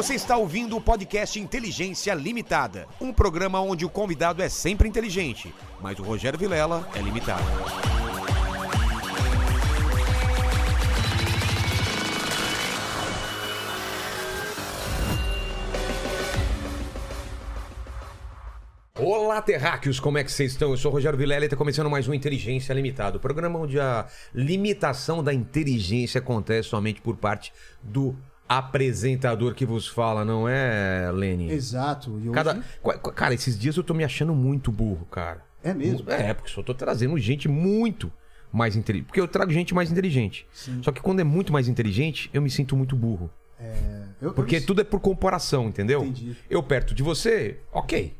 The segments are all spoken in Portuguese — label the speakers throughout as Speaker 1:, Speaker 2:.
Speaker 1: Você está ouvindo o podcast Inteligência Limitada, um programa onde o convidado é sempre inteligente, mas o Rogério Vilela é limitado. Olá, terráqueos, como é que vocês estão? Eu sou o Rogério Vilela e está começando mais um Inteligência Limitada, o programa onde a limitação da inteligência acontece somente por parte do apresentador que vos fala, não é, Lenny?
Speaker 2: Exato. Hoje...
Speaker 1: Cada... Cara, esses dias eu tô me achando muito burro, cara.
Speaker 2: É mesmo?
Speaker 1: É, porque só tô trazendo gente muito mais inteligente. Porque eu trago gente mais inteligente.
Speaker 2: Sim.
Speaker 1: Só que quando é muito mais inteligente, eu me sinto muito burro.
Speaker 2: É, eu-
Speaker 1: Porque
Speaker 2: eu-
Speaker 1: tudo é por comparação, entendeu?
Speaker 2: Entendi.
Speaker 1: Eu perto de você, ok.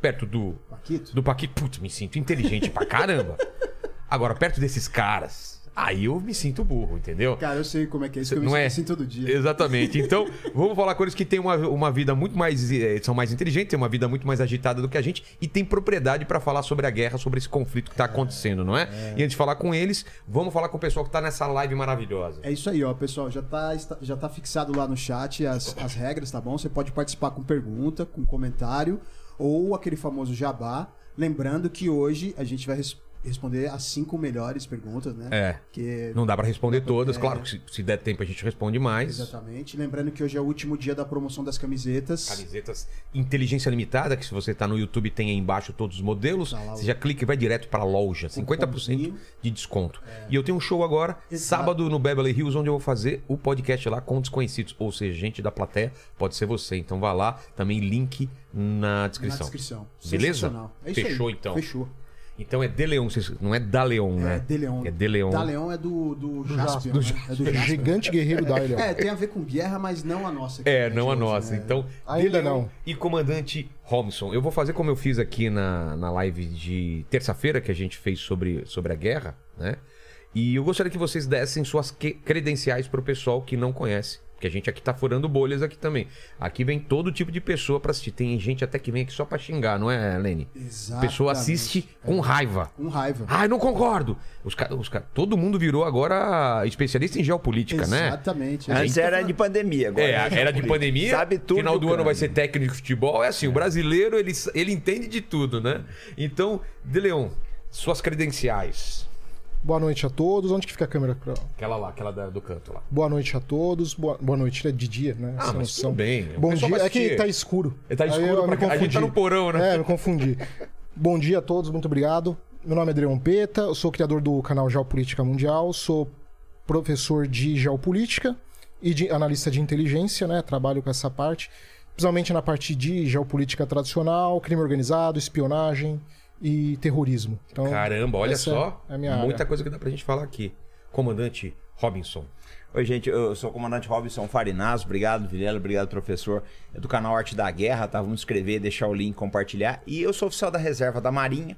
Speaker 1: Perto do
Speaker 2: Paquito?
Speaker 1: do Paquito, putz, me sinto inteligente pra caramba. Agora, perto desses caras, aí eu me sinto burro, entendeu?
Speaker 2: Cara, eu sei como é que é isso, que eu me
Speaker 1: Não
Speaker 2: sinto
Speaker 1: é?
Speaker 2: assim todo dia.
Speaker 1: Exatamente. Então, vamos falar com eles que têm uma, uma vida muito mais. eh, são mais inteligentes, têm uma vida muito mais agitada do que a gente e tem propriedade pra falar sobre a guerra, sobre esse conflito que tá acontecendo, não é? E antes de falar com eles, vamos falar com o pessoal que tá nessa live maravilhosa.
Speaker 2: É isso aí, ó, pessoal. Já tá, está- já tá fixado lá no chat as, as regras, tá bom? Você pode participar com pergunta, com comentário ou aquele famoso jabá. Lembrando que hoje a gente vai responder as cinco melhores perguntas, né?
Speaker 1: É.
Speaker 2: Que
Speaker 1: Não dá pra responder todas,
Speaker 2: É.
Speaker 1: claro que se, se der tempo a gente responde mais.
Speaker 2: Exatamente. Lembrando que hoje é o último dia da promoção das camisetas.
Speaker 1: Camisetas Inteligência Limitada, que se você tá no YouTube tem aí embaixo todos os modelos.
Speaker 2: Tá lá
Speaker 1: Você já clica e vai direto pra loja. 50%
Speaker 2: cupomzinho.
Speaker 1: de desconto. E eu tenho um show agora,
Speaker 2: Exato.
Speaker 1: sábado no Beverly Hills, onde eu vou fazer o podcast lá com desconhecidos. Ou seja, gente da plateia, pode ser você. Então vá lá, também link na descrição.
Speaker 2: Na descrição.
Speaker 1: Beleza?
Speaker 2: É isso
Speaker 1: Fechou,
Speaker 2: aí.
Speaker 1: então.
Speaker 2: Fechou.
Speaker 1: Então é De Leon, não é Da Leon, né?
Speaker 2: É De Leon.
Speaker 1: É De Leon.
Speaker 2: Da Leon é do, do Jaspion,
Speaker 3: Do
Speaker 2: né? É do Jaspion.
Speaker 3: Gigante guerreiro da ilha.
Speaker 2: É, tem a ver com guerra, mas não a nossa. aqui,
Speaker 1: É,
Speaker 2: né,
Speaker 1: não a nossa.
Speaker 2: né?
Speaker 1: Então,
Speaker 3: Ainda
Speaker 1: Leon
Speaker 3: não.
Speaker 1: E comandante Robson. Eu vou fazer como eu fiz aqui na, na live de terça-feira, que a gente fez sobre, sobre a guerra, né? E eu gostaria que vocês dessem suas credenciais pro pessoal que não conhece. Porque a gente aqui tá furando bolhas aqui também. Aqui vem todo tipo de pessoa pra assistir. Tem gente até que vem aqui só pra xingar, não é, Lene? A
Speaker 2: Exatamente.
Speaker 1: pessoa assiste com raiva.
Speaker 2: Com raiva.
Speaker 1: Ai, não concordo. Os ca- os ca- todo mundo virou agora especialista em geopolítica, né?
Speaker 2: Exatamente.
Speaker 4: Antes
Speaker 2: gente tá
Speaker 4: era de pandemia, agora.
Speaker 1: É,
Speaker 4: é
Speaker 1: era de pandemia.
Speaker 4: Sabe tudo.
Speaker 1: Final do ano vai ser técnico de futebol. É assim, o brasileiro, ele, ele entende de tudo, né? Então, De Leon, suas credenciais.
Speaker 3: Boa noite a todos. Onde que fica a câmera?
Speaker 1: Aquela lá, aquela da- do canto lá.
Speaker 3: Boa noite a todos. Boa, boa noite, é de dia, né?
Speaker 1: Ah,
Speaker 3: Essa
Speaker 1: mas
Speaker 3: noção.
Speaker 1: tudo bem. O
Speaker 3: Bom dia. É que tá escuro.
Speaker 1: Tá
Speaker 3: Aí
Speaker 1: escuro
Speaker 3: eu
Speaker 1: pra cá. A gente tá no porão, né?
Speaker 3: É, me confundi. Bom dia a todos, muito obrigado. Meu nome é Adriano Peta, eu sou criador do canal Geopolítica Mundial, sou professor de geopolítica e de analista de inteligência, né? Trabalho com essa parte, principalmente na parte de geopolítica tradicional, crime organizado, espionagem e terrorismo. Então,
Speaker 1: Caramba, olha só.
Speaker 3: É
Speaker 1: muita
Speaker 3: área.
Speaker 1: coisa que dá pra gente falar aqui. Comandante Robinson.
Speaker 4: Oi, gente, eu sou o comandante Robson Farinaz. Obrigado, Vilela. Obrigado, professor. É do canal Arte da Guerra, tá? Vamos escrever, deixar o link, compartilhar. E eu sou oficial da reserva da Marinha.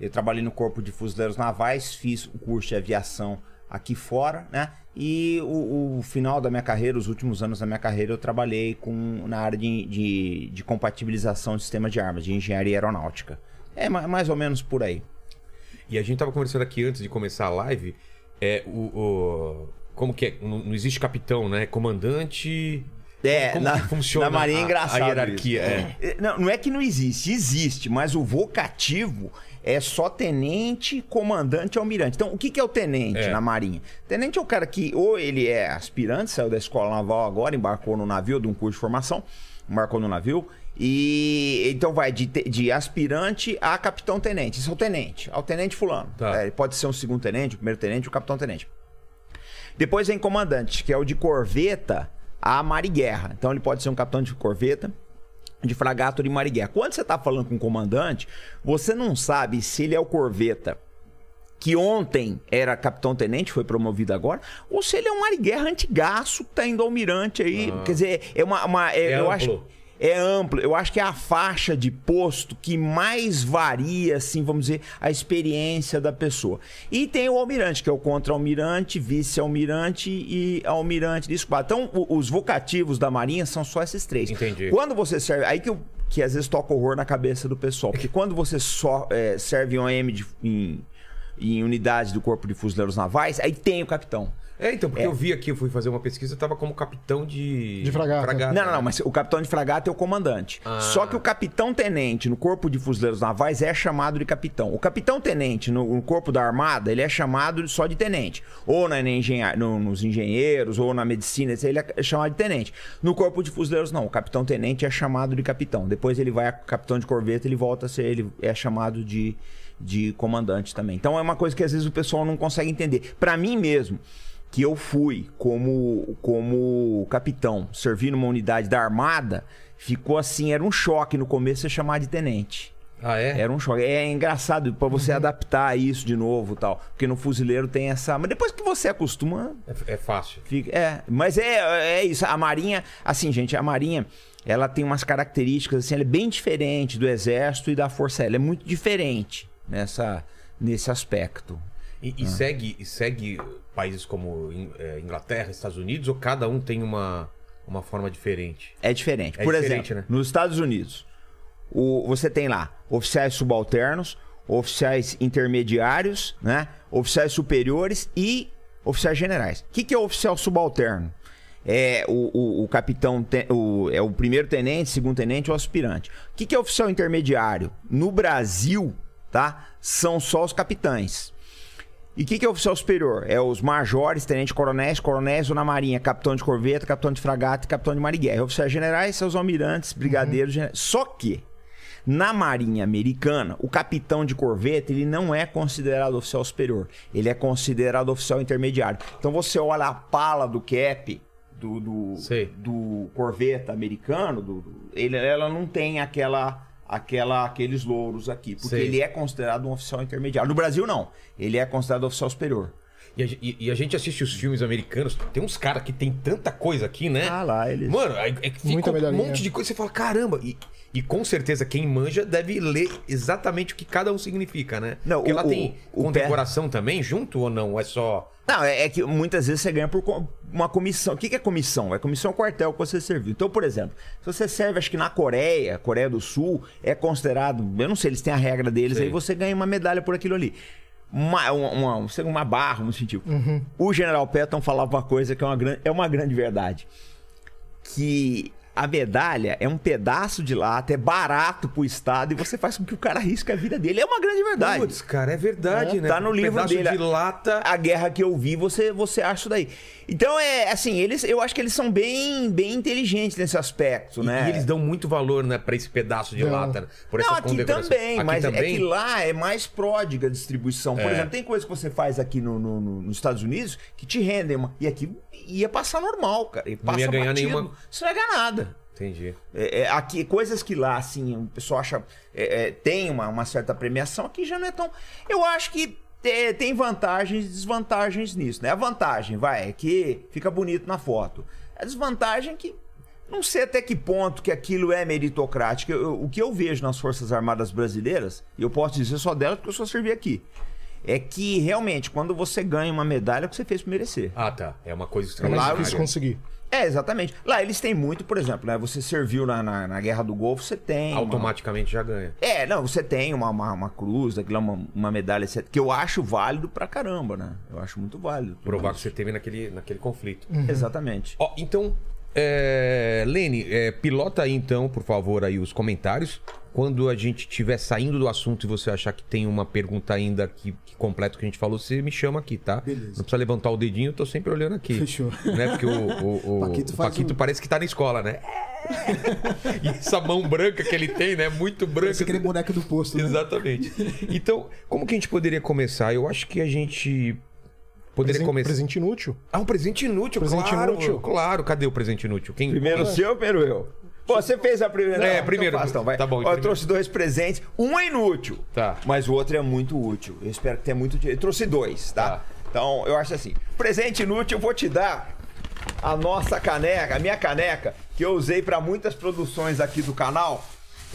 Speaker 4: Eu trabalhei no Corpo de Fuzileiros Navais, fiz o curso de aviação aqui fora, né? E o, o final da minha carreira, os últimos anos da minha carreira, eu trabalhei com, na área de, de, de compatibilização de sistemas de armas, de engenharia aeronáutica. É ma- mais ou menos por aí.
Speaker 1: E a gente tava conversando aqui antes de começar a live. É o. o- como que é? Não, não existe capitão, né? Comandante.
Speaker 4: É,
Speaker 1: como
Speaker 4: na,
Speaker 1: funciona
Speaker 4: na Marinha é
Speaker 1: a-
Speaker 4: engraçado
Speaker 1: a hierarquia,
Speaker 4: isso. É, Não, não é que não existe, existe, mas o vocativo é só tenente, comandante e almirante. Então, o que, que é o tenente
Speaker 1: É.
Speaker 4: na Marinha? Tenente é o cara que ou ele é aspirante, saiu da escola naval agora, embarcou no navio de um curso de formação, embarcou no navio, e então vai de, de aspirante a capitão-tenente. Isso é o tenente, ao tenente fulano.
Speaker 1: Tá.
Speaker 4: É, pode ser um segundo tenente, o primeiro tenente, o capitão-tenente. Depois vem comandante, que é o de corveta a mariguerra. Então ele pode ser um capitão de corveta, de fragata ou de mariguerra. Quando você está falando com um comandante, você não sabe se ele é o corveta que ontem era capitão-tenente, foi promovido agora, ou se ele é um mariguerra antigaço que tá indo almirante aí. Quer dizer, é uma. uma- é-
Speaker 1: É
Speaker 4: eu
Speaker 1: amplo.
Speaker 4: acho. É amplo. Eu acho que é a faixa de posto que mais varia, assim, vamos dizer, a experiência da pessoa. E tem o almirante, que é o contra-almirante, vice-almirante e almirante de esquadra. Então, os vocativos da Marinha são só esses três.
Speaker 1: Entendi.
Speaker 4: Quando você serve. Aí que, eu- que às vezes toca horror na cabeça do pessoal. Porque quando você só é, serve em OM de- em, em unidade do Corpo de Fuzileiros Navais, aí tem o capitão.
Speaker 1: É, então, porque eu vi aqui, eu fui fazer uma pesquisa, eu tava como capitão de.
Speaker 3: De fragata.
Speaker 4: Não, não, não, mas o capitão de fragata é o comandante.
Speaker 1: Ah.
Speaker 4: Só que o capitão-tenente no corpo de fuzileiros navais é chamado de capitão. O capitão-tenente no, no corpo da armada, ele é chamado só de tenente. Ou na engenha- no- nos engenheiros, ou na medicina, ele é chamado de tenente. No corpo de fuzileiros, não. O capitão-tenente é chamado de capitão. Depois ele vai a capitão de corveta, ele volta a ser, ele é chamado de, de comandante também. Então é uma coisa que às vezes o pessoal não consegue entender. Pra mim mesmo, que eu fui como, como capitão, servir numa unidade da Armada, ficou assim, era um choque no começo você chamar de tenente.
Speaker 1: Ah, é?
Speaker 4: Era um choque. É engraçado pra você adaptar a isso de novo tal. Porque no fuzileiro tem essa. Mas depois que você acostuma,
Speaker 1: É, é fácil.
Speaker 4: fica. É, mas é, é isso. A Marinha, assim, gente, a Marinha. Ela tem umas características, assim, ela é bem diferente do Exército e da Força Aérea. É muito diferente nessa, nesse aspecto.
Speaker 1: E, e segue, e segue países como é, Inglaterra, Estados Unidos, ou cada um tem uma, uma forma diferente?
Speaker 4: É diferente.
Speaker 1: É
Speaker 4: Por
Speaker 1: diferente,
Speaker 4: exemplo,
Speaker 1: né?
Speaker 4: nos Estados Unidos, o- você tem lá oficiais subalternos, oficiais intermediários, né? oficiais superiores e oficiais generais. O que, que é oficial subalterno? É o, o- o capitão, te- o- é o primeiro tenente, segundo tenente ou aspirante. O que, que é oficial intermediário? No Brasil, tá? São só os capitães. E o que, que é oficial superior? É os majores, tenente-coronéis, coronéis ou na marinha, capitão de corveta, capitão de fragata e capitão de mar e guerra. Oficiais generais são os almirantes, brigadeiros, generais. Só que, na marinha americana, o capitão de corveta, ele não é considerado oficial superior. Ele é considerado oficial intermediário. Então você olha a pala do cap do, do, do corveta americano, do, do- ele, ela não tem aquela... Aquela, aqueles louros aqui, porque
Speaker 1: Sei.
Speaker 4: ele é considerado um oficial intermediário. No Brasil, não. Ele é considerado oficial superior.
Speaker 1: E a, e- e a gente assiste os filmes americanos, tem uns caras que tem tanta coisa aqui, né?
Speaker 4: Ah lá, eles.
Speaker 1: Mano, é, é que fica
Speaker 3: Muita
Speaker 1: um monte de coisa, você fala, caramba. E, e com certeza quem manja deve ler exatamente o que cada um significa, né?
Speaker 4: Não,
Speaker 1: Porque
Speaker 4: o-
Speaker 1: lá tem
Speaker 4: o- o
Speaker 1: condecoração também junto ou não? Ou é só.
Speaker 4: Não, é, é que muitas vezes você ganha por uma comissão. O que, que é comissão? É comissão quartel que você serviu. Então, por exemplo, se você serve, acho que na Coreia, Coreia do Sul, é considerado. Eu não sei, eles têm a regra deles,
Speaker 1: Sei.
Speaker 4: aí você ganha uma medalha por aquilo ali. Uma, uma, uma, uma- barra, no sentido. O general Patton falava uma coisa que é uma, gran- é uma grande verdade. Que a medalha é um pedaço de lata, é barato pro Estado e você faz com que o cara arrisque a vida dele. É uma grande verdade.
Speaker 1: Putz, cara, é verdade,
Speaker 3: É,
Speaker 1: né?
Speaker 4: tá no
Speaker 1: Um
Speaker 4: livro
Speaker 1: pedaço
Speaker 4: dele.
Speaker 1: de lata.
Speaker 4: a guerra que eu vi, você, você acha isso daí. Então, é assim, eles, eu acho que eles são bem, bem inteligentes nesse aspecto,
Speaker 1: E,
Speaker 4: né?
Speaker 1: e eles dão muito valor, né, pra esse pedaço de lata, né? Por
Speaker 4: Não, aqui também,
Speaker 1: Aqui
Speaker 4: mas é
Speaker 1: também?
Speaker 4: que lá é mais pródiga a distribuição. Por
Speaker 1: É.
Speaker 4: exemplo, tem coisa que você faz aqui no, no- no- nos Estados Unidos que te rendem, uma, e aqui ia passar normal, cara. E passa
Speaker 1: ia ganhar
Speaker 4: batido,
Speaker 1: nenhuma-
Speaker 4: Você não ia ganhar nada.
Speaker 1: Entendi.
Speaker 4: É, é, aqui, coisas que lá, assim, o pessoal acha. é, é, tem uma, uma certa premiação, aqui já não é tão. Eu acho que é, tem vantagens e desvantagens nisso, né? A vantagem, vai, é que fica bonito na foto. A desvantagem é que. Não sei até que ponto que aquilo é meritocrático. Eu- eu- o que eu vejo nas Forças Armadas Brasileiras, e eu posso dizer só delas porque eu só servi aqui, é que realmente, quando você ganha uma medalha, é o que você fez por merecer.
Speaker 1: Ah, tá. É uma coisa
Speaker 3: É mais
Speaker 1: extraordinária.
Speaker 3: difícil conseguir.
Speaker 4: É, exatamente. Lá eles têm muito, por exemplo, né? Você serviu na, na, na Guerra do Golfo, você tem. uma-
Speaker 1: Automaticamente já ganha.
Speaker 4: É, não, você tem uma, uma, uma cruz, aquilo é uma, uma medalha, etc, que eu acho válido pra caramba, né? Eu acho muito válido.
Speaker 1: Provar que você teve naquele, naquele conflito.
Speaker 4: Exatamente.
Speaker 1: Ó, então, é... Lene, é, pilota aí então, por favor, aí os comentários. Quando a gente estiver saindo do assunto e você achar que tem uma pergunta ainda que, que completa o que a gente falou, você me chama aqui, tá?
Speaker 2: Beleza.
Speaker 1: Não precisa levantar o dedinho, eu tô sempre olhando aqui.
Speaker 2: Fechou.
Speaker 1: Né? Porque o, o, o-
Speaker 2: Paquito
Speaker 1: o Paquito
Speaker 2: um-
Speaker 1: parece que tá na escola, né? e essa mão branca que ele tem, né? Muito branca.
Speaker 2: Parece aquele boneco do posto, né?
Speaker 1: Exatamente. Então, como que a gente poderia começar? Eu acho que a gente poderia
Speaker 3: Presente,
Speaker 1: começar.
Speaker 3: presente inútil.
Speaker 1: Ah, um presente inútil,
Speaker 3: Presente
Speaker 1: claro.
Speaker 3: inútil.
Speaker 1: Claro, cadê o presente inútil? Quem...
Speaker 4: Primeiro o seu, primeiro eu. Pô, você fez a primeira.
Speaker 1: É,
Speaker 4: Não,
Speaker 1: primeiro.
Speaker 4: Então faz, então, vai.
Speaker 1: Tá bom,
Speaker 4: eu
Speaker 1: primeiro.
Speaker 4: trouxe dois presentes. Um é inútil.
Speaker 1: Tá.
Speaker 4: Mas o outro é muito útil. Eu espero que tenha muito. Eu trouxe dois, tá?
Speaker 1: Tá.
Speaker 4: Então, eu acho assim. Presente inútil, eu vou te dar a nossa caneca, a minha caneca, que eu usei pra muitas produções aqui do canal.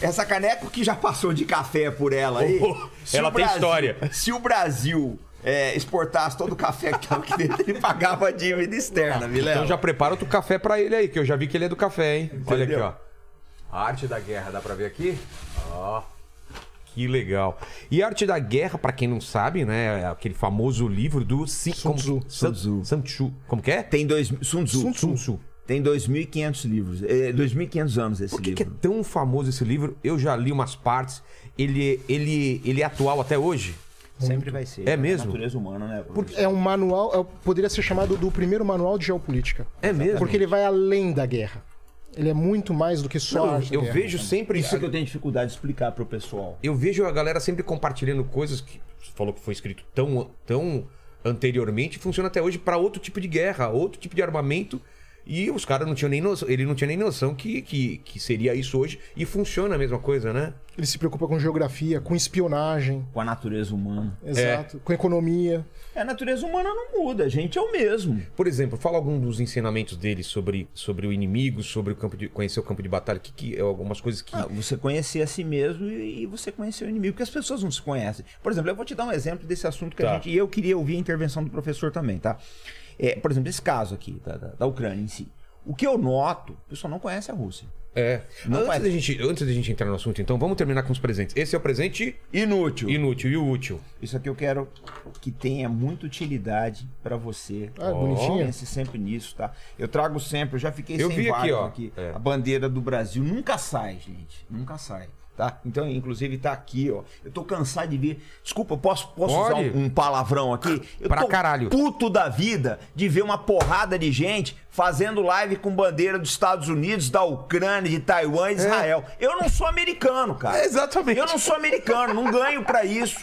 Speaker 4: Essa caneca que já passou de café por ela aí.
Speaker 1: Oh,
Speaker 4: se
Speaker 1: ela tem
Speaker 4: Brasil-
Speaker 1: história.
Speaker 4: Se o Brasil é, exportasse todo o café que tava aqui dentro, ele pagava a dívida externa, Vilela.
Speaker 1: Então já prepara outro café pra ele aí, que eu já vi que ele é do café, hein? Olha aqui,
Speaker 4: Entendeu?
Speaker 1: ó. A arte da guerra, dá pra ver aqui? Ó. Que legal. E Arte da Guerra, pra quem não sabe, né? É aquele famoso livro do Sun
Speaker 3: Tzu.
Speaker 1: Sun Tzu. Sun Tzu. Como que é?
Speaker 4: Tem dois. Sun Tzu.
Speaker 3: Sun Tzu.
Speaker 1: Sun Tzu.
Speaker 4: Tem 2.500 livros. É, 2.500 anos esse
Speaker 1: Por que, que é
Speaker 4: livro.
Speaker 1: tão famoso esse livro? Eu já li umas partes. Ele, ele, ele é atual até hoje?
Speaker 4: Sempre vai ser.
Speaker 1: É mesmo?
Speaker 4: natureza humana, né?
Speaker 3: É um manual, é- poderia ser chamado do primeiro manual de geopolítica.
Speaker 1: É mesmo?
Speaker 3: Porque ele vai além da guerra. Ele é muito mais do que só a
Speaker 1: Não, eu
Speaker 3: guerra.
Speaker 1: vejo sempre.
Speaker 4: Isso que eu tenho dificuldade de explicar pro pessoal.
Speaker 1: Eu vejo a galera sempre compartilhando coisas que você falou que foi escrito tão, tão anteriormente, funciona até hoje para outro tipo de guerra, outro tipo de armamento. E os caras não tinham nem noção, ele não tinha nem noção que, que, que seria isso hoje. E funciona a mesma coisa, né?
Speaker 3: Ele se preocupa com geografia, com espionagem,
Speaker 4: Com a natureza humana.
Speaker 3: exato, com economia.
Speaker 4: É, a natureza humana não muda, a gente é o mesmo.
Speaker 1: Por exemplo, fala algum dos ensinamentos dele sobre, sobre o inimigo, sobre o campo de conhecer o campo de batalha, que, que é algumas coisas que
Speaker 4: Ah, você conhecer a si mesmo e, e você conhecer o inimigo, porque as pessoas não se conhecem. Por exemplo, eu vou te dar um exemplo desse assunto que
Speaker 1: Tá.
Speaker 4: a gente. E eu queria ouvir a intervenção do professor também, tá? É, por exemplo, esse caso aqui, da, da, da Ucrânia em si. O que eu noto, o pessoal não conhece a Rússia.
Speaker 1: é.
Speaker 4: Não
Speaker 1: antes, da gente, antes da gente entrar no assunto, então, vamos terminar com os presentes. Esse é o presente
Speaker 4: Inútil.
Speaker 1: inútil e o útil.
Speaker 4: Isso aqui eu quero que tenha muita utilidade pra você.
Speaker 3: Ah, bonitinho.
Speaker 4: Pense sempre nisso, tá? Eu trago sempre, eu já fiquei
Speaker 1: Eu
Speaker 4: sem
Speaker 1: vi aqui, ó.
Speaker 4: aqui.
Speaker 1: É.
Speaker 4: A bandeira do Brasil nunca sai, gente. Nunca sai. Tá? Então, inclusive, tá aqui, ó. Eu tô cansado de ver. Desculpa, eu posso, posso usar um, um palavrão aqui? Eu
Speaker 1: Pra
Speaker 4: tô
Speaker 1: caralho.
Speaker 4: puto da vida de ver uma porrada de gente fazendo live com bandeira dos Estados Unidos, da Ucrânia, de Taiwan e de Israel. Eu não sou americano, cara.
Speaker 1: É, exatamente.
Speaker 4: Eu não sou americano, não ganho pra isso.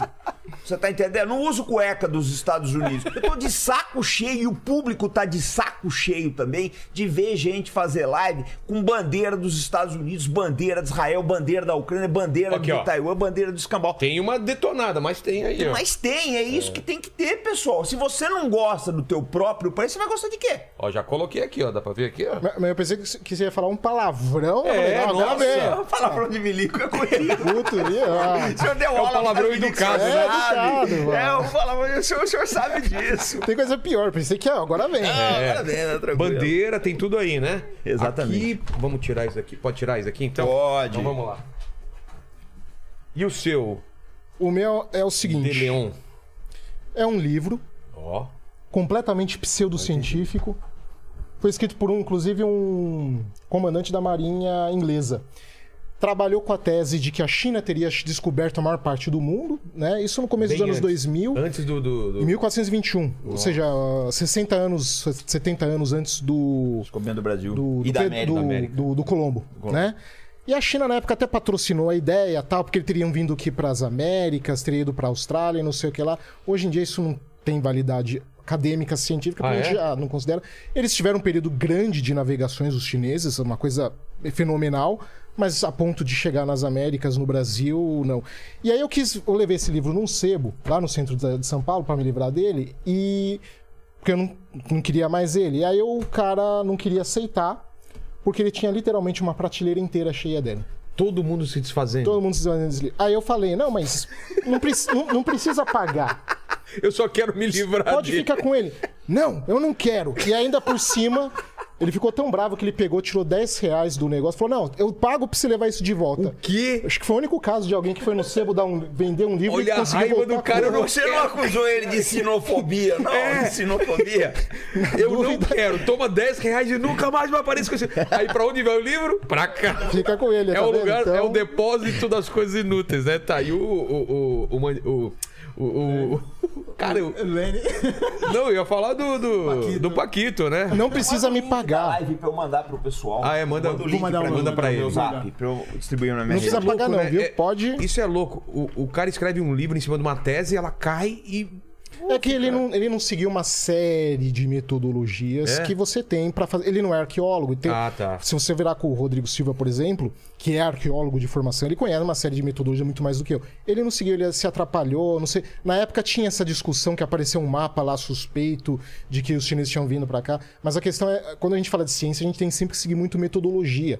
Speaker 4: Você tá entendendo? Não uso cueca dos Estados Unidos. Eu tô de saco cheio e o público tá de saco cheio também de ver gente fazer live com bandeira dos Estados Unidos, bandeira de Israel, bandeira da Ucrânia, bandeira
Speaker 1: Aqui,
Speaker 4: de
Speaker 1: ó.
Speaker 4: Taiwan, bandeira do escambau.
Speaker 1: Tem uma detonada, mas tem aí, ó.
Speaker 4: Mas tem, é isso que tem que ter, pessoal. Se você não gosta do teu próprio país, você vai gostar de quê?
Speaker 1: Ó, já coloquei aqui, ó. Dá pra ver aqui, ó.
Speaker 3: Mas mas eu pensei que que você ia falar um palavrão.
Speaker 1: É,
Speaker 3: não,
Speaker 1: nossa.
Speaker 3: agora vem.
Speaker 4: Palavrão de milico é coisa.
Speaker 3: Puto, ah.
Speaker 4: O senhor deu
Speaker 1: É o
Speaker 4: aula
Speaker 1: palavrão educado,
Speaker 3: né?
Speaker 4: sabe.
Speaker 3: É, educado, mano.
Speaker 4: É, o palavrão, o senhor, o senhor sabe disso.
Speaker 3: Tem coisa pior, pensei que ah, agora vem.
Speaker 4: Ah, agora vem, né, tranquilo.
Speaker 1: Bandeira, tem tudo aí, né?
Speaker 4: Exatamente.
Speaker 1: Aqui, vamos tirar isso aqui. Pode tirar isso aqui, então?
Speaker 4: Pode.
Speaker 1: Então vamos lá. E o seu,
Speaker 3: O meu é o
Speaker 1: De
Speaker 3: seguinte:
Speaker 1: Leon?
Speaker 3: é um livro
Speaker 1: Ó.
Speaker 3: completamente pseudocientífico. Foi escrito por um, inclusive, um comandante da Marinha inglesa. Trabalhou com a tese de que a China teria descoberto a maior parte do mundo, né? Isso no começo
Speaker 1: Bem
Speaker 3: dos anos
Speaker 1: antes.
Speaker 3: 2000.
Speaker 1: Antes do. do, do-
Speaker 3: Em 1421, ou seja, 60 anos, 70 anos antes do,
Speaker 4: Descobrindo do Brasil.
Speaker 3: do,
Speaker 4: e
Speaker 3: do
Speaker 4: da América.
Speaker 3: do,
Speaker 4: América.
Speaker 3: do- do Colombo, né? E a China na época até patrocinou a ideia, tal, porque eles teriam vindo aqui para as Américas, teriam ido para a Austrália, e não sei o que lá. Hoje em dia isso não tem validade acadêmica, científica,
Speaker 1: Ah,
Speaker 3: porque a gente
Speaker 1: é?
Speaker 3: já não considera. Eles tiveram um período grande de navegações, os chineses, uma coisa fenomenal, mas a ponto de chegar nas Américas, no Brasil, não. E aí eu quis, eu levei esse livro num sebo, lá no centro de de São Paulo, para me livrar dele, e porque eu não, não queria mais ele. E aí o cara não queria aceitar, porque ele tinha literalmente uma prateleira inteira cheia dele.
Speaker 1: Todo mundo se desfazendo.
Speaker 3: Todo mundo se desfazendo. Aí eu falei, não, mas não, preci- não- não precisa pagar.
Speaker 1: Eu só quero me livrar
Speaker 3: Pode
Speaker 1: dele.
Speaker 3: ficar com ele. Não, eu não quero. E ainda por cima, ele ficou tão bravo que ele pegou, tirou 10 reais do negócio. Falou, não, eu pago pra você levar isso de volta.
Speaker 1: Que?
Speaker 3: Acho que foi o único caso de alguém que foi no sebo dar um, vender um livro
Speaker 1: Olha
Speaker 3: e
Speaker 1: a
Speaker 3: conseguiu
Speaker 1: raiva
Speaker 3: voltar
Speaker 1: do
Speaker 3: com
Speaker 1: cara, eu
Speaker 3: ele.
Speaker 1: não
Speaker 4: Você não acusou ele de sinofobia, não?
Speaker 1: É.
Speaker 4: De sinofobia.
Speaker 1: Eu não quero. Toma 10 reais e nunca mais vai aparecer com esse. Aí pra onde vai o livro? Pra cá.
Speaker 3: Fica com ele,
Speaker 1: É
Speaker 3: tá
Speaker 1: o
Speaker 3: vendo?
Speaker 1: lugar,
Speaker 3: Então-
Speaker 1: é o depósito das coisas inúteis, né? Tá aí o. O. O. O. o, o, o- cara, eu,
Speaker 2: Lene.
Speaker 1: não, eu ia falar do. Do
Speaker 2: Paquito.
Speaker 1: do Paquito, né?
Speaker 3: Não precisa me pagar.
Speaker 4: live pra eu mandar pro pessoal.
Speaker 1: Ah, é, manda-
Speaker 4: o link
Speaker 2: mandar
Speaker 4: pra
Speaker 2: um-
Speaker 1: manda pra ele.
Speaker 4: zap, pra eu distribuir na minha
Speaker 3: Não precisa pagar não, viu?
Speaker 1: É-
Speaker 3: Pode...
Speaker 1: Isso é louco. O, o cara escreve um livro em cima de uma tese, ela cai e.
Speaker 3: É que ele não, ele não seguiu uma série de metodologias
Speaker 1: É?
Speaker 3: que você tem pra fazer. Ele não é arqueólogo. Tem...
Speaker 1: Ah, tá.
Speaker 3: Se você virar com o Rodrigo Silva, por exemplo, que é arqueólogo de formação, ele conhece uma série de metodologias muito mais do que eu. Ele não seguiu, ele se atrapalhou, não sei. Na época tinha essa discussão que apareceu um mapa lá suspeito de que os chineses tinham vindo pra cá. Mas a questão é, quando a gente fala de ciência, a gente tem sempre que seguir muito metodologia.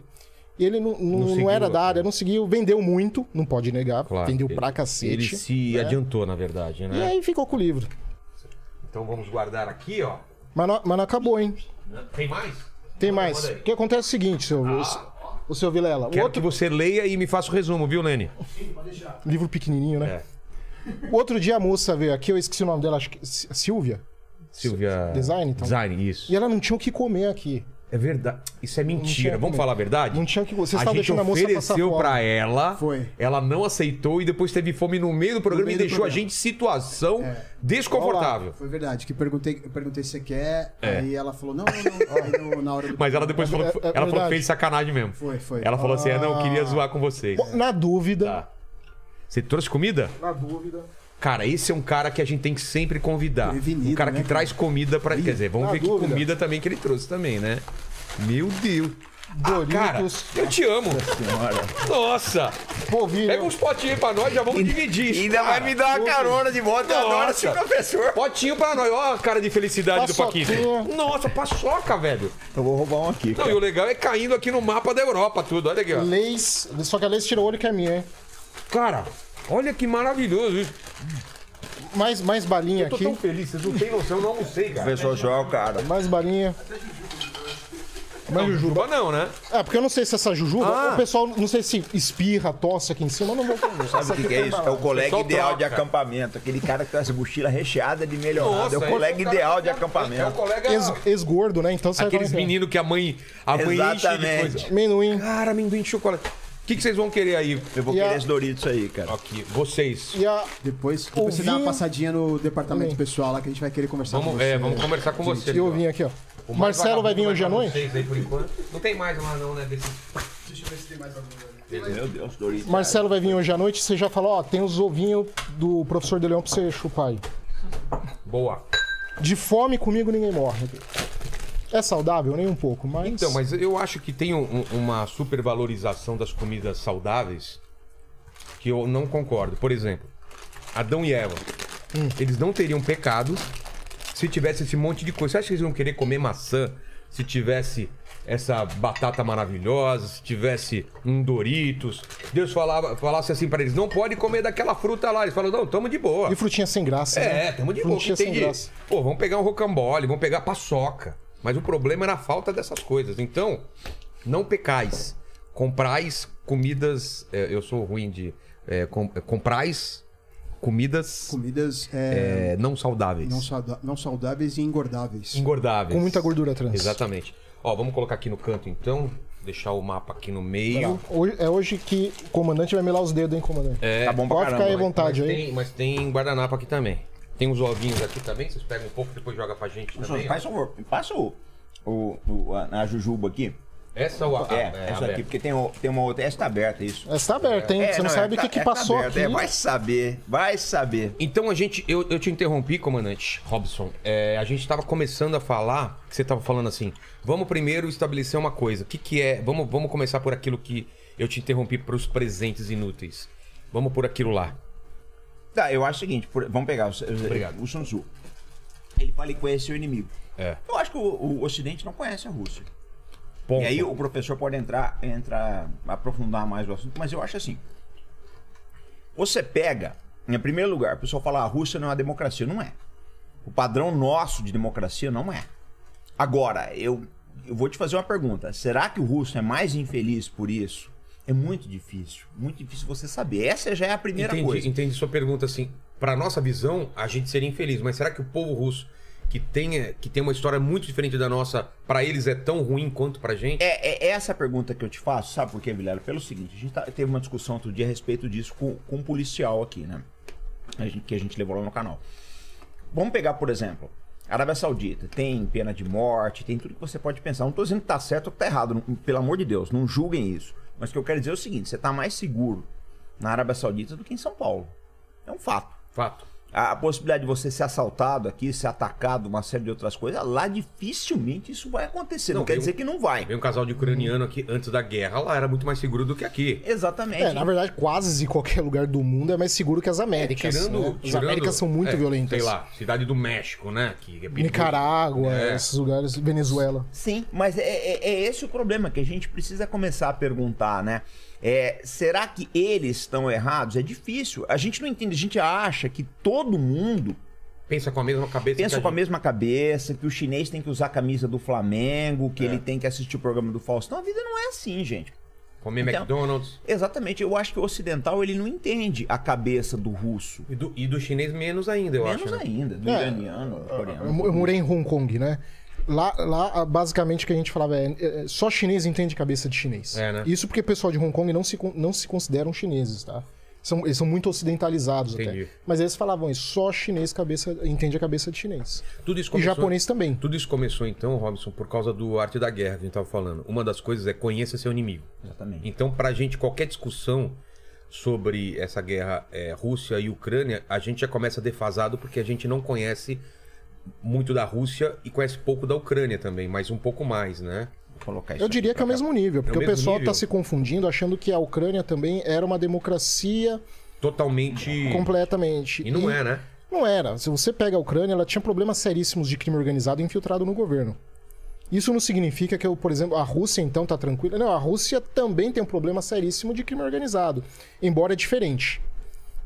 Speaker 3: E ele não, não, não
Speaker 1: seguiu,
Speaker 3: era da área,
Speaker 1: é.
Speaker 3: não seguiu, vendeu muito, não pode negar,
Speaker 1: Claro.
Speaker 3: vendeu
Speaker 1: Ele-
Speaker 3: pra cacete.
Speaker 1: Ele se adiantou, na verdade,
Speaker 3: E
Speaker 1: né?
Speaker 3: aí ficou com o livro.
Speaker 1: Então vamos guardar aqui, ó.
Speaker 3: Mas não, mas não acabou, hein?
Speaker 1: Tem mais?
Speaker 3: Tem
Speaker 1: Manda-
Speaker 3: mais. O que acontece é o seguinte, seu.
Speaker 1: Ah,
Speaker 3: O seu Vilela. O
Speaker 1: Quero
Speaker 3: outro
Speaker 1: que você leia e me faça o resumo, viu, Lene?
Speaker 3: livro pequenininho, né? O outro dia a moça veio aqui, eu esqueci o nome dela, acho que Silvia.
Speaker 1: Silvia.
Speaker 3: Design, então?
Speaker 1: Design, isso.
Speaker 3: E ela não tinha o que comer aqui.
Speaker 1: É verdade. Isso é
Speaker 3: tinha
Speaker 1: mentira. Vamos falar a verdade?
Speaker 3: Não tinha que vocês
Speaker 1: a
Speaker 3: estavam
Speaker 1: gente
Speaker 3: deixando a moça
Speaker 1: ofereceu pra ela,
Speaker 2: Foi.
Speaker 1: ela não aceitou e depois teve fome no meio do programa
Speaker 2: meio
Speaker 1: e
Speaker 2: do
Speaker 1: deixou a
Speaker 2: programa.
Speaker 1: gente em situação
Speaker 2: É.
Speaker 1: desconfortável.
Speaker 2: Foi verdade, que perguntei, eu perguntei se você quer,
Speaker 1: É.
Speaker 2: aí ela falou, não, não, não. Na hora do
Speaker 1: Mas ela depois falou, que-
Speaker 3: É- é
Speaker 1: ela falou que fez sacanagem mesmo.
Speaker 2: Foi, foi.
Speaker 1: Ela falou assim: "É, não, eu queria zoar com vocês.
Speaker 3: Na dúvida.
Speaker 1: Tá. Você trouxe comida?
Speaker 3: Na dúvida.
Speaker 1: Cara, esse é um cara que a gente tem que sempre convidar.
Speaker 2: Prevenido,
Speaker 1: um cara que
Speaker 2: né,
Speaker 1: traz comida pra. Quer dizer, vamos
Speaker 3: na
Speaker 1: ver que
Speaker 3: dúvida.
Speaker 1: comida também que ele trouxe também, né? Meu Deus. Ah,
Speaker 3: Doritos.
Speaker 1: cara, eu te amo. Nossa.
Speaker 3: Polvilho.
Speaker 1: Pega uns potinhos aí pra nós, já vamos dividir.
Speaker 4: Ainda vai me dar uma carona de volta. Eu adoro esse
Speaker 1: Nossa.
Speaker 4: professor.
Speaker 1: Potinho pra nós. Ó a cara de felicidade do
Speaker 3: Paçoquinha.
Speaker 1: Paquito. Nossa, paçoca, velho.
Speaker 4: Eu vou roubar um aqui.
Speaker 1: Não,
Speaker 4: cara.
Speaker 1: e o legal é caindo aqui no mapa da Europa tudo. Olha aqui, ó.
Speaker 3: Leis. Só que a Leis tirou o olho que é minha, hein?
Speaker 1: Cara, olha que maravilhoso isso.
Speaker 3: Mais, mais balinha
Speaker 1: Eu tô
Speaker 3: aqui.
Speaker 1: tão feliz, vocês não têm noção, eu não almocei, cara.
Speaker 4: Professor Joel, cara.
Speaker 3: Mais balinha. Mais
Speaker 1: Não,
Speaker 3: jujuba.
Speaker 1: não, né?
Speaker 3: É, porque eu não sei se essa jujuba.
Speaker 1: Ah.
Speaker 3: O pessoal, não sei se espirra, tosse aqui em cima, eu não vou comer.
Speaker 4: Sabe o que, que é isso? É o colega
Speaker 1: Pessoal
Speaker 4: ideal de
Speaker 1: troca.
Speaker 4: acampamento. Aquele cara que tem essa mochila recheada de melhorada.
Speaker 1: Nossa,
Speaker 4: é o colega
Speaker 1: cara-
Speaker 4: ideal de
Speaker 1: É o
Speaker 4: acampamento.
Speaker 1: colega.
Speaker 3: Ex- Ex-gordo, né? Então sabe
Speaker 1: Aqueles
Speaker 3: é que é.
Speaker 1: meninos que a mãe, a mãe enche de
Speaker 4: Exatamente.
Speaker 1: coisa.
Speaker 3: Amendoim.
Speaker 1: Cara, amendoim de chocolate. O que, que vocês vão querer aí?
Speaker 4: Eu vou
Speaker 3: E
Speaker 4: querer
Speaker 3: a-
Speaker 4: esse Doritos aí, cara.
Speaker 1: Aqui, vocês.
Speaker 3: E a.
Speaker 2: Depois, depois você dá uma passadinha no departamento
Speaker 3: Também.
Speaker 2: pessoal lá que a gente vai querer conversar com
Speaker 1: Vamos,
Speaker 2: você.
Speaker 1: é, vamos conversar com vocês.
Speaker 3: E eu vim aqui, ó.
Speaker 1: O mais
Speaker 3: Marcelo vai vir
Speaker 1: vagabundo
Speaker 3: hoje à noite?
Speaker 1: vocês aí por enquanto. Não tem mais lá não, né? Desse...
Speaker 4: Meu Deus, Doritos.
Speaker 3: Marcelo vai vir hoje à noite. Você já falou, ó, tem os ovinhos do professor de Leão pra você chupar aí.
Speaker 1: Boa.
Speaker 3: De fome comigo ninguém morre. É saudável? Nem um pouco, mas.
Speaker 1: Então, mas eu acho que tem um- um- uma supervalorização das comidas saudáveis que eu não concordo. Por exemplo, Adão e Eva. Eles não teriam pecado se tivesse esse monte de coisa. Você acha que eles iam querer comer maçã se tivesse essa batata maravilhosa, se tivesse um Doritos? Deus falava, falasse assim pra eles: não pode comer daquela fruta lá. Eles falam: não, tamo de boa.
Speaker 3: E frutinha sem graça. né?
Speaker 1: É, tamo de boa.
Speaker 3: Frutinha
Speaker 1: tem
Speaker 3: sem
Speaker 1: de...
Speaker 3: graça.
Speaker 1: Pô, vamos pegar um rocambole, vamos pegar paçoca. Mas o problema era a falta dessas coisas. Então, não pecais. Comprais comidas. é, eu sou ruim de. É, com- é, comprais comidas
Speaker 2: Comidas é,
Speaker 1: é, não saudáveis.
Speaker 2: não, sauda- não saudáveis e engordáveis.
Speaker 1: Engordáveis.
Speaker 3: Com muita gordura trans.
Speaker 1: Exatamente. Ó, vamos colocar aqui no canto então. Deixar o mapa aqui no meio.
Speaker 3: Hoje- é hoje que o comandante vai melar os dedos, hein, comandante?
Speaker 1: É,
Speaker 4: Tá bom pra
Speaker 3: Pode
Speaker 4: caramba.
Speaker 3: ficar aí à vontade
Speaker 1: mas,
Speaker 3: aí.
Speaker 1: tem, mas tem guardanapo aqui também. Tem uns ovinhos aqui também. Vocês pegam um pouco depois joga pra gente também. ó.
Speaker 4: Faz favor, passa o, o, o- a, a jujuba aqui.
Speaker 1: Essa ou a.
Speaker 4: É,
Speaker 1: a-
Speaker 4: essa
Speaker 1: aberta?
Speaker 4: aqui, porque tem, o- tem uma outra. Essa tá aberta, isso.
Speaker 3: Essa tá aberta, hein?
Speaker 4: É,
Speaker 3: Você não,
Speaker 4: é,
Speaker 3: sabe o
Speaker 4: tá-
Speaker 3: que, que
Speaker 4: é, tá
Speaker 3: passou
Speaker 4: aberta,
Speaker 3: aqui.
Speaker 4: é, vai saber, vai saber.
Speaker 1: Então a gente, eu, eu te interrompi, comandante Robson. É, a gente estava começando a falar, que você estava falando assim, vamos primeiro estabelecer uma coisa. O que, que é? Vamos, vamos começar por aquilo que eu te interrompi para os presentes inúteis. Vamos por aquilo lá.
Speaker 4: Tá, eu acho o seguinte, por- vamos pegar o,
Speaker 1: Obrigado.
Speaker 4: o Sun Tzu. Ele fala que conhece o inimigo.
Speaker 1: É.
Speaker 4: Eu acho que o, o Ocidente não conhece a Rússia.
Speaker 1: Ponto.
Speaker 4: E aí o professor pode entrar, entrar, aprofundar mais o assunto, mas eu acho assim. Você pega, em primeiro lugar, o pessoal fala "Ah, a Rússia não é uma democracia. Não é. O padrão nosso de democracia não é. Agora, eu, eu vou te fazer uma pergunta. Será que o russo é mais infeliz por isso? É muito difícil. Muito difícil você saber. Essa já é a primeira
Speaker 1: entendi,
Speaker 4: coisa.
Speaker 1: entendi sua pergunta assim. Para nossa visão, a gente seria infeliz, mas será que o povo russo que tem, que tem uma história muito diferente da nossa, para eles é tão ruim quanto pra gente?
Speaker 4: É, é essa a pergunta que eu te faço, sabe por quê, Vilela? Pelo seguinte, a gente tá- teve uma discussão outro dia a respeito disso com, com um policial aqui, né? A gente- que a gente levou lá no canal. Vamos pegar, por exemplo, Arábia Saudita. Tem pena de morte, tem tudo que você pode pensar. Não tô dizendo que tá certo ou que tá errado, não- pelo amor de Deus, não julguem isso. Mas o que eu quero dizer é o seguinte: você tá mais seguro na Arábia Saudita do que em São Paulo. É um fato.
Speaker 1: Fato.
Speaker 4: A, a possibilidade de você ser assaltado aqui, ser atacado, uma série de outras coisas, lá dificilmente isso vai acontecer. Não,
Speaker 1: Não,
Speaker 4: quer
Speaker 1: um-
Speaker 4: dizer que não vai.
Speaker 1: Veio um casal de ucraniano aqui antes da guerra, lá era muito mais seguro do que aqui.
Speaker 4: Exatamente.
Speaker 3: É, na verdade, quase em qualquer lugar do mundo é mais seguro que as Américas.
Speaker 1: Tirando,
Speaker 3: né? As
Speaker 1: tirando-
Speaker 3: Américas são muito
Speaker 1: é,
Speaker 3: violentas.
Speaker 1: Sei lá, cidade do México, né? Que é.
Speaker 3: Nicarágua,
Speaker 1: É.
Speaker 3: esses lugares, Venezuela.
Speaker 4: Sim, mas é, é- é esse o problema que a gente precisa começar a perguntar, né? É, será que eles estão errados? É difícil. A gente não entende, a gente acha que todo mundo
Speaker 1: Pensa com a mesma cabeça
Speaker 4: pensa
Speaker 1: que a
Speaker 4: com a
Speaker 1: gente.
Speaker 4: mesma cabeça, que o chinês tem que usar a camisa do Flamengo, que ele tem que assistir o programa do Faustão. A vida não é assim, gente.
Speaker 1: Comer
Speaker 4: Então,
Speaker 1: McDonald's.
Speaker 4: Exatamente, eu acho que o ocidental ele não entende a cabeça do russo.
Speaker 1: E do, e do chinês menos ainda, eu
Speaker 4: Menos
Speaker 1: acho. né?
Speaker 4: ainda, do
Speaker 3: É,
Speaker 4: iraniano, do
Speaker 3: Eu
Speaker 4: coreano.
Speaker 3: eu morei em Hong Kong, né? Lá, lá, basicamente, o que a gente falava é, é, só chinês entende cabeça de chinês.
Speaker 1: É, né?
Speaker 3: Isso porque o pessoal de Hong Kong não se, não se consideram chineses, tá? São, eles são muito ocidentalizados
Speaker 1: Entendi.
Speaker 3: até. Mas eles falavam isso, só chinês cabeça, entende a cabeça de chinês.
Speaker 1: Tudo isso
Speaker 3: E
Speaker 1: começou...
Speaker 3: japonês também.
Speaker 1: Tudo isso começou então, Robson, por causa do arte da guerra que a gente tava falando. Uma das coisas é conheça seu inimigo.
Speaker 4: Exatamente.
Speaker 1: Então, pra gente, qualquer discussão sobre essa guerra é, Rússia e Ucrânia, a gente já começa defasado porque a gente não conhece muito da Rússia e conhece pouco da Ucrânia também, mas um pouco mais, né?
Speaker 3: Eu diria que é o mesmo nível, porque
Speaker 1: É o
Speaker 3: o, pessoal
Speaker 1: nível?
Speaker 3: tá se confundindo, achando que a Ucrânia também era uma democracia
Speaker 1: Totalmente.
Speaker 3: completamente.
Speaker 1: E não é, né?
Speaker 3: Não era. Se você pega a Ucrânia, ela tinha problemas seríssimos de crime organizado infiltrado no governo. Isso não significa que, eu, por exemplo, a Rússia então tá tranquila. Não, a Rússia também tem um problema seríssimo de crime organizado, embora é diferente.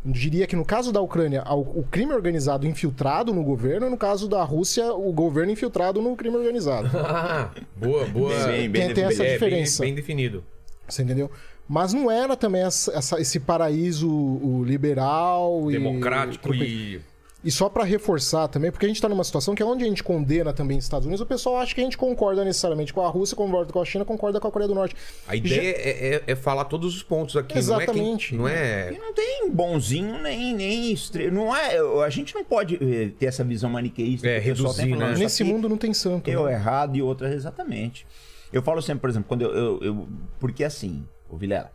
Speaker 3: Eu diria que no caso da Ucrânia, o crime organizado infiltrado no governo, e no caso da Rússia, o governo infiltrado no crime organizado.
Speaker 1: Ah, boa, boa.
Speaker 4: Bem, bem,
Speaker 3: Tem- tem essa
Speaker 1: É, bem-
Speaker 3: diferença.
Speaker 1: Bem, definido.
Speaker 3: Você entendeu? Mas não era também essa- essa- esse paraíso o liberal e-
Speaker 1: Democrático e.
Speaker 3: E só pra reforçar também, porque a gente tá numa situação que é onde a gente condena também os Estados Unidos, o pessoal acha que a gente concorda necessariamente com a Rússia, concorda com a China, concorda com a Coreia do Norte.
Speaker 1: A ideia é, é- é falar todos os pontos aqui.
Speaker 3: Exatamente.
Speaker 1: Não é, quem-
Speaker 4: E
Speaker 1: não é
Speaker 4: não tem bonzinho nem, nem estre... não é A gente não pode eh, ter essa visão maniqueísta.
Speaker 1: É,
Speaker 4: que o pessoal
Speaker 1: reduzir,
Speaker 4: falando,
Speaker 1: né?
Speaker 4: "Isso
Speaker 3: Nesse mundo não tem santo.
Speaker 4: Eu
Speaker 3: né?
Speaker 4: errado e outra exatamente. Eu falo sempre, por exemplo, quando eu. eu- eu- porque assim, o Vilela,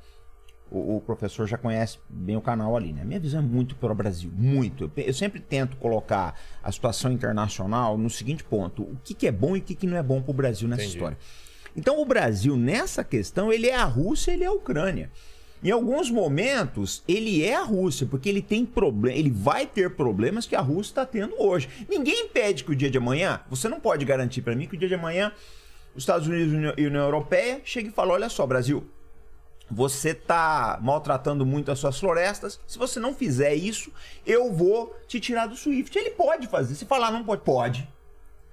Speaker 4: o, o professor já conhece bem o canal ali, né? Minha visão é muito para o Brasil, muito. Eu, eu sempre tento colocar a situação internacional no seguinte ponto: o que, que é bom e o que, que não é bom para o Brasil nessa
Speaker 1: Entendi.
Speaker 4: história. Então, o Brasil, nessa questão, ele é a Rússia, ele é a Ucrânia. Em alguns momentos, ele é a Rússia, porque ele tem problema, ele vai ter problemas que a Rússia está tendo hoje. Ninguém impede que o dia de amanhã, você não pode garantir para mim que o dia de amanhã os Estados Unidos e a União- e a União Europeia cheguem e falem: olha só, Brasil, você tá maltratando muito as suas florestas. Se você não fizer isso, eu vou te tirar do Swift. Ele pode fazer. Se falar não pode, pode.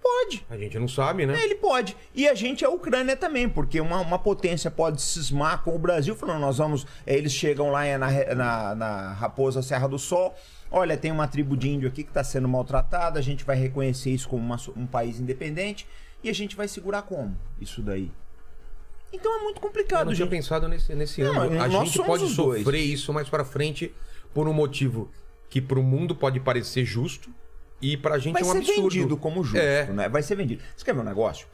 Speaker 4: Pode.
Speaker 1: A gente não sabe, né?
Speaker 4: Ele pode. E a gente é a Ucrânia também, porque uma, uma potência pode cismar com o Brasil, falando, nós vamos. eh, Eles chegam lá eh, na, na, na Raposa Serra do Sol. Olha, tem uma tribo de índio aqui que está sendo maltratada, a gente vai reconhecer isso como uma um país independente e a gente vai segurar como? Isso daí. Então é muito
Speaker 1: Eu
Speaker 4: complicado,
Speaker 1: não tinha
Speaker 4: gente.
Speaker 1: pensado nesse, nesse
Speaker 4: Não,
Speaker 1: ângulo. A gente pode
Speaker 4: os dois.
Speaker 1: sofrer isso mais pra frente por um motivo que pro mundo pode parecer justo e pra gente
Speaker 4: vai
Speaker 1: é um
Speaker 4: ser
Speaker 1: absurdo.
Speaker 4: vendido como justo,
Speaker 1: É.
Speaker 4: né? Vai ser vendido. Você quer ver um negócio?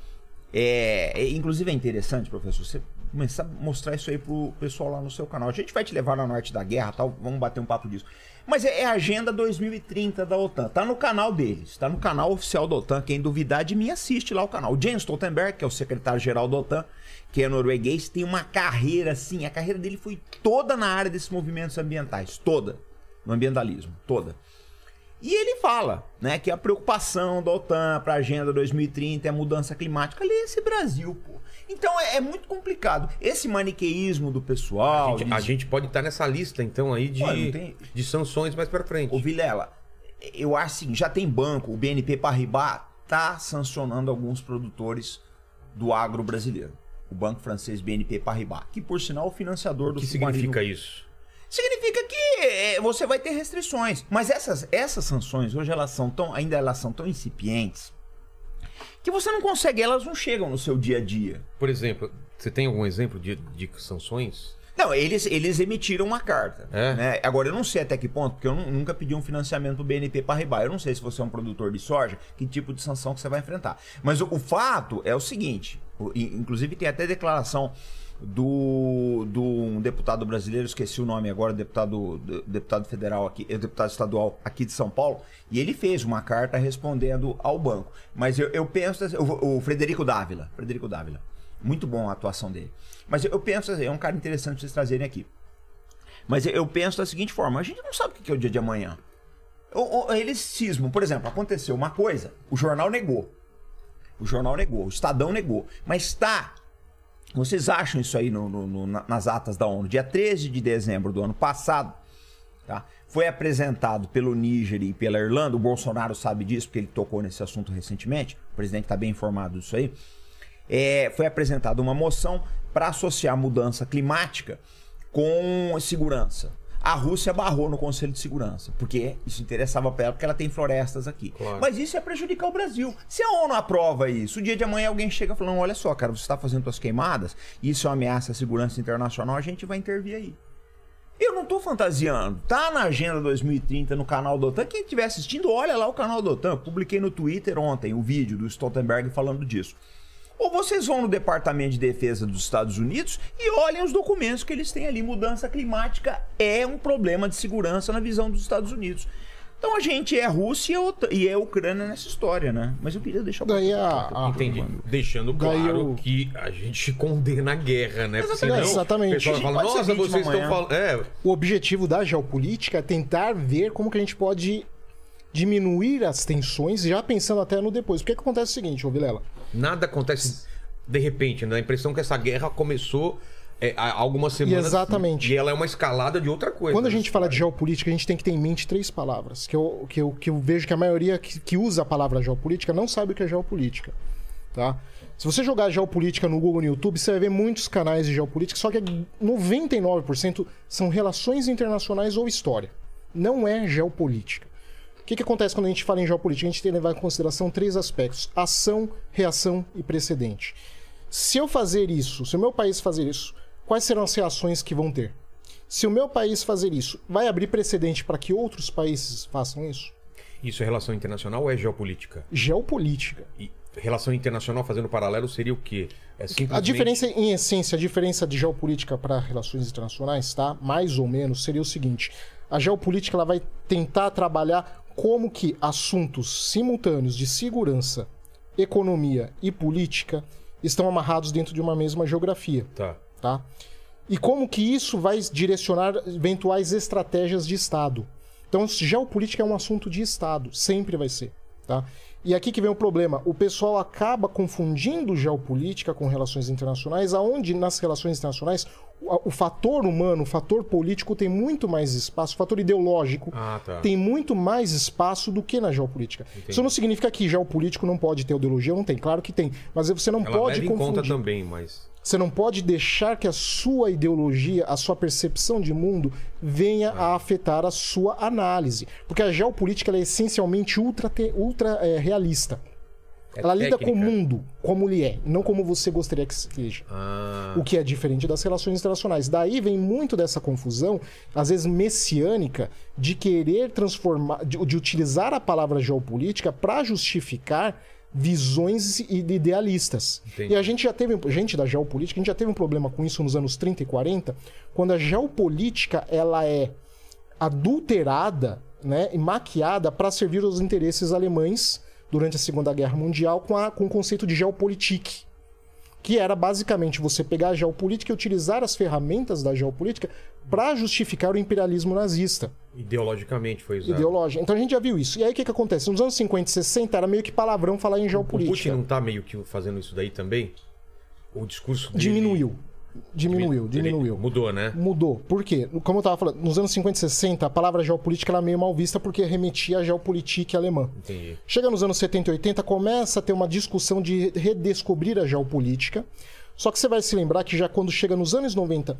Speaker 4: É, é, inclusive é interessante, professor, você começar a mostrar isso aí pro pessoal lá no seu canal. A gente vai te levar na Norte da Guerra tal, vamos bater um papo disso. Mas é, é a Agenda 2030 da OTAN. Tá no canal deles, tá no canal oficial da OTAN. Quem duvidar de mim, assiste lá o canal. O Jens Stoltenberg, que é o secretário-geral da OTAN, que é norueguês, tem uma carreira assim. A carreira dele foi toda na área desses movimentos ambientais. Toda. No ambientalismo. Toda. E ele fala, né, que a preocupação da OTAN para a Agenda 2030 é a mudança climática. Ali é esse Brasil, pô. Então é, é muito complicado. Esse maniqueísmo do pessoal.
Speaker 1: A gente, a gente pode estar nessa lista, então, aí de,
Speaker 4: tem-
Speaker 1: de sanções mais pra frente.
Speaker 4: Ô Vilela, eu acho assim, já tem banco, o BNP Paribas tá sancionando alguns produtores do agro brasileiro. O banco francês BNP Paribas, que por sinal é o financiador
Speaker 1: O
Speaker 4: do
Speaker 1: que
Speaker 4: submarino
Speaker 1: significa isso?
Speaker 4: significa que é, você vai ter restrições. Mas essas, essas sanções, hoje elas são tão, ainda elas são tão incipientes que você não consegue, elas não chegam no seu dia a dia.
Speaker 1: Por exemplo, você tem algum exemplo de, de sanções?
Speaker 4: Não, eles, eles emitiram uma carta.
Speaker 1: É?
Speaker 4: né? Agora, eu não sei até que ponto, porque eu nu- nunca pedi um financiamento pro BNP Paribas. Eu não sei se você é um produtor de soja, que tipo de sanção que você vai enfrentar. Mas o, o fato é o seguinte: inclusive tem até declaração do, do um deputado brasileiro, esqueci o nome agora, deputado, do- deputado federal aqui, eh, deputado estadual aqui de São Paulo, e ele fez uma carta respondendo ao banco. Mas eu, eu penso, o, o Frederico Dávila, Frederico Dávila, muito bom a atuação dele. Mas eu, penso, assim, é um cara interessante vocês trazerem aqui. Mas eu penso da seguinte forma: a gente não sabe o que é o dia de amanhã. O- Eles cismam, por exemplo, aconteceu uma coisa, o jornal negou. O jornal negou, o Estadão negou. Mas tá. Vocês acham isso aí no- no- no- na- nas atas da ONU? Dia 13 de dezembro do ano passado, tá? Foi apresentado pelo Níger e pela Irlanda. O Bolsonaro sabe disso, porque ele tocou nesse assunto recentemente. O presidente está bem informado disso aí. É, foi apresentada uma moção para associar mudança climática com segurança. A Rússia barrou no Conselho de Segurança, porque isso interessava para ela, porque ela tem florestas aqui.
Speaker 1: Claro.
Speaker 4: Mas isso é prejudicar o Brasil. Se a ONU aprova isso, o dia de amanhã alguém chega falando: olha só, cara, você está fazendo suas queimadas, isso é uma ameaça à segurança internacional, a gente vai intervir aí. Eu não tô fantasiando. Tá na agenda 2030 no canal do OTAN. Quem estiver assistindo, olha lá o canal do OTAN. Publiquei no Twitter ontem o vídeo do Stoltenberg falando disso. Ou vocês vão no Departamento de Defesa dos Estados Unidos e olhem os documentos que eles têm ali. Mudança climática é um problema de segurança na visão dos Estados Unidos. Então a gente é Rússia e é Ucrânia nessa história, né? Mas eu queria deixar
Speaker 3: Daí a, a-
Speaker 1: Entendi. Deixando
Speaker 3: Daí
Speaker 1: claro
Speaker 3: eu-
Speaker 1: que a gente condena a guerra, né?
Speaker 4: Exatamente.
Speaker 1: senão
Speaker 3: Exatamente.
Speaker 1: O pessoal
Speaker 4: ser
Speaker 1: nossa, vocês estão
Speaker 4: amanhã."
Speaker 1: falando. É,
Speaker 3: o objetivo da geopolítica é tentar ver como que a gente pode diminuir as tensões, já pensando até no depois. Porque que acontece o seguinte, ô Vilela?
Speaker 1: Nada acontece de repente, né? Dá a impressão que essa guerra começou é, há algumas semanas.
Speaker 3: Exatamente.
Speaker 1: E ela é uma escalada de outra coisa.
Speaker 3: Quando a
Speaker 1: né?
Speaker 3: gente fala de geopolítica, a gente tem que ter em mente três palavras, que eu, que eu, que eu vejo que a maioria que, que usa a palavra geopolítica não sabe o que é geopolítica. Tá? Se você jogar geopolítica no Google no YouTube, você vai ver muitos canais de geopolítica, só que 99% são relações internacionais ou história. Não é geopolítica. O que, que acontece quando a gente fala em geopolítica? A gente tem que levar em consideração três aspectos: ação, reação e precedente. Se eu fazer isso, se o meu país fazer isso, quais serão as reações que vão ter? Se o meu país fazer isso, vai abrir precedente para que outros países façam isso?
Speaker 1: Isso é relação internacional ou é geopolítica?
Speaker 3: Geopolítica.
Speaker 1: E relação internacional fazendo paralelo seria o quê? É
Speaker 3: A
Speaker 1: simplesmente...
Speaker 3: diferença, em essência, a diferença de geopolítica para relações internacionais, tá? Mais ou menos, seria o seguinte: a geopolítica ela vai tentar trabalhar como que assuntos simultâneos de segurança, economia e política estão amarrados dentro de uma mesma geografia,
Speaker 1: Tá.
Speaker 3: tá? E como que isso vai direcionar eventuais estratégias de Estado. Então, geopolítica é um assunto de Estado, sempre vai ser, tá? E aqui que vem o problema. O pessoal acaba confundindo geopolítica com relações internacionais, aonde nas relações internacionais o, fator humano, o fator político tem muito mais espaço, o fator ideológico
Speaker 1: Ah, tá.
Speaker 3: tem muito mais espaço do que na geopolítica. Isso não significa que geopolítico não pode ter ideologia, não tem, claro que tem, mas você não
Speaker 1: Ela
Speaker 3: pode
Speaker 1: leva em conta
Speaker 3: confundir.
Speaker 1: também, mas.
Speaker 3: Você não pode deixar que a sua ideologia, a sua percepção de mundo venha a afetar a sua análise. Porque a geopolítica é essencialmente ultra, ultra eh, realista. Ela lida com o mundo como ele é, não como você gostaria que seja.
Speaker 1: Ah,
Speaker 3: O que é diferente das relações internacionais. Daí vem muito dessa confusão, às vezes messiânica, de querer transformar, de, de utilizar a palavra geopolítica para justificar visões idealistas.
Speaker 1: Entendi.
Speaker 3: E a gente já teve, gente da geopolítica, a gente já teve um problema com isso nos anos 30 e 40, quando a geopolítica ela é adulterada, né, e maquiada para servir aos interesses alemães durante a Segunda Guerra Mundial com, a, com o conceito de geopolitik que era basicamente você pegar a geopolítica e utilizar as ferramentas da geopolítica para justificar o imperialismo nazista
Speaker 1: ideologicamente foi usado.
Speaker 3: ideológico. Então a gente já viu isso. E aí o que, que acontece? Nos anos 50 e 60 era meio que palavrão falar em
Speaker 1: O Putin
Speaker 3: geopolítica.
Speaker 1: não tá meio que fazendo isso daí também? O discurso dele...
Speaker 3: Diminuiu. Diminuiu,
Speaker 1: Ele
Speaker 3: diminuiu.
Speaker 1: Mudou, né?
Speaker 3: Mudou. Por quê? Como eu tava falando, nos anos 50 e 60, a palavra geopolítica era meio mal vista porque remetia à geopolítica alemã.
Speaker 1: Entendi.
Speaker 3: Chega nos anos 70 e 80, começa a ter uma discussão de redescobrir a geopolítica. Só que você vai se lembrar que já quando chega nos anos 90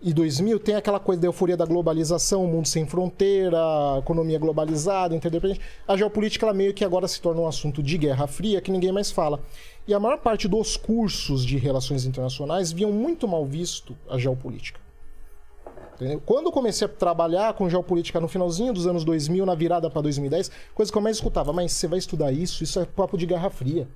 Speaker 3: e 2000, tem aquela coisa da euforia da globalização, o mundo sem fronteira, economia globalizada, interdependente. A geopolítica ela meio que agora se torna um assunto de guerra fria que ninguém mais fala. E a maior parte dos cursos de relações internacionais viam muito mal visto a geopolítica. Entendeu? Quando eu comecei a trabalhar com geopolítica no finalzinho dos anos 2000, na virada para 2010, coisa que eu mais escutava, mas você vai estudar isso? Isso é papo de guerra fria.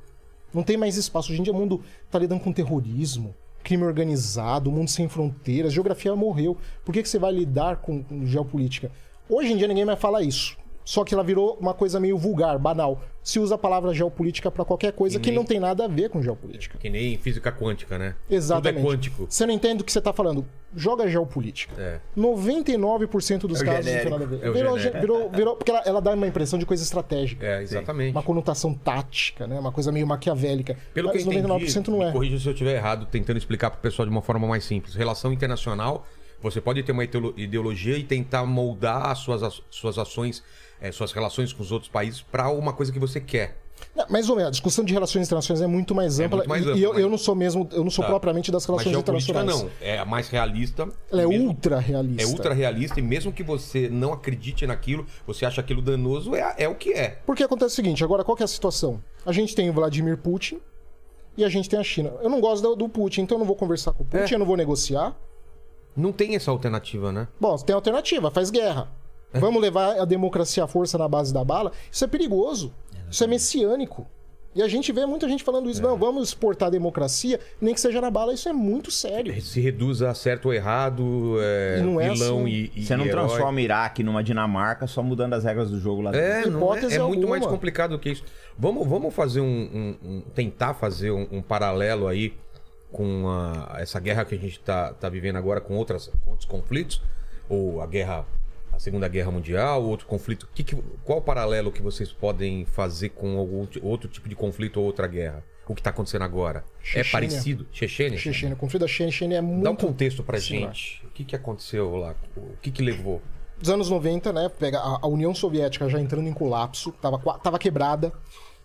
Speaker 3: Não tem mais espaço. Hoje em dia o mundo tá lidando com terrorismo, crime organizado, mundo sem fronteiras, geografia morreu. Por que, que você vai lidar com, com geopolítica? Hoje em dia ninguém mais fala isso. Só que ela virou uma coisa meio vulgar, banal. Se usa a palavra geopolítica para qualquer coisa
Speaker 1: Que
Speaker 3: que
Speaker 1: nem-
Speaker 3: não tem nada a ver com geopolítica.
Speaker 1: Que nem física quântica, né?
Speaker 3: Exatamente.
Speaker 1: Tudo é quântico.
Speaker 3: Você não entende o que você tá falando. Joga geopolítica.
Speaker 1: É.
Speaker 3: 99% dos
Speaker 4: É
Speaker 3: casos não tem
Speaker 4: genérico.
Speaker 3: nada a ver.
Speaker 1: É
Speaker 3: virou,
Speaker 1: genérico.
Speaker 3: virou, virou- porque ela, ela dá uma impressão de coisa estratégica.
Speaker 1: É, exatamente.
Speaker 3: Uma conotação tática, né? Uma coisa meio maquiavélica.
Speaker 1: Pelo que
Speaker 3: Mas
Speaker 1: eu entendi,
Speaker 3: 99% não é.
Speaker 1: corrija se eu estiver errado, tentando explicar para o pessoal de uma forma mais simples. Relação internacional, você pode ter uma ideolo- ideologia e tentar moldar as suas, a- suas ações, eh, suas relações com os outros países para uma coisa que você quer.
Speaker 3: Não, mais ou menos. A discussão de relações internacionais é muito mais
Speaker 1: É
Speaker 3: ampla.
Speaker 1: muito mais
Speaker 3: e-
Speaker 1: ampla,
Speaker 3: e eu,
Speaker 1: mas-
Speaker 3: eu não sou mesmo, eu não sou
Speaker 1: Tá.
Speaker 3: propriamente das relações internacionais.
Speaker 1: não. É a mais realista.
Speaker 3: Ela é
Speaker 1: mesmo-
Speaker 3: ultra realista.
Speaker 1: É ultra realista e mesmo que você não acredite naquilo, você acha aquilo danoso, é, é o que é.
Speaker 3: Porque acontece o seguinte, agora qual é a situação? A gente tem o Vladimir Putin e a gente tem a China. Eu não gosto do, do Putin, então eu não vou conversar com o Putin,
Speaker 1: É.
Speaker 3: eu não vou negociar.
Speaker 1: Não tem essa alternativa, né?
Speaker 3: Bom, tem alternativa, faz guerra. Vamos levar a democracia à força na base da bala? Isso é perigoso. Isso é messiânico. E a gente vê muita gente falando
Speaker 1: É.
Speaker 3: isso. Não, vamos exportar a democracia, nem que seja na bala. Isso é muito sério.
Speaker 1: Se reduz a certo ou errado, é,
Speaker 3: E não é
Speaker 1: vilão
Speaker 3: assim.
Speaker 1: e, e
Speaker 4: Você não
Speaker 1: herói.
Speaker 4: transforma o Iraque numa Dinamarca só mudando as regras do jogo lá dentro.
Speaker 1: É, não é, é muito mais complicado do que isso. Vamos, vamos fazer um, um- um- tentar fazer um, um paralelo aí com a- essa guerra que a gente está tá vivendo agora com, outras, com outros conflitos, ou a guerra, Segunda Guerra Mundial, outro conflito. Que que- qual o paralelo que vocês podem fazer com ti- outro tipo de conflito ou outra guerra? O que está acontecendo agora? É
Speaker 3: Chechênia.
Speaker 1: parecido? Chechênia?
Speaker 3: Chechênia, o conflito da Chechênia é muito...
Speaker 1: Dá um contexto
Speaker 3: Sim,
Speaker 1: gente. O que, que aconteceu lá? O que, que levou?
Speaker 3: Dos anos 90, né? Pega a, União Soviética já entrando em colapso, tava, tava quebrada.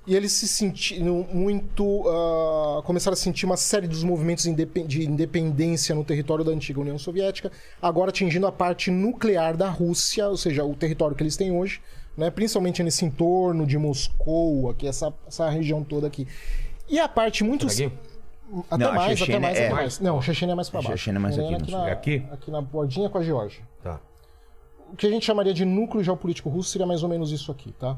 Speaker 3: E eles se sentiram muito. ah, começaram a sentir uma série dos movimentos de independência no território da antiga União Soviética, agora atingindo a parte nuclear da Rússia, ou seja, o território que eles têm hoje, né? principalmente nesse entorno de Moscou, aqui, essa, essa região toda aqui. E a parte muito.
Speaker 1: Aqui?
Speaker 3: Até
Speaker 4: Não, a
Speaker 3: mais, até mais,
Speaker 4: é
Speaker 3: até
Speaker 4: mais.
Speaker 3: Não, Chechênia é mais pra baixo.
Speaker 4: Chechênia é mais aqui,
Speaker 3: aqui,
Speaker 4: não
Speaker 3: na,
Speaker 1: é aqui?
Speaker 3: aqui na bordinha com a Geórgia
Speaker 1: Tá.
Speaker 3: o que a gente chamaria de núcleo geopolítico russo seria mais ou menos isso aqui, tá?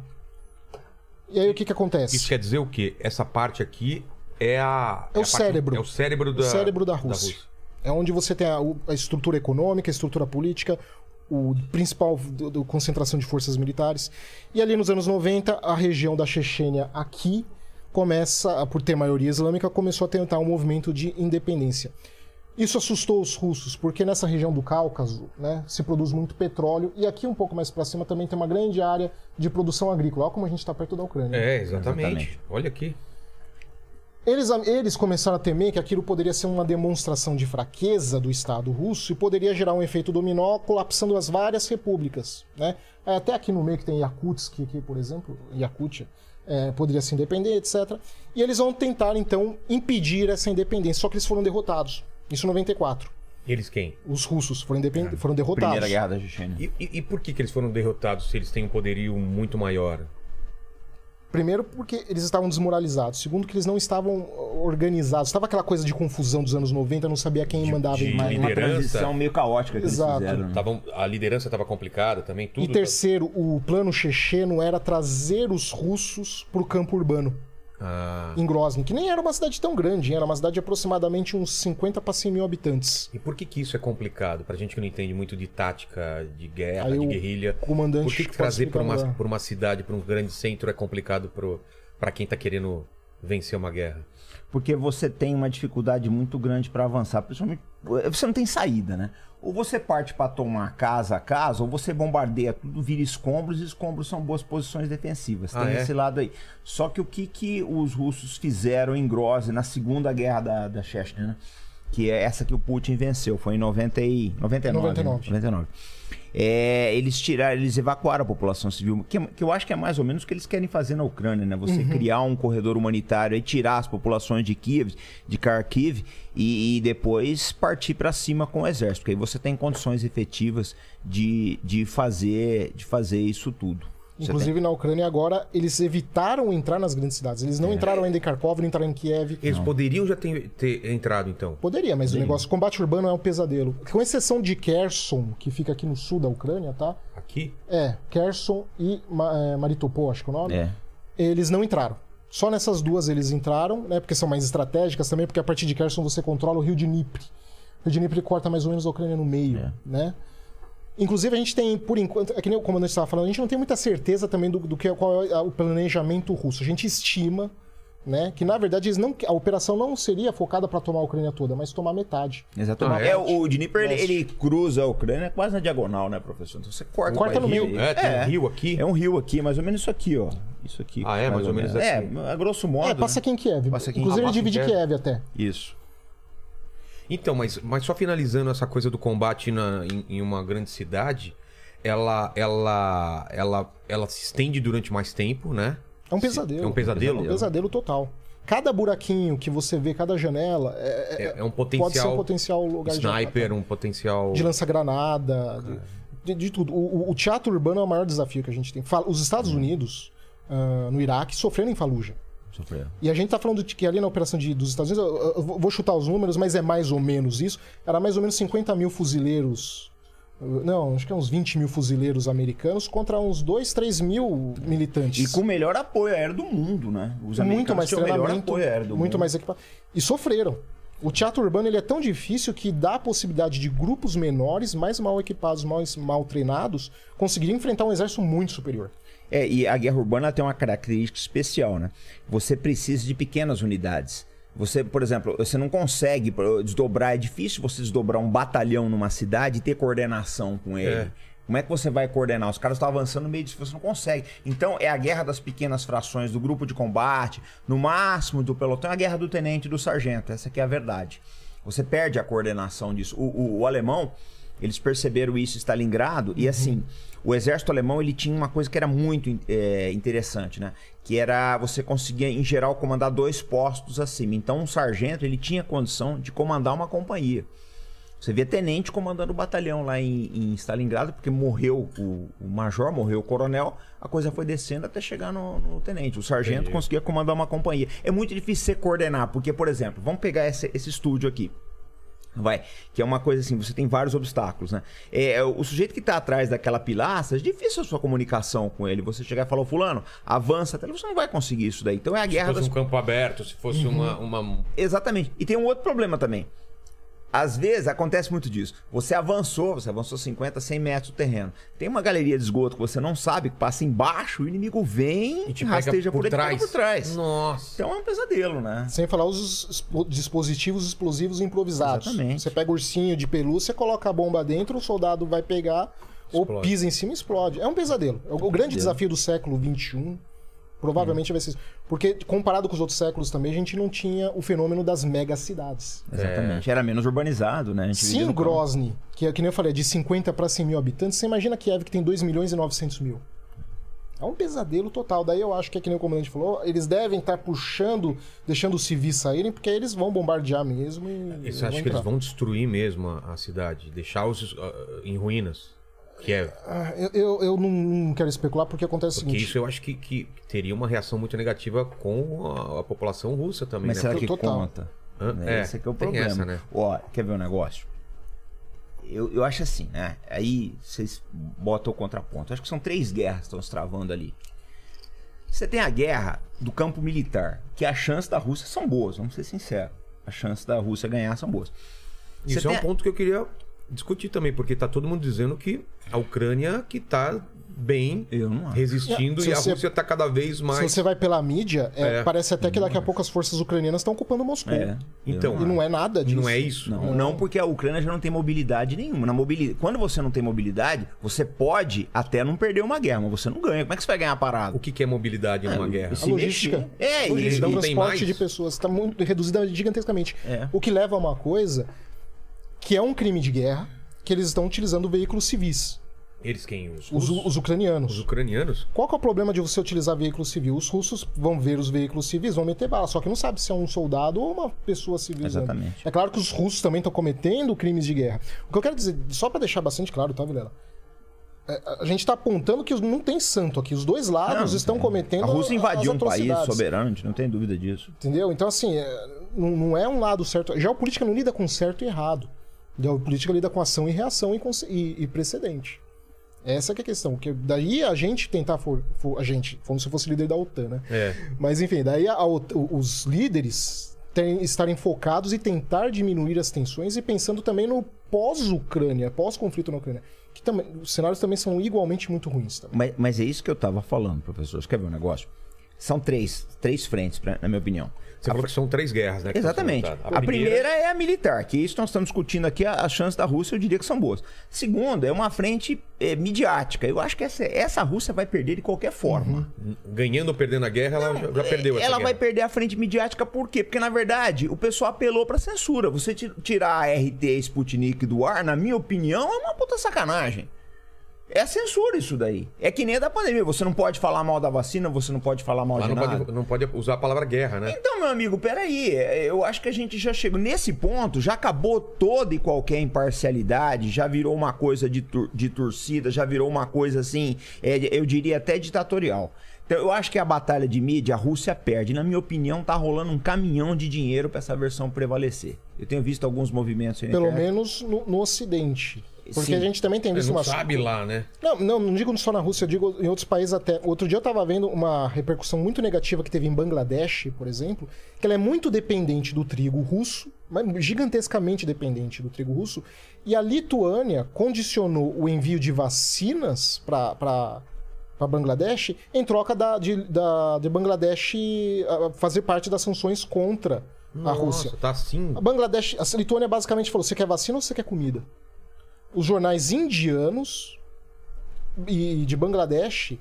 Speaker 3: E aí o que que acontece?
Speaker 1: Isso quer dizer o quê? Essa parte aqui é a.
Speaker 3: É o
Speaker 1: a parte-
Speaker 3: cérebro.
Speaker 1: É o cérebro da,
Speaker 3: o cérebro da Rússia. É onde você tem a, a estrutura econômica, a estrutura política, o principal do, do- concentração de forças militares. E ali nos anos 90, a região da Chechênia aqui começa, por ter maioria islâmica, começou a tentar um movimento de independência. Isso assustou os russos, porque nessa região do Cáucaso né, se produz muito petróleo e aqui um pouco mais para cima também tem uma grande área de produção agrícola. Olha como a gente está perto da Ucrânia.
Speaker 1: É, exatamente.
Speaker 4: Exatamente.
Speaker 1: Olha aqui.
Speaker 3: Eles, eles começaram a temer que aquilo poderia ser uma demonstração de fraqueza do Estado russo e poderia gerar um efeito dominó, colapsando as várias repúblicas. Né? Até aqui no meio que tem Yakutsk, aqui, por exemplo, Yakutia, é, poderia se independer, etc. E eles vão tentar, então, impedir essa independência, só que eles foram derrotados. Isso em 94.
Speaker 1: Eles quem?
Speaker 3: Os russos foram, independ... foram derrotados.
Speaker 4: Primeira Guerra da Chechênia.
Speaker 1: E, e- e por que, que eles foram derrotados se eles têm um poderio muito maior?
Speaker 3: Primeiro, porque eles estavam desmoralizados. Segundo, que eles não estavam organizados. Estava aquela coisa de confusão dos anos 90, não sabia quem
Speaker 1: De-
Speaker 3: mandava
Speaker 1: de
Speaker 3: em mais.
Speaker 1: liderança.
Speaker 4: Uma transição meio caótica que
Speaker 3: Exato.
Speaker 4: eles fizeram. né?
Speaker 1: Tavam, a liderança estava complicada também, tudo.
Speaker 3: E terceiro, o plano checheno era trazer os russos para o campo urbano,
Speaker 1: Ah,
Speaker 3: em Grozny, que nem era uma cidade tão grande, hein? era uma cidade de aproximadamente uns 50 para 100 mil habitantes.
Speaker 1: e por que, que isso é complicado? Pra gente que não entende muito de tática, de guerra,
Speaker 3: Aí
Speaker 1: de
Speaker 3: o
Speaker 1: guerrilha.
Speaker 3: comandante
Speaker 1: Por que, que trazer para uma, pra uma cidade, para um grande centro, é complicado pro, pra quem tá querendo vencer uma guerra?
Speaker 4: Porque você tem uma dificuldade muito grande para avançar, principalmente você não tem saída, né? Ou você parte para tomar casa a casa, ou você bombardeia tudo, vira escombros, e escombros são boas posições defensivas. Tem
Speaker 1: Ah, é?
Speaker 4: esse lado aí. Só que o que, que os russos fizeram em Grozny na Segunda Guerra da, da Chechnya, né? Que é essa que o Putin venceu, foi em 90 e... 99.
Speaker 3: 99.
Speaker 4: Né? 99. É, eles tiraram, eles evacuaram a população civil, que, que eu acho que é mais ou menos o que eles querem fazer na Ucrânia, né? Você criar um corredor humanitário e tirar as populações de Kiev, de Kharkiv e, e depois partir para cima com o exército, porque aí você tem condições efetivas de, de fazer de fazer isso tudo.
Speaker 3: Inclusive na Ucrânia agora, eles evitaram entrar nas grandes cidades. Eles
Speaker 1: É.
Speaker 3: não entraram ainda em Kharkov, não entraram em Kiev.
Speaker 1: Eles poderiam já ter, ter entrado, então.
Speaker 3: Poderia, mas o negócio, combate urbano é um pesadelo. Com exceção de Kherson, que fica aqui no sul da Ucrânia, tá?
Speaker 1: Aqui?
Speaker 3: É, Kherson e Ma- é, Maritopol, acho que é o nome.
Speaker 4: É.
Speaker 3: Eles não entraram. Só nessas duas eles entraram, né? Porque são mais estratégicas também, porque a partir de Kherson você controla o rio de Dnipro. O rio de Dnipro corta mais ou menos a Ucrânia no meio,
Speaker 4: É.
Speaker 3: né? Inclusive, a gente tem, por enquanto, é que nem o comandante estava falando, a gente não tem muita certeza também do, do que qual é o planejamento russo. A gente estima, né, que na verdade eles não, a operação não seria focada para tomar a Ucrânia toda, mas tomar metade.
Speaker 4: Exatamente.
Speaker 1: É?
Speaker 4: é, o Dnipro ele, ele cruza a Ucrânia quase na diagonal, né, professor? Então você corta,
Speaker 3: Corta no meio.
Speaker 1: É, tem um rio aqui.
Speaker 4: É um rio aqui, mais ou menos isso aqui, ó. Isso aqui.
Speaker 1: Ah, é? Mais ou menos
Speaker 4: É,
Speaker 1: assim.
Speaker 4: a grosso modo.
Speaker 3: é, passa
Speaker 4: né?
Speaker 3: aqui em Kiev.
Speaker 4: Passa aqui em-
Speaker 3: Inclusive
Speaker 1: Ah,
Speaker 3: ele divide
Speaker 1: Kiev.
Speaker 3: Kiev até.
Speaker 4: Isso.
Speaker 1: Então, mas, mas só finalizando essa coisa do combate na- em, em uma grande cidade, ela, ela, ela, ela se estende durante mais tempo, né?
Speaker 3: É um pesadelo.
Speaker 1: É um pesadelo?
Speaker 3: É um pesadelo total. Cada buraquinho que você vê, cada janela, é,
Speaker 1: É, é um potencial.
Speaker 3: pode ser um potencial lugar de
Speaker 1: Sniper,
Speaker 3: ataque.
Speaker 1: um potencial.
Speaker 3: de lança-granada, de, de- de tudo. O, o- teatro urbano é o maior desafio que a gente tem. Os Estados Unidos, ah, no Iraque, sofreram em Fallujah. E a gente tá falando de que ali na operação de, dos Estados Unidos, eu, eu vou chutar os números, mas é mais ou menos isso. Era mais ou menos 50 mil fuzileiros. uh, Não, acho que é uns 20 mil fuzileiros americanos contra uns 2, 3 mil militantes.
Speaker 4: E com o melhor apoio aéreo do mundo, né? Os
Speaker 3: muito
Speaker 4: americanos
Speaker 3: mais
Speaker 4: tinham o melhor
Speaker 3: treinamento,
Speaker 4: apoio aéreo do
Speaker 3: muito
Speaker 4: mundo.
Speaker 3: mais equipamento. E sofreram. O teatro urbano ele é tão difícil que dá a possibilidade de grupos menores, mais mal equipados, mais mal treinados, conseguirem enfrentar um exército muito superior.
Speaker 4: É, e a guerra urbana tem uma característica especial, né? Você precisa de pequenas unidades. Você, por exemplo, você não consegue desdobrar, é difícil você desdobrar um batalhão numa cidade e ter coordenação com ele.
Speaker 1: É.
Speaker 4: Como é que você vai coordenar? Os caras estão avançando no meio disso, você não consegue. Então é a guerra das pequenas frações, do grupo de combate, no máximo do pelotão, é a guerra do tenente e do sargento. Essa aqui é a verdade. Você perde a coordenação disso. O, o- o alemão, eles perceberam isso em Stalingrado, e assim, o exército alemão ele tinha uma coisa que era muito é, interessante, né? Que era você conseguia, em geral, comandar dois postos acima. Então, um sargento ele tinha condição de comandar uma companhia. Você vê tenente comandando o batalhão lá em, em Stalingrado, porque morreu o, o major, morreu o coronel, a coisa foi descendo até chegar no, no tenente. O sargento
Speaker 1: Entendi.
Speaker 4: conseguia comandar uma companhia. É muito difícil você coordenar, porque, por exemplo, vamos pegar esse, esse estúdio aqui. Vai, que é uma coisa assim, você tem vários obstáculos, né? É, é, o sujeito que tá atrás daquela pilastra, é difícil a sua comunicação com ele. Você chegar e falar, "Ô, fulano, avança até ali", você não vai conseguir isso daí. Então é a
Speaker 1: Se
Speaker 4: guerra
Speaker 1: fosse
Speaker 4: das
Speaker 1: um campo aberto, se fosse uma, uma.
Speaker 4: Exatamente. E tem um outro problema também. Às vezes acontece muito disso. Você avançou, você avançou 50, 100 metros do terreno. Tem uma galeria de esgoto que você não sabe, que passa embaixo, o inimigo vem
Speaker 1: E te pega
Speaker 4: rasteja
Speaker 1: por
Speaker 4: por, ele
Speaker 1: trás.
Speaker 4: por trás.
Speaker 1: Nossa.
Speaker 4: Então é um pesadelo, né?
Speaker 3: Sem falar os dispositivos explosivos improvisados.
Speaker 4: Exatamente.
Speaker 3: Você pega ursinho de pelúcia, coloca a bomba dentro, o soldado vai pegar, ou
Speaker 1: Explode.
Speaker 3: pisa em cima e explode. É um pesadelo. O, o grande desafio do século XXI provavelmente vai ser isso. Porque, comparado com os outros séculos também, a gente não tinha o fenômeno das megacidades.
Speaker 4: Exatamente. Era menos urbanizado, né?
Speaker 3: Sim. Grozny, que é que nem eu falei, é de 50 para 100 mil habitantes, você imagina Kiev que tem 2 milhões e 900 mil. É um pesadelo total. Daí eu acho que é que nem o comandante falou, eles devem estar puxando, deixando os civis saírem, porque aí eles vão bombardear mesmo e.
Speaker 1: Acha que eles vão destruir mesmo a, a cidade? Deixar os ah, em ruínas? Que é.
Speaker 3: Ah, Eu, eu, eu não, quero especular porque acontece o
Speaker 1: Porque
Speaker 3: seguinte.
Speaker 1: isso eu acho que, que teria uma reação muito negativa com a, a população russa também,
Speaker 4: Mas
Speaker 1: né?
Speaker 4: será que
Speaker 3: Total.
Speaker 4: conta?
Speaker 1: Hã?
Speaker 4: Né?
Speaker 1: É,
Speaker 4: Esse é que é o problema.
Speaker 1: essa, né?
Speaker 4: Ó, quer ver um negócio? Eu, eu acho assim, né? Aí vocês botam o contraponto. Eu acho que são três guerras que estão se travando ali. Você tem a guerra do campo militar, que as chances da Rússia são boas, vamos ser sinceros. As chances da Rússia ganhar são boas.
Speaker 1: Isso é um
Speaker 4: a-
Speaker 1: ponto que eu queria discutir também, porque tá todo mundo dizendo que a Ucrânia que tá bem
Speaker 4: não
Speaker 1: resistindo
Speaker 3: Se
Speaker 1: e a
Speaker 3: você-
Speaker 1: Rússia tá cada vez mais.
Speaker 3: Se você vai pela mídia, é,
Speaker 1: É.
Speaker 3: parece até que daqui a pouco as forças ucranianas estão ocupando Moscou.
Speaker 4: É.
Speaker 1: Então,
Speaker 3: E não é nada disso.
Speaker 1: Não é isso?
Speaker 4: Não, não, porque a Ucrânia já não tem mobilidade nenhuma. Na mobili... Quando você não tem mobilidade, você pode até não perder uma guerra, mas você não ganha. Como é que você vai ganhar parado?
Speaker 1: O que, que é mobilidade numa
Speaker 4: Ah,
Speaker 1: guerra?
Speaker 3: A
Speaker 4: Se
Speaker 3: logística.
Speaker 4: É, e
Speaker 3: logística,
Speaker 1: não
Speaker 3: o transporte
Speaker 1: mais?
Speaker 3: de pessoas está muito reduzida gigantescamente.
Speaker 4: É.
Speaker 3: O que leva a uma coisa que é um crime de guerra, que eles estão utilizando veículos civis,
Speaker 1: Eles quem? Os,
Speaker 3: os,
Speaker 1: russos?
Speaker 3: os ucranianos.
Speaker 1: Os ucranianos?
Speaker 3: Qual que é o problema de você utilizar veículo civil? Os russos vão ver os veículos civis, vão meter bala, só que não sabe se é um soldado ou uma pessoa civil.
Speaker 4: Exatamente.
Speaker 3: É claro que os russos também estão cometendo crimes de guerra. O que eu quero dizer, só para deixar bastante claro, tá, Vilela? É, A gente tá apontando que não tem santo aqui. Os dois lados
Speaker 4: Não,
Speaker 3: estão cometendo
Speaker 4: A Rússia invadiu
Speaker 3: as
Speaker 4: um país
Speaker 3: atrocidades.
Speaker 4: soberano, a gente não tem dúvida disso.
Speaker 3: Entendeu? Então, assim, é, não, não é um lado certo. Geopolítica não lida com certo e errado. Geopolítica lida com ação e reação e, e- e precedente. Essa que é a questão. Que daí a gente tentar for, for- a gente, como se eu fosse líder da OTAN, né?
Speaker 1: É.
Speaker 3: Mas enfim, daí a OT os líderes tem- estarem focados e tentar diminuir as tensões e pensando também no pós-Ucrânia, pós-conflito na Ucrânia. Que também, os cenários também são igualmente muito ruins.
Speaker 4: Mas, mas é isso que eu tava falando, professor. Você quer ver um negócio? São três, três frentes, pra- na minha opinião.
Speaker 1: Você falou que são três guerras, né?
Speaker 4: Exatamente.
Speaker 1: lutadas.
Speaker 4: A, primeira... é a militar, que isso nós estamos discutindo aqui, a- as chances da Rússia, eu diria que são boas. Segunda, é uma frente eh, midiática. Eu acho que essa, essa Rússia vai perder de qualquer forma.
Speaker 1: Ganhando ou perdendo a guerra, ela já, já perdeu essa
Speaker 4: Ela
Speaker 1: guerra.
Speaker 4: vai perder a frente midiática por quê? Porque, na verdade, o pessoal apelou pra censura. Você ti- tirar a RT Sputnik do ar, na minha opinião, é uma puta sacanagem. É censura isso daí. É que nem a da pandemia. Você não pode falar mal da vacina, você não pode falar mal
Speaker 1: Lá
Speaker 4: de
Speaker 1: não
Speaker 4: nada.
Speaker 1: pode, não pode usar a palavra guerra, né?
Speaker 4: Então, meu amigo, peraí. Eu acho que a gente já chegou nesse ponto, já acabou toda e qualquer imparcialidade, já virou uma coisa de, tur- de torcida, já virou uma coisa assim, é, eu diria até ditatorial. Então, eu acho que a batalha de mídia, a Rússia perde. Na minha opinião, tá rolando um caminhão de dinheiro pra essa versão prevalecer. Eu tenho visto alguns movimentos aí na
Speaker 3: Pelo
Speaker 4: internet.
Speaker 3: menos no, no Ocidente. Porque
Speaker 4: Sim.
Speaker 3: a gente também tem
Speaker 1: Ele
Speaker 3: visto uma.
Speaker 1: sabe lá, né?
Speaker 3: Não, não, não digo só na Rússia, eu digo em outros países até. Outro dia eu tava vendo uma repercussão muito negativa que teve em Bangladesh, por exemplo, que ela é muito dependente do trigo russo, mas gigantescamente dependente do trigo russo, e a Lituânia condicionou o envio de vacinas para para Bangladesh em troca da, de, da, de Bangladesh fazer parte das sanções contra a
Speaker 1: Nossa,
Speaker 3: Rússia.
Speaker 1: tá assim.
Speaker 3: A Bangladesh, a Lituânia basicamente falou: você quer vacina ou você quer comida? Os jornais indianos e de Bangladesh,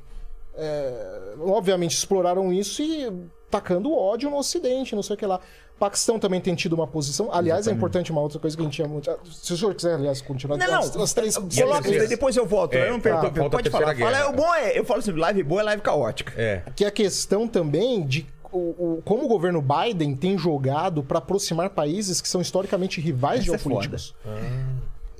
Speaker 3: é, obviamente, exploraram isso e tacando ódio no Ocidente, não sei o que lá. Paquistão também tem tido uma posição. Aliás, é importante uma outra coisa que a gente tinha muito. Se o senhor quiser, aliás, continuar.
Speaker 4: Não, não,
Speaker 3: as, as três.
Speaker 4: coloca depois eu volto.
Speaker 1: É,
Speaker 4: eu não
Speaker 1: falta- falta
Speaker 4: pode falar. Fala, o bom é, eu falo assim, live boa é live caótica.
Speaker 1: É.
Speaker 3: que é a questão também de o, o- como o governo Biden tem jogado para aproximar países que são historicamente rivais
Speaker 4: Essa é
Speaker 3: geopolíticos.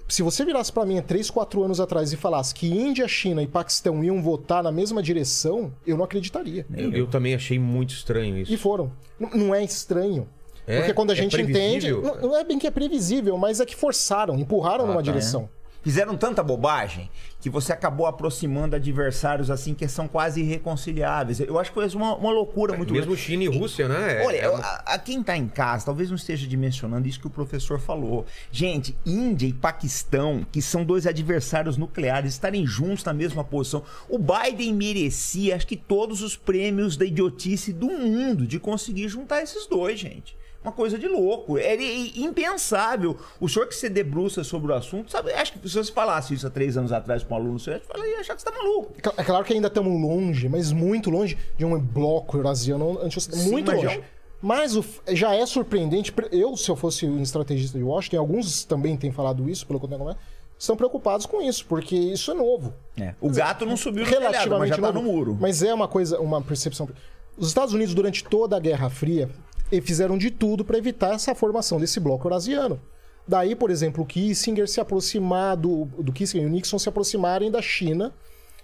Speaker 3: Se você virasse para mim há 3, 4 anos atrás e falasse que Índia, China e Paquistão iam votar na mesma direção, eu não acreditaria.
Speaker 1: Eu, eu também achei muito estranho isso.
Speaker 3: E foram. N- não é estranho.
Speaker 1: É?
Speaker 3: Porque quando a
Speaker 1: É
Speaker 3: gente entende.
Speaker 1: previsível?
Speaker 3: Não, não é bem que é previsível, mas é que forçaram, empurraram
Speaker 1: Ah,
Speaker 3: numa
Speaker 1: tá.
Speaker 3: direção.
Speaker 4: Fizeram tanta bobagem que você acabou aproximando adversários assim que são quase irreconciliáveis. Eu acho que foi uma, uma loucura muito
Speaker 1: Mesmo
Speaker 4: grande.
Speaker 1: China e Rússia, né? É-
Speaker 4: Olha,
Speaker 1: é uma-
Speaker 4: a, a quem tá em casa talvez não esteja dimensionando isso que o professor falou. Gente, Índia e Paquistão, que são dois adversários nucleares, estarem juntos na mesma posição. O Biden merecia, acho que todos os prêmios da idiotice do mundo de conseguir juntar esses dois, gente. Uma coisa de louco. É impensável. O senhor que se debruça sobre o assunto, sabe? Acho que se você falasse isso há três anos atrás com um aluno seu, eu ia achar que você tá maluco.
Speaker 3: É É claro que ainda estamos longe, mas muito longe de um bloco eurasiano
Speaker 4: Sim,
Speaker 3: Muito
Speaker 4: já
Speaker 3: longe.
Speaker 4: é um-
Speaker 3: Mas o já é surpreendente. pre- Eu, se eu fosse um estrategista de Washington, alguns também têm falado isso, pelo que eu estão preocupados com isso, porque isso é novo.
Speaker 4: É. O gato não subiu no telhado, mas já tá no
Speaker 3: novo.
Speaker 4: muro.
Speaker 3: Mas é uma coisa, uma percepção. Os Estados Unidos, durante toda a Guerra Fria, e fizeram de tudo para evitar essa formação desse bloco eurasiano. Daí, por exemplo, o Kissinger se aproximar do, do Kissinger e o Nixon se aproximarem da China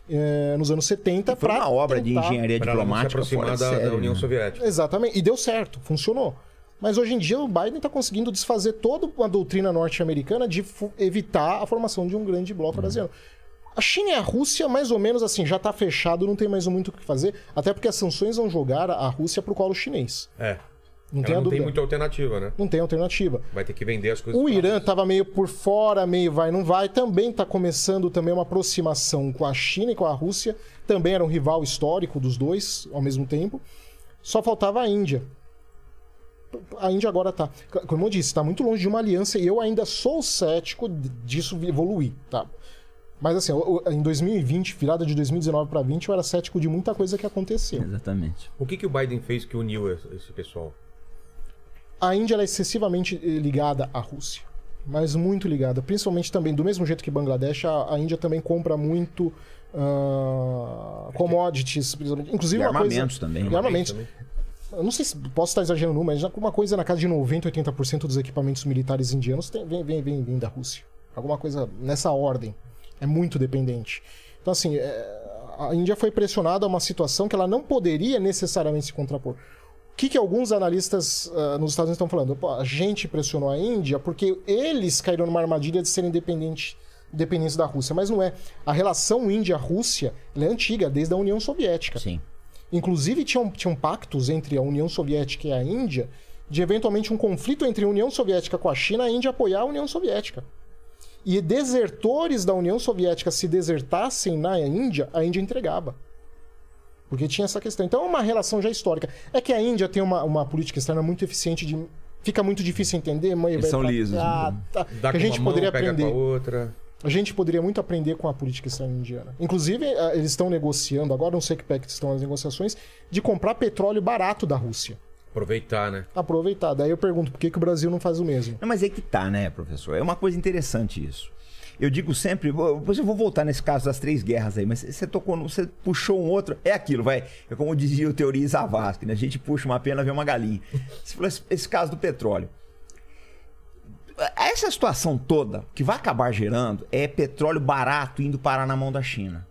Speaker 3: eh, nos anos 70
Speaker 4: Foi
Speaker 3: para
Speaker 4: uma obra de engenharia
Speaker 1: Pra se
Speaker 4: diplomática
Speaker 1: aproximar
Speaker 4: fora
Speaker 1: da, da
Speaker 4: série,
Speaker 1: União
Speaker 4: né?
Speaker 1: Soviética.
Speaker 3: Exatamente. E deu certo, funcionou. Mas hoje em dia o Biden está conseguindo desfazer toda uma doutrina norte-americana de evitar a formação de um grande bloco eurasiano. A China e a Rússia, mais ou menos assim, já está fechado, não tem mais muito o que fazer, até porque as sanções vão jogar a Rússia pro colo chinês.
Speaker 1: É.
Speaker 3: Não
Speaker 1: Ela
Speaker 3: tem
Speaker 1: não tem muita alternativa, né?
Speaker 3: Não tem alternativa.
Speaker 1: Vai ter que vender as coisas.
Speaker 3: O Irã estava meio por fora, meio vai, não vai. Também está começando também uma aproximação com a China e com a Rússia. Também era um rival histórico dos dois ao mesmo tempo. Só faltava a Índia. A Índia agora tá, como eu disse, está muito longe de uma aliança e eu ainda sou cético disso evoluir, tá? Mas assim, em 2020, virada de 2019 para 20, eu era cético de muita coisa que aconteceu.
Speaker 4: Exatamente.
Speaker 1: O que, que o Biden fez que uniu esse pessoal?
Speaker 3: A Índia é excessivamente eh, ligada à Rússia. Mas muito ligada. Principalmente também, do mesmo jeito que Bangladesh, a, a Índia também compra muito ah, commodities, principalmente. Inclusive
Speaker 4: E armamentos
Speaker 3: coisa...
Speaker 4: também.
Speaker 3: E armamentos.
Speaker 1: Também.
Speaker 3: Eu não sei se posso estar exagerando, mas já uma coisa na casa de 90%, 80% dos equipamentos militares indianos tem, vem, vem, vem, vem da Rússia. Alguma coisa nessa ordem. É muito dependente. Então, assim, é, a Índia foi pressionada a uma situação que ela não poderia necessariamente se contrapor. O que, que alguns analistas ah, nos Estados Unidos estão falando? Pô, a gente pressionou a Índia porque eles caíram numa armadilha de serem dependentes, dependentes da Rússia. Mas não é. A relação Índia-Rússia é antiga, desde a União Soviética.
Speaker 4: Sim.
Speaker 3: Inclusive, tinham, tinham pactos entre a União Soviética e a Índia de eventualmente um conflito entre a União Soviética com a China, a Índia apoiar a União Soviética. E desertores da União Soviética, se desertassem na Índia, a Índia entregava. Porque tinha essa questão. Então é uma relação já histórica. É que a Índia tem uma, uma política externa muito eficiente de. Fica muito difícil entender, mãe.
Speaker 4: Eles são
Speaker 3: pra
Speaker 4: lisos, né?
Speaker 3: tá.
Speaker 1: Dá
Speaker 3: que a gente
Speaker 1: uma
Speaker 3: poderia
Speaker 1: mão, pega
Speaker 3: aprender.
Speaker 1: com a outra.
Speaker 3: A gente poderia muito aprender com a política externa indiana. Inclusive, eh, eles estão negociando agora, não sei que pé que estão as negociações, de comprar petróleo barato da Rússia.
Speaker 1: Aproveitar, né?
Speaker 3: Aproveitar. Daí eu pergunto, por que, que o Brasil não faz o mesmo?
Speaker 4: Não, mas é que tá, né, professor? É uma coisa interessante isso. Eu digo sempre, depois eu vou voltar nesse caso das três guerras aí, mas você tocou, você puxou um outro, é aquilo, vai. É como dizia o Teoria Zavascki, né? A gente puxa uma pena, vê uma galinha. Você falou esse, esse caso do petróleo. Essa situação toda que vai acabar gerando é petróleo barato indo parar na mão da China.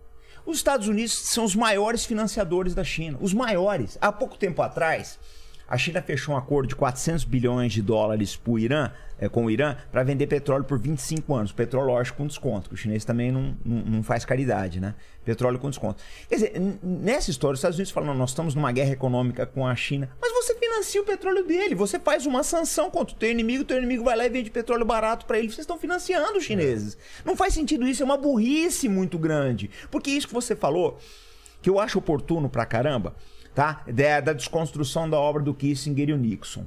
Speaker 4: Os Estados Unidos são os maiores financiadores da China, os maiores. Há pouco tempo atrás, a China fechou um acordo de 400 bilhões de dólares pro Irã, eh, com o Irã para vender petróleo por 25 anos. Petróleo, lógico, com desconto. que O chinês também não, não, não faz caridade, né? Petróleo com desconto. Quer dizer, nessa história, os Estados Unidos falam: "Não, nós estamos numa guerra econômica com a China, mas você financia o petróleo dele, você faz uma sanção contra o teu inimigo, o teu inimigo vai lá e vende petróleo barato para ele. Vocês estão financiando os chineses. Não faz sentido isso, é uma burrice muito grande. Porque isso que você falou, que eu acho oportuno pra caramba, tá? Da, da desconstrução da obra do Kissinger e o Nixon.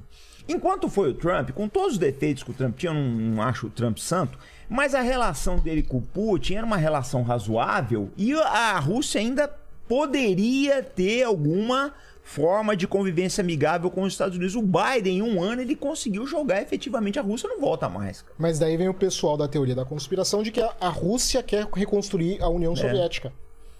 Speaker 4: Enquanto foi o Trump, com todos os defeitos que o Trump tinha, eu não, não acho o Trump santo, mas a relação dele com o Putin era uma relação razoável e a Rússia ainda poderia ter alguma forma de convivência amigável com os Estados Unidos. O Biden, em um ano, ele conseguiu jogar efetivamente. A Rússia não volta mais.
Speaker 3: Mas daí vem o pessoal da teoria da conspiração de que a, a Rússia quer reconstruir a União Soviética.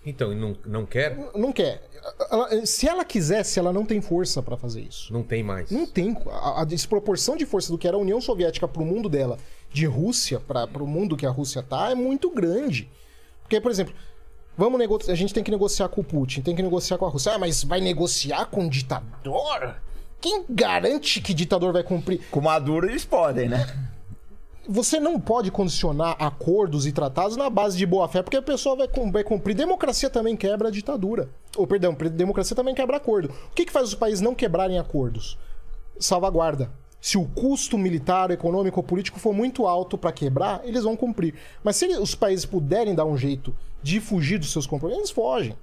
Speaker 1: Então, e não, não quer?
Speaker 3: Não quer. Ela- se ela quisesse, ela não tem força pra fazer isso.
Speaker 1: Não tem mais.
Speaker 3: Não tem. A, a desproporção de força do que era a União Soviética pro mundo dela, de Rússia para pro mundo que a Rússia tá, é muito grande. Porque, por exemplo, vamos negociar. A gente tem que negociar com o Putin, tem que negociar com a Rússia. Ah, mas vai negociar com um ditador? Quem garante que ditador vai cumprir?
Speaker 4: Com o Maduro eles podem, né?
Speaker 3: Você não pode condicionar acordos e tratados na base de boa fé, porque a pessoa vai, vai cumprir. Democracia também quebra a ditadura. Ou, perdão, democracia também quebra acordo. O que, que faz os países não quebrarem acordos? Salvaguarda. Se o custo militar, econômico ou político for muito alto para quebrar, eles vão cumprir. Mas se os países puderem dar um jeito de fugir dos seus compromissos, eles fogem.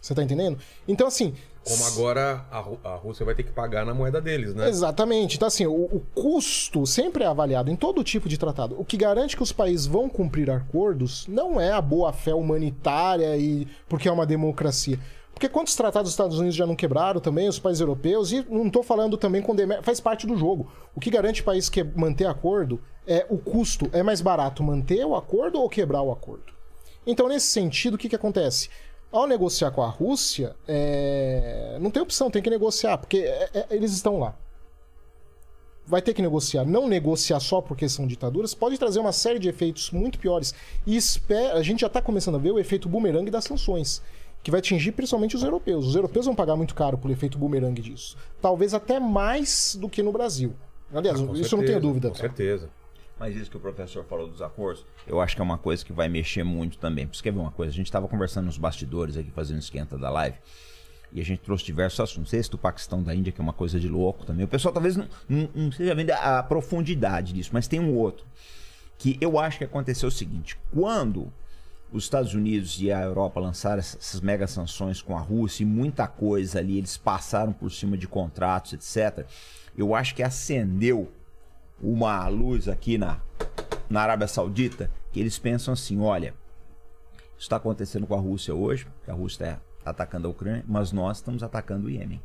Speaker 3: Você tá entendendo? Então, assim.
Speaker 1: Como agora a, Rú- a Rússia vai ter que pagar na moeda deles, né?
Speaker 3: Exatamente. Então, assim, o, o custo sempre é avaliado em todo tipo de tratado. O que garante que os países vão cumprir acordos não é a boa-fé humanitária e porque é uma democracia. Porque quantos tratados os Estados Unidos já não quebraram também, os países europeus, e não estou falando também com demérito, faz parte do jogo. O que garante o país que manter acordo é o custo. É mais barato manter o acordo ou quebrar o acordo? Então, nesse sentido, o que, que acontece? Ao negociar com a Rússia, é, não tem opção, tem que negociar, porque é, é, eles estão lá. Vai ter que negociar. Não negociar só porque são ditaduras pode trazer uma série de efeitos muito piores. E espera, a gente já está começando a ver o efeito bumerangue das sanções, que vai atingir principalmente os europeus. Os europeus vão pagar muito caro pelo efeito bumerangue disso. Talvez até mais do que no Brasil. Aliás,
Speaker 1: Ah,
Speaker 3: isso eu não tenho
Speaker 1: certeza,
Speaker 3: dúvida.
Speaker 1: Com certeza.
Speaker 4: Mas isso que o professor falou dos acordos, eu acho que é uma coisa que vai mexer muito também. Você quer ver uma coisa? A gente estava conversando nos bastidores aqui, fazendo esquenta da live, e a gente trouxe diversos assuntos. Esse do Paquistão, da Índia, que é uma coisa de louco também. O pessoal talvez não, não, não seja vendo a profundidade disso, mas tem um outro. Que eu acho que aconteceu o seguinte: quando os Estados Unidos e a Europa lançaram essas mega sanções com a Rússia e muita coisa ali, eles passaram por cima de contratos, etc. Eu acho que acendeu uma luz aqui na, na Arábia Saudita que eles pensam assim: olha, isso está acontecendo com a Rússia hoje, a Rússia está atacando a Ucrânia, mas nós estamos atacando o Iêmen.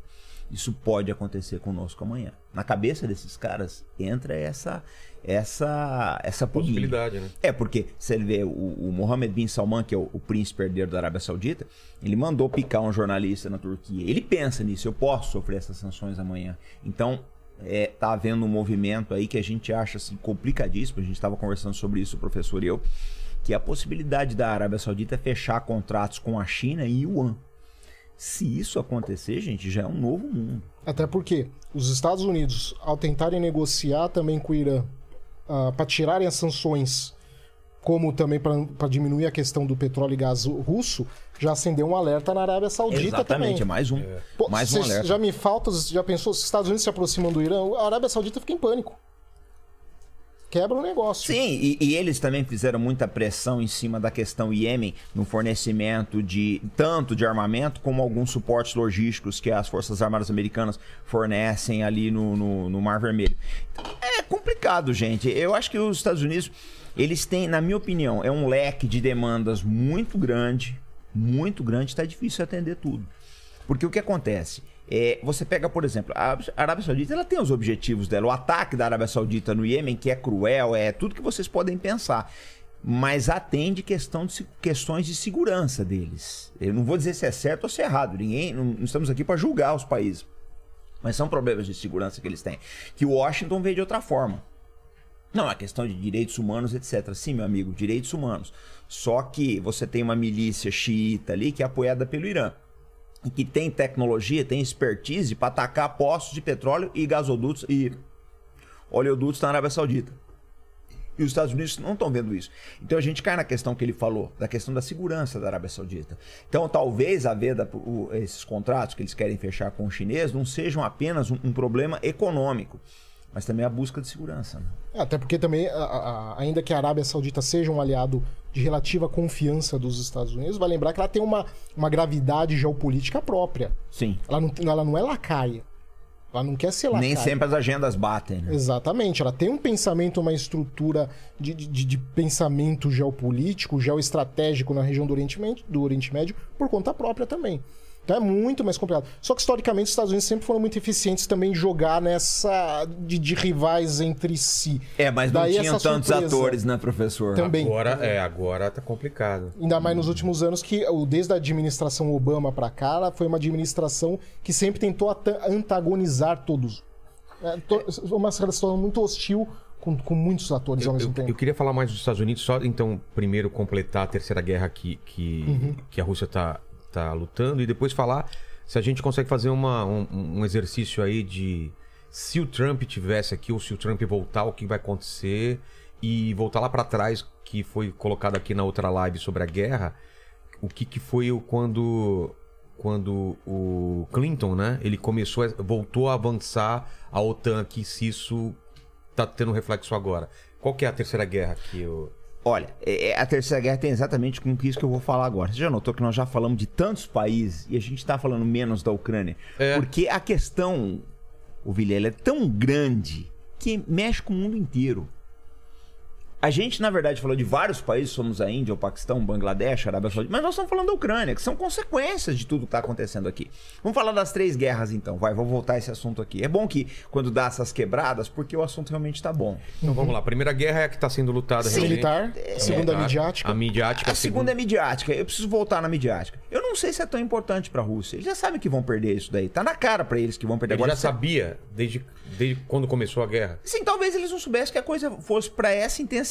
Speaker 4: Isso pode acontecer conosco amanhã. Na cabeça desses caras entra essa essa essa.
Speaker 1: Possibilidade, né?
Speaker 4: É, porque você vê o, o Mohammed bin Salman, que é o, o príncipe herdeiro da Arábia Saudita, ele mandou picar um jornalista na Turquia. Ele pensa nisso, eu posso sofrer essas sanções amanhã. Então, é, tá havendo um movimento aí que a gente acha assim, complicadíssimo. A gente estava conversando sobre isso, o professor e eu, que é a possibilidade da Arábia Saudita fechar contratos com a China e Yuan. Se isso acontecer, gente, já é um novo mundo.
Speaker 3: Até porque os Estados Unidos, ao tentarem negociar também com o Irã para tirarem as sanções, como também para diminuir a questão do petróleo e gás russo, já acendeu um alerta na Arábia Saudita
Speaker 4: Exatamente,
Speaker 3: também.
Speaker 4: é mais um.
Speaker 3: Pô,
Speaker 4: mais um alerta.
Speaker 3: Já me falta, já pensou, se os Estados Unidos se aproximam do Irã, a Arábia Saudita fica em pânico. Quebra o negócio.
Speaker 4: Sim, e, e eles também fizeram muita pressão em cima da questão Iêmen no fornecimento de tanto de armamento como alguns suportes logísticos que as Forças Armadas Americanas fornecem ali no, no, no Mar Vermelho. É complicado, gente. Eu acho que os Estados Unidos, eles têm, na minha opinião, é um leque de demandas muito grande, muito grande, está difícil atender tudo. Porque o que acontece? É, você pega, por exemplo, a Arábia Saudita ela tem os objetivos dela. O ataque da Arábia Saudita no Iêmen, que é cruel, é tudo que vocês podem pensar. mas atende questão de, questões de segurança deles. Eu não vou dizer se é certo ou se é errado. Ninguém, não, não estamos aqui para julgar os países. Mas são problemas de segurança que eles têm. Que Washington vê de outra forma. Não, é questão de direitos humanos, etc. Sim, meu amigo, direitos humanos. Só que você tem uma milícia xiita ali que é apoiada pelo Irã. E que tem tecnologia, tem expertise para atacar postos de petróleo e gasodutos e oleodutos na Arábia Saudita. E os Estados Unidos não estão vendo isso. Então a gente cai na questão que ele falou, da questão da segurança da Arábia Saudita. Então talvez a venda, esses contratos que eles querem fechar com o chinês não sejam apenas um, um problema econômico, mas também a busca de segurança. né?
Speaker 3: É, Até porque também, a- a- ainda que a Arábia Saudita seja um aliado de relativa confiança dos Estados Unidos, vai lembrar que ela tem uma, uma gravidade geopolítica própria.
Speaker 4: Sim.
Speaker 3: Ela não, ela não é lacaia. Ela não quer ser lacaia.
Speaker 4: Nem sempre as agendas batem, né?
Speaker 3: Exatamente, ela tem um pensamento, uma estrutura de, de, de pensamento geopolítico, geoestratégico na região do Oriente, do Oriente Médio por conta própria também. Então é muito mais complicado. Só que historicamente os Estados Unidos sempre foram muito eficientes também em jogar nessa de, de rivais entre si.
Speaker 4: É, mas não
Speaker 3: Daí
Speaker 4: tinham
Speaker 3: essa
Speaker 4: tantos
Speaker 3: surpresa.
Speaker 4: atores, né, professor?
Speaker 3: Também.
Speaker 1: Agora, é, agora tá complicado.
Speaker 3: Ainda mais nos últimos anos que, o- desde a administração Obama pra cá, ela foi uma administração que sempre tentou antagonizar todos. É, to- uma relação muito hostil com, com muitos atores ao
Speaker 1: Eu,
Speaker 3: mesmo
Speaker 1: eu-
Speaker 3: tempo.
Speaker 1: eu queria falar mais dos Estados Unidos, só então, primeiro completar a terceira guerra que, que,
Speaker 3: Uhum.
Speaker 1: que a Rússia tá, tá lutando, e depois falar se a gente consegue fazer uma, um, um exercício aí de se o Trump tivesse aqui, ou se o Trump voltar, o que vai acontecer, e voltar lá pra trás, que foi colocado aqui na outra live sobre a guerra, o que, que foi quando quando o Clinton, né, ele começou, voltou a avançar a OTAN aqui, se isso tá tendo reflexo agora. Qual que é a terceira guerra que o
Speaker 4: Olha, é- é- a Terceira Guerra tem exatamente com isso que eu vou falar agora. Você já notou que nós já falamos de tantos países e a gente está falando menos da Ucrânia?
Speaker 1: É.
Speaker 4: Porque a questão, o Vilela, é tão grande que mexe com o mundo inteiro. A gente, na verdade, falou de vários países, somos a Índia, o Paquistão, o Bangladesh, a Arábia Saudita, mas nós estamos falando da Ucrânia, que são consequências de tudo que está acontecendo aqui. Vamos falar das três guerras, então. Vai, vou voltar a esse assunto aqui. É bom que quando dá essas quebradas, porque o assunto realmente está bom.
Speaker 1: Então vamos lá, a primeira guerra é a que está sendo lutada
Speaker 4: Sim.
Speaker 1: realmente.
Speaker 3: Militar, a segunda
Speaker 1: Militar,
Speaker 3: midiática.
Speaker 1: A midiática,
Speaker 4: A segunda é midiática. Eu preciso voltar na midiática. Eu não sei se é tão importante pra Rússia. Eles já sabem que vão perder isso daí. Tá na cara pra eles que vão perder.
Speaker 1: Ele
Speaker 4: Agora
Speaker 1: já sabia desde, desde quando começou a guerra.
Speaker 4: Sim, talvez eles não soubessem que a coisa fosse pra essa intensidade,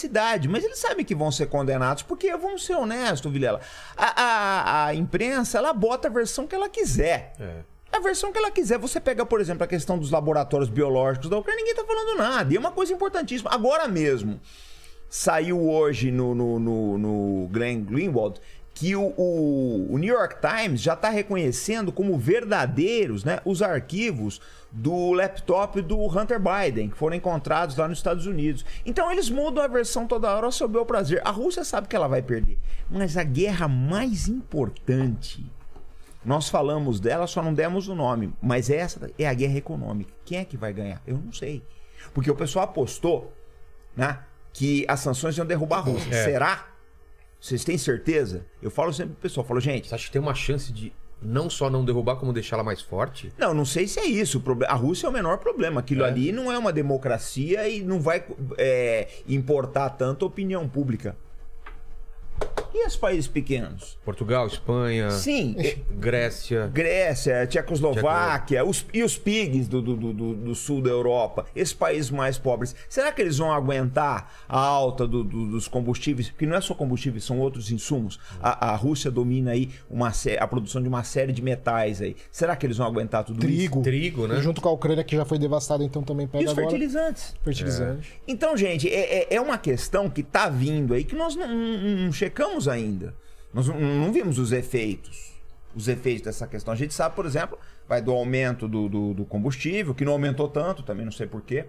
Speaker 4: mas eles sabem que vão ser condenados, porque vamos ser honestos, Vilela. A, a, a imprensa, ela bota a versão que ela quiser.
Speaker 1: É.
Speaker 4: A versão que ela quiser. Você pega, por exemplo, a questão dos laboratórios biológicos da Ucrânia, ninguém tá falando nada. E é uma coisa importantíssima. Agora mesmo, saiu hoje no, no, no, no Glenn Greenwald que o, o, o New York Times já está reconhecendo como verdadeiros né, os arquivos do laptop do Hunter Biden, que foram encontrados lá nos Estados Unidos. Então eles mudam a versão toda hora seu bel prazer. A Rússia sabe que ela vai perder. Mas a guerra mais importante nós falamos dela, só não demos o nome. Mas essa é a guerra econômica. Quem é que vai ganhar? Eu não sei. Porque o pessoal apostou né, que as sanções iam derrubar a Rússia.
Speaker 1: É.
Speaker 4: Será? Vocês têm certeza? Eu falo sempre pro pessoal, falo, gente,
Speaker 1: Você acha que tem uma chance de não só não derrubar, como deixar ela mais forte?
Speaker 4: não, não sei se é isso. A Rússia é o menor problema. Aquilo
Speaker 1: É.
Speaker 4: ali não é uma democracia e não vai é, importar tanto a opinião pública. E os países pequenos?
Speaker 1: Portugal, Espanha,
Speaker 4: Sim, é-
Speaker 1: Grécia.
Speaker 4: Grécia, Tchecoslováquia, os- e os pigs do, do, do- do- do sul da Europa, esses países mais pobres, será que eles vão aguentar a alta do- do- dos combustíveis? Porque não é só combustíveis, são outros insumos. A, a Rússia domina aí uma, a produção de uma série de metais aí. Será que eles vão aguentar tudo
Speaker 3: Trigo.
Speaker 1: Trigo, né?
Speaker 3: E junto com a Ucrânia, que já foi devastada, então também
Speaker 4: isso?
Speaker 3: pega
Speaker 4: E os
Speaker 3: agora.
Speaker 4: fertilizantes.
Speaker 3: Fertilizante.
Speaker 4: Então, gente, é, é- é uma questão que tá vindo aí que nós não, não- não checamos ainda. Nós não, não vimos os efeitos. Os efeitos dessa questão. A gente sabe, por exemplo, vai do aumento do, do- do combustível, que não aumentou tanto, também não sei porquê.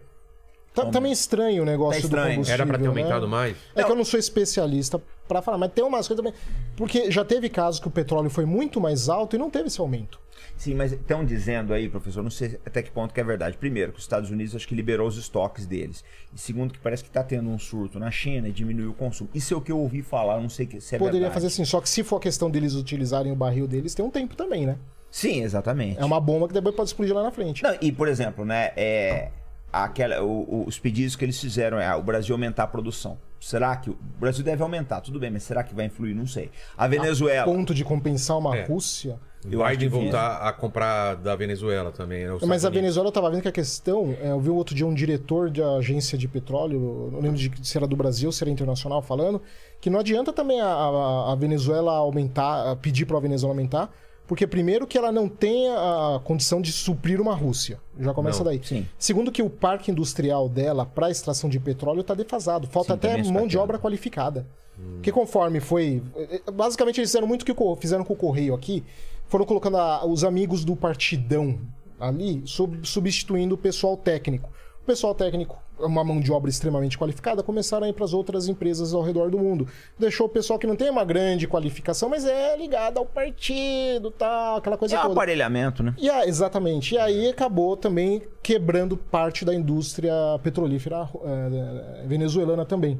Speaker 3: Tá, tá meio estranho o negócio
Speaker 4: Tá estranho.
Speaker 3: do combustível.
Speaker 1: Era pra ter
Speaker 3: né?
Speaker 1: aumentado mais?
Speaker 3: É que eu não sou especialista pra falar, mas tem umas coisas também. Porque já teve casos que o petróleo foi muito mais alto e não teve esse aumento.
Speaker 4: Sim, mas estão dizendo aí, professor, não sei até que ponto que é verdade. Primeiro, que os Estados Unidos acho que liberou os estoques deles. E segundo, que parece que está tendo um surto na China e diminuiu o consumo. Isso é o que eu ouvi falar, não sei que- se é
Speaker 3: Poderia
Speaker 4: verdade.
Speaker 3: fazer assim, só que se for a questão deles utilizarem o barril deles, tem um tempo também, né?
Speaker 4: Sim, exatamente.
Speaker 3: É uma bomba que depois pode explodir lá na frente.
Speaker 4: Não, e, por exemplo, né, é, aquela, o- o- os pedidos que eles fizeram é ah, o Brasil aumentar a produção. Será que o Brasil deve aumentar? Tudo bem, mas será que vai influir? Não sei. A Venezuela.
Speaker 3: Ponto de compensar uma
Speaker 1: É.
Speaker 3: Rússia.
Speaker 4: Eu acho
Speaker 1: de voltar a comprar da Venezuela também. né,
Speaker 3: Mas a. Venezuela eu tava vendo que a questão. é, eu vi outro dia um diretor de agência de petróleo, não lembro de se era do Brasil, se era internacional, falando que não adianta também a, a- a Venezuela aumentar, a pedir para a Venezuela aumentar, porque primeiro que ela não tem a condição de suprir uma Rússia. Já começa
Speaker 1: Não,
Speaker 3: daí.
Speaker 4: sim.
Speaker 3: Segundo que o parque industrial dela para extração de petróleo está defasado. Falta
Speaker 4: Sim,
Speaker 3: até
Speaker 4: também
Speaker 3: mão de obra qualificada. Porque conforme foi. Basicamente, eles fizeram muito o que fizeram com o Correio aqui. Foram colocando a- os amigos do partidão ali, sub- substituindo o pessoal técnico. O pessoal técnico, uma mão de obra extremamente qualificada, começaram a ir para as outras empresas ao redor do mundo. Deixou o pessoal que não tem uma grande qualificação, mas é ligado ao partido, tal, aquela coisa
Speaker 4: É
Speaker 3: toda.
Speaker 4: aparelhamento, né?
Speaker 3: E a- exatamente. E aí acabou também quebrando parte da indústria petrolífera eh, venezuelana também.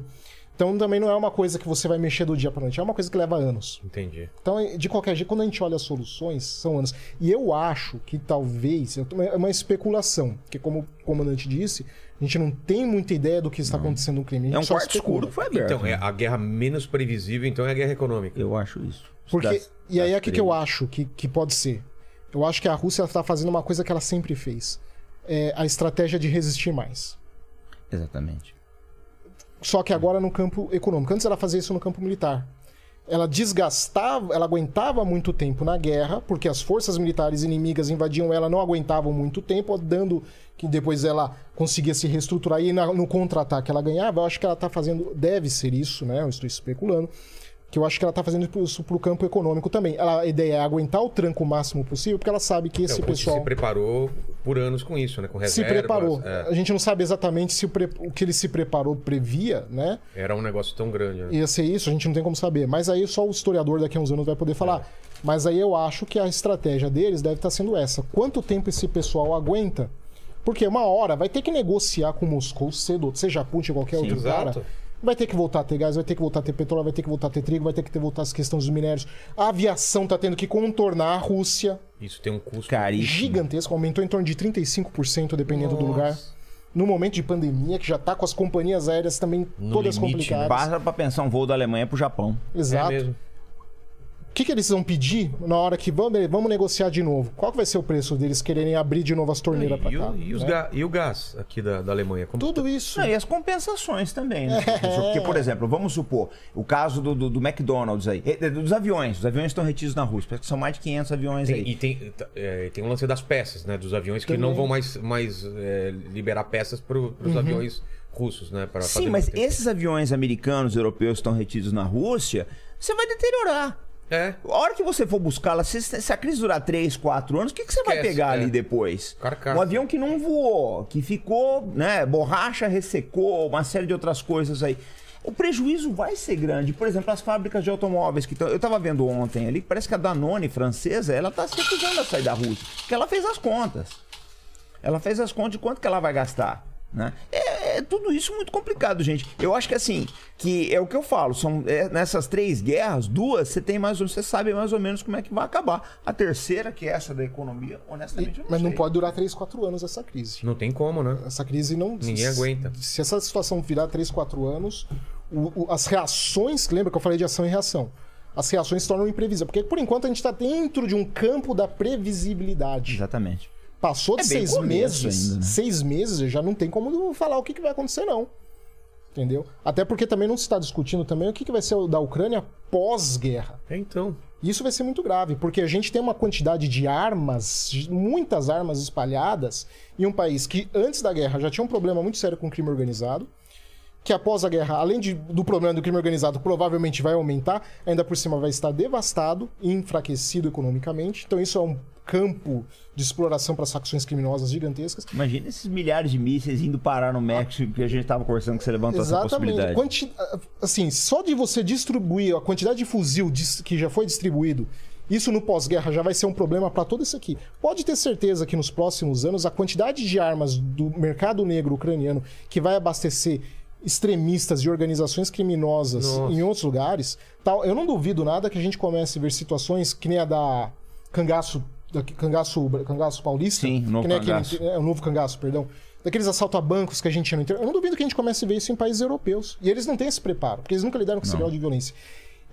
Speaker 3: Então também não é uma coisa que você vai mexer do dia para noite, é uma coisa que leva anos.
Speaker 1: Entendi.
Speaker 3: Então, de qualquer jeito, quando a gente olha as soluções, são anos. E eu acho que talvez, é uma especulação, porque como o comandante disse, a gente não tem muita ideia do que está acontecendo no crime. A gente
Speaker 4: É um
Speaker 3: só
Speaker 4: quarto
Speaker 3: especula.
Speaker 4: escuro que foi aberto.
Speaker 1: Então, é a guerra menos previsível, então é a guerra econômica.
Speaker 4: Eu acho isso.
Speaker 3: Porque,
Speaker 4: Das-
Speaker 3: e aí é o que, que eu acho que, que pode ser. Eu acho que a Rússia está fazendo uma coisa que ela sempre fez. É a estratégia de resistir mais.
Speaker 4: Exatamente.
Speaker 3: Só que agora no campo econômico. Antes ela fazia isso no campo militar. Ela desgastava, ela aguentava muito tempo na guerra, porque as forças militares inimigas invadiam ela, não aguentavam muito tempo, dando que depois ela conseguia se reestruturar e no contra-ataque ela ganhava. Eu acho que ela tá fazendo, deve ser isso, né? Eu estou especulando. Que eu acho que ela tá fazendo isso pro campo econômico também. Ela- a ideia é aguentar o tranco o máximo possível, porque ela sabe que
Speaker 1: É,
Speaker 3: esse
Speaker 1: o Putin
Speaker 3: pessoal
Speaker 1: se preparou por anos com isso, né? Com
Speaker 3: se
Speaker 1: reservas.
Speaker 3: preparou.
Speaker 1: é.
Speaker 3: A gente não sabe exatamente se o, pre- o que ele se preparou previa, né?
Speaker 1: Era um negócio tão grande, né?
Speaker 3: ia ser isso, a gente não tem como saber. Mas aí só o historiador daqui a uns anos vai poder falar. Mas aí eu acho que a estratégia deles deve estar sendo essa. Quanto tempo esse pessoal aguenta? Porque uma hora vai ter que negociar com Moscou cedo, seja Putin ou qualquer outro
Speaker 1: exato.
Speaker 3: cara. Vai ter que voltar a ter gás, vai ter que voltar a ter petróleo, vai ter que voltar a ter trigo, vai ter que ter voltar as questões dos minérios. A aviação tá tendo que contornar a Rússia.
Speaker 1: Isso tem um custo.
Speaker 4: Caríssimo.
Speaker 3: Gigantesco, aumentou em torno de 35% dependendo do
Speaker 1: Nossa.
Speaker 3: lugar. No momento de pandemia, que já tá com as companhias aéreas também
Speaker 1: No
Speaker 3: todas
Speaker 1: limite, né?
Speaker 3: complicadas.
Speaker 4: Passa pra pensar um voo da Alemanha pro Japão.
Speaker 3: Exato.
Speaker 1: É mesmo.
Speaker 3: O que, que eles vão pedir na hora que vamos, vamos negociar de novo? Qual que vai ser o preço deles quererem abrir de novo as torneiras pra
Speaker 1: E,
Speaker 3: cá?
Speaker 1: e os
Speaker 3: né?
Speaker 1: ga- e o gás aqui da, da Alemanha? Como
Speaker 3: Tudo isso.
Speaker 4: Não, e as compensações também, né? professor? Porque, por exemplo, vamos supor, o caso do, do, do McDonald's aí, eh, dos aviões. Os aviões estão retidos na Rússia, parece que são mais de 500 aviões
Speaker 1: Tem-
Speaker 4: aí.
Speaker 1: e tem, é, tem um lance das peças, né? Dos aviões que
Speaker 3: Também.
Speaker 1: não vão mais, mais é, liberar peças para os
Speaker 3: Uhum.
Speaker 1: aviões russos, né? Pra
Speaker 4: Sim,
Speaker 1: fazer
Speaker 4: mas esses aviões americanos, europeus que estão retidos na Rússia, você vai deteriorar.
Speaker 1: É.
Speaker 4: A hora que você for buscá-la, se, se a crise durar 3, 4 anos, o que, que você vai
Speaker 1: Esquece,
Speaker 4: pegar
Speaker 1: é.
Speaker 4: ali depois?
Speaker 1: Carcaça.
Speaker 4: Um avião que não voou, que ficou, né, borracha ressecou, uma série de outras coisas aí. O prejuízo vai ser grande. Por exemplo, as fábricas de automóveis que estão. Eu estava vendo ontem ali, parece que a Danone francesa, ela está se recusando a sair da Rússia. Porque ela fez as contas. Ela fez as contas de quanto que ela vai gastar. Né? É, é tudo isso muito complicado, gente. Eu acho que assim, que é o que eu falo, são é, nessas três guerras, duas, você tem mais ou você sabe mais ou menos como é que vai acabar. A terceira, que é essa da economia, honestamente, eu não
Speaker 3: Mas não
Speaker 4: sei.
Speaker 3: pode durar 3, 4 anos essa crise.
Speaker 1: Não tem como, né?
Speaker 3: Essa crise não.
Speaker 1: Ninguém aguenta.
Speaker 3: Se essa situação virar 3, 4 anos, o- o- as reações. Lembra que eu falei de ação e reação? As reações se tornam imprevisíveis. Porque por enquanto a gente está dentro de um campo da previsibilidade.
Speaker 4: Exatamente.
Speaker 3: Passou de
Speaker 4: É
Speaker 3: seis meses.
Speaker 4: ainda, né?
Speaker 3: Seis meses já não tem como falar o que, que vai acontecer, não. Entendeu? Até porque também não se está discutindo também o que, que vai ser o da Ucrânia pós-guerra.
Speaker 1: É, então.
Speaker 3: Isso vai ser muito grave, porque a gente tem uma quantidade de armas, de- muitas armas espalhadas, em um país que antes da guerra já tinha um problema muito sério com o crime organizado, que após a guerra, além de- do problema do crime organizado, provavelmente vai aumentar, ainda por cima vai estar devastado e enfraquecido economicamente. Então isso é um campo de exploração para facções criminosas gigantescas.
Speaker 4: Imagina esses milhares de mísseis indo parar no México que a gente estava conversando que você levantou essa
Speaker 3: Exatamente.
Speaker 4: possibilidade.
Speaker 3: Quanti... Assim, só de você distribuir a quantidade de fuzil que já foi distribuído, isso no pós-guerra já vai ser um problema para todo isso aqui. Pode ter certeza que nos próximos anos a quantidade de armas do mercado negro ucraniano que vai abastecer extremistas e organizações criminosas
Speaker 1: Nossa.
Speaker 3: em outros lugares, tal, eu não duvido nada que a gente comece a ver situações que nem a da Cangaço, da Cangaço, Cangaço Paulista,
Speaker 4: Sim, novo
Speaker 3: que nem aquele-
Speaker 4: cangaço.
Speaker 3: é, o novo cangaço, perdão. daqueles assaltos a bancos que a gente tinha no interior. Eu não duvido que a gente comece a ver isso em países europeus. E eles não têm esse preparo, porque eles nunca lidaram com esse grau de violência.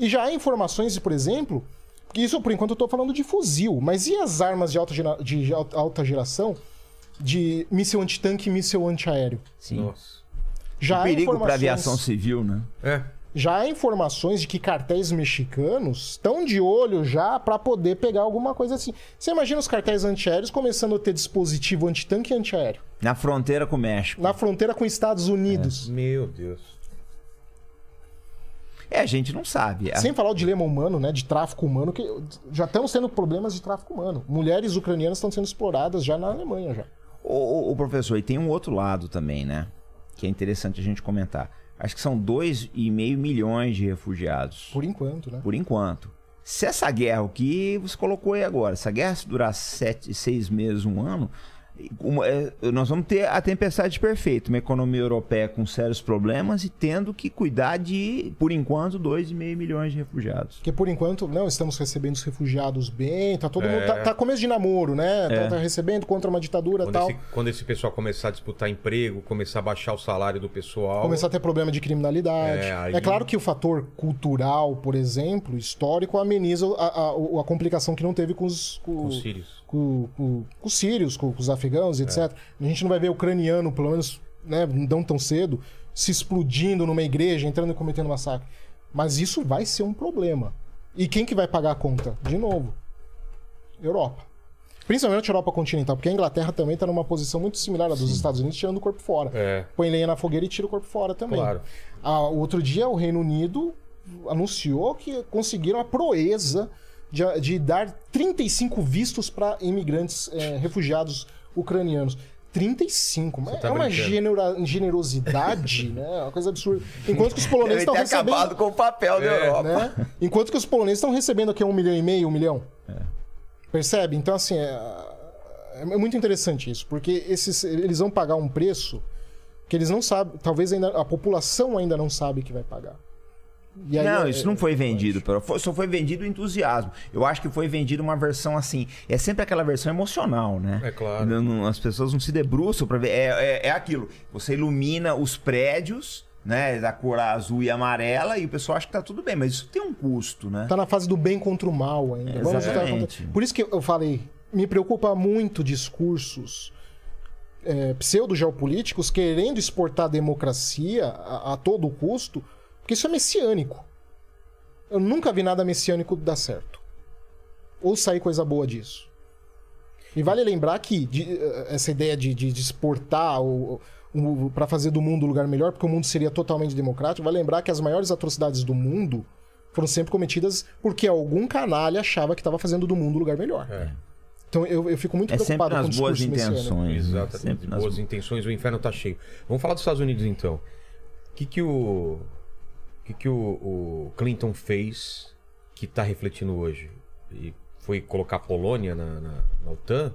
Speaker 3: E já há informações, de, por exemplo, que isso por enquanto eu tô falando de fuzil, mas e as armas de alta, gera- de alta- geração de míssil antitanque e míssil antiaéreo?
Speaker 4: Sim.
Speaker 1: Nossa.
Speaker 3: Já
Speaker 4: Um perigo para aviação civil, né?
Speaker 1: É.
Speaker 3: já há informações de que cartéis mexicanos estão de olho já para poder pegar alguma coisa assim. Você imagina os cartéis antiaéreos começando a ter dispositivo antitanque e antiaéreo
Speaker 4: Na fronteira com o México.
Speaker 3: na fronteira com Estados Unidos.
Speaker 1: Meu Deus.
Speaker 4: É, a gente não sabe.
Speaker 3: Sem falar o dilema humano, né, de tráfico humano, que já estamos tendo problemas de tráfico humano. Mulheres ucranianas estão sendo exploradas já na Alemanha já.
Speaker 4: O, o- o professor, e tem um outro lado também, né? Que é interessante a gente comentar. Acho que são 2,5 milhões de refugiados.
Speaker 3: Por enquanto, né?
Speaker 4: Por enquanto. Se essa guerra, o que você colocou aí agora, se a guerra se durar sete, seis meses, um ano, nós vamos ter a tempestade perfeita. Uma economia europeia com sérios problemas e tendo que cuidar de, por enquanto, 2,5 milhões de refugiados.
Speaker 3: Porque por enquanto, não, estamos recebendo os refugiados bem, tá todo
Speaker 1: É.
Speaker 3: mundo. Tá, tá começo de namoro, né? Tá,
Speaker 4: É.
Speaker 3: tá recebendo contra uma ditadura e
Speaker 1: Quando
Speaker 3: tal.
Speaker 1: esse, quando esse pessoal começar a disputar emprego, começar a baixar o salário do pessoal.
Speaker 3: começar a ter problema de criminalidade.
Speaker 1: É,
Speaker 3: É,
Speaker 1: aí-
Speaker 3: claro que o fator cultural, por exemplo, histórico, ameniza a, a- a complicação que não teve com os, com,
Speaker 1: Com os sírios.
Speaker 3: Com- com- com os sírios, com, com os afegãos, etc. A gente não vai ver ucraniano, pelo menos né, não tão cedo, se explodindo numa igreja, entrando e cometendo massacre. Mas isso vai ser um problema. E quem que vai pagar a conta? De novo, Europa. Principalmente a Europa continental, porque a Inglaterra também está numa posição muito similar à dos Estados Unidos, tirando o corpo fora
Speaker 1: É,
Speaker 3: põe lenha na fogueira e tira o corpo fora também.
Speaker 1: claro.
Speaker 3: Ah, o outro dia, o Reino Unido anunciou que conseguiram a proeza de, de dar 35 vistos para imigrantes eh, refugiados ucranianos. 35, mas
Speaker 1: tá
Speaker 3: é uma genera- generosidade, né? Uma coisa absurda. Enquanto que os poloneses estão
Speaker 4: ter acabado
Speaker 3: recebendo.
Speaker 4: com o papel da
Speaker 1: É,
Speaker 4: Europa.
Speaker 3: Né? Enquanto que os poloneses estão recebendo aqui um milhão e meio, um milhão. Percebe? Então, assim, é, é muito interessante isso, porque esses, eles vão pagar um preço que eles não sabem, talvez ainda a população ainda não sabe que vai pagar. E aí
Speaker 4: não,
Speaker 3: é-
Speaker 4: isso não foi vendido, pelo- foi- só foi vendido o entusiasmo. Eu acho que foi vendido uma versão assim. É sempre aquela versão emocional, né?
Speaker 1: É claro.
Speaker 4: Não- não- as pessoas não se debruçam pra ver. É, é, é aquilo. Você ilumina os prédios, né? Da cor azul e amarela, e o pessoal acha que tá tudo bem, mas isso tem um custo, né?
Speaker 3: Tá na fase do bem contra o mal ainda.
Speaker 4: Exatamente.
Speaker 3: acontecer. Por isso que eu falei, me preocupa muito discursos é, pseudo-geopolíticos querendo exportar a democracia a, a todo custo, porque isso é messiânico. Eu nunca vi nada messiânico dar certo. Ou sair coisa boa disso. E vale lembrar que de- eh, essa ideia de, de- de exportar o, para fazer do mundo um lugar melhor, porque o mundo seria totalmente democrático, vale lembrar que as maiores atrocidades do mundo foram sempre cometidas porque algum canalha achava que estava fazendo do mundo um lugar melhor.
Speaker 1: É.
Speaker 3: Então eu, eu fico muito
Speaker 4: É sempre
Speaker 3: preocupado com o
Speaker 4: nas boas intenções. né?
Speaker 1: Exatamente.
Speaker 4: Sempre nas
Speaker 1: Boas intenções, o inferno tá cheio. Vamos falar dos Estados Unidos então. O que que o que que o, o Clinton fez que tá refletindo hoje? E foi colocar a Polônia na, na, na OTAN?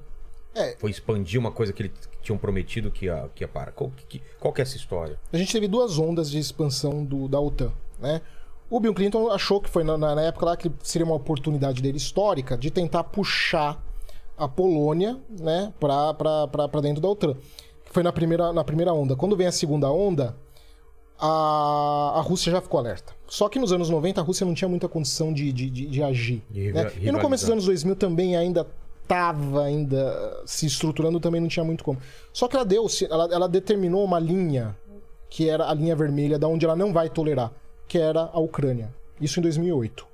Speaker 3: É.
Speaker 1: Foi expandir uma coisa que eles tinham prometido que ia, que ia parar. Qual que, qual que é essa história?
Speaker 3: A gente teve duas ondas de expansão do, da OTAN, né? O Bill Clinton achou que foi na, na- época lá que seria uma oportunidade dele histórica de tentar puxar a Polônia, né, pra dentro da OTAN. Foi na primeira, na primeira onda. Quando vem a segunda onda, a, a Rússia já ficou alerta. Só que nos anos 90 a Rússia não tinha muita condição de, de, de, de agir.
Speaker 1: De
Speaker 3: né? E no começo dos anos 2000 também ainda estava ainda se estruturando, também não tinha muito como. Só que ela deu, ela, ela determinou uma linha que era a linha vermelha, da onde ela não vai tolerar, que era a Ucrânia. Isso em 2008,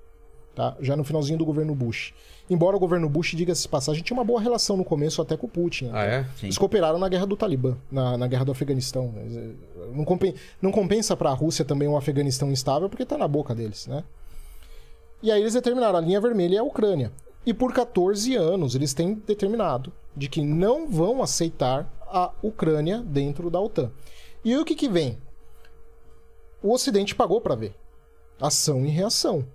Speaker 3: tá? Já no finalzinho do governo Bush. Embora o governo Bush, diga-se passagem, tinha uma boa relação no começo até com o Putin.
Speaker 1: Ah, é?
Speaker 4: Sim.
Speaker 3: Eles cooperaram na guerra do Talibã, na, na guerra do Afeganistão. Não, compen- não compensa para a Rússia também um Afeganistão instável, porque tá na boca deles, né? E aí eles determinaram, a linha vermelha é a Ucrânia. E por 14 anos eles têm determinado de que não vão aceitar a Ucrânia dentro da OTAN. E o que que vem? O Ocidente pagou para ver. Ação e reação.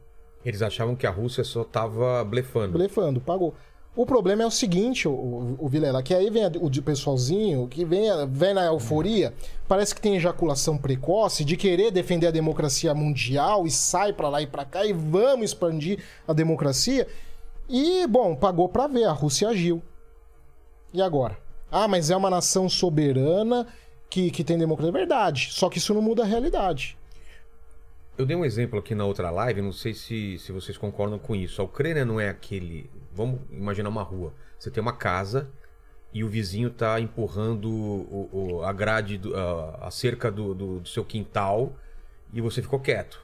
Speaker 1: Eles achavam que a Rússia só tava blefando.
Speaker 3: Blefando, pagou. O problema é o seguinte, o, o, o Vilela, que aí vem o de pessoalzinho, que vem, vem na euforia, parece que tem ejaculação precoce de querer defender a democracia mundial e sai pra lá e pra cá e vamos expandir a democracia. E, bom, pagou pra ver, a Rússia agiu. E agora? Ah, mas é uma nação soberana que, que tem democracia. É verdade. Só que isso não muda a realidade.
Speaker 1: Eu dei um exemplo aqui na outra live, não sei se, se vocês concordam com isso. A Ucrânia não é aquele. Vamos imaginar uma rua. Você tem uma casa e o vizinho tá empurrando o, o- a grade, do- a, a cerca do, do- do seu quintal e você ficou quieto.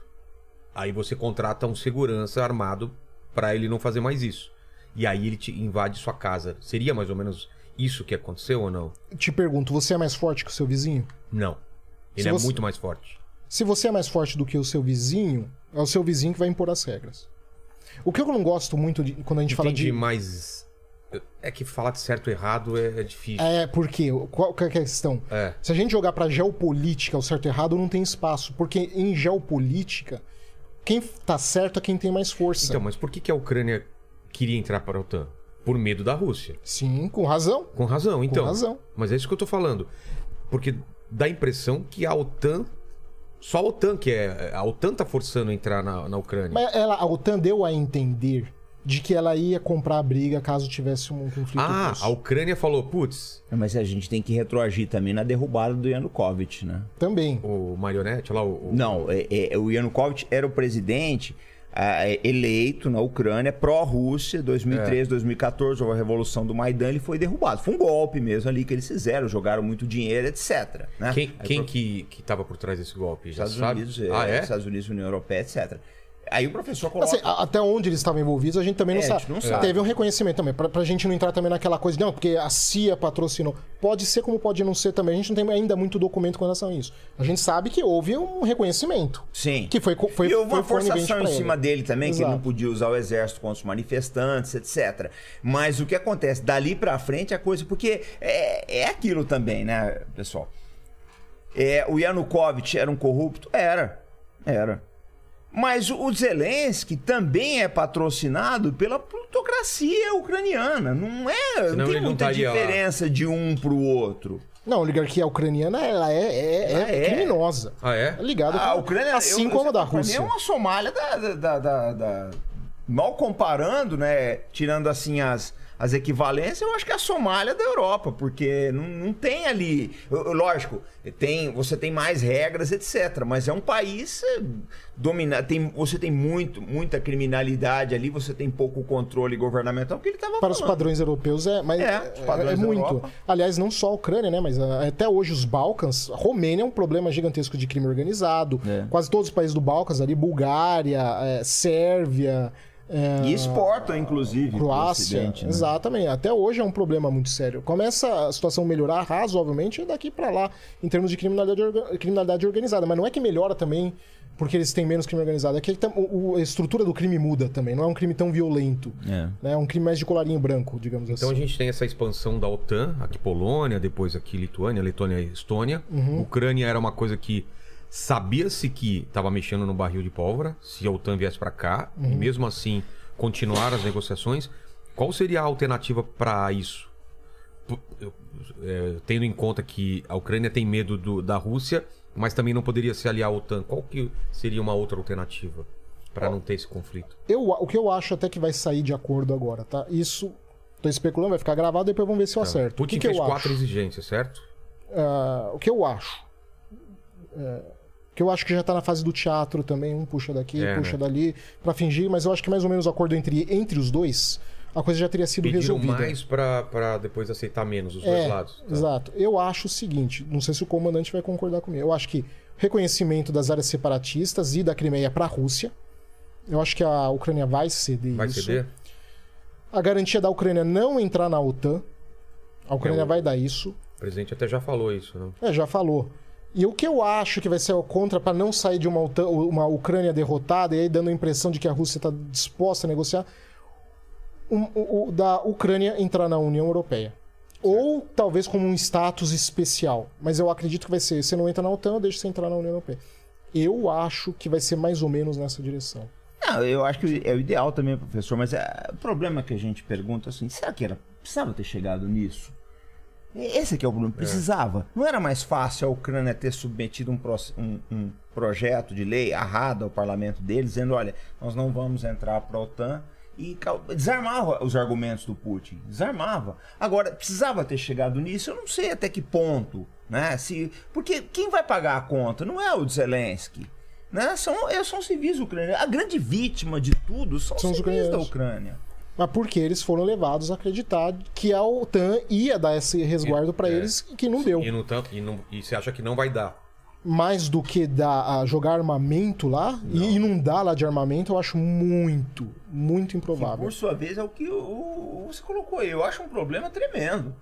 Speaker 1: Aí você contrata um segurança armado para ele não fazer mais isso. E aí ele te invade sua casa. Seria mais ou menos isso que aconteceu ou não?
Speaker 3: Te pergunto, você é mais forte que o seu vizinho?
Speaker 1: Não. Ele
Speaker 3: Se
Speaker 1: é
Speaker 3: você-
Speaker 1: muito mais forte.
Speaker 3: Se você é mais forte do que o seu vizinho, é o seu vizinho que vai impor as regras. O que eu não gosto muito de, quando a gente fala
Speaker 1: Entendi,
Speaker 3: de.
Speaker 1: mas. É que falar de certo ou errado é, é difícil.
Speaker 3: É, porque qual que é a questão?
Speaker 1: É.
Speaker 3: Se a gente jogar pra geopolítica, o certo e errado não tem espaço, porque em geopolítica quem tá certo é quem tem mais força.
Speaker 1: Então, mas por que, que a Ucrânia queria entrar para a OTAN? Por medo da Rússia.
Speaker 3: Sim, com razão.
Speaker 1: Com razão, então.
Speaker 3: razão.
Speaker 1: Mas é isso que eu tô falando. Porque dá a impressão que a OTAN. Só a OTAN que é. A OTAN tá forçando a entrar na, na Ucrânia.
Speaker 3: Mas ela, a OTAN deu a entender de que ela ia comprar a briga caso tivesse um conflito
Speaker 1: ah,
Speaker 3: russo.
Speaker 1: a Ucrânia falou, putz,
Speaker 4: Mas a gente tem que retroagir também na derrubada do Yanukovych, né?
Speaker 3: Também.
Speaker 1: o marionete lá, o. o-
Speaker 4: Não, é- é- o Yanukovych era o presidente é, eleito na Ucrânia pró-Rússia, 2013, 2014, houve a revolução do Maidan, ele foi derrubado. Foi um golpe mesmo ali que eles fizeram, jogaram muito dinheiro, etc. né?
Speaker 1: Quem,
Speaker 4: Aí
Speaker 1: quem
Speaker 4: pro-
Speaker 1: que, que tava por trás desse golpe? Já
Speaker 4: Estados
Speaker 1: sabe?
Speaker 4: Unidos, é,
Speaker 1: ah, é?
Speaker 4: Estados Unidos, União Europeia, etc. Aí o professor coloca...
Speaker 3: Assim, até onde eles estavam envolvidos, a gente também não
Speaker 4: É, a
Speaker 3: sabe.
Speaker 4: gente não sabe.
Speaker 3: Teve um reconhecimento também, pra, pra gente não entrar também naquela coisa, de, não, porque a CIA patrocinou. Pode ser como pode não ser também. A gente não tem ainda muito documento com relação a isso. A gente sabe que houve um reconhecimento.
Speaker 4: Sim.
Speaker 3: Que foi, foi
Speaker 4: e houve uma
Speaker 3: foi conivente
Speaker 4: forçação em
Speaker 3: pra ele.
Speaker 4: cima dele também, que ele não
Speaker 3: Exato.
Speaker 4: podia usar o exército contra os manifestantes, etc. Mas o que acontece? Dali pra frente a coisa. Porque é, é aquilo também, né, pessoal? É, o Yanukovych era um corrupto? Era. Era. Mas o Zelensky também é patrocinado pela plutocracia ucraniana. Não é.
Speaker 1: Senão
Speaker 4: não tem
Speaker 1: ele não
Speaker 4: muita
Speaker 1: estaria lá.
Speaker 4: diferença de um pro outro.
Speaker 3: Não, a oligarquia ucraniana, ela é, é,
Speaker 4: Ela
Speaker 3: é
Speaker 4: é.
Speaker 3: criminosa.
Speaker 1: Ah, é?
Speaker 3: É ligada
Speaker 4: A
Speaker 3: com...
Speaker 4: Ucrânia,
Speaker 3: assim
Speaker 4: eu-
Speaker 3: como a da
Speaker 4: mim
Speaker 3: Rússia.
Speaker 4: É uma Somália da, da- da- da- da- Mal comparando, né? Tirando assim as, as equivalências, eu acho que é a Somália da Europa, porque não, não tem ali. Lógico, tem, você tem mais regras, etc. Mas é um país é, domina, tem, você tem muito, muita criminalidade ali, você tem pouco controle governamental, porque ele estava
Speaker 3: Para os padrões europeus é, mas
Speaker 4: É,
Speaker 3: é,
Speaker 4: os padrões
Speaker 3: é muito.
Speaker 4: Europa.
Speaker 3: Aliás, não só a Ucrânia, né? Mas ah, até hoje os Balcãs, a Romênia é um problema gigantesco de crime organizado.
Speaker 4: É.
Speaker 3: Quase todos os países do Balcãs ali, Bulgária, eh, Sérvia. Eh,
Speaker 4: E exportam, inclusive,
Speaker 3: Croácia,
Speaker 4: Ocidente, né?
Speaker 3: exatamente. Até hoje é um problema muito sério. Começa a situação a melhorar razoavelmente daqui pra lá, em termos de criminalidade, orga- criminalidade organizada. Mas não é que melhora também porque eles têm menos crime organizado. É que a estrutura do crime muda também. Não é um crime tão violento.
Speaker 4: É.
Speaker 3: né? É um crime mais de colarinho branco, digamos
Speaker 1: Então a
Speaker 3: assim.
Speaker 1: gente tem essa expansão da OTAN, aqui Polônia, depois aqui Lituânia, Letônia e Estônia.
Speaker 3: Uhum.
Speaker 1: Ucrânia era uma coisa que sabia-se que estava mexendo no barril de pólvora, se a OTAN viesse para cá, e
Speaker 3: Uhum.
Speaker 1: mesmo assim continuar as negociações. Qual seria a alternativa para isso? É, tendo em conta que a Ucrânia tem medo do- da Rússia, mas também não poderia se aliar à OTAN. Qual que seria uma outra alternativa para não ter esse conflito?
Speaker 3: Eu, o que eu acho até que vai sair de acordo agora, tá? Isso, tô especulando, vai ficar gravado, depois vamos ver se eu acerto.
Speaker 1: Putin
Speaker 3: o que, que
Speaker 1: fez
Speaker 3: eu
Speaker 1: quatro
Speaker 3: acho?
Speaker 1: exigências, certo?
Speaker 3: Ah, o que eu acho? É, que eu acho que já tá na fase do teatro também, um puxa daqui,
Speaker 1: É,
Speaker 3: puxa
Speaker 1: né?
Speaker 3: dali, pra fingir, mas eu acho que mais ou menos o acordo entre, entre os dois, a coisa já teria sido
Speaker 1: Pediram
Speaker 3: resolvida.
Speaker 1: mais pra depois aceitar menos os dois
Speaker 3: É,
Speaker 1: lados. tá?
Speaker 3: exato. Eu acho o seguinte, não sei se o comandante vai concordar comigo. Eu acho que reconhecimento das áreas separatistas e da Crimeia para a Rússia. Eu acho que a Ucrânia vai ceder
Speaker 1: Vai
Speaker 3: isso.
Speaker 1: ceder?
Speaker 3: A garantia da Ucrânia não entrar na OTAN. A Ucrânia
Speaker 1: É,
Speaker 3: vai dar isso.
Speaker 1: O presidente até já falou isso, né?
Speaker 3: É, já falou. E o que eu acho que vai ser o contra para não sair de uma, uma Ucrânia derrotada e aí dando a impressão de que a Rússia está disposta a negociar, um- o, o- da Ucrânia entrar na União Europeia. Ou talvez como um status especial. Mas eu acredito que vai ser: você não entra na OTAN, eu deixo você entrar na União Europeia. Eu acho que vai ser mais ou menos nessa direção.
Speaker 4: Não, eu acho que é o ideal também, professor, mas é, o problema que a gente pergunta assim, será que era, precisava ter chegado nisso? Esse aqui é o problema, precisava. Não era mais fácil a Ucrânia ter submetido um, pro- um- um projeto de lei arrado ao parlamento deles, dizendo, olha, nós não vamos entrar para a OTAN e desarmava os argumentos do Putin. Desarmava. Agora, precisava ter chegado nisso, eu não sei até que ponto. Né? Se, porque quem vai pagar a conta não é o Zelensky. Né? São, é, são civis ucranianos. A grande vítima de tudo são,
Speaker 3: São os
Speaker 4: civis da. Ucrânia.
Speaker 3: Mas porque eles foram levados a acreditar que a OTAN ia dar esse resguardo pra
Speaker 1: É.
Speaker 3: eles e que não deu.
Speaker 1: E, não tam- e, não- e você acha que não vai dar?
Speaker 3: Mais do que dar, a jogar armamento lá e inundar lá de armamento, eu acho muito, muito
Speaker 4: Que,
Speaker 3: improvável.
Speaker 4: por sua vez, é o que o- o- você colocou aí. Eu acho um problema tremendo.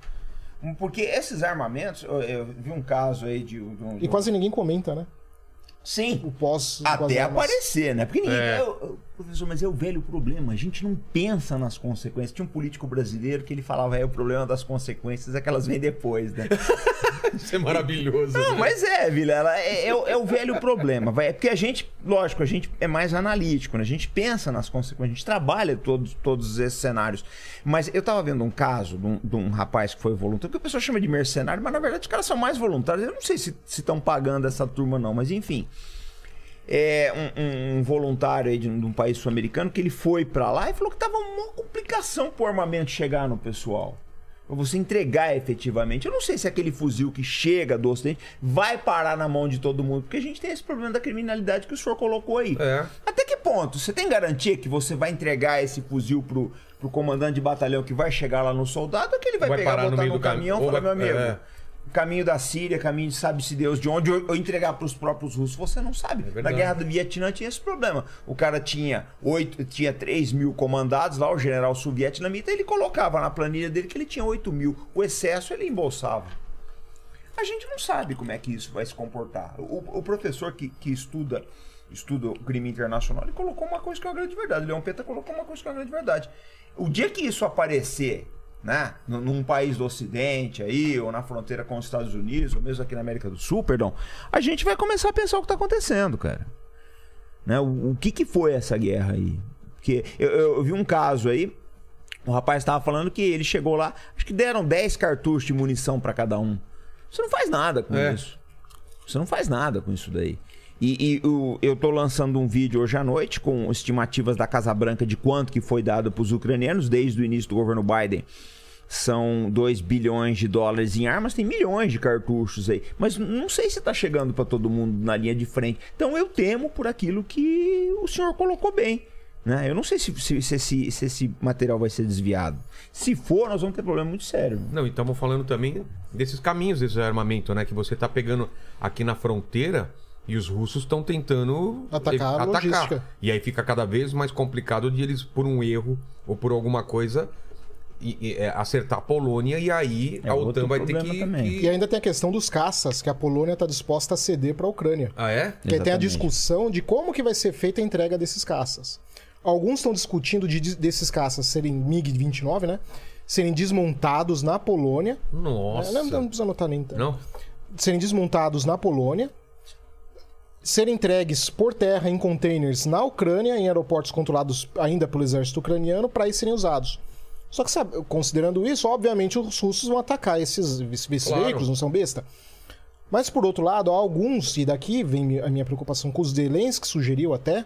Speaker 4: Porque esses armamentos, eu, eu vi um caso aí de. de um-
Speaker 3: E quase ninguém comenta, né?
Speaker 4: Sim.
Speaker 3: O pós.
Speaker 4: Até aparecer, né? Porque ninguém.
Speaker 1: É.
Speaker 4: eu- eu- professor, mas é o velho problema. A gente não pensa nas consequências. Tinha um político brasileiro que ele falava: é o problema das consequências é que elas vêm depois, né?
Speaker 1: Isso é maravilhoso.
Speaker 4: Não,
Speaker 1: né?
Speaker 4: mas é, Vilela, é, é o- é o velho problema. Vai, é porque a gente, lógico, a gente é mais analítico, né? A gente pensa nas consequências, a gente trabalha todos, todos esses cenários. Mas eu tava vendo um caso de um, de um rapaz que foi voluntário, que o pessoal chama de mercenário, mas na verdade os caras são mais voluntários. Eu não sei se estão pagando essa turma, não, mas enfim. É um, um- voluntário aí de, um de um país sul-americano que ele foi pra lá e falou que tava uma complicação pro armamento chegar no pessoal. Pra você entregar efetivamente. Eu não sei se aquele fuzil que chega do ocidente vai parar na mão de todo mundo, porque a gente tem esse problema da criminalidade que o senhor colocou aí.
Speaker 1: É.
Speaker 4: Até que ponto? Você tem garantia que você vai entregar esse fuzil pro, pro comandante de batalhão que vai chegar lá no soldado ou que ele vai,
Speaker 1: Vai
Speaker 4: pegar,
Speaker 1: parar no
Speaker 4: botar
Speaker 1: meio
Speaker 4: no,
Speaker 1: cam-
Speaker 4: caminhão e falar, meu amigo,
Speaker 1: é.
Speaker 4: Caminho da Síria, caminho de sabe-se Deus de onde, ou entregar pros próprios russos, você não sabe. Na
Speaker 1: É verdade.
Speaker 4: guerra do Vietnã tinha esse problema. O cara tinha oito, tinha 3 mil comandados lá, o general sul-vietnamita, ele colocava na planilha dele que ele tinha 8 mil. O excesso ele embolsava. A gente não sabe como é que isso vai se comportar. O, o professor que, que estuda estuda o crime internacional, ele colocou uma coisa que é uma grande verdade. O Leão Peta colocou uma coisa que é uma grande verdade. O dia que isso aparecer, né, num, país do Ocidente aí, ou na fronteira com os Estados Unidos, ou mesmo aqui na América do Sul, perdão, a gente vai começar a pensar o que está acontecendo, cara. Né? O, o que, que foi essa guerra aí? Porque eu, eu- eu vi um caso aí, o rapaz estava falando que ele chegou lá, acho que deram 10 cartuchos de munição para cada um. Você não faz nada com
Speaker 1: É.
Speaker 4: isso. Você não faz nada com isso daí. E, e o- eu tô lançando um vídeo hoje à noite com estimativas da Casa Branca de quanto que foi dado para os ucranianos desde o início do governo Biden. São 2 bilhões de dólares em armas, tem milhões de cartuchos aí. Mas não sei se tá chegando para todo mundo na linha de frente. Então eu temo por aquilo que o senhor colocou bem. Né? Eu não sei se, se- se esse, se esse material vai ser desviado. Se for, nós vamos ter problema muito sério.
Speaker 1: Não, e estamos falando também desses caminhos desse armamento, né? Que você tá pegando aqui na fronteira e os russos estão tentando
Speaker 3: Atacar a logística.
Speaker 1: E aí fica cada vez mais complicado de eles, por um erro ou por alguma coisa, acertar a Polônia e aí
Speaker 4: É
Speaker 1: a
Speaker 4: outro
Speaker 1: OTAN vai ter que.
Speaker 4: também.
Speaker 1: que-
Speaker 3: E ainda tem a questão dos caças, que a Polônia está disposta a ceder para a Ucrânia.
Speaker 1: Ah, é?
Speaker 3: Que aí tem a discussão de como que vai ser feita a entrega desses caças. Alguns estão discutindo de, desses caças serem MiG-29, né? Serem desmontados na Polônia.
Speaker 1: Nossa.
Speaker 3: É, Não, não precisa anotar nem.
Speaker 1: Não?
Speaker 3: Serem desmontados na Polônia. Serem entregues por terra em containers na Ucrânia, em aeroportos controlados ainda pelo exército ucraniano, para aí serem usados. Só que, sabe, considerando isso, obviamente os russos vão atacar esses, esses
Speaker 1: Claro.
Speaker 3: veículos, não são besta. Mas, por outro lado, há alguns, e daqui vem a minha preocupação com os Zelensky sugeriu até,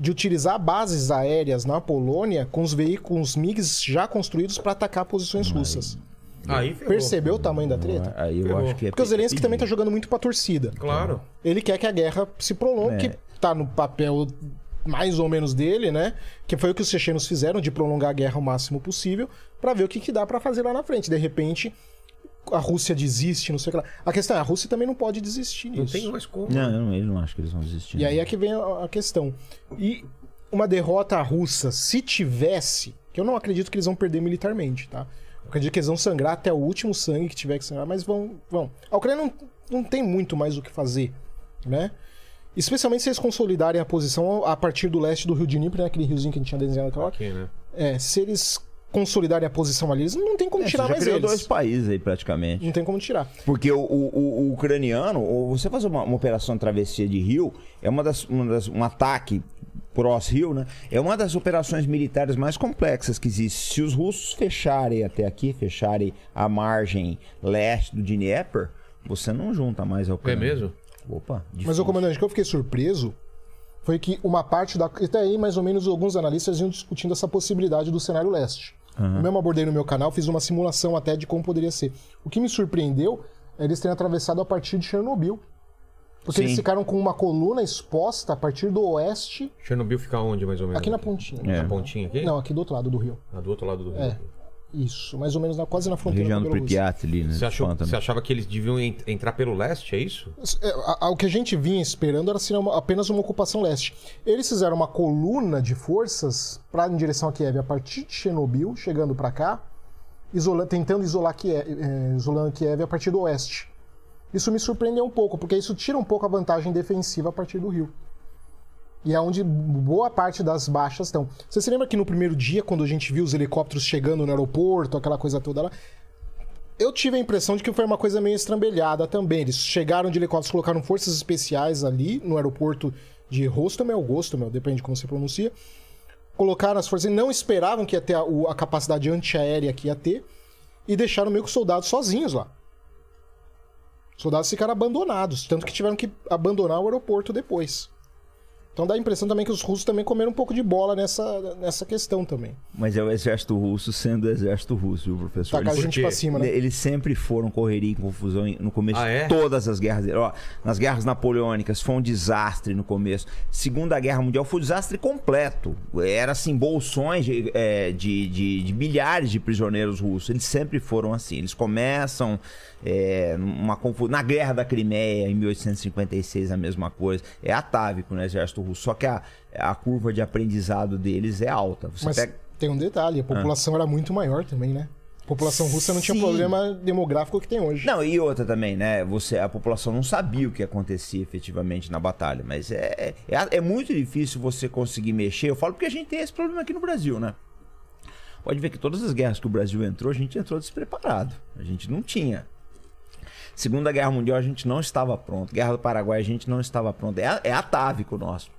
Speaker 3: de utilizar bases aéreas na Polônia com os veículos MiGs já construídos para atacar posições russas.
Speaker 1: Aí.
Speaker 3: Percebeu o tamanho da treta?
Speaker 4: Aí eu acho que é
Speaker 3: Porque o Zelensky também tá jogando muito pra torcida.
Speaker 1: Claro.
Speaker 3: Ele quer que a guerra se prolongue,
Speaker 4: É.
Speaker 3: que tá no papel mais ou menos dele, né? Que foi o que os chechenos fizeram, de prolongar a guerra o máximo possível, pra ver o que, que dá pra fazer lá na frente. De repente, a Rússia desiste, não sei o que lá. A questão é, a Rússia também não pode desistir
Speaker 1: Não
Speaker 3: nisso.
Speaker 1: tem mais como.
Speaker 4: Não, eu não, ele não acho que eles vão desistir.
Speaker 3: E aí é que vem a, a questão. E uma derrota russa, se tivesse, que eu não acredito que eles vão perder militarmente, tá? Eu acredito que eles vão sangrar até o último sangue que tiver que sangrar, mas vão. vão. A Ucrânia não, não tem muito mais o que fazer, né? Especialmente se eles consolidarem a posição a partir do leste do Rio de Dnipro, né? aquele riozinho que a gente tinha desenhado aquela.
Speaker 1: Aqui, né?
Speaker 3: É, se eles consolidarem a posição ali, eles não tem como
Speaker 4: É, você
Speaker 3: tirar
Speaker 4: já
Speaker 3: mais
Speaker 4: criou
Speaker 3: eles.
Speaker 4: dois países aí praticamente.
Speaker 3: Não tem como tirar.
Speaker 4: Porque o, o- o- o ucraniano, ou você fazer uma, uma operação de travessia de rio, é uma das, uma das- um ataque cross-rio, né? É uma das operações militares mais complexas que existe. Se os russos fecharem até aqui, fecharem a margem leste do Dnieper, você não junta mais a
Speaker 1: É
Speaker 4: Ucrânia.
Speaker 1: mesmo?
Speaker 4: Opa,
Speaker 3: Mas,
Speaker 4: difícil.
Speaker 3: o comandante, que eu fiquei surpreso foi que uma parte da. Até aí, mais ou menos, alguns analistas iam discutindo essa possibilidade do cenário leste. Eu mesmo abordei no meu canal, fiz uma simulação até de como poderia ser. O que me surpreendeu é eles terem atravessado a partir de Chernobyl. Porque
Speaker 4: Sim.
Speaker 3: eles ficaram com uma coluna exposta a partir do oeste,
Speaker 1: Chernobyl fica onde, mais ou menos?
Speaker 3: aqui na pontinha.
Speaker 4: É.
Speaker 1: Na pontinha aqui?
Speaker 3: Não, aqui do outro lado do rio.
Speaker 1: Ah, do outro lado do rio.
Speaker 3: É. Isso, mais ou menos na, quase na fronteira
Speaker 4: Região do. Pripyat ali, né?
Speaker 1: Você, achou, você achava que eles deviam en- entrar pelo leste, é isso?
Speaker 3: É, a- a- O que a gente vinha esperando era ser uma- apenas uma ocupação leste. Eles fizeram uma coluna de forças para em direção a Kiev a partir de Chernobyl, chegando para cá, isola- tentando isolar Kiev, eh, isolando Kiev a partir do oeste. Isso me surpreendeu um pouco, porque isso tira um pouco a vantagem defensiva a partir do rio. E é onde boa parte das baixas estão. Você se lembra que no primeiro dia, quando a gente viu os helicópteros chegando no aeroporto, aquela coisa toda lá, eu tive a impressão de que foi uma coisa meio estrambelhada também. Eles chegaram de helicópteros, colocaram forças especiais ali no aeroporto de Rostomel, Gostomel, depende de como se pronuncia. Colocaram as forças, não esperavam que ia ter a, a capacidade antiaérea que ia ter, e deixaram meio que os soldados sozinhos lá. Os soldados ficaram abandonados, tanto que tiveram que abandonar o aeroporto depois. Então dá a impressão também que os russos também comeram um pouco de bola nessa, nessa questão também.
Speaker 4: Mas é o exército russo sendo o exército russo, viu, professor?
Speaker 3: Tacar a
Speaker 4: Eles-
Speaker 3: gente pra cima, né?
Speaker 4: Eles sempre foram correria e confusão no começo
Speaker 1: Ah, é?
Speaker 4: de todas as guerras. Ó, nas guerras napoleônicas foi um desastre no começo. Segunda Guerra Mundial foi um desastre completo. Era assim, bolsões de, é, de, de- de milhares de prisioneiros russos. Eles sempre foram assim. Eles começam é, confu- na Guerra da Crimeia, em 1856, a mesma coisa. É atávico no exército russo. Só que a, a curva de aprendizado deles é alta. Você
Speaker 3: Mas
Speaker 4: pega...
Speaker 3: tem um detalhe, a população era muito maior também, né? A população russa não tinha
Speaker 4: Sim.
Speaker 3: problema demográfico que tem hoje.
Speaker 4: Não, e outra também, né? Você, a população não sabia o que acontecia efetivamente na batalha. Mas é, é, é muito difícil você conseguir mexer. Eu falo porque a gente tem esse problema aqui no Brasil, né? Pode ver que todas as guerras que o Brasil entrou, a gente entrou despreparado. A gente não tinha. Segunda Guerra Mundial a gente não estava pronto. Guerra do Paraguai a gente não estava pronto. É, é atávico nosso.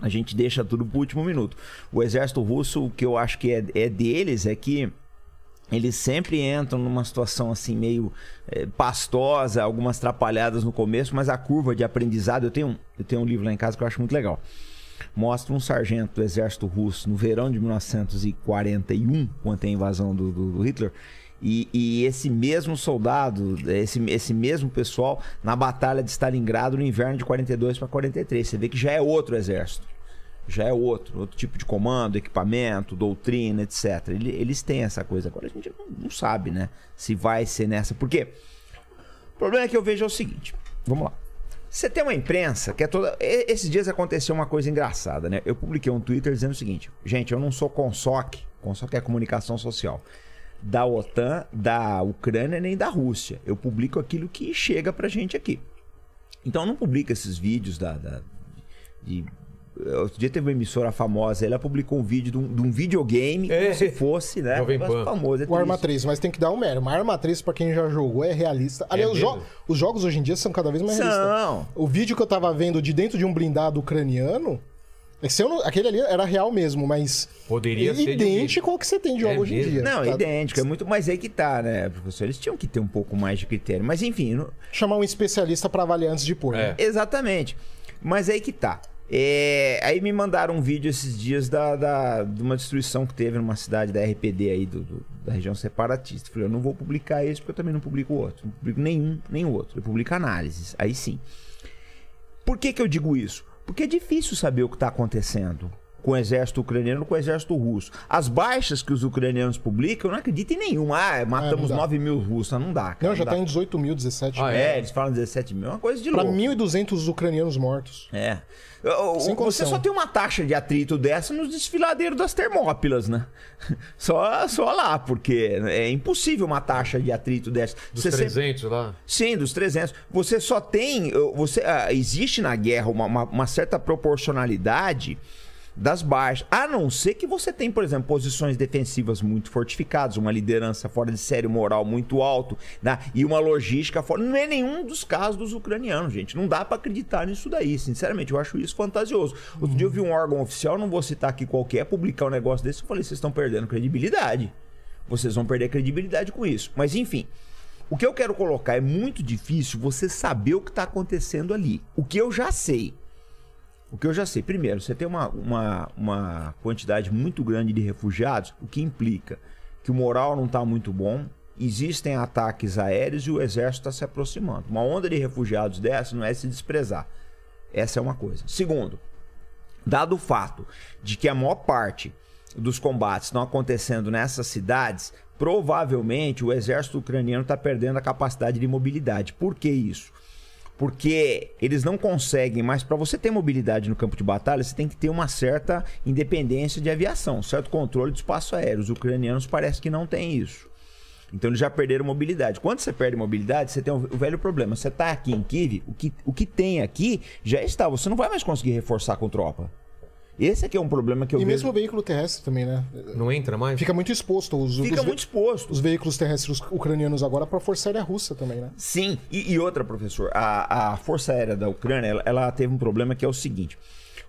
Speaker 4: A gente deixa tudo pro último minuto. O exército russo, o que eu acho que é, é deles é que eles sempre entram numa situação assim meio eh, pastosa, algumas atrapalhadas no começo, mas a curva de aprendizado, eu tenho, eu tenho um livro lá em casa que eu acho muito legal. Mostra um sargento do exército russo no verão de 1941, quando tem a invasão do, do- do Hitler, e, e esse mesmo soldado, esse, esse mesmo pessoal, na batalha de Stalingrado no inverno de 42 para 43. Você vê que já é outro exército já é outro, outro tipo de comando, equipamento, doutrina, etc. Ele- Eles têm essa coisa. Agora a gente não, sabe, né? Se vai ser nessa. Porque o problema é que eu vejo é o seguinte. Vamos lá. Você tem uma imprensa que é toda. Esses dias aconteceu uma coisa engraçada, né? Eu publiquei um Twitter dizendo o seguinte: gente, eu não sou consoc, consoc é comunicação social, da OTAN, da Ucrânia nem da Rússia. Eu publico aquilo que chega pra gente aqui. Então eu não publico esses vídeos da. da- de, outro dia teve uma emissora famosa, ela publicou um vídeo de um, de um videogame,
Speaker 1: É.
Speaker 4: como se fosse, né?
Speaker 1: Jovem
Speaker 4: um
Speaker 1: Pan.
Speaker 4: famoso. é
Speaker 3: O Arma
Speaker 4: triste.
Speaker 3: 3, mas tem que dar um mero. Uma Arma 3, pra quem já jogou, é realista. Aliás, os, jo- os jogos hoje em dia são cada vez mais realistas. O vídeo que eu tava vendo de dentro de um blindado ucraniano. É que se eu não- aquele ali era real mesmo, mas.
Speaker 1: Poderia
Speaker 3: é
Speaker 1: ser
Speaker 3: idêntico ao que você tem de jogo
Speaker 1: É
Speaker 3: hoje em dia.
Speaker 4: Não,
Speaker 3: tá?
Speaker 4: idêntico, é muito, mas aí que tá, né, professor? Eles tinham que ter um pouco mais de critério. Mas enfim, não-
Speaker 3: Chamar um especialista pra avaliar antes de pôr.
Speaker 1: É.
Speaker 3: né?
Speaker 4: exatamente. Mas aí que tá. É, aí me mandaram um vídeo esses dias da, da- de uma destruição que teve numa cidade da RPD aí, do, do- da região separatista. Falei, eu não vou publicar esse porque eu também não publico o outro. Não publico nenhum, nem o outro. Eu publico análises. Aí sim. Por que, que eu digo isso? Porque é difícil saber o que está acontecendo com o exército ucraniano com o exército russo. As baixas que os ucranianos publicam, eu não acredito em nenhuma. Ah, matamos
Speaker 3: É, não dá.
Speaker 4: 9 mil russos. Não dá. cara,
Speaker 3: Não, já
Speaker 4: dá.
Speaker 3: tá em 18 mil, 17
Speaker 1: Ah,
Speaker 3: mil.
Speaker 4: É, eles falam 17 mil. É uma coisa de
Speaker 3: Pra
Speaker 4: louco.
Speaker 3: 1.200 ucranianos mortos.
Speaker 4: É.
Speaker 3: Sem
Speaker 4: Você
Speaker 3: condição.
Speaker 4: só tem uma taxa de atrito dessa nos desfiladeiros das Termópilas, né? Só, só lá, porque é impossível uma taxa de atrito dessa.
Speaker 1: Dos
Speaker 4: Você sempre-
Speaker 1: 300 lá.
Speaker 4: Sim, dos 300. Você só tem. Você, ah, existe na guerra uma, uma- uma certa proporcionalidade das baixas. A não ser que você tem, por exemplo, posições defensivas muito fortificadas, uma liderança fora de sério moral muito alto, né? e uma logística fora. Não é nenhum dos casos dos ucranianos, gente. Não dá pra acreditar nisso daí. Sinceramente, eu acho isso fantasioso. Outro dia eu vi um órgão oficial, não vou citar aqui qualquer, publicar um negócio desse. Eu falei, vocês estão perdendo credibilidade. Vocês vão perder credibilidade com isso. Mas enfim. O que eu quero colocar é muito difícil você saber o que está acontecendo ali. O que eu já sei O que eu já sei, primeiro, você tem uma, uma, uma quantidade muito grande de refugiados, o que implica que o moral não está muito bom, existem ataques aéreos e o exército está se aproximando. Uma onda de refugiados dessa não é se desprezar. Essa é uma coisa. Segundo, dado o fato de que a maior parte dos combates estão acontecendo nessas cidades, provavelmente o exército ucraniano está perdendo a capacidade de mobilidade. Por que isso? Porque eles não conseguem, mas para você ter mobilidade no campo de batalha, você tem que ter uma certa independência de aviação, certo controle de espaço aéreo. Os ucranianos parece que não têm isso. Então eles já perderam mobilidade. Quando você perde mobilidade, você tem o velho problema. Você está aqui em Kiev, o que, o que tem aqui já está. Você não vai mais conseguir reforçar com tropa. Esse aqui é um problema que eu
Speaker 3: E
Speaker 4: vejo.
Speaker 3: mesmo o veículo terrestre também, né?
Speaker 1: Não entra mais?
Speaker 3: Fica muito exposto. Os,
Speaker 4: Fica
Speaker 3: os,
Speaker 4: muito exposto.
Speaker 3: os veículos terrestres ucranianos agora para a Força Aérea Russa também, né?
Speaker 4: Sim, e, e outra, professor, a, a Força Aérea da Ucrânia, ela, ela teve um problema que é o seguinte.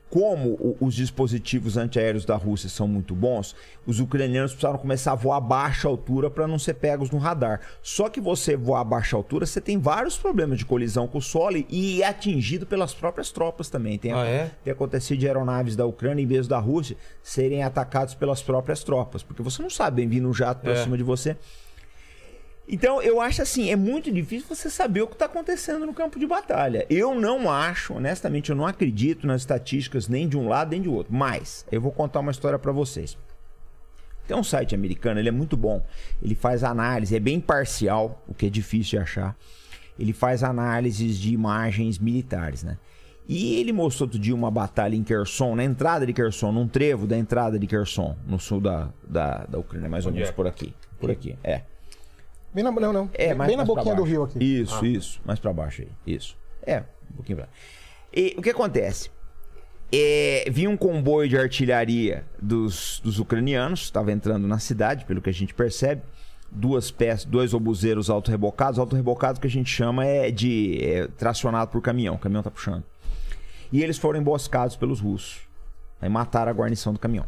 Speaker 4: Como os dispositivos antiaéreos da Rússia são muito bons, os ucranianos precisaram começar a voar a baixa altura para não ser pegos no radar. Só que você voar a baixa altura, você tem vários problemas de colisão com o solo e é atingido pelas próprias tropas também. Tem,
Speaker 1: Ah, é?
Speaker 4: tem acontecido de aeronaves da Ucrânia, em vez da Rússia, serem atacados pelas próprias tropas. Porque você não sabe, bem vindo um jato pra
Speaker 1: É.
Speaker 4: cima de você. Então, eu acho assim, é muito difícil você saber o que está acontecendo no campo de batalha. Eu não acho, honestamente, eu não acredito nas estatísticas nem de um lado nem de outro. Mas, eu vou contar uma história para vocês. Tem um site americano, ele é muito bom. Ele faz análise, é bem parcial, o que é difícil de achar. Ele faz análises de imagens militares, né? E ele mostrou outro dia uma batalha em Kherson, na entrada de Kherson, num trevo da entrada de Kherson, no sul da, da, da Ucrânia, mais ou menos
Speaker 1: é?
Speaker 4: por aqui. Por aqui, é.
Speaker 3: Bem na, não, não.
Speaker 4: É, mais,
Speaker 3: Bem na boquinha do rio aqui.
Speaker 4: Isso, isso. Mais pra baixo aí. Isso. É, um pouquinho pra E o que acontece? É, vinha um comboio de artilharia dos, dos ucranianos, estava entrando na cidade, pelo que a gente percebe. Duas peças, dois obuseiros auto-rebocados. Auto-rebocado que a gente chama é de é, tracionado por caminhão. O caminhão tá puxando. E eles foram emboscados pelos russos. Aí mataram a guarnição do caminhão.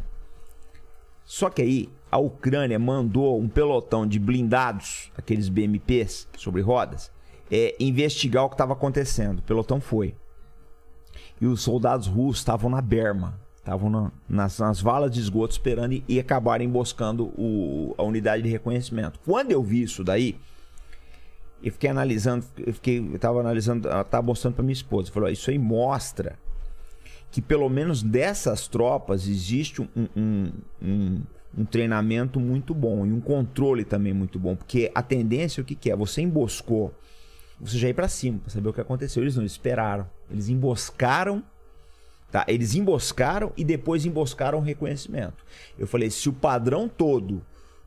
Speaker 4: Só que aí a Ucrânia mandou um pelotão de blindados, aqueles BMPs sobre rodas, é, investigar o que estava acontecendo. O pelotão foi. E os soldados russos estavam na berma, estavam na- nas, nas valas de esgoto esperando e, e acabaram emboscando o- a unidade de reconhecimento. Quando eu vi isso daí, eu fiquei analisando, eu fiquei, eu tava analisando, ela mostrando para minha esposa, falou, "Ó, isso aí mostra que pelo menos dessas tropas existe um, um, um, um treinamento muito bom e um controle também muito bom. Porque a tendência, o que, que é? Você emboscou, você já ir para cima para saber o que aconteceu. Eles não esperaram. Eles emboscaram. Tá? Eles emboscaram e depois emboscaram o reconhecimento. Eu falei, se o padrão todo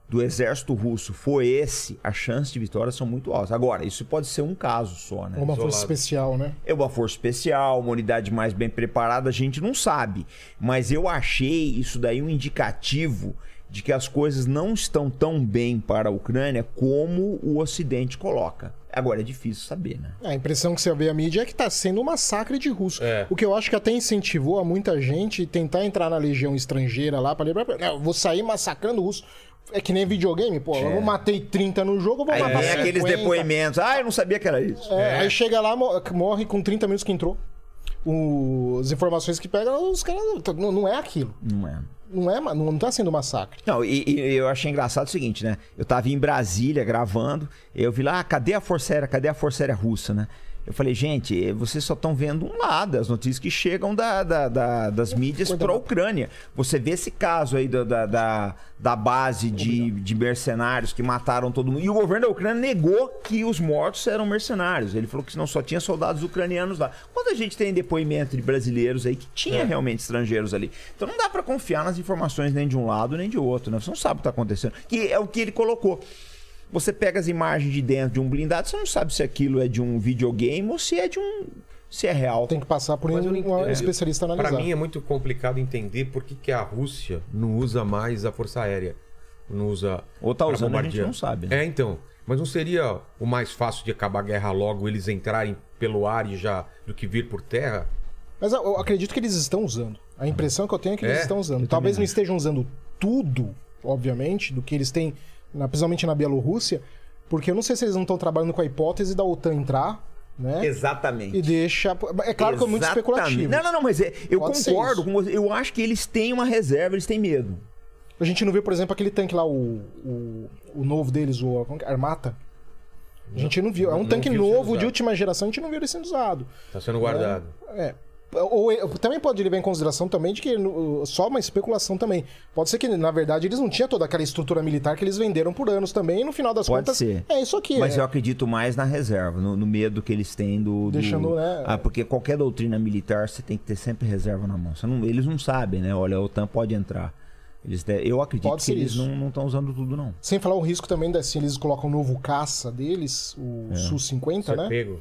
Speaker 4: do exército russo for esse, as chances de vitória são muito altas. Agora, isso pode ser um caso só, né?
Speaker 3: Ou uma força
Speaker 1: Isolado.
Speaker 3: especial, né?
Speaker 4: É uma força especial, uma unidade mais bem preparada, a gente não sabe. Mas eu achei isso daí um indicativo de que as coisas não estão tão bem para a Ucrânia como o Ocidente coloca. Agora é difícil saber, né?
Speaker 3: A impressão que você vê a mídia é que tá sendo um massacre de russo.
Speaker 1: É.
Speaker 3: O que eu acho que até incentivou a muita gente tentar entrar na legião estrangeira lá pra lembrar. Não, vou sair massacrando russo. É que nem videogame, pô. Eu matei 30 no jogo, eu vou
Speaker 4: Aí
Speaker 3: matar
Speaker 4: vem
Speaker 3: 50.
Speaker 4: aqueles depoimentos. Ah, eu não sabia que era isso.
Speaker 3: É, Aí chega lá, mo- morre com 30 minutos que entrou. O- As informações que pega, os caras. Não, não é aquilo.
Speaker 4: Não é.
Speaker 3: Não é, não tá sendo massacre.
Speaker 4: Não, e, e eu achei engraçado o seguinte, né? Eu tava em Brasília gravando, eu vi lá, ah, cadê a Força Aérea? Cadê a Força Aérea Russa, né? Eu falei, gente, vocês só estão vendo um lado, as notícias que chegam da, da- da- das mídias para a Ucrânia. Você vê esse caso aí da, da, da, da base de, de mercenários que mataram todo mundo. E o governo da Ucrânia negou que os mortos eram mercenários. Ele falou que não só tinha soldados ucranianos lá. Quando a gente tem depoimento de brasileiros aí que tinha realmente estrangeiros ali. Então não dá para confiar nas informações nem de um lado nem de outro, né? Você não sabe o que tá acontecendo. Que é o que ele colocou. Você pega as imagens de dentro de um blindado, você não sabe se aquilo é de um videogame ou se é de um. se é real.
Speaker 3: Tem que passar por um,
Speaker 1: Mas
Speaker 3: um
Speaker 1: entendo.
Speaker 3: especialista analisar.
Speaker 1: Para mim é muito complicado entender por que, que a Rússia não usa mais a Força Aérea. Não usa.
Speaker 4: Ou tá usando, a gente não sabe, né?
Speaker 1: É, então. Mas não seria o mais fácil de acabar a guerra logo eles entrarem pelo ar e já do que vir por terra?
Speaker 3: Mas eu acredito que eles estão usando. A impressão que eu tenho é que eles
Speaker 1: É?
Speaker 3: estão usando. Talvez não estejam usando tudo, obviamente, do que eles têm, na- principalmente na Bielorrússia, porque eu não sei se eles não estão trabalhando com a hipótese da OTAN entrar né?
Speaker 4: Exatamente.
Speaker 3: E deixa. É claro que é muito
Speaker 4: Exatamente.
Speaker 3: especulativo.
Speaker 4: Não, não, não, mas é- eu
Speaker 3: Pode
Speaker 4: concordo com você. Eu acho que eles têm uma reserva, eles têm medo.
Speaker 3: A gente não vê, por exemplo, aquele tanque lá, o, o, o novo deles, o é? Armata. A gente não viu. É um
Speaker 1: Não
Speaker 3: tanque
Speaker 1: viu sendo
Speaker 3: novo de última geração, a gente não viu ele sendo usado.
Speaker 1: Tá sendo guardado.
Speaker 3: É. Ou, ou- também pode levar em consideração também de que só uma especulação também. Pode ser que, na verdade, eles não tinham toda aquela estrutura militar que eles venderam por anos também, e no final das
Speaker 4: Pode
Speaker 3: contas.
Speaker 4: ser.
Speaker 3: É isso aqui.
Speaker 4: Mas
Speaker 3: é.
Speaker 4: eu acredito mais na reserva, no, no medo que eles têm do. do-
Speaker 3: Deixando, né?
Speaker 4: Ah, porque qualquer doutrina militar você tem que ter sempre reserva na mão. Não- eles não sabem, né? Olha, a OTAN pode entrar. Eles de- eu acredito
Speaker 3: Pode
Speaker 4: que
Speaker 3: ser
Speaker 4: eles
Speaker 3: isso.
Speaker 4: não estão usando tudo, não.
Speaker 3: Sem falar o risco também de se eles colocam um novo caça deles, o
Speaker 4: É.
Speaker 3: Su-50,
Speaker 1: Ser
Speaker 3: né?
Speaker 1: pego.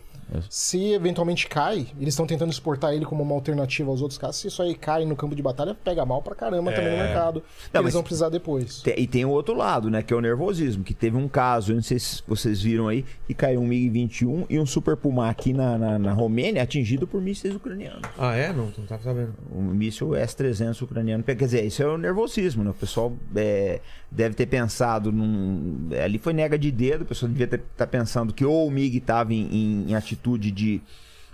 Speaker 3: Se eventualmente cai, eles estão tentando exportar ele como uma alternativa aos outros caças. Se isso aí cai no campo de batalha, pega mal pra caramba também no mercado.
Speaker 4: É. Não,
Speaker 3: eles vão precisar depois.
Speaker 4: E tem o outro lado, né? Que é o nervosismo. Que teve um caso, eu não sei se vocês viram aí, que caiu um MiG-21 e um Super Puma aqui na, na, na Romênia atingido por mísseis ucranianos.
Speaker 1: Ah, é? Não, não tava sabendo.
Speaker 4: um míssil S-300 ucraniano. Quer dizer, isso é o nervosismo, né? O pessoal é, deve ter pensado num... Ali foi nega de dedo, o pessoal devia estar pensando que ou o MiG estava em, em- em atitude de,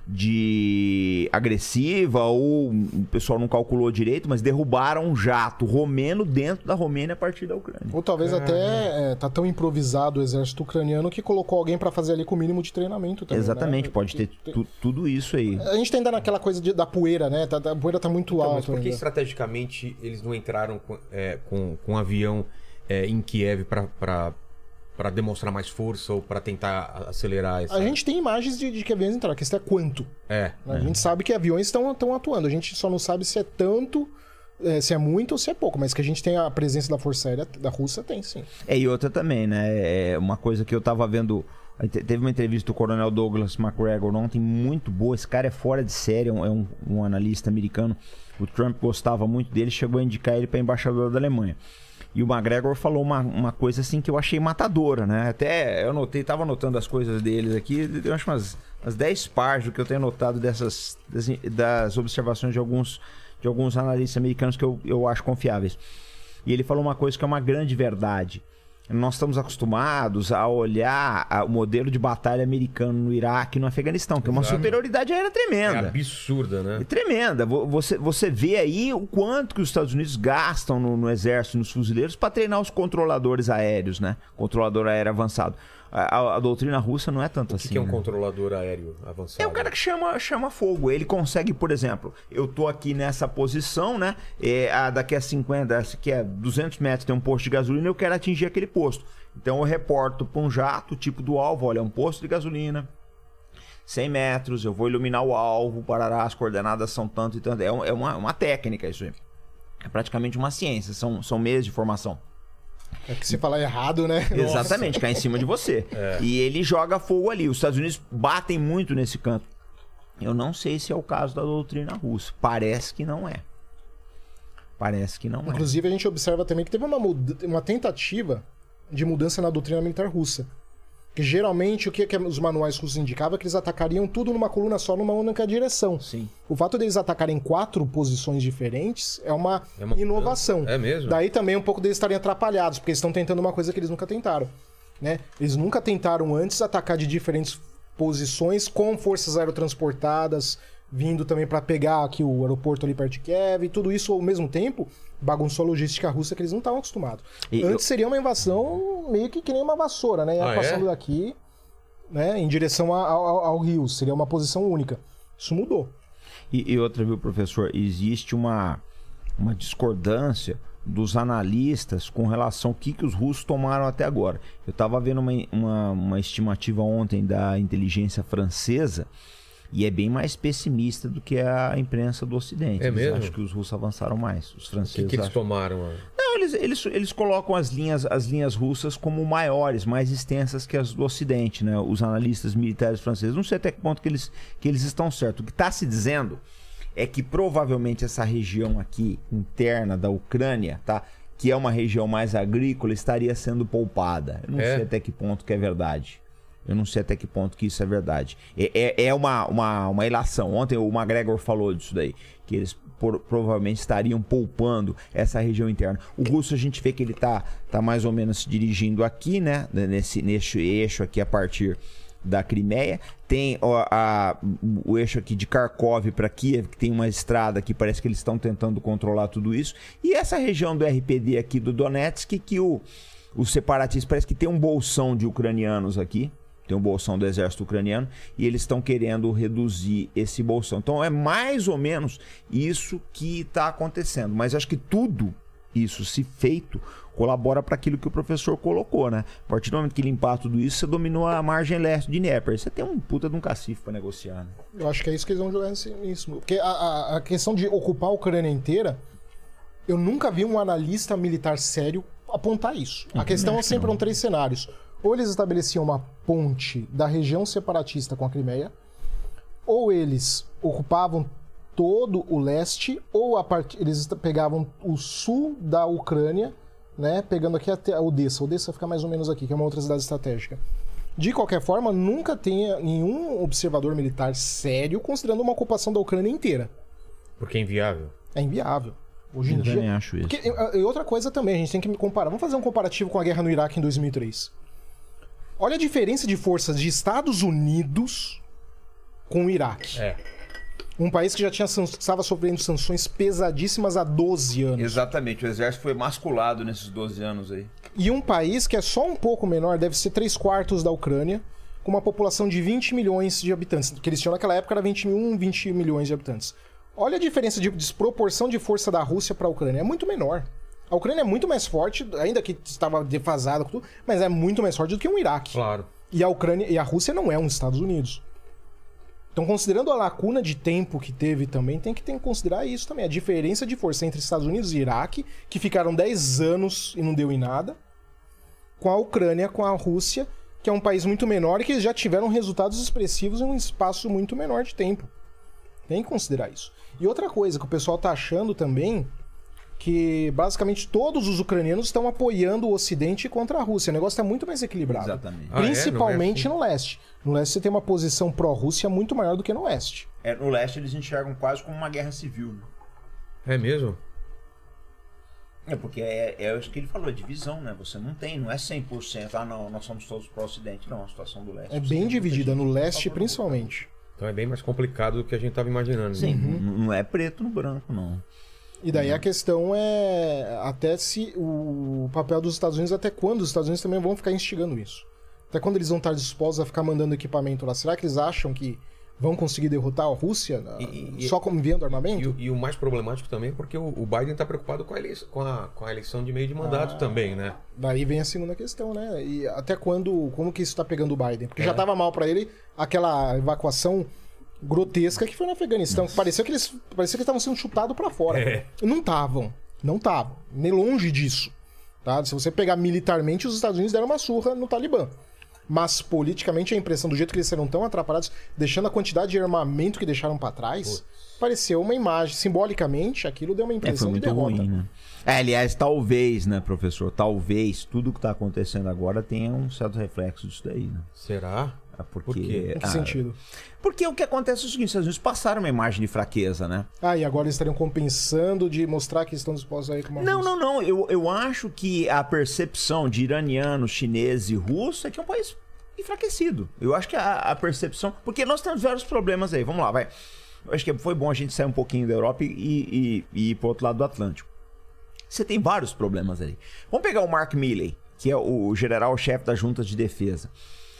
Speaker 4: de agressiva ou o pessoal não calculou direito, mas derrubaram um jato romeno dentro da Romênia a partir da Ucrânia.
Speaker 3: Ou talvez até é, tá tão improvisado o exército ucraniano que colocou alguém pra fazer ali com o mínimo de treinamento também.
Speaker 4: Exatamente,
Speaker 3: né?
Speaker 4: pode ter tu- tudo isso aí.
Speaker 3: A gente tá ainda naquela coisa de- da poeira, né? Tá- tá- a poeira tá muito
Speaker 1: Então, mas
Speaker 3: alta.
Speaker 1: por que
Speaker 3: ainda.
Speaker 1: estrategicamente eles não entraram com, é, com, com um avião é, em Kiev pra, pra, pra demonstrar mais força ou pra tentar acelerar essa...
Speaker 3: A gente tem imagens de, de que aviões entraram. A questão é quanto.
Speaker 1: É.
Speaker 3: né? A gente sabe que aviões estão estão atuando. A gente só não sabe se é tanto, é, se é muito ou se é pouco. Mas que a gente tem a presença da Força Aérea da Rússia, tem sim.
Speaker 4: É, e outra também, né? É uma coisa que eu tava vendo. te- Teve uma entrevista do Coronel Douglas McGregor ontem, muito boa. Esse cara é fora de série, é um, é um- um analista americano. O Trump gostava muito dele, chegou a indicar ele para embaixador da Alemanha. E o McGregor falou uma, uma coisa assim que eu achei matadora, né? Até eu notei, tava anotando as coisas deles aqui, eu acho umas, umas 10 páginas que eu tenho anotado dessas das, das observações de alguns, de alguns analistas americanos que eu, eu acho confiáveis. E ele falou uma coisa que é uma grande verdade. Nós estamos acostumados a olhar a- o modelo de batalha americano no Iraque e no Afeganistão, que é uma
Speaker 1: Exato.
Speaker 4: superioridade aérea
Speaker 1: É
Speaker 4: tremenda.
Speaker 1: absurda,
Speaker 4: É
Speaker 1: né?
Speaker 4: tremenda. Vo- Você, você vê aí o quanto que os Estados Unidos gastam no, no exército, nos fuzileiros, para treinar os controladores aéreos, né? Controlador aéreo avançado. A, a- doutrina russa não é tanto
Speaker 1: O
Speaker 4: assim.
Speaker 1: que, que é um
Speaker 4: né?
Speaker 1: controlador aéreo avançado?
Speaker 4: É o cara que chama, chama fogo. Ele consegue, por exemplo, eu tô aqui nessa posição, né? É, a, daqui a 50, daqui a 200 metros tem um posto de gasolina e eu quero atingir aquele posto. Então eu reporto para um jato, tipo do alvo, olha, é um posto de gasolina. 100 metros, eu vou iluminar o alvo, parará, as coordenadas são tanto e tanto. É, é uma, uma técnica isso aí. É praticamente uma ciência, são, são meses de formação.
Speaker 3: É que se falar errado, né?
Speaker 4: Exatamente, cai em cima de você. E ele joga fogo ali. Os Estados Unidos batem muito nesse canto. Eu não sei se é o caso da doutrina russa. Parece que não é. Parece que não é.
Speaker 3: Inclusive, a gente observa também que teve uma, uma tentativa de mudança na doutrina militar russa. Que geralmente o que, que os manuais russos indicavam é que eles atacariam tudo numa coluna só, numa única direção.
Speaker 4: Sim.
Speaker 3: O fato deles atacarem quatro posições diferentes é uma,
Speaker 1: É uma
Speaker 3: inovação.
Speaker 1: É mesmo?
Speaker 3: Daí também um pouco deles estarem atrapalhados, porque eles estão tentando uma coisa que eles nunca tentaram. Né? Eles nunca tentaram antes atacar de diferentes posições com forças aerotransportadas, vindo também para pegar aqui o aeroporto ali perto de Kiev, e tudo isso ao mesmo tempo bagunçou a logística russa que eles não estavam acostumados.
Speaker 4: E
Speaker 3: Antes seria uma invasão meio que que nem uma vassoura, né? Ia
Speaker 1: Ah, é?
Speaker 3: passando daqui né, em direção a- ao, ao rio, seria uma posição única. Isso mudou.
Speaker 4: E, e outra, viu, professor? Existe uma, uma discordância dos analistas com relação ao que, que os russos tomaram até agora. Eu estava vendo uma, uma, uma estimativa ontem da inteligência francesa e é bem mais pessimista do que a imprensa do Ocidente.
Speaker 1: É
Speaker 4: Eles
Speaker 1: mesmo?
Speaker 4: acham que os russos avançaram mais. Os
Speaker 1: O
Speaker 4: franceses
Speaker 1: que, que eles tomaram?
Speaker 4: Não, eles, eles, eles colocam as linhas, as linhas russas como maiores, mais extensas que as do Ocidente, né? Os analistas militares franceses. Não sei até que ponto que eles, que eles estão certos. O que está se dizendo é que provavelmente essa região aqui, interna da Ucrânia, tá? Que é uma região mais agrícola, estaria sendo poupada. Eu não
Speaker 1: É?
Speaker 4: sei até que ponto que é verdade. Eu não sei até que ponto que isso é verdade. É, é, é uma, uma, uma ilação. Ontem o McGregor falou disso daí. Que eles por- provavelmente estariam poupando essa região interna. O russo a gente vê que ele tá, tá mais ou menos se dirigindo aqui, né? Nesse, nesse eixo aqui a partir da Crimeia. Tem ó, a- o eixo aqui de Kharkov para Kiev, que tem uma estrada que parece que eles estão tentando controlar tudo isso. E essa região do RPD aqui do Donetsk, que o, os separatistas parece que tem um bolsão de ucranianos aqui. Tem um bolsão do exército ucraniano e eles estão querendo reduzir esse bolsão. Então é mais ou menos isso que está acontecendo. Mas acho que tudo isso, se feito, colabora para aquilo que o professor colocou, né? A partir do momento que limpar tudo isso, você dominou a margem leste de Dnieper. Você tem um puta de um cacife para negociar, né?
Speaker 3: Eu acho que é isso que eles vão jogar nisso. Porque a, a- a questão de ocupar a Ucrânia inteira, eu nunca vi um analista militar sério apontar isso. A questão sempre eram três cenários. Ou eles estabeleciam uma ponte da região separatista com a Crimeia, ou eles ocupavam todo o leste, ou a part... eles pegavam o sul da Ucrânia, né, pegando aqui até a Odessa. Odessa fica mais ou menos aqui, que é uma outra cidade estratégica. De qualquer forma, nunca tenha nenhum observador militar sério considerando uma ocupação da Ucrânia inteira.
Speaker 1: Porque é inviável.
Speaker 3: É inviável. Hoje em
Speaker 4: Eu também
Speaker 3: dia.
Speaker 4: acho isso.
Speaker 3: Porque, e- outra coisa também, a gente tem que comparar. Vamos fazer um comparativo com a guerra no Iraque em 2003. Olha a diferença de forças de Estados Unidos com o Iraque.
Speaker 1: É.
Speaker 3: Um país que já tinha, estava sofrendo sanções pesadíssimas há 12 anos.
Speaker 4: Exatamente, o exército foi masculado nesses 12 anos aí.
Speaker 3: E um país que é só um pouco menor, deve ser 3 quartos da Ucrânia, com uma população de 20 milhões de habitantes. Que eles tinham naquela época era 21, 20 milhões de habitantes. Olha a diferença de desproporção de força da Rússia para a Ucrânia. É muito menor. A Ucrânia é muito mais forte, ainda que estava defasada, com tudo, mas é muito mais forte do que o Iraque.
Speaker 1: Claro.
Speaker 3: E a Ucrânia e a Rússia não é um Estados Unidos. Então, considerando a lacuna de tempo que teve também, tem que, tem que considerar isso também. A diferença de força entre Estados Unidos e Iraque, que ficaram 10 anos e não deu em nada, com a Ucrânia, com a Rússia, que é um país muito menor e que já tiveram resultados expressivos em um espaço muito menor de tempo. Tem que considerar isso. E outra coisa que o pessoal tá achando também que basicamente todos os ucranianos estão apoiando o Ocidente contra a Rússia. O negócio está muito mais equilibrado.
Speaker 4: Exatamente.
Speaker 1: Ah, é?
Speaker 3: Principalmente
Speaker 1: Não é
Speaker 3: no leste. No leste você tem uma posição pró-Rússia muito maior do que no oeste.
Speaker 4: É, no leste eles enxergam quase como uma guerra civil. né?
Speaker 1: É mesmo?
Speaker 4: É porque é, é isso que ele falou, é divisão, né? Você não tem, não é 100%, ah não, nós somos todos pró-ocidente. Não, a situação do leste...
Speaker 3: É bem dividida, no leste principalmente.
Speaker 1: Então é bem mais complicado do que a gente tava imaginando.
Speaker 4: Sim,
Speaker 1: né?
Speaker 4: não, não é preto no branco, não.
Speaker 3: E daí a questão é até se o papel dos Estados Unidos, até quando os Estados Unidos também vão ficar instigando isso. Até quando eles vão estar dispostos a ficar mandando equipamento lá. Será que eles acham que vão conseguir derrotar a Rússia na-
Speaker 1: E- e-
Speaker 3: só enviando
Speaker 1: E,
Speaker 3: armamento?
Speaker 1: o- e o mais problemático também é porque o, o Biden tá preocupado com a, eleição, com, a, com a eleição de meio de mandato
Speaker 3: Ah.
Speaker 1: também, né?
Speaker 3: Daí vem a segunda questão, né? E até quando, como que isso tá pegando o Biden? Porque já
Speaker 1: É.
Speaker 3: tava mal pra ele aquela evacuação grotesca que foi no Afeganistão. Parecia que eles parecia que estavam sendo chutados pra fora.
Speaker 1: É.
Speaker 3: Não estavam, não estavam, nem longe disso. Tá? Se você pegar militarmente, os Estados Unidos deram uma surra no Talibã. Mas politicamente a impressão do jeito que eles serão tão atrapalhados, deixando a quantidade de armamento que deixaram pra trás, pareceu uma imagem simbolicamente, aquilo deu uma
Speaker 4: É,
Speaker 3: impressão
Speaker 4: muito
Speaker 3: de derrota.
Speaker 4: ruim, né? É, aliás, talvez, né, professor? Talvez tudo que tá acontecendo agora tenha um certo reflexo disso daí, né?
Speaker 1: Será?
Speaker 4: Porque,
Speaker 1: Por quê?
Speaker 3: Em que
Speaker 4: ah,
Speaker 3: sentido?
Speaker 4: Porque o que acontece é o seguinte, os Estados Unidos passaram uma imagem de fraqueza, né?
Speaker 3: Ah, e agora eles estariam compensando de mostrar que estão dispostos a ir com uma
Speaker 4: Não,
Speaker 3: Rússia.
Speaker 4: não, não. Eu, eu acho que a percepção de iranianos, chineses e russos é que é um país enfraquecido. Eu acho que a, a percepção. Porque nós temos vários problemas aí. Vamos lá, vai. Eu acho que foi bom a gente sair um pouquinho da Europa e, e, e ir pro outro lado do Atlântico. Você tem vários problemas ali. Vamos pegar o Mark Milley, que é o general-chefe da Junta de Defesa.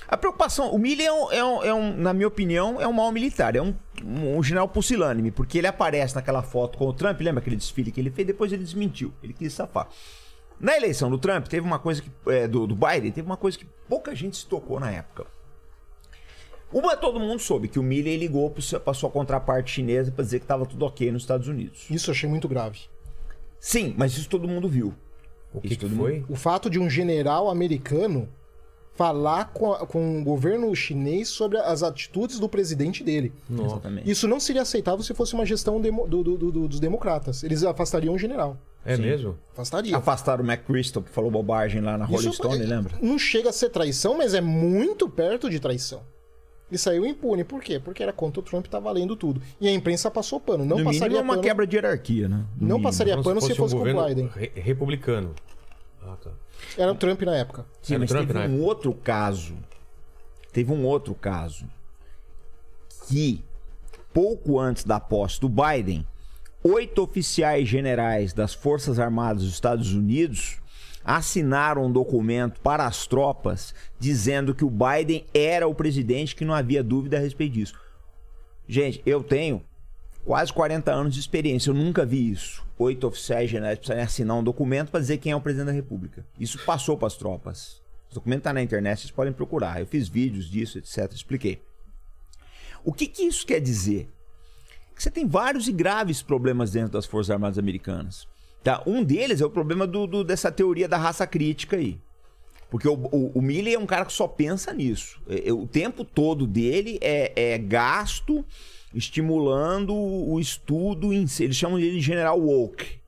Speaker 4: A preocupação, o Milley é um, é um- é um, na minha opinião, é um mau militar, é um, um general pusilânime, porque ele aparece naquela foto com o Trump, lembra aquele desfile que ele fez? Depois ele desmentiu, ele quis safar. Na eleição do Trump, teve uma coisa que. é, do, do Biden, teve uma coisa que pouca gente se tocou na época. Uma, todo mundo soube que o Milley ligou para sua contraparte chinesa para dizer que estava tudo ok nos Estados Unidos.
Speaker 3: Isso eu achei muito grave.
Speaker 4: Sim, mas isso todo mundo viu.
Speaker 1: O que,
Speaker 4: Isso
Speaker 1: que foi?
Speaker 3: O fato de um general americano falar com, a- com o governo chinês sobre as atitudes do presidente dele.
Speaker 4: Exatamente.
Speaker 3: Isso não seria aceitável se fosse uma gestão demo- do- do- do- dos democratas. Eles afastariam o general.
Speaker 1: É mesmo?
Speaker 3: Afastariam.
Speaker 4: Afastaram o McChrystal que falou bobagem lá na Rolling
Speaker 3: Isso
Speaker 4: Stone, lembra?
Speaker 3: Não chega a ser traição, mas é muito perto de traição. E saiu impune. Por quê? Porque era contra o Trump, tá valendo tudo. E a imprensa passou pano. Não
Speaker 4: no mínimo
Speaker 3: passaria
Speaker 4: é uma
Speaker 3: pano.
Speaker 4: quebra de hierarquia, né? No
Speaker 3: Não
Speaker 4: mínimo.
Speaker 3: passaria pano se fosse
Speaker 1: um
Speaker 3: com o
Speaker 1: governo
Speaker 3: Biden.
Speaker 1: re- republicano. Ah, tá.
Speaker 3: Era o Trump na época.
Speaker 4: Sim,
Speaker 1: Era
Speaker 4: mas
Speaker 1: Trump,
Speaker 4: teve um outro caso. teve um outro caso que pouco antes da posse do Biden, oito oficiais generais das Forças Armadas dos Estados Unidos assinaram um documento para as tropas dizendo que o Biden era o presidente, que não havia dúvida a respeito disso. Gente, eu tenho quase 40 anos de experiência, eu nunca vi isso. Oito oficiais generais precisarem assinar um documento para dizer quem é o presidente da República. Isso passou para as tropas. O documento está na internet, vocês podem procurar. Eu fiz vídeos disso, etc. Expliquei. O que, que isso quer dizer? Que você tem vários e graves problemas dentro das Forças Armadas Americanas. Tá? Um deles é o problema do, do- dessa teoria da raça crítica aí. Porque o, o, o Milley é um cara que só pensa nisso. É- é- o tempo todo dele é, é gasto estimulando o estudo. Em, eles chamam ele de General Woke.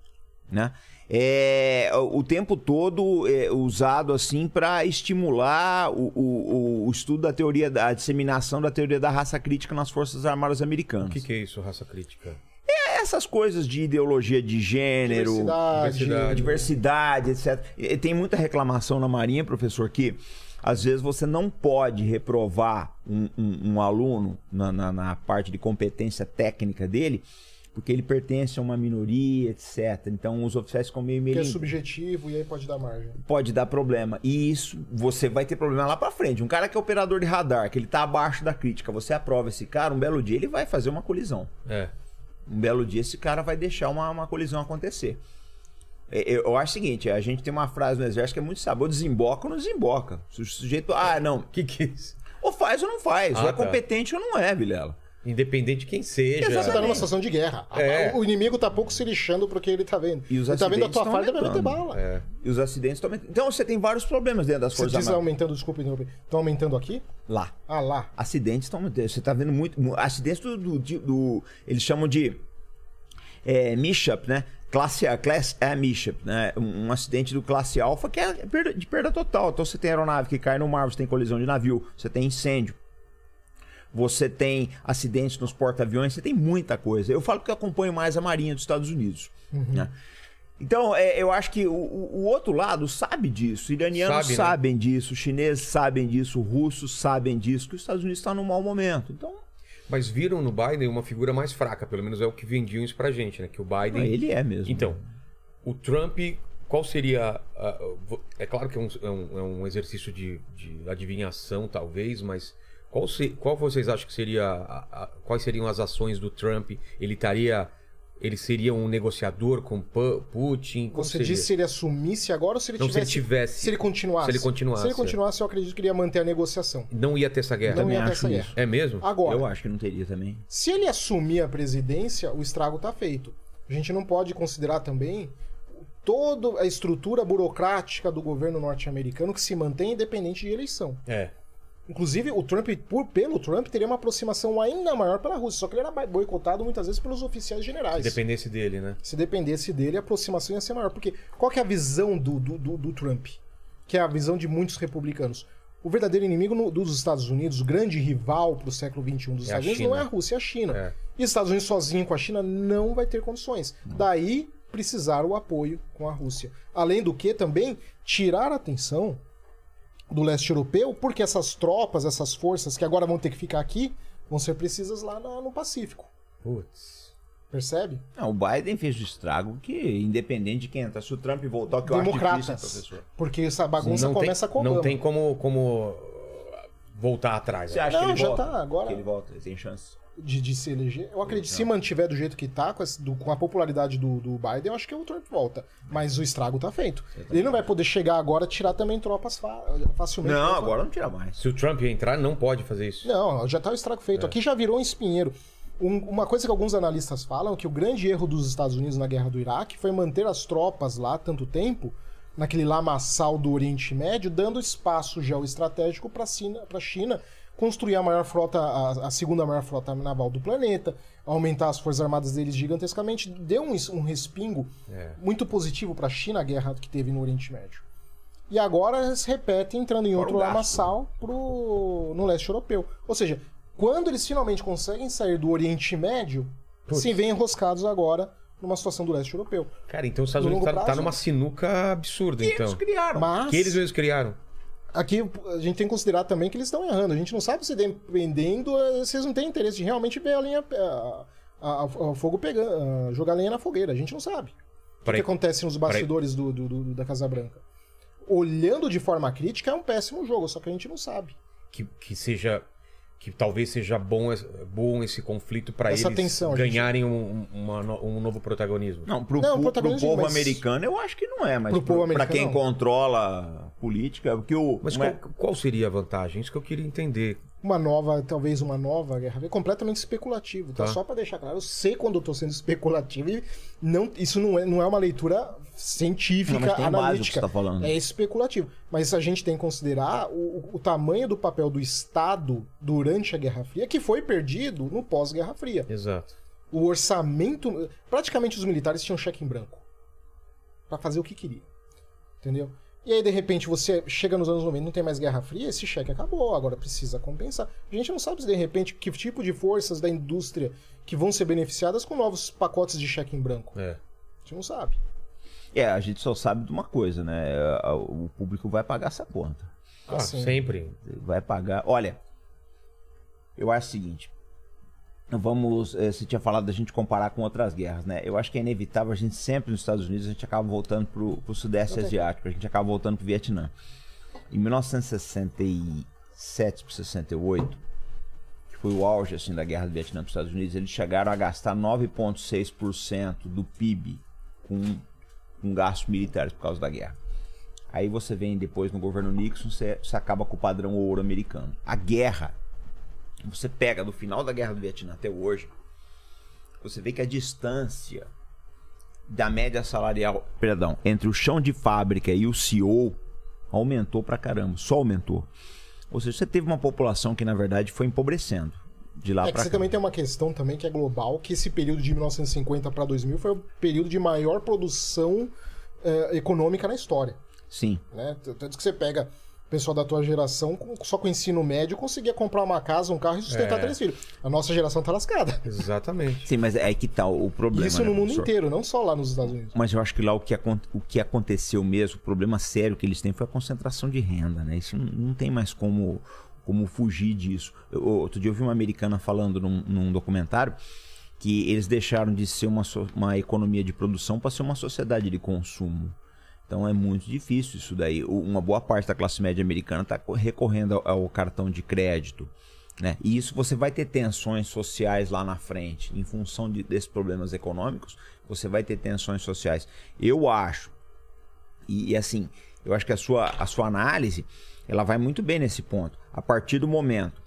Speaker 4: Né? É, o tempo todo é usado assim para estimular o, o, o- estudo da teoria da a disseminação da teoria da raça crítica nas forças armadas americanas.
Speaker 1: O que, que é isso, raça crítica?
Speaker 4: Essas coisas de ideologia de gênero,
Speaker 3: Diversidade.
Speaker 1: diversidade.
Speaker 4: diversidade, etc. E tem muita reclamação na Marinha, professor, que às vezes você não pode reprovar um, um- um aluno na, na- na parte de competência técnica dele, porque ele pertence a uma minoria, etc. Então os oficiais ficam meio
Speaker 3: Que é
Speaker 4: meio
Speaker 3: subjetivo e aí pode dar margem.
Speaker 4: pode dar problema. E isso você vai ter problema lá pra frente. Um cara que é operador de radar, que ele tá abaixo da crítica, você aprova esse cara, um belo dia ele vai fazer uma colisão.
Speaker 1: É.
Speaker 4: Um belo dia esse cara vai deixar uma, uma colisão acontecer. É, Eu eu acho o seguinte, a gente tem uma frase no exército que é muito ou desemboca ou não desemboca. Se o sujeito, ah, não,
Speaker 1: O que, que é isso?
Speaker 4: ou faz ou não faz,
Speaker 1: Ah,
Speaker 4: ou é
Speaker 1: tá.
Speaker 4: competente ou não é, Vilela.
Speaker 1: Independente de quem seja.
Speaker 3: Você tá numa situação de guerra.
Speaker 1: É.
Speaker 3: O inimigo tá pouco se lixando porque ele tá vendo.
Speaker 4: E os
Speaker 3: ele tá vendo a
Speaker 4: acidentes
Speaker 3: tua falha, vai meter
Speaker 4: aumentando.
Speaker 3: bala.
Speaker 1: É.
Speaker 4: E os acidentes estão aumentando. Então você tem vários problemas dentro das
Speaker 3: Você
Speaker 4: Forças
Speaker 3: diz
Speaker 4: Armadas.
Speaker 3: aumentando, desculpa interromper. Estão aumentando aqui?
Speaker 4: Lá.
Speaker 3: Ah, lá.
Speaker 4: acidentes estão você tá vendo muito mu- acidentes do, do, do- eles chamam de é, Mishap, né classe A, class A Mishap, né um, um acidente do classe alfa que é perda- de perda total então você tem aeronave que cai no mar você tem colisão de navio você tem incêndio você tem acidentes nos porta-aviões você tem muita coisa eu falo que eu acompanho mais a marinha dos Estados Unidos né? Então, é, eu acho que o, o- outro lado sabe disso. Iranianos
Speaker 1: Sabe, né?
Speaker 4: sabem disso, chineses sabem disso, russos sabem disso, que os Estados Unidos estão num mau momento. Então,
Speaker 1: Mas viram no Biden uma figura mais fraca, pelo menos é o que vendiam isso pra gente, né? Que o Biden.
Speaker 4: ele é mesmo.
Speaker 1: Então, o Trump, qual seria. vo- é claro que é um, é um- é um exercício de, de adivinhação, talvez, mas qual, se- qual vocês acham que seria. a- a- quais seriam as ações do Trump? Ele estaria. Ele seria um negociador com Pu- Putin?
Speaker 3: Você
Speaker 1: seria?
Speaker 3: disse se ele assumisse agora ou se ele
Speaker 1: Não, se ele
Speaker 3: tivesse.
Speaker 1: tivesse-
Speaker 3: Se ele continuasse.
Speaker 1: se ele continuasse,
Speaker 3: Se ele continuasse, eu acredito que ele ia manter a negociação.
Speaker 1: Não ia ter essa guerra?
Speaker 3: Não
Speaker 4: também
Speaker 3: ia ter
Speaker 4: acho
Speaker 3: essa
Speaker 4: isso.
Speaker 3: guerra.
Speaker 1: É mesmo?
Speaker 3: Agora,
Speaker 4: Eu acho que não teria também.
Speaker 3: se ele assumir a presidência, o estrago tá feito. A gente não pode considerar também toda a estrutura burocrática do governo norte-americano que se mantém independente de eleição.
Speaker 1: É.
Speaker 3: Inclusive, o Trump, por, pelo Trump, teria uma aproximação ainda maior pela Rússia. Só que ele era boicotado muitas vezes pelos oficiais generais.
Speaker 1: Se dependesse dele, né?
Speaker 3: Se dependesse dele, a aproximação ia ser maior. Porque qual que é a visão do, do, do, do Trump? Que é a visão de muitos republicanos. O verdadeiro inimigo no- dos Estados Unidos, o grande rival para o século XXI dos
Speaker 1: É
Speaker 3: Estados Unidos, não é a Rússia, é a China.
Speaker 1: É.
Speaker 3: E os Estados Unidos sozinho com a China não vai ter condições. Daí precisar o apoio com a Rússia. Além do que também tirar a atenção do leste europeu, porque essas tropas, essas forças que agora vão ter que ficar aqui, vão ser precisas lá na- no Pacífico.
Speaker 1: Putz.
Speaker 3: Percebe?
Speaker 4: Não, o Biden fez o estrago que, independente de quem entrar, se o Trump voltar, que eu acho difícil,
Speaker 3: Democratas.
Speaker 4: professor.
Speaker 3: Porque essa bagunça
Speaker 1: não
Speaker 3: começa
Speaker 1: tem,
Speaker 3: com
Speaker 1: Não tem como, como voltar atrás.
Speaker 4: Você
Speaker 1: né?
Speaker 4: acha
Speaker 3: Não,
Speaker 4: que ele
Speaker 3: já
Speaker 4: volta?
Speaker 3: tá, agora-
Speaker 4: Que ele volta, ele tem chance.
Speaker 3: De, de se eleger. Eu acredito que se mantiver do jeito que tá, com, esse- do- com a popularidade do, do Biden, eu acho que o Trump volta. Mas o estrago tá feito. Ele não vai poder chegar agora e tirar também tropas fa- facilmente.
Speaker 4: Não, agora não tira mais.
Speaker 1: Se o Trump entrar, não pode fazer isso.
Speaker 3: Não, já tá o estrago feito. Aqui já virou um espinheiro. Um- uma coisa que alguns analistas falam é que o grande erro dos Estados Unidos na guerra do Iraque foi manter as tropas lá tanto tempo, naquele lamaçal do Oriente Médio, dando espaço geoestratégico para a China construir a maior frota, a, a segunda maior frota naval do planeta, aumentar as forças armadas deles gigantescamente, deu um, um respingo
Speaker 1: É.
Speaker 3: muito positivo para a China a guerra que teve no Oriente Médio. E agora se repete entrando em outro lamaçal pro, no leste europeu. Ou seja, quando eles finalmente conseguem sair do Oriente Médio,
Speaker 1: Putz.
Speaker 3: se veem enroscados agora numa situação do leste europeu.
Speaker 1: Cara, então os Estados Unidos tá, tá numa sinuca absurda,
Speaker 4: E
Speaker 1: então.
Speaker 4: eles criaram.
Speaker 3: Mas
Speaker 1: Que eles mesmos criaram.
Speaker 3: Aqui a gente tem que considerar também que eles estão errando. A gente não sabe se dependendo, eh, vocês não têm interesse de realmente ver a linha. A, a, a fogo pegando, jogar lenha na fogueira. A gente não sabe. O que, que acontece nos bastidores do, do, do, da Casa Branca. Olhando de forma crítica, é um péssimo jogo, só que a gente não sabe.
Speaker 1: Que, que seja que talvez seja bom, bom esse conflito para eles
Speaker 3: tensão,
Speaker 1: ganharem gente... um, uma, um novo protagonismo.
Speaker 4: Não, pro, não, pro, pro povo mas... americano eu acho que não é, mas para quem não. controla a política, porque o
Speaker 1: Mas qual, qual, seria a vantagem? Isso que eu queria entender
Speaker 3: uma nova, talvez uma nova guerra completamente especulativo, tá? tá. Só para deixar claro, eu sei quando eu tô sendo especulativo e não, isso não é, não é uma leitura científica, não, analítica.
Speaker 4: Tá falando.
Speaker 3: É especulativo. Mas a gente tem que considerar o, o tamanho do papel do Estado durante a Guerra Fria, que foi perdido no pós-Guerra Fria.
Speaker 1: Exato.
Speaker 3: O orçamento. Praticamente os militares tinham cheque em branco. para fazer o que queria. Entendeu? E aí, de repente, você chega nos anos 90, não tem mais Guerra Fria, esse cheque acabou, agora precisa compensar. A gente não sabe, de repente, que tipo de forças da indústria que vão ser beneficiadas com novos pacotes de cheque em branco.
Speaker 1: É.
Speaker 3: A gente não sabe.
Speaker 4: É, a gente só sabe de uma coisa, né? O público vai pagar essa conta.
Speaker 1: Ah, assim, sempre.
Speaker 4: Vai pagar. Olha, eu acho o seguinte: vamos. Eh, você tinha falado da gente comparar com outras guerras, né? Eu acho que é inevitável a gente sempre nos Estados Unidos a gente acaba voltando pro, pro Sudeste. Asiático, a gente acaba voltando pro Vietnã. Em 1967 para 68, que foi o auge assim da guerra do Vietnã para os Estados Unidos, eles chegaram a gastar 9,6% do PIB com, com gastos militares por causa da guerra. Aí você vem depois no governo Nixon, você, você acaba com o padrão ouro americano. A guerra você pega do final da Guerra do Vietnã até hoje, você vê que a distância da média salarial, perdão, entre o chão de fábrica e o CEO aumentou pra caramba, só aumentou. Ou seja, você teve uma população que na verdade foi empobrecendo de lá
Speaker 3: é
Speaker 4: para
Speaker 3: Você também tem uma questão também que é global, que esse período de 1950 para 2000 foi o período de maior produção eh, econômica na história.
Speaker 4: Sim.
Speaker 3: Né? Tanto que você pega pessoal da tua geração, só com o ensino médio, conseguia comprar uma casa, um carro e sustentar é. três filhos. A nossa geração tá lascada.
Speaker 1: Exatamente.
Speaker 4: Sim, mas é que tá o problema.
Speaker 3: Isso
Speaker 4: né,
Speaker 3: no mundo professor? inteiro, não só lá nos Estados Unidos.
Speaker 4: Mas eu acho que lá o que, o que aconteceu mesmo, o problema sério que eles têm foi a concentração de renda, né? Isso não, não tem mais como, como fugir disso. Eu, outro dia eu vi uma americana falando num, num documentário que eles deixaram de ser uma, uma economia de produção para ser uma sociedade de consumo. Então é muito difícil isso daí. Uma boa parte da classe média americana está recorrendo ao, cartão de crédito. Né? E isso você vai ter tensões sociais lá na frente. Em função de, desses problemas econômicos, você vai ter tensões sociais. Eu acho, e, e assim, eu acho que a sua, a sua análise ela vai muito bem nesse ponto. A partir do momento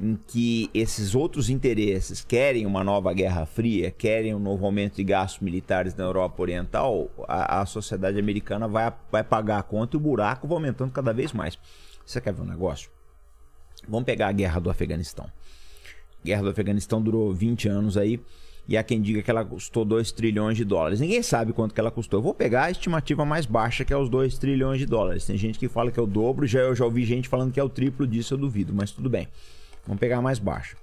Speaker 4: em que esses outros interesses querem uma nova Guerra Fria, querem um novo aumento de gastos militares na Europa Oriental, a, a sociedade americana vai, vai pagar a conta e o buraco vai aumentando cada vez mais. Você quer ver um negócio? Vamos pegar a Guerra do Afeganistão. A Guerra do Afeganistão durou 20 anos aí, e há quem diga que ela custou 2 trilhões de dólares. Ninguém sabe quanto que ela custou. Eu vou pegar a estimativa mais baixa, que é os 2 trilhões de dólares. Tem gente que fala que é o dobro, já eu já ouvi gente falando que é o triplo disso, eu duvido, mas tudo bem. Vamos pegar mais baixo.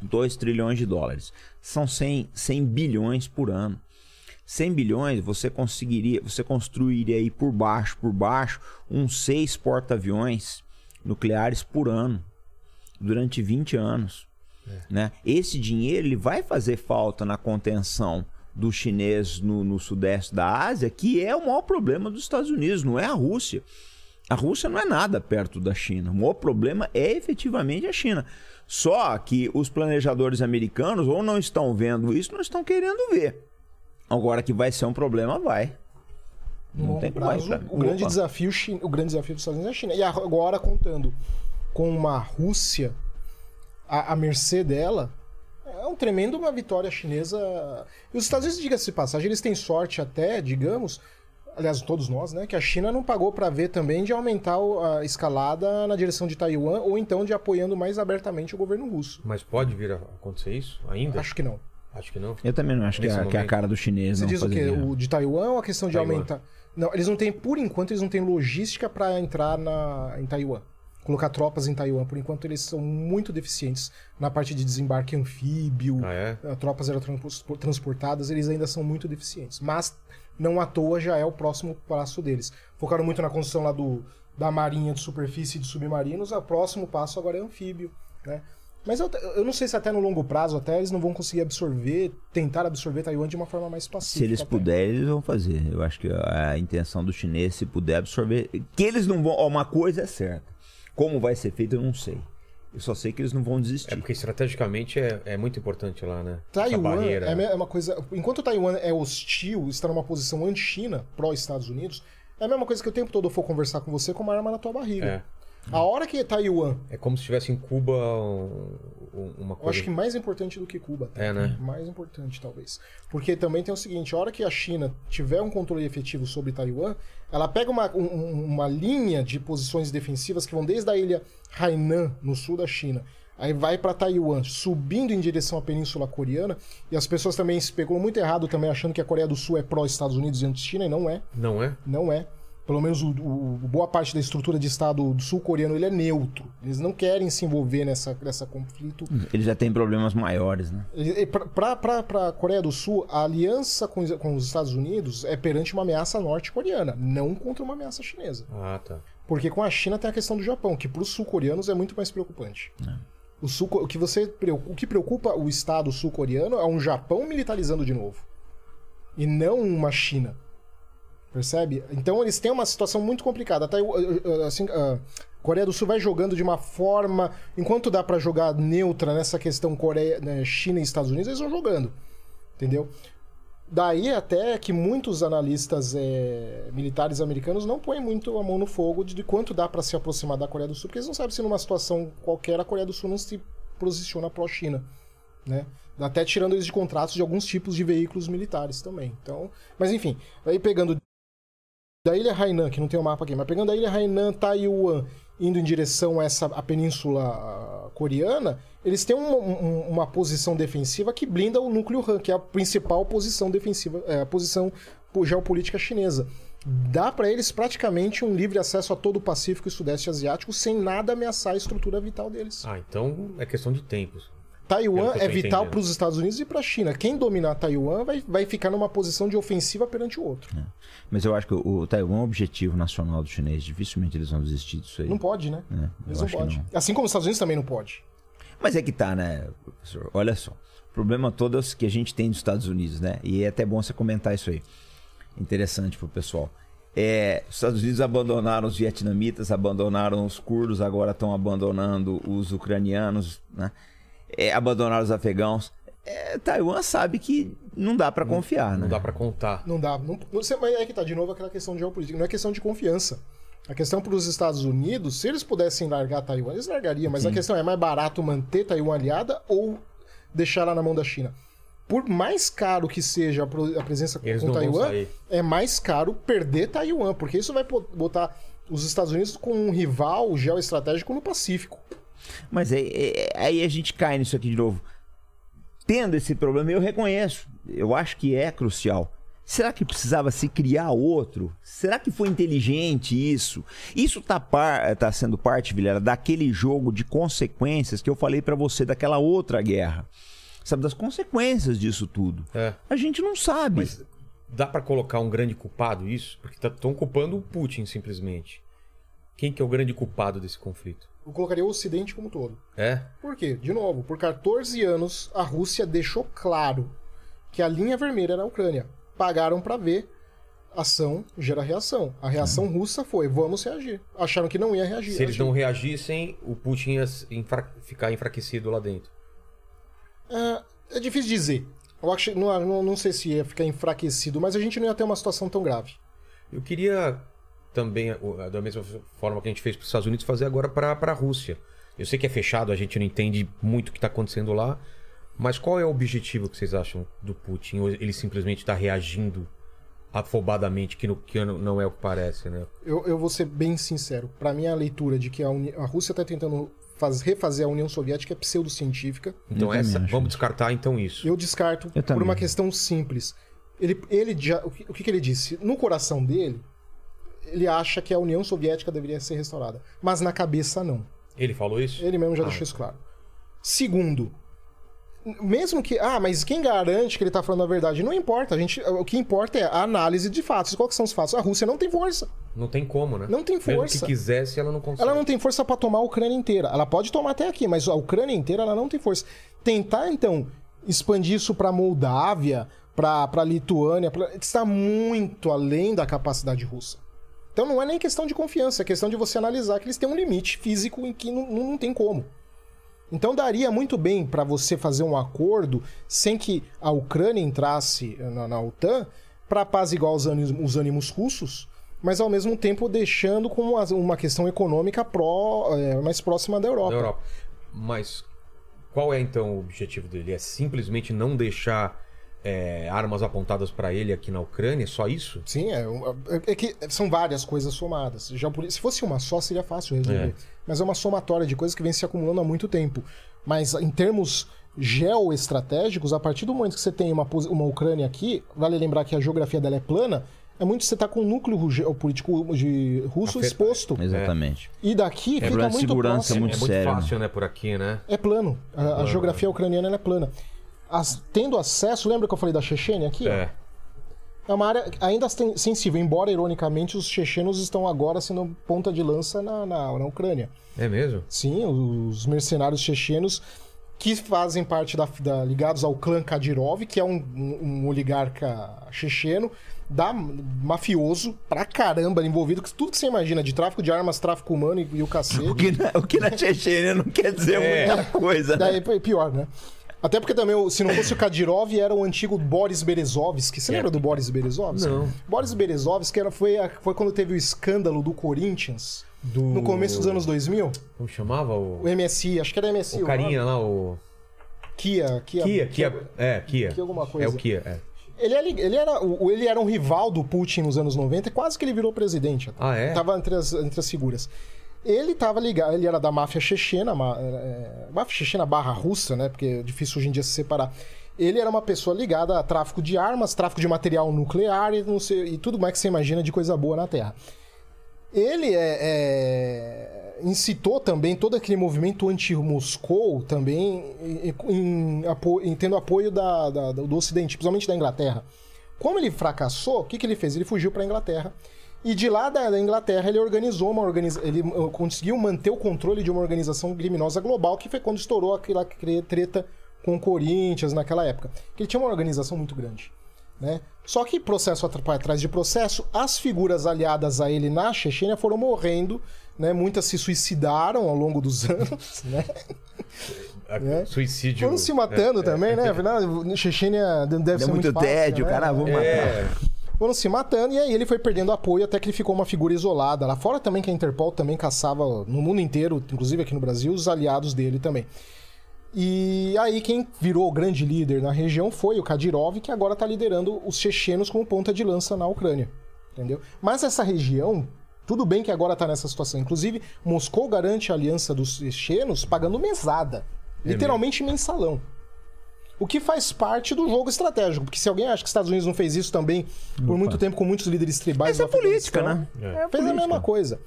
Speaker 4: 2 trilhões de dólares. São 100, 100 bilhões por ano. 100 bilhões você conseguiria, você construiria aí por baixo, por baixo, uns 6 porta-aviões nucleares por ano durante 20 anos. É. Né? Esse dinheiro ele vai fazer falta na contenção dos chineses no, no sudeste da Ásia, que é o maior problema dos Estados Unidos, não é a Rússia. A Rússia não é nada perto da China. O maior problema é efetivamente a China. Só que os planejadores americanos ou não estão vendo isso, não estão querendo ver. Agora que vai ser um problema, vai.
Speaker 3: Não tem prazo, mais. O grande, desafio, o grande desafio dos Estados Unidos é a China. E agora, contando com uma Rússia à, à mercê dela, é um tremendo uma vitória chinesa. E os Estados Unidos, diga-se de passagem, eles têm sorte até, digamos, aliás, todos nós, né, que a China não pagou para ver também de aumentar a escalada na direção de Taiwan ou então de apoiando mais abertamente o governo russo.
Speaker 1: Mas pode vir a acontecer isso ainda?
Speaker 3: Acho que não.
Speaker 1: Acho que não.
Speaker 4: Eu também não acho que é, que é, a cara do chinês.
Speaker 3: Você
Speaker 4: não
Speaker 3: diz o quê? O de Taiwan ou a questão de Taiwan. aumentar? Não, eles não têm, por enquanto, eles não têm logística para entrar na, em Taiwan. Colocar tropas em Taiwan. Por enquanto, eles são muito deficientes na parte de desembarque anfíbio,
Speaker 1: ah, é?
Speaker 3: Eh, tropas aerotransportadas, eles ainda são muito deficientes. Mas não à toa já é o próximo passo deles. Focaram muito na construção lá do, da marinha de superfície e de submarinos, o próximo passo agora é anfíbio, né? Mas eu, eu não sei se até no longo prazo até eles não vão conseguir absorver, tentar absorver Taiwan de uma forma mais pacífica.
Speaker 4: Se eles puderem, eles vão fazer. Eu acho que a intenção do chinês, se puder absorver. Que eles não vão. ó, Uma coisa é certa. Como vai ser feito, eu não sei. Eu só sei que eles não vão desistir.
Speaker 1: É porque estrategicamente é, é muito importante lá, né?
Speaker 3: Taiwan
Speaker 1: barreira.
Speaker 3: é é uma coisa. Enquanto Taiwan é hostil, está numa posição anti-China, pró-Estados Unidos, é a mesma coisa que o tempo todo eu for conversar com você com uma arma na tua barriga.
Speaker 1: É.
Speaker 3: A hora que Taiwan,
Speaker 1: É como se tivesse em Cuba um- um- uma
Speaker 3: eu
Speaker 1: coisa.
Speaker 3: acho que mais importante do que Cuba. tá?
Speaker 1: É, né?
Speaker 3: Mais importante, talvez. Porque também tem o seguinte: a hora que a China tiver um controle efetivo sobre Taiwan, ela pega uma, um- um- uma linha de posições defensivas que vão desde a ilha Hainan, no sul da China, aí vai para Taiwan, subindo em direção à Península Coreana, e as pessoas também especulam muito errado também, achando que a Coreia do Sul é pró-Estados Unidos e anti-China, e não é.
Speaker 1: Não é?
Speaker 3: Não é. Pelo menos o, o- boa parte da estrutura de Estado sul-coreano ele é neutro. Eles não querem se envolver nessa, nessa conflito
Speaker 4: Eles já têm problemas maiores, né?
Speaker 3: para a Coreia do Sul, a aliança com, os- com os Estados Unidos é perante uma ameaça norte-coreana, não contra uma ameaça chinesa.
Speaker 1: Ah, tá.
Speaker 3: Porque com a China tem a questão do Japão, que para os sul-coreanos é muito mais preocupante. O, sul, o, que você, o que preocupa o Estado sul-coreano é um Japão militarizando de novo. E não uma China. Percebe? Então eles têm uma situação muito complicada. Eu- assim, a Coreia do Sul vai jogando de uma forma. Enquanto dá pra jogar neutra nessa questão Coreia, né, China e Estados Unidos, eles vão jogando. Entendeu? Daí até que muitos analistas é, militares americanos não põem muito a mão no fogo de, de quanto dá pra se aproximar da Coreia do Sul, porque eles não sabem se numa situação qualquer a Coreia do Sul não se posiciona pró-China. Né? Até tirando eles de contratos de alguns tipos de veículos militares também. Então, mas enfim, aí pegando da ilha Hainan, que não tem o mapa aqui, mas pegando a ilha Hainan, Taiwan, indo em direção a essa a península ah, coreana, eles têm um- um- uma posição defensiva que blinda o núcleo Han, que é a principal posição defensiva, é, a posição po- geopolítica chinesa. Dá para eles praticamente um livre acesso a todo o Pacífico e Sudeste Asiático sem nada ameaçar a estrutura vital deles.
Speaker 1: Ah, então é questão de tempos.
Speaker 3: Taiwan é vital para os Estados Unidos e para a China. Quem dominar Taiwan vai, vai ficar numa posição de ofensiva perante o outro.
Speaker 4: Mas eu acho que o Taiwan é um objetivo nacional do chinês. Dificilmente eles vão desistir disso aí.
Speaker 3: Não pode, né?
Speaker 4: É,
Speaker 3: Eles não podem. Assim como os Estados Unidos também não pode.
Speaker 4: Mas é que tá, né, professor? Olha só. O problema todo é o que a gente tem dos Estados Unidos, né? E é até bom você comentar isso aí. Interessante pro pessoal. É, os Estados Unidos abandonaram os vietnamitas, abandonaram os curdos, agora estão abandonando os ucranianos, né? É, abandonaram os afegãos. É, Taiwan sabe que não dá pra confiar, né?
Speaker 1: Não dá pra contar.
Speaker 3: Não dá. Não, você, mas é que tá de novo aquela questão de geopolítica. Não é questão de confiança. A questão para os Estados Unidos, se eles pudessem largar Taiwan, eles largariam. Mas a questão é, é mais barato manter Taiwan aliada ou deixar ela na mão da China? Por mais caro que seja a presença com
Speaker 1: Eles não vão
Speaker 3: Taiwan, é mais caro perder Taiwan, porque isso vai botar os Estados Unidos com um rival geoestratégico no Pacífico.
Speaker 4: Mas aí, é- aí a gente cai nisso aqui de novo. Tendo esse problema, eu reconheço. Eu acho que é crucial. Será que precisava se criar outro? Será que foi inteligente isso? Isso tá, par, tá sendo parte, Vilera, daquele jogo de consequências que eu falei pra você daquela outra guerra. Sabe, das consequências disso tudo.
Speaker 1: É.
Speaker 4: A gente não sabe.
Speaker 1: Mas dá pra colocar um grande culpado isso? Porque estão culpando o Putin simplesmente. Quem que é o grande culpado desse conflito?
Speaker 3: Eu colocaria o Ocidente como um todo.
Speaker 1: É?
Speaker 3: Por quê? De novo, por 14 anos a Rússia deixou claro que a linha vermelha era a Ucrânia. Pagaram pra ver. Ação gera reação. A reação russa foi: vamos reagir. Acharam que não ia reagir.
Speaker 1: Se eles não reagissem, o Putin ia enfra- ficar enfraquecido lá dentro.
Speaker 3: É, é difícil dizer. Eu acho, não, não, não sei se ia ficar enfraquecido, mas a gente não ia ter uma situação tão grave.
Speaker 1: Eu queria também, da mesma forma que a gente fez para os Estados Unidos, fazer agora para a Rússia. Eu sei que é fechado, a gente não entende muito o que está acontecendo lá, mas qual é o objetivo que vocês acham do Putin? Ou ele simplesmente está reagindo afobadamente, que, no, que não é o que parece, né?
Speaker 3: Eu, eu vou ser bem sincero. Pra mim, a leitura de que a, Uni- a Rússia tá tentando faz- refazer a União Soviética é pseudocientífica.
Speaker 1: Então
Speaker 4: Eu
Speaker 1: essa, vamos descartar então isso.
Speaker 3: Eu descarto
Speaker 4: Eu
Speaker 3: por uma questão simples. Ele, ele já, o, que, o que que ele disse? No coração dele, ele acha que a União Soviética deveria ser restaurada. Mas na cabeça, não.
Speaker 1: Ele falou isso?
Speaker 3: Ele mesmo já
Speaker 1: Ah,
Speaker 3: deixou isso claro. Segundo, mesmo que. Ah, mas quem garante que ele tá falando a verdade? Não importa. A gente, o que importa é a análise de fatos. Qual que são os fatos? A Rússia não tem força.
Speaker 1: Não tem como, né?
Speaker 3: Não tem
Speaker 1: Mesmo
Speaker 3: força.
Speaker 1: que quisesse, ela não consegue.
Speaker 3: Ela não tem força pra tomar a Ucrânia inteira. Ela pode tomar até aqui, mas a Ucrânia inteira ela não tem força. Tentar então expandir isso pra Moldávia, para Lituânia, pra... está muito além da capacidade russa. Então não é nem questão de confiança, é questão de você analisar que eles têm um limite físico em que não, não tem como. Então daria muito bem pra você fazer um acordo sem que a Ucrânia entrasse na, na OTAN para apaziguar os ânimos, os ânimos russos, mas ao mesmo tempo deixando como uma, uma questão econômica pró, é, mais próxima da Europa.
Speaker 1: da Europa. Mas qual é então o objetivo dele? É simplesmente não deixar é, armas apontadas pra ele aqui na Ucrânia? Só isso?
Speaker 3: Sim, é, um- é- é que são várias coisas somadas. Já por- se fosse uma só, seria fácil resolver.
Speaker 1: É.
Speaker 3: Mas é uma somatória de coisas que vem se acumulando há muito tempo. Mas em termos geoestratégicos, a partir do momento que você tem uma, uma Ucrânia aqui, vale lembrar que a geografia dela é plana, é muito você tá com o núcleo geopolítico de russo
Speaker 1: Afeta-
Speaker 3: exposto.
Speaker 4: Exatamente.
Speaker 3: E daqui fica
Speaker 4: problema de
Speaker 3: muito
Speaker 4: segurança
Speaker 3: próximo.
Speaker 4: muito
Speaker 1: é muito
Speaker 4: sério,
Speaker 1: fácil, né, por aqui, né?
Speaker 3: É plano. A, a
Speaker 1: plano,
Speaker 3: geografia ucraniana ela é plana. As- tendo acesso, lembra que eu falei da Chechênia aqui?
Speaker 1: É.
Speaker 3: É uma área ainda sensível, embora ironicamente os chechenos estão agora sendo ponta de lança na, na, na Ucrânia.
Speaker 1: É mesmo?
Speaker 3: Sim, os mercenários chechenos que fazem parte da, da- ligados ao clã Kadyrov, que é um, um- um oligarca checheno, da, mafioso pra caramba, envolvido com tudo que você imagina, de tráfico de armas, tráfico humano e, e o cacete.
Speaker 4: O que, na, o que na Chechênia não quer dizer
Speaker 1: É.
Speaker 4: muita coisa, né?
Speaker 3: Daí é pior, né? Até porque também, se não fosse o Kadyrov, era o antigo Boris Berezovsky. Você lembra do Boris Berezovsky?
Speaker 1: Não.
Speaker 3: Boris Berezovsky era, foi, a- foi quando teve o escândalo do Corinthians,
Speaker 1: Do...
Speaker 3: no começo dos anos 2000.
Speaker 1: Como chamava o...
Speaker 3: O MSI, acho que era MSI.
Speaker 1: O carinha lá, o...
Speaker 3: Kia, Kia.
Speaker 1: Kia, Kia... É, Kia.
Speaker 3: Kia alguma coisa.
Speaker 1: É o Kia, é.
Speaker 3: Ele, era- ele, era, ele era um rival do Putin nos anos 90 e quase que ele virou presidente.
Speaker 1: Ah, é?
Speaker 3: Tava entre as, entre as figuras. Ele tava ligado, ele era da máfia chechena, ma- é, máfia chechena barra russa, né? Porque é difícil hoje em dia se separar. Ele era uma pessoa ligada a tráfico de armas, tráfico de material nuclear e, sei, e tudo mais que você imagina de coisa boa na Terra. Ele é, é, incitou também todo aquele movimento anti-Moscou também em, em em tendo apoio da- da- do Ocidente, principalmente da Inglaterra. Como ele fracassou, o que, que ele fez? Ele fugiu para a Inglaterra. E de lá da, Inglaterra ele organizou uma organiza... ele uh, conseguiu manter o controle de uma organização criminosa global, que foi quando estourou aquela treta com o Corinthians naquela época. Que ele tinha uma organização muito grande. Né? Só que processo atrás de processo, as figuras aliadas a ele na Chechênia foram morrendo, né? Muitas se suicidaram ao longo dos anos, né? É.
Speaker 1: Suicídio...
Speaker 3: Foram se matando também, né? Afinal, Chechênia deve
Speaker 4: Deu
Speaker 3: ser
Speaker 4: muito,
Speaker 3: muito fácil,
Speaker 4: tédio,
Speaker 3: né?
Speaker 4: cara, vamos
Speaker 1: É,
Speaker 4: matar.
Speaker 1: É.
Speaker 3: foram se matando e aí ele foi perdendo apoio até que ele ficou uma figura isolada. Lá fora também que a Interpol também caçava no mundo inteiro, inclusive aqui no Brasil, os aliados dele também. E aí quem virou o grande líder na região foi o Kadyrov, que agora está liderando os chechenos como ponta de lança na Ucrânia. Entendeu? Mas essa região, tudo bem que agora está nessa situação. Inclusive, Moscou garante a aliança dos chechenos pagando mesada. Literalmente mensalão. O que faz parte do jogo estratégico, porque se alguém acha que os Estados Unidos não fez isso também por muito tempo com muitos líderes tribais
Speaker 4: Essa é política,
Speaker 3: Afeganistão,
Speaker 4: né?
Speaker 1: É.
Speaker 3: fez a mesma coisa.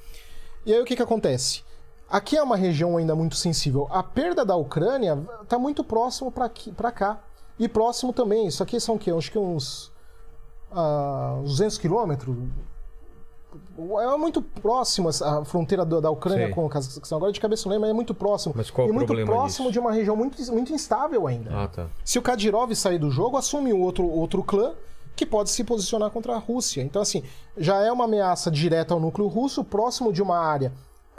Speaker 3: E aí o que que acontece? Aqui é uma região ainda muito sensível. A perda da Ucrânia tá muito próximo para para cá. E próximo também. Isso aqui são o quê? Acho que uns ah, 200 quilômetros. É muito próximo a fronteira da Ucrânia
Speaker 1: Sei.
Speaker 3: com o Cazaquistão. Agora de cabeça não lembro, mas é muito próximo.
Speaker 1: Mas qual
Speaker 3: e
Speaker 1: o
Speaker 3: muito próximo
Speaker 1: disso?
Speaker 3: de uma região muito, muito instável ainda.
Speaker 1: Ah, tá.
Speaker 3: Se o Kadyrov sair do jogo, assume o outro, outro clã que pode se posicionar contra a Rússia. Então, assim, já é uma ameaça direta ao núcleo russo, próximo de uma área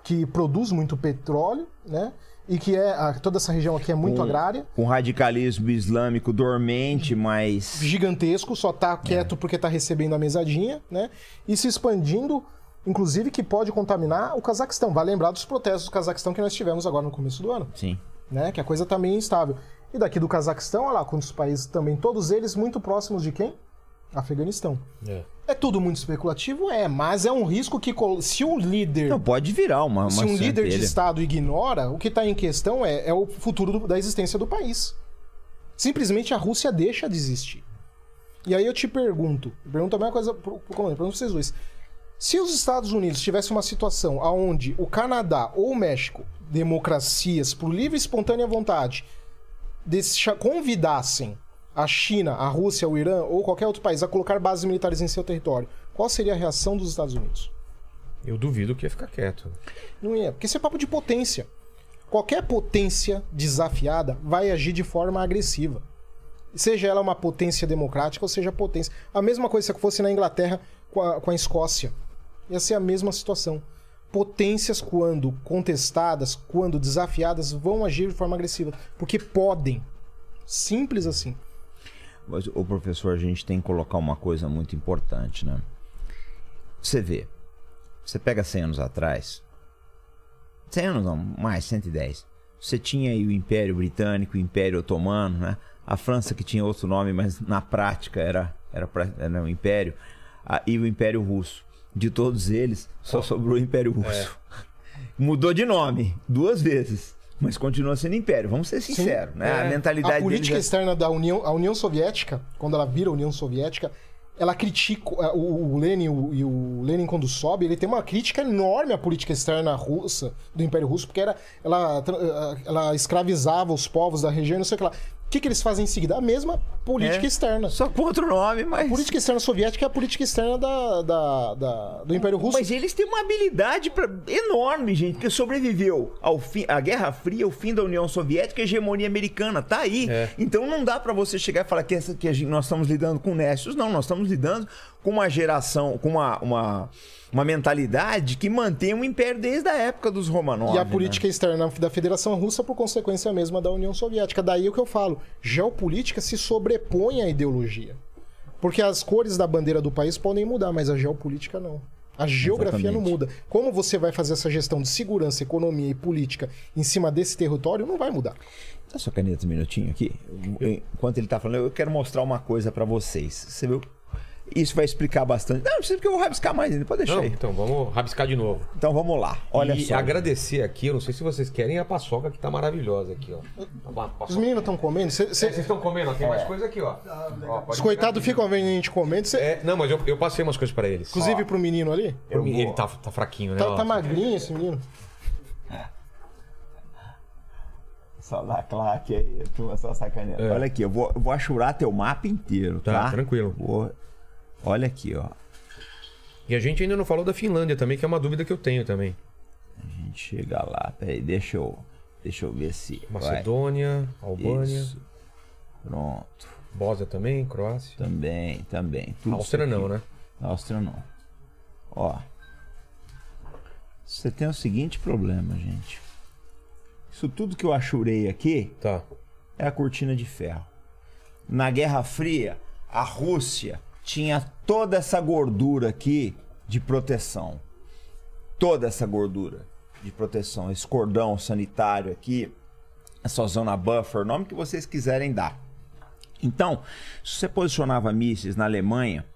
Speaker 3: que produz muito petróleo, né? E que é. a- toda essa região aqui é muito agrária.
Speaker 4: Com radicalismo islâmico dormente, mas.
Speaker 3: Gigantesco, só tá quieto porque tá recebendo a mesadinha, né? E se expandindo, inclusive, que pode contaminar o Cazaquistão. Vai lembrar dos protestos do Cazaquistão que nós tivemos agora no começo do ano.
Speaker 4: Sim.
Speaker 3: né? Que a coisa tá meio instável. E daqui do Cazaquistão, olha lá, quantos países também, todos eles muito próximos de quem? Afeganistão.
Speaker 1: É.
Speaker 3: É tudo muito especulativo? É, mas é um risco que se o líder.
Speaker 4: Não, pode virar uma. uma
Speaker 3: se um líder de
Speaker 4: centelha.
Speaker 3: Estado ignora, o que está em questão é, é o futuro do- da existência do país. Simplesmente a Rússia deixa de existir. E aí eu te pergunto, eu pergunto a mesma coisa pro, pro pergunto pra vocês dois. Se os Estados Unidos tivessem uma situação onde o Canadá ou o México, democracias por livre e espontânea vontade, convidassem a China, a Rússia, o Irã ou qualquer outro país a colocar bases militares em seu território, qual seria a reação dos Estados Unidos?
Speaker 1: Eu duvido que ia ficar quieto.
Speaker 3: Não ia, porque isso é papo de potência. Qualquer potência desafiada vai agir de forma agressiva. Seja ela uma potência democrática ou seja potência. A mesma coisa se fosse na Inglaterra com a, com a Escócia. Ia ser a mesma situação. Potências, quando contestadas, quando desafiadas, vão agir de forma agressiva. Porque podem. Simples assim.
Speaker 4: Mas, o professor, a gente tem que colocar uma coisa muito importante, né? Você vê, você pega 100 anos atrás, 100 anos não, mais, 110. Você tinha aí o Império Britânico, o Império Otomano, né? A França que tinha outro nome, mas na prática era, era, era um Império. Ah, e o Império Russo. De todos eles, só sobrou o Império Russo. Mudou de nome duas vezes, mas continua sendo Império. Vamos ser sinceros, né? A
Speaker 1: É.
Speaker 4: mentalidade
Speaker 3: A política
Speaker 4: é-
Speaker 3: externa da União, a União Soviética, quando ela vira a União Soviética, ela critica eh, o, Lenin o- e o Lenin quando sobe, ele tem uma crítica enorme à política externa russa do Império Russo, porque era, ela, eh, ela escravizava os povos da região, não sei o que lá. O que, que eles fazem em seguida? A mesma política
Speaker 4: É.
Speaker 3: externa.
Speaker 4: Só com outro nome, mas.
Speaker 3: A política externa soviética é a política externa da, da- da- do Império Russo.
Speaker 4: Mas eles têm uma habilidade pra- enorme, gente, porque sobreviveu ao fim, à Guerra Fria, o fim da União Soviética e a hegemonia americana. Tá aí.
Speaker 1: É.
Speaker 4: Então não dá pra você chegar e falar que, essa, que gente- nós estamos lidando com nécios. Não, nós estamos lidando com uma geração, com uma, uma, uma mentalidade que mantém o império desde a época dos Romanov.
Speaker 3: E a
Speaker 4: né?
Speaker 3: política externa da Federação Russa, por consequência mesma da União Soviética. Daí é o que eu falo: geopolítica se sobrepõe à ideologia. Porque as cores da bandeira do país podem mudar, mas a geopolítica não. A geografia não
Speaker 4: Exatamente.
Speaker 3: muda. Como você vai fazer essa gestão de segurança, economia e política em cima desse território, não vai mudar.
Speaker 4: Dá sua caneta um minutinho aqui. Enquanto ele tá falando, eu quero mostrar uma coisa pra vocês. Você viu? Isso vai explicar bastante. Não, não precisa porque eu vou rabiscar mais ainda. Pode deixar
Speaker 1: Não,
Speaker 4: aí.
Speaker 1: então vamos rabiscar de novo.
Speaker 4: Então vamos lá. Olha
Speaker 1: e
Speaker 4: só.
Speaker 1: agradecer aqui, eu não sei se vocês querem a paçoca que tá maravilhosa aqui, ó. Uma
Speaker 3: Os meninos estão comendo. cê- cê-
Speaker 1: É, Vocês estão comendo, ó, tem mais coisa aqui, ó. Ó, pode
Speaker 3: os coitados ficam vendo a gente comendo. cê-
Speaker 1: É, não, mas eu, eu passei umas coisas pra eles.
Speaker 3: Inclusive pro menino ali.
Speaker 1: Eu- ele tá, tá fraquinho, né?
Speaker 3: Tá,
Speaker 1: ó.
Speaker 3: tá magrinho esse menino.
Speaker 4: Só dá claque aí, turma, só sacaneando.
Speaker 1: É.
Speaker 4: Olha aqui, eu vou, eu vou achurar teu mapa inteiro, tá?
Speaker 1: Tá, tranquilo.
Speaker 4: Vou- Olha aqui, ó.
Speaker 1: E a gente ainda não falou da Finlândia também, que é uma dúvida que eu tenho também.
Speaker 4: A gente chega lá. Peraí, deixa eu, deixa eu ver se. vai.
Speaker 1: Macedônia, Albânia,
Speaker 4: Isso. Pronto.
Speaker 1: Bósnia também, Croácia.
Speaker 4: Também, também. Tudo
Speaker 1: Áustria não, né?
Speaker 4: Áustria não. Ó. Você tem o seguinte problema, gente. Isso tudo que eu achurei aqui
Speaker 1: Tá.
Speaker 4: é a cortina de ferro. Na Guerra Fria, a Rússia tinha toda essa gordura aqui de proteção. Toda essa gordura de proteção. Esse cordão sanitário aqui, essa zona buffer, nome que vocês quiserem dar. Então, se você posicionava mísseis na Alemanha,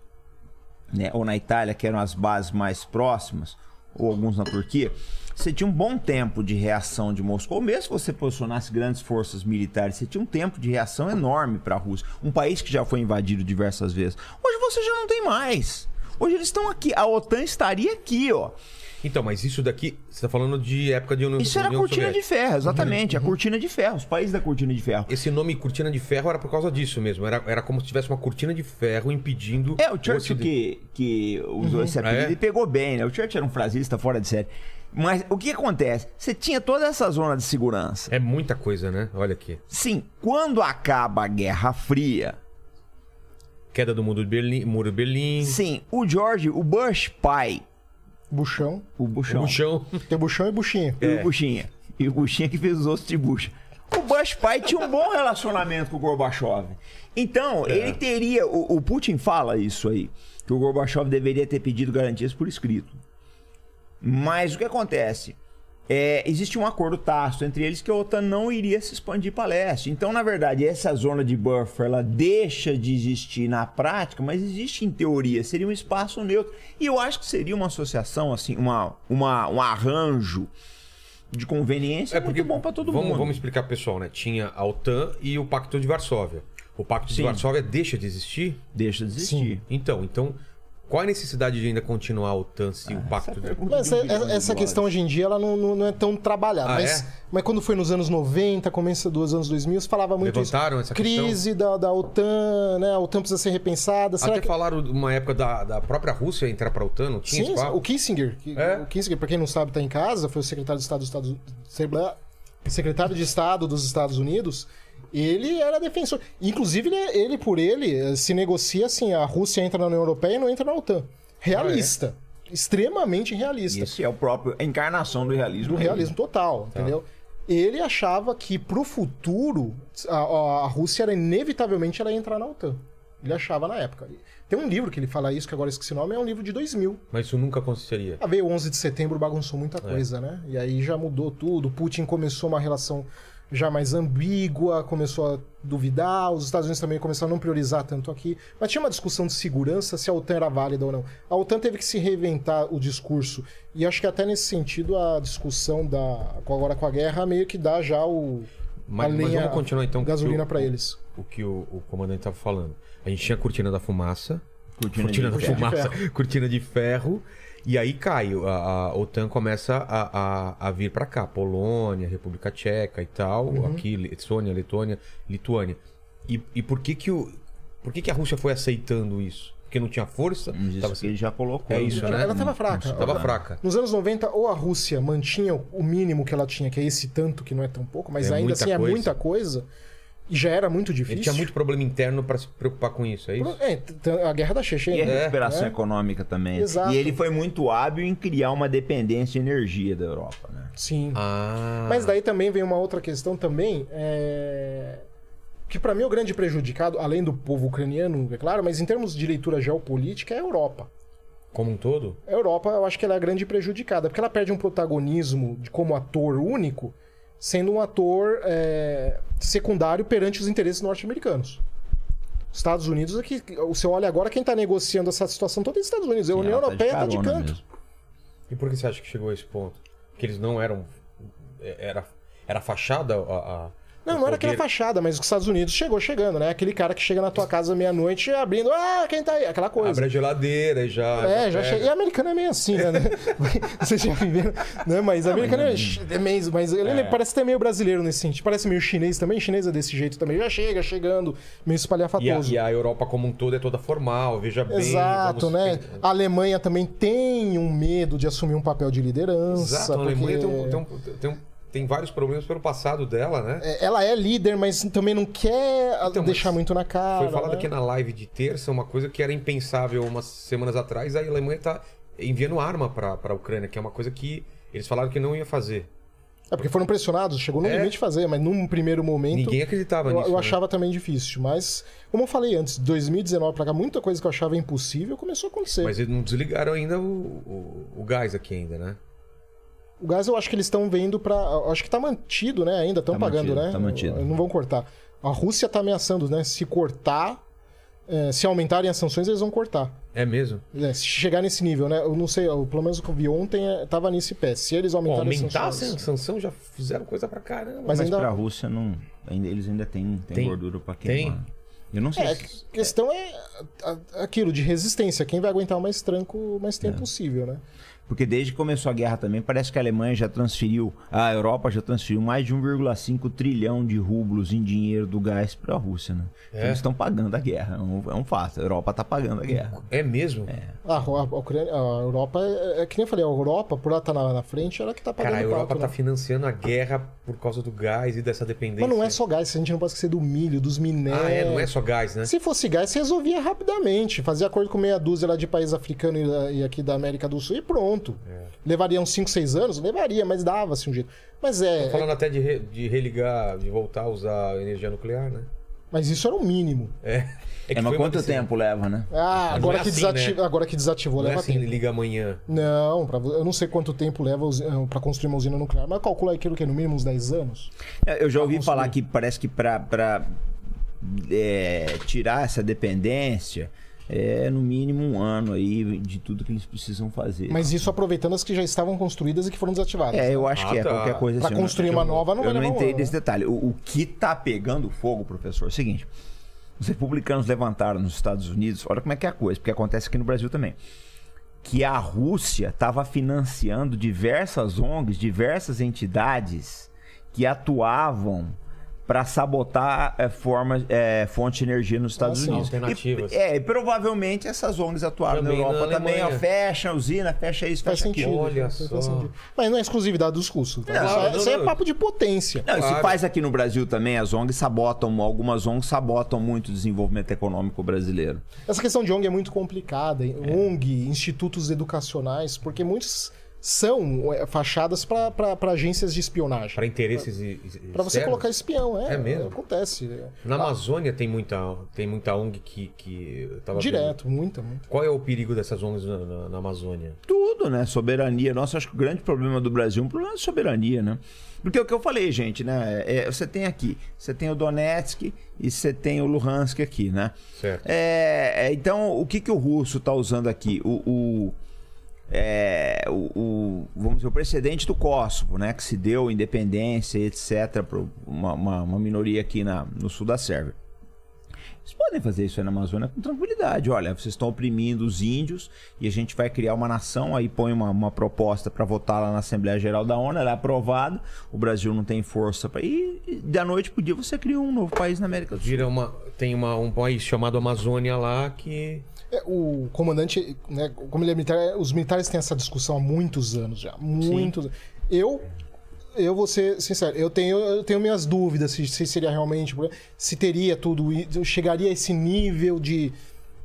Speaker 4: né, ou na Itália, que eram as bases mais próximas, ou alguns na Turquia, você tinha um bom tempo de reação de Moscou. Ou mesmo se você posicionasse grandes forças militares, você tinha um tempo de reação enorme para a Rússia. Um país que já foi invadido diversas vezes. Hoje você já não tem mais. Hoje eles estão aqui. A OTAN estaria aqui, ó.
Speaker 1: Então, mas isso daqui, você tá falando de época de União
Speaker 4: Isso era
Speaker 1: União
Speaker 4: cortina de
Speaker 1: Soviética.
Speaker 4: ferro, exatamente. A cortina de ferro, os países da cortina de ferro.
Speaker 1: Esse nome cortina de ferro era por causa disso mesmo. Era, era como se tivesse uma cortina de ferro impedindo.
Speaker 4: É, o Churchill
Speaker 1: Ocidente.
Speaker 4: que, que usou esse apelido
Speaker 1: É.
Speaker 4: e pegou bem, né? O Churchill era um frasista fora de série. Mas o que acontece? Você tinha toda essa zona de segurança.
Speaker 1: É muita coisa, né? Olha aqui.
Speaker 4: Sim, quando acaba a Guerra Fria,
Speaker 1: Queda do muro de Berlim. Muro de Berlim.
Speaker 4: sim, o George, o Bush pai,
Speaker 3: Buchão.
Speaker 4: o Buchão,
Speaker 1: O chão.
Speaker 3: Tem buchão e buchinho.
Speaker 4: e o Buchinha, e o Buchinha que fez os outros de Bush. O Bush pai tinha um bom relacionamento com o Gorbachev. Então, ele teria. O, o Putin fala isso aí, que o Gorbachev deveria ter pedido garantias por escrito. Mas o que acontece? É, existe um acordo tácito entre eles que a OTAN não iria se expandir para leste. Então, na verdade, essa zona de buffer ela deixa de existir na prática, mas existe em teoria, seria um espaço neutro. E eu acho que seria uma associação, assim, uma, uma, um arranjo de conveniência muito bom para todo
Speaker 1: É, vamos,
Speaker 4: mundo.
Speaker 1: Vamos explicar pessoal, né? Tinha a OTAN e o Pacto de Varsóvia. O Pacto
Speaker 4: Sim.
Speaker 1: de Varsóvia deixa de existir?
Speaker 4: Deixa de existir.
Speaker 1: Então, então Qual a necessidade de ainda continuar a OTAN se o pacto... de-
Speaker 3: Mas é- é- essa questão hoje em dia ela não, não- não é tão trabalhada.
Speaker 1: Ah,
Speaker 3: mas,
Speaker 1: é?
Speaker 3: mas quando foi nos anos 90, começo dos anos 2000, se falava muito
Speaker 1: Levantaram
Speaker 3: isso.
Speaker 1: essa questão?
Speaker 3: Crise da, da OTAN, né? A OTAN precisa ser repensada. Será
Speaker 1: Até
Speaker 3: que...
Speaker 1: falaram de uma época da, da própria Rússia entrar pra OTAN, não tinha
Speaker 3: Sim,
Speaker 1: esse papo?
Speaker 3: o Kissinger, que-
Speaker 1: É?
Speaker 3: o Kissinger, pra quem não sabe, tá em casa, foi o secretário de Estado dos Estados Unidos. Secretário de Estado dos Estados Unidos. Ele era defensor. Inclusive, ele, ele, por ele, eh, se negocia assim: a Rússia entra na União Europeia e não entra na OTAN. Realista. Extremamente realista.
Speaker 4: Esse é o próprio a encarnação do realismo.
Speaker 3: Do realismo total, entendeu? Ele achava que pro futuro a, a- Rússia era inevitavelmente ela ia entrar na OTAN. Ele achava na época. Tem um livro que ele fala isso, que agora esqueci o nome, é um livro de 2000.
Speaker 1: Mas isso nunca aconteceria.
Speaker 3: A veio 11 de setembro bagunçou muita
Speaker 1: É.
Speaker 3: coisa, né? E aí já mudou tudo. Putin começou uma relação já mais ambígua, começou a duvidar. Os Estados Unidos também começaram a não priorizar tanto aqui. Mas tinha uma discussão de segurança se a OTAN era válida ou não. A OTAN teve que se reinventar o discurso. E acho que até nesse sentido a discussão da agora com a guerra meio que dá já o
Speaker 1: Mas,
Speaker 3: a
Speaker 1: mas vamos continuar então. com o
Speaker 3: gasolina
Speaker 1: que o-
Speaker 3: pra eles.
Speaker 1: O que o, o comandante estava falando. A gente tinha a cortina da fumaça.
Speaker 4: Cortina de
Speaker 1: da
Speaker 4: ferro.
Speaker 1: fumaça. Cortina de ferro. E aí cai. A, a OTAN começa a, a, a vir para cá. Polônia, República Tcheca e tal.
Speaker 3: Uhum.
Speaker 1: Aqui, Estônia, Letônia, Lituânia. E, e por que que o. Por que, que a Rússia foi aceitando isso? Porque não tinha força?
Speaker 4: Isso
Speaker 1: Tava
Speaker 4: que ele já colocou.
Speaker 1: É isso,
Speaker 3: Ela,
Speaker 1: né?
Speaker 3: ela tava fraca.
Speaker 1: Tava
Speaker 3: Ela-
Speaker 1: fraca.
Speaker 3: Nos anos 90, ou a Rússia mantinha o mínimo que ela tinha, que é esse tanto, que não é tão pouco, mas
Speaker 1: É
Speaker 3: ainda assim é
Speaker 1: coisa.
Speaker 3: muita coisa, e já era muito difícil.
Speaker 1: Ele tinha muito problema interno para se preocupar com isso, é isso?
Speaker 3: É, a guerra da Chechênia.
Speaker 4: E a
Speaker 1: É,
Speaker 4: recuperação
Speaker 3: é.
Speaker 4: econômica também.
Speaker 3: Exato.
Speaker 4: E ele foi muito hábil em criar uma dependência de energia da Europa, né?
Speaker 3: Sim.
Speaker 1: Ah.
Speaker 3: Mas daí também vem uma outra questão também, é, que pra mim é o grande prejudicado, além do povo ucraniano, é claro, mas em termos de leitura geopolítica, é a Europa.
Speaker 1: Como um todo?
Speaker 3: A Europa, eu acho que ela é a grande prejudicada, porque ela perde um protagonismo de como ator único, sendo um ator é, secundário perante os interesses norte-americanos. Estados Unidos, é que você olha agora quem está negociando essa situação toda é os Estados Unidos. A
Speaker 4: Sim,
Speaker 3: União
Speaker 4: tá
Speaker 3: Europeia está de
Speaker 4: carona
Speaker 3: canto.
Speaker 4: mesmo.
Speaker 1: E por que você acha que chegou a esse ponto? Que eles não eram. Era, era fachada a. a-
Speaker 3: Não, não era aquela fachada, mas os Estados Unidos chegou chegando, né? Aquele cara que chega na tua casa meia-noite abrindo, ah, quem tá aí? Aquela coisa.
Speaker 1: Abre a geladeira e já.
Speaker 3: É, já
Speaker 1: pega.
Speaker 3: chega. E americano é meio assim, né? Vocês já viveram, né? Mas americano é, é meio. Mas ele parece até meio brasileiro nesse sentido. Parece meio chinês também. Chinês é desse jeito também. Já chega, chegando, meio
Speaker 1: E a,
Speaker 3: espalhafatoso.
Speaker 1: e a Europa como um todo é toda formal, veja bem.
Speaker 3: Exato,
Speaker 1: vamos-
Speaker 3: né? A Alemanha também tem um medo de assumir um papel de liderança.
Speaker 1: Exato, a Alemanha
Speaker 3: porque-
Speaker 1: tem, um- tem, um- tem, um- tem vários problemas pelo passado dela, né?
Speaker 3: É, Ela é líder, mas também não quer
Speaker 1: Então,
Speaker 3: deixar muito na cara.
Speaker 1: Foi falado
Speaker 3: né?
Speaker 1: aqui na live de terça uma coisa que era impensável umas semanas atrás. A Alemanha tá enviando arma para a Ucrânia, que é uma coisa que eles falaram que não ia fazer.
Speaker 3: É porque foram pressionados, chegou no
Speaker 1: É.
Speaker 3: limite de fazer, mas num primeiro momento.
Speaker 1: Ninguém acreditava
Speaker 3: Eu,
Speaker 1: nisso.
Speaker 3: eu
Speaker 1: né?
Speaker 3: achava também difícil, mas como eu falei antes, 2019 pra cá, muita coisa que eu achava impossível começou a acontecer.
Speaker 1: Mas eles não desligaram ainda o, o, o gás aqui ainda, né?
Speaker 3: O gás eu acho que eles estão vendo pra. eu Acho que tá mantido, né? Ainda estão
Speaker 4: Tá
Speaker 3: pagando,
Speaker 4: mantido,
Speaker 3: né?
Speaker 4: tá mantido.
Speaker 3: Não vão cortar. A Rússia tá ameaçando, né? Se cortar, é, se aumentarem as sanções, eles vão cortar.
Speaker 1: É mesmo?
Speaker 3: É, se chegar nesse nível, né? Eu não sei, eu- pelo menos o que eu vi ontem é, tava nesse pé. Se eles
Speaker 1: Bom,
Speaker 3: aumentarem
Speaker 1: aumentar a
Speaker 3: as sanções.
Speaker 1: sanção já fizeram coisa pra caramba.
Speaker 3: Mas
Speaker 4: Mas,
Speaker 3: ainda-
Speaker 4: pra Rússia, não, ainda, eles ainda têm, têm
Speaker 1: Tem.
Speaker 4: gordura pra
Speaker 1: Tem.
Speaker 4: queimar. Eu não sei
Speaker 3: É,
Speaker 4: se...
Speaker 3: a questão é a- a- aquilo de resistência. Quem vai aguentar o mais tranco o mais
Speaker 1: É.
Speaker 3: tempo possível, né?
Speaker 4: Porque desde que começou a guerra também, parece que a Alemanha já transferiu, a Europa já transferiu mais de 1,5 trilhão de rublos em dinheiro do gás para a Rússia, né? Então
Speaker 1: É?
Speaker 4: eles estão pagando a guerra, é um, é um fato. A Europa está pagando a guerra.
Speaker 1: É mesmo?
Speaker 3: Ah, a, a a Europa, é, é que nem eu falei, a Europa, por ela estar na, na frente, ela que tá pagando
Speaker 1: Cara, a Europa
Speaker 3: pato,
Speaker 1: tá
Speaker 3: né?
Speaker 1: financiando a guerra por causa do gás e dessa dependência.
Speaker 3: Mas não é só gás, a gente não pode esquecer do milho, dos minérios.
Speaker 1: Ah, é, não é só gás, né?
Speaker 3: Se fosse gás, você resolvia rapidamente. Fazia acordo com meia dúzia lá de país africano e, da- e aqui da América do Sul e pronto.
Speaker 1: É.
Speaker 3: Levaria uns 5, 6 anos? Levaria, mas dava-se um jeito. Mas é,
Speaker 1: Tô falando até de, re- de religar, de voltar a usar energia nuclear, né?
Speaker 3: Mas isso era o mínimo.
Speaker 1: É. É,
Speaker 4: É, mas quanto tempo leva, né?
Speaker 3: Ah,
Speaker 1: Mas
Speaker 3: agora,
Speaker 1: é
Speaker 3: que
Speaker 1: assim,
Speaker 3: desativa-
Speaker 1: né?
Speaker 3: agora que desativou,
Speaker 1: Não é
Speaker 3: leva
Speaker 1: assim,
Speaker 3: tempo.
Speaker 1: liga amanhã.
Speaker 3: Não, pra, eu não sei quanto tempo leva para construir uma usina nuclear, mas calcula aquilo que é no mínimo uns 10 anos.
Speaker 4: É, Eu já ouvi
Speaker 3: construir.
Speaker 4: falar que parece que para tirar essa dependência é no mínimo um ano aí de tudo que eles precisam fazer.
Speaker 3: Mas isso aproveitando as que já estavam construídas e que foram desativadas.
Speaker 4: É, eu acho
Speaker 1: Ah,
Speaker 4: que é
Speaker 1: tá.
Speaker 4: qualquer coisa
Speaker 3: Pra
Speaker 4: assim. eu não-
Speaker 3: construir
Speaker 4: eu
Speaker 3: uma
Speaker 4: não-
Speaker 3: nova não
Speaker 4: Eu
Speaker 3: vai
Speaker 4: não
Speaker 3: levar um
Speaker 4: entrei nesse detalhe. O, o que tá pegando fogo, professor, é o seguinte. Os republicanos levantaram nos Estados Unidos, olha como é que é a coisa, porque acontece aqui no Brasil também. Que a Rússia estava financiando diversas ONGs, diversas entidades que atuavam para sabotar é, formas, é, fonte de energia nos Estados
Speaker 3: Ah, sim,
Speaker 4: Unidos.
Speaker 1: alternativas.
Speaker 4: E, é, e provavelmente essas ONGs atuaram
Speaker 1: Também
Speaker 4: na Europa
Speaker 1: na
Speaker 4: também, ó, fecha a usina, fecha isso,
Speaker 3: Faz
Speaker 4: fecha
Speaker 3: sentido.
Speaker 4: aquilo.
Speaker 1: Olha
Speaker 3: faz
Speaker 1: só.
Speaker 3: sentido. Mas não é exclusividade dos russos. tá?
Speaker 4: Não,
Speaker 3: isso, é-
Speaker 1: não,
Speaker 3: isso aí é
Speaker 1: não.
Speaker 3: papo de potência.
Speaker 4: Não,
Speaker 1: Claro.
Speaker 4: se faz aqui no Brasil também, as ONGs sabotam, algumas ONGs sabotam muito o desenvolvimento econômico brasileiro.
Speaker 3: Essa questão de ONG é muito complicada. hein? ONG, institutos educacionais, porque muitos são é, fachadas para agências de espionagem.
Speaker 1: Para interesses
Speaker 3: Para você colocar espião, é.
Speaker 1: É mesmo?
Speaker 3: Acontece. é.
Speaker 1: Na Amazônia tem muita, tem muita ONG que, que vendo.
Speaker 3: Direto, muita, muita.
Speaker 1: Qual é o perigo dessas ONGs na, na- na Amazônia?
Speaker 4: Tudo, né? Soberania. Nossa, acho que o grande problema do Brasil é um problema de soberania, né? Porque é o que eu falei, gente, né? É, você tem aqui, você tem o Donetsk e você tem o Luhansk aqui, né?
Speaker 1: Certo.
Speaker 4: É, é, então, o que, que o russo está usando aqui? O, o, é, o, o- vamos dizer, o precedente do Kosovo, né? Que se deu independência, etc., para uma, uma, uma minoria aqui na, no sul da Sérvia. Eles podem fazer isso aí na Amazônia com tranquilidade. Olha, vocês estão oprimindo os índios e a gente vai criar uma nação. Aí põe uma, uma proposta para votar lá na Assembleia Geral da ONU, ela é aprovada. O Brasil não tem força para ir. Da noite pro dia você cria um novo país na América do Sul.
Speaker 1: Vira uma, tem uma, um país chamado Amazônia lá que.
Speaker 3: É, o comandante, né, como ele é militar, os militares têm essa discussão há muitos anos já. Muitos. Eu, eu vou ser sincero, eu tenho, eu tenho minhas dúvidas se, se seria realmente. Se teria tudo isso, chegaria a esse nível de,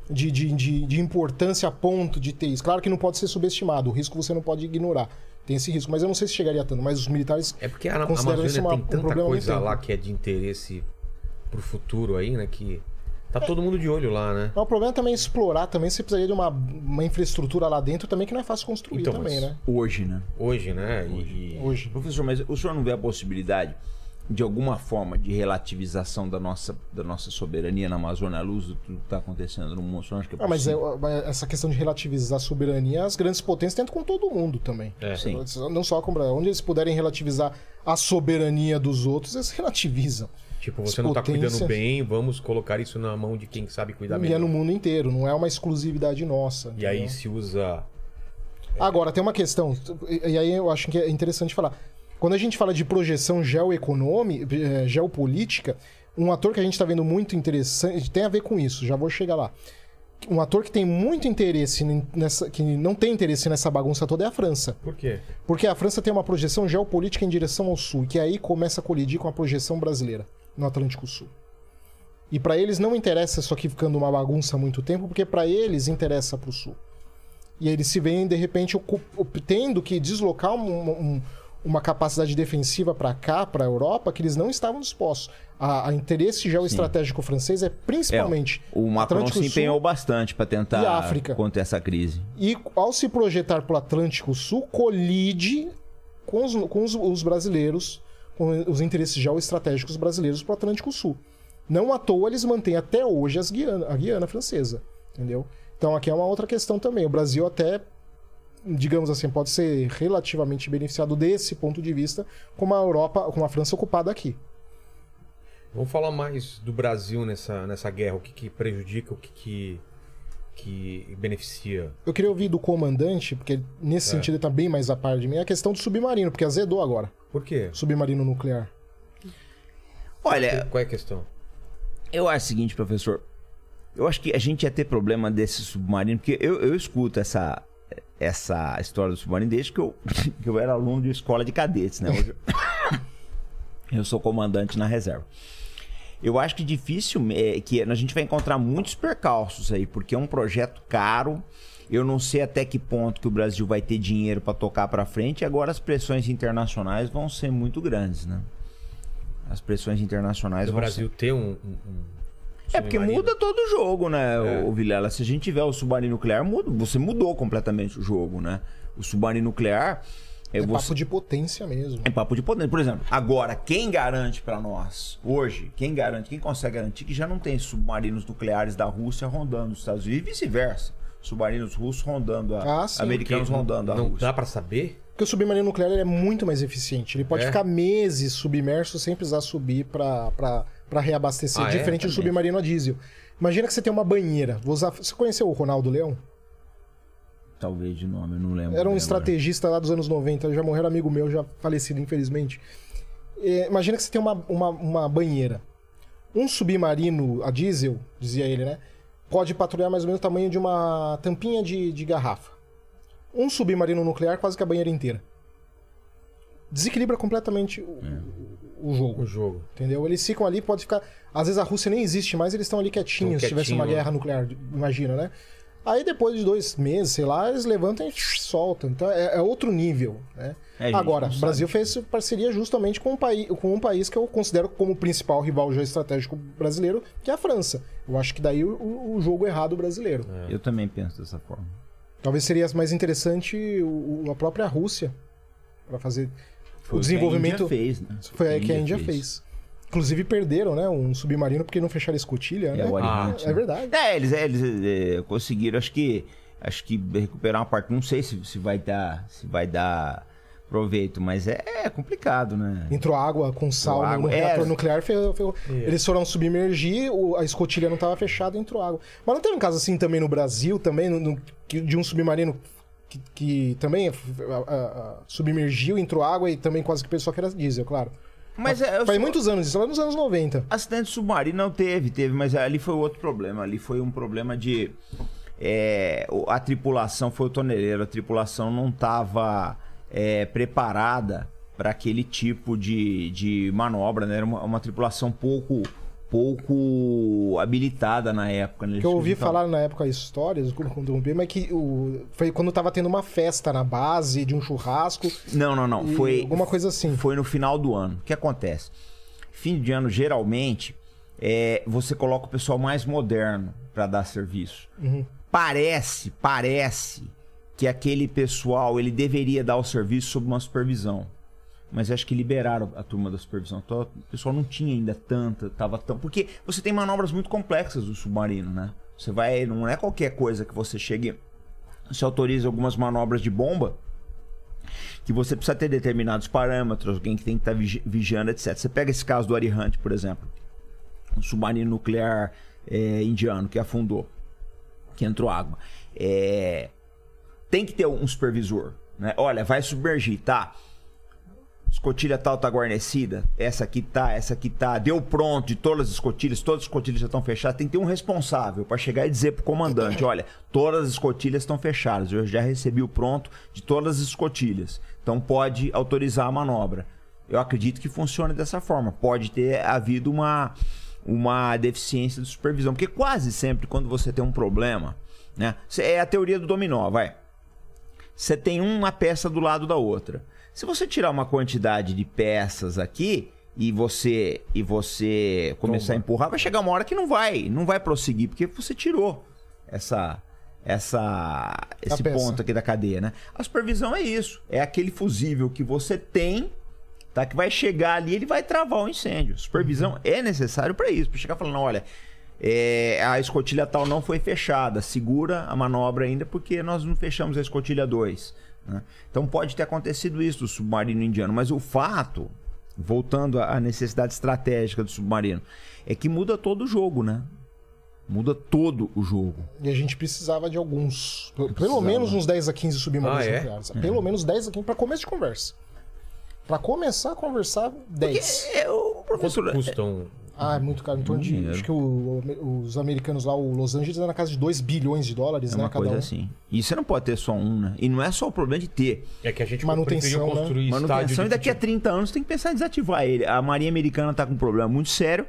Speaker 3: de, de, de, de importância a ponto de ter isso. Claro que não pode ser subestimado, o risco você não pode ignorar. Tem esse risco, mas eu não sei se chegaria tanto. Mas os militares.
Speaker 1: É porque a
Speaker 3: Considero isso
Speaker 1: Amazônia
Speaker 3: uma-
Speaker 1: tem
Speaker 3: um
Speaker 1: tanta
Speaker 3: problema
Speaker 1: coisa lá que é de interesse pro futuro aí, né? Que tá todo mundo de olho lá, né?
Speaker 3: Mas o problema também é explorar também. Você precisaria de uma, uma infraestrutura lá dentro também que não é fácil construir
Speaker 1: Então,
Speaker 3: também,
Speaker 1: mas-
Speaker 3: né?
Speaker 4: Hoje, né?
Speaker 1: Hoje, né? E,
Speaker 3: Hoje.
Speaker 4: Professor, mas o senhor não vê a possibilidade de alguma forma de relativização da nossa, da nossa soberania na Amazônia à luz do que está acontecendo no mundo? O senhor acha que é
Speaker 3: Ah, mas é,
Speaker 4: possível?
Speaker 3: mas essa questão de relativizar a soberania, as grandes potências tentam com todo mundo também.
Speaker 1: É.
Speaker 4: Sim.
Speaker 3: Não só com o Brasil. Onde eles puderem relativizar a soberania dos outros, eles relativizam.
Speaker 1: Tipo, você não tá
Speaker 3: potências-
Speaker 1: cuidando bem, vamos colocar isso na mão de quem sabe cuidar
Speaker 3: E é no mundo inteiro, não é uma exclusividade nossa.
Speaker 1: E aí
Speaker 3: entendeu?
Speaker 1: se usa.
Speaker 3: Agora, tem uma questão, e aí eu acho que é interessante falar. Quando a gente fala de projeção geoeconômica, eh, geopolítica, um ator que a gente está vendo muito interessante, tem a ver com isso, já vou chegar lá. Um ator que tem muito interesse nessa. que não tem interesse nessa bagunça toda é a França.
Speaker 1: Por quê?
Speaker 3: Porque a França tem uma projeção geopolítica em direção ao sul, que aí começa a colidir com a projeção brasileira no Atlântico Sul. E para eles não interessa isso aqui ficando uma bagunça há muito tempo, porque para eles interessa para o sul. E eles se veem, de repente, tendo que deslocar um- um- uma capacidade defensiva para cá, para a Europa, que eles não estavam dispostos. A, a interesse geoestratégico francês é principalmente
Speaker 4: É, o Macron
Speaker 3: Atlântico
Speaker 4: se empenhou bastante para tentar
Speaker 3: África.
Speaker 4: conter essa crise.
Speaker 3: E ao se projetar para o Atlântico Sul, colide com os, com os, os brasileiros, com os interesses geoestratégicos brasileiros para o Atlântico Sul. Não à toa eles mantêm até hoje as Guiana, a Guiana Francesa, entendeu? Então aqui é uma outra questão também. O Brasil até, digamos assim, pode ser relativamente beneficiado desse ponto de vista, como a Europa, como a França ocupada aqui.
Speaker 1: Vamos falar mais do Brasil nessa, nessa guerra. O que, que prejudica, o que, que, que beneficia.
Speaker 3: Eu queria ouvir do comandante, porque nesse sentido ele está bem mais a par de mim, a questão do submarino, porque azedou agora.
Speaker 1: Por quê?
Speaker 3: Submarino nuclear.
Speaker 4: Olha,
Speaker 1: Qual é a questão?
Speaker 4: eu acho o seguinte, professor. Eu acho que a gente ia ter problema desse submarino, porque eu, eu escuto essa, essa história do submarino desde que eu, que eu era aluno de escola de cadetes, né? Hoje eu sou comandante na reserva. Eu acho que difícil é, que a gente vai encontrar muitos percalços aí, porque é um projeto caro. Eu não sei até que ponto que o Brasil vai ter dinheiro para tocar para frente. E agora as pressões internacionais vão ser muito grandes, né? As pressões internacionais vão
Speaker 1: Brasil ter um. um- um
Speaker 4: é porque muda todo o jogo, né,
Speaker 1: É.
Speaker 4: o Vilela? Se a gente tiver o submarino nuclear, muda, você mudou completamente o jogo, né? O submarino nuclear é,
Speaker 3: É
Speaker 4: você...
Speaker 3: papo de potência mesmo.
Speaker 4: É papo de poder. Por exemplo, agora, quem garante pra nós, hoje, quem garante, quem consegue garantir que já não tem submarinos nucleares da Rússia rondando os Estados Unidos e vice-versa? Submarinos russos rondando a.
Speaker 3: Ah, sim,
Speaker 4: americanos rondando a
Speaker 1: Não
Speaker 4: Rússia.
Speaker 1: dá pra saber?
Speaker 3: Porque o submarino nuclear ele é muito mais eficiente. Ele pode
Speaker 1: É?
Speaker 3: ficar meses submerso sem precisar subir para para reabastecer,
Speaker 1: Ah, é?
Speaker 3: diferente do
Speaker 4: Também.
Speaker 3: submarino a diesel. Imagina que você tem uma banheira. Vou usar... Você conheceu o Ronaldo Leão?
Speaker 4: Talvez de nome, eu não lembro.
Speaker 3: Era um
Speaker 4: agora.
Speaker 3: estrategista lá dos anos 90, já morreu amigo meu, já falecido, infelizmente. É, imagina que você tem uma, uma, uma banheira. Um submarino a diesel, dizia ele, né? Pode patrulhar mais ou menos o tamanho de uma tampinha de, de garrafa. Um submarino nuclear, quase que a banheira inteira. Desequilibra completamente o, o jogo.
Speaker 1: O jogo.
Speaker 3: Entendeu? Eles ficam ali, pode ficar. Às vezes a Rússia nem existe mais, eles estão ali quietinhos,
Speaker 1: Tão
Speaker 3: se tivesse uma
Speaker 1: quietinho,
Speaker 3: guerra nuclear, imagina, né? Aí depois de dois meses, sei lá, eles levantam e soltam. Então é, é outro nível, né?
Speaker 4: É, gente,
Speaker 3: Agora, o Brasil fez parceria justamente com um, país, com um país que eu considero como o principal rival geoestratégico brasileiro, que é a França. Eu acho que daí o, o jogo errado brasileiro.
Speaker 4: Eu também penso dessa forma.
Speaker 3: Talvez seria mais interessante o- o- a própria Rússia para fazer
Speaker 4: Foi
Speaker 3: o desenvolvimento.
Speaker 4: Que a Índia fez, né?
Speaker 3: Foi aí que a Índia fez. Inclusive perderam, né? Um submarino porque não fecharam a escotilha,
Speaker 4: É
Speaker 3: né?
Speaker 4: o Arihant,
Speaker 3: é
Speaker 4: né?
Speaker 3: verdade.
Speaker 4: É, eles, eles é, conseguiram, acho que acho que recuperar uma parte. Não sei se, se vai dar se vai dar proveito, mas é, é complicado, né?
Speaker 3: Entrou água com sal no-
Speaker 4: é.
Speaker 3: reator nuclear. ferrou- ferrou. Eles foram submergir, o- a escotilha não estava fechada, entrou água. Mas não teve um caso assim também no Brasil, também, no- no- de um submarino que, que também a- a- a- submergiu, entrou água e também quase que pensou que era diesel, claro.
Speaker 4: Mas é, eu
Speaker 3: Faz muitos anos, isso lá nos anos 90.
Speaker 4: Acidente submarino não teve, teve, mas ali foi outro problema. Ali foi um problema de. é, a tripulação foi o toneleiro, a tripulação não estava preparada para aquele tipo de, de manobra, né? Era uma, uma tripulação pouco pouco habilitada na época. Né?
Speaker 3: Que eu ouvi
Speaker 4: Então,
Speaker 3: falar na época histórias, como interromper, mas que o, foi quando tava tendo uma festa na base, de um churrasco,
Speaker 4: Não, não, não. Foi,
Speaker 3: alguma coisa assim.
Speaker 4: Foi no final do ano. O que acontece? Fim de ano, geralmente, é, você coloca o pessoal mais moderno para dar serviço.
Speaker 3: Uhum.
Speaker 4: Parece, parece que aquele pessoal ele deveria dar o serviço sob uma supervisão. Mas acho que liberaram a turma da supervisão. Então, o pessoal não tinha ainda tanta, tava tão. Porque você tem manobras muito complexas do submarino, né? Você vai. Não é qualquer coisa que você chegue. Você autoriza algumas manobras de bomba que você precisa ter determinados parâmetros, alguém que tem que estar vigi- vigiando, etc. Você pega esse caso do Arihant, por exemplo, um submarino nuclear é, indiano que afundou, que entrou água. É, tem que ter um supervisor, né? Olha, vai submergir, tá? Escotilha tal tá guarnecida, essa aqui tá, essa aqui tá, deu pronto de todas as escotilhas, todas as escotilhas já estão fechadas. Tem que ter um responsável para chegar e dizer pro comandante: olha, todas as escotilhas estão fechadas, eu já recebi o pronto de todas as escotilhas, então pode autorizar a manobra. Eu acredito que funcione dessa forma. Pode ter havido uma, uma deficiência de supervisão, porque quase sempre quando você tem um problema, né? É a teoria do dominó, vai você tem uma peça do lado da outra. Se você tirar uma quantidade de peças aqui e você e você começar a empurrar, vai chegar uma hora que não vai, não vai prosseguir porque você tirou essa essa esse ponto aqui da cadeia, né? A supervisão é isso, é aquele fusível que você tem, tá que vai chegar ali, ele vai travar o incêndio. Supervisão é necessário para isso, para chegar falando, olha, é, a escotilha tal não foi fechada, segura a manobra ainda porque nós não fechamos a escotilha 2. Né? Então pode ter acontecido isso do submarino indiano, mas o fato, voltando à necessidade estratégica do submarino, é que muda todo o jogo, né? Muda todo o jogo.
Speaker 3: E a gente precisava de alguns. Pelo
Speaker 4: precisava.
Speaker 3: menos uns 10 a 15 submarinos
Speaker 1: Ah, é?
Speaker 3: nucleares. Pelo menos 10 a 15 para começo de conversa. Para começar a conversar, 10.
Speaker 4: É, o
Speaker 1: Quanto
Speaker 4: professor.
Speaker 1: custam?
Speaker 3: Ah, é muito caro. Em torno de.
Speaker 4: dinheiro.
Speaker 3: Acho que o- os americanos lá, o Los Angeles, é na casa de 2 bilhões de dólares,
Speaker 4: É
Speaker 3: né?
Speaker 4: uma
Speaker 3: Cada
Speaker 4: coisa
Speaker 3: um.
Speaker 4: assim. E você não pode ter só um, né? E não é só o problema de ter.
Speaker 1: É que a gente
Speaker 3: Manutenção, né?
Speaker 1: construir estádio
Speaker 4: Manutenção e daqui a
Speaker 1: futebol.
Speaker 4: 30 anos tem que pensar em desativar ele. A Marinha Americana tá com um problema muito sério,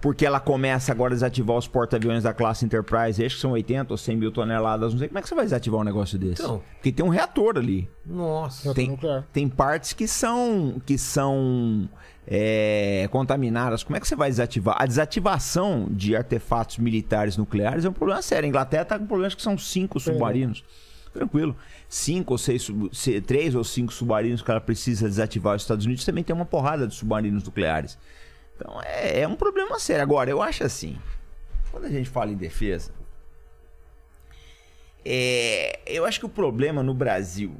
Speaker 4: porque ela começa agora a desativar os porta-aviões da classe Enterprise, acho que são 80 ou 100 mil toneladas, não sei. Como é que você vai desativar um negócio desse?
Speaker 1: Então.
Speaker 4: Porque tem um reator ali.
Speaker 1: Nossa.
Speaker 3: Reator
Speaker 4: Tem,
Speaker 3: nuclear.
Speaker 4: tem partes que são que são é, contaminadas. Como é que você vai desativar? A desativação de artefatos militares nucleares é um problema sério. A Inglaterra está com problemas que são cinco submarinos. Tranquilo. Cinco ou seis, três ou cinco submarinos que ela precisa desativar. Os Estados Unidos também tem uma porrada de submarinos nucleares. Então é, é um problema sério. Agora, eu acho assim, quando a gente fala em defesa, é, eu acho que o problema no Brasil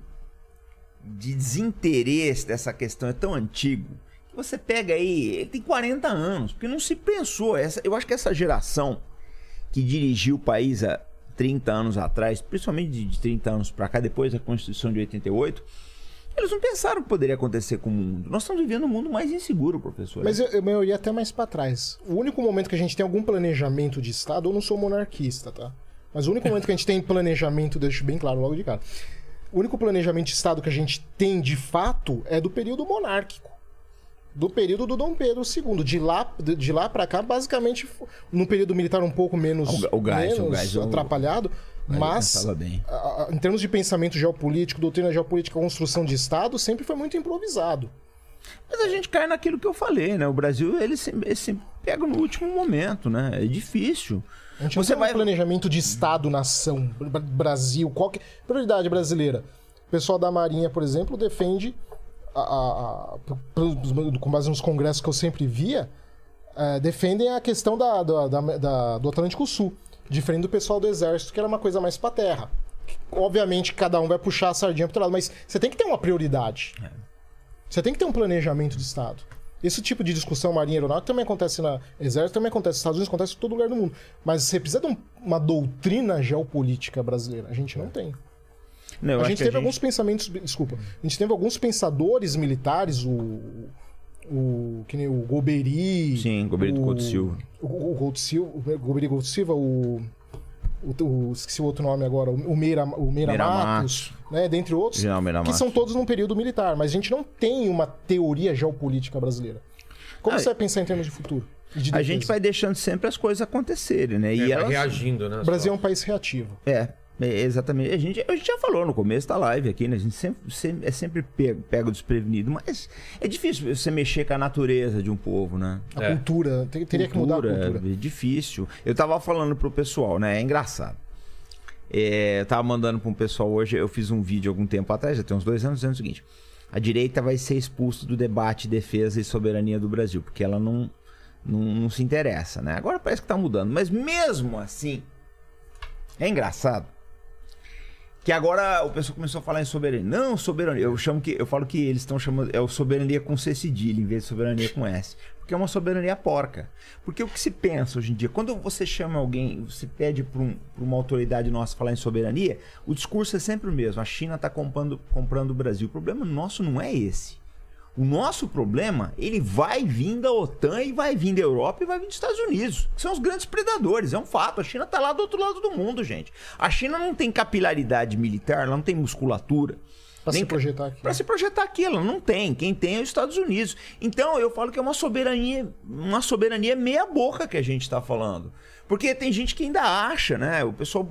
Speaker 4: de desinteresse dessa questão é tão antigo Você pega aí, ele tem 40 anos, porque não se pensou. Essa, eu acho que essa geração que dirigiu o país há 30 anos atrás, principalmente de, de 30 anos para cá, depois da Constituição de 88, eles não pensaram que poderia acontecer com o mundo. Nós estamos vivendo um mundo mais inseguro, professor.
Speaker 3: Mas eu, eu, eu ia até mais para trás. O único momento que a gente tem algum planejamento de Estado, eu não sou monarquista, tá? Mas o único momento que a gente tem planejamento, deixo bem claro logo de cara. O único planejamento de Estado que a gente tem de fato é do período monárquico. Do período do Dom Pedro II. De lá, de lá para cá, basicamente, no período militar um pouco menos,
Speaker 4: O, o gás,
Speaker 3: menos
Speaker 4: o gás.
Speaker 3: atrapalhado.
Speaker 4: Mas
Speaker 3: a- a- em termos de pensamento geopolítico, doutrina geopolítica, construção de Estado, sempre foi muito improvisado.
Speaker 4: Mas a gente cai naquilo que eu falei, né? O Brasil, ele sempre, ele pega no último momento, né? É difícil.
Speaker 3: A gente
Speaker 4: Você
Speaker 3: não tem
Speaker 4: vai-
Speaker 3: um planejamento de Estado-nação, Bra- Brasil, qual que... Prioridade brasileira. O pessoal da Marinha, por exemplo, defende, a- a- a- com base nos congressos que eu sempre via, eh, defendem a questão da, da- da- do Atlântico Sul, diferente do pessoal do Exército, que era uma coisa mais pra terra. Obviamente, cada um vai puxar a sardinha pro outro lado, mas você tem que ter uma prioridade. Você tem que ter um planejamento de Estado. Esse tipo de discussão marinha aeronáutica também acontece na Exército, também acontece nos Estados Unidos, acontece em todo lugar do mundo. Mas você precisa de um- uma doutrina geopolítica brasileira. A gente não tem.
Speaker 4: Não, eu
Speaker 3: a
Speaker 4: acho
Speaker 3: gente
Speaker 4: que
Speaker 3: teve alguns pensamentos. Desculpa. A gente teve alguns pensadores militares, o. O. Que nem o Goberi.
Speaker 4: Sim, Goberi do
Speaker 3: o-
Speaker 4: Couto Silva.
Speaker 3: O, o Couto Silva. O Goberi Couto Silva, o. O, o- esqueci o outro nome agora, o Meira, o Meira,
Speaker 4: Meira
Speaker 3: Matos, né, dentre outros,
Speaker 4: General Meira
Speaker 3: que
Speaker 4: Matos.
Speaker 3: são todos num período militar, mas a gente não tem uma teoria geopolítica brasileira. Como
Speaker 4: Ah,
Speaker 3: você vai pensar em termos de futuro? de
Speaker 4: A gente vai deixando sempre as coisas acontecerem, né?
Speaker 1: É,
Speaker 4: E elas...
Speaker 1: reagindo, né?
Speaker 3: O Brasil é um país reativo.
Speaker 4: É, exatamente. A gente, a gente já falou no começo da live aqui, né? A gente sempre, sempre- é sempre pego, pega o desprevenido, mas é difícil você mexer com a natureza de um povo, né?
Speaker 3: A
Speaker 1: É.
Speaker 3: cultura, te- teria que mudar a cultura.
Speaker 4: É difícil. Eu tava falando pro pessoal, né? É engraçado. É, eu tava mandando pra um pessoal hoje, eu fiz um vídeo algum tempo atrás, já tem uns dois anos, dizendo o seguinte: a direita vai ser expulsa do debate defesa e soberania do Brasil, porque ela não, não, não se interessa, né? Agora parece que tá mudando, mas mesmo assim, é engraçado que agora o pessoal começou a falar em soberania. Não, soberania. Eu chamo que eu falo que eles estão chamando é o soberania com C cedilha em vez de soberania com S, porque é uma soberania porca. Porque o que se pensa hoje em dia, quando você chama alguém, você pede para um, uma autoridade nossa falar em soberania, o discurso é sempre o mesmo. A China está comprando, comprando o Brasil. O problema nosso não é esse. O nosso problema, ele vai vir da OTAN e vai vir da Europa e vai vir dos Estados Unidos, que são os grandes predadores, é um fato. A China tá lá do outro lado do mundo, gente. A China não tem capilaridade militar, ela não tem musculatura.
Speaker 3: Pra
Speaker 4: nem
Speaker 3: se projetar aqui.
Speaker 4: Pra se projetar aqui, ela não tem. Quem tem é os Estados Unidos. Então eu falo que é uma soberania, uma soberania meia boca que a gente tá falando. Porque tem gente que ainda acha, né? O pessoal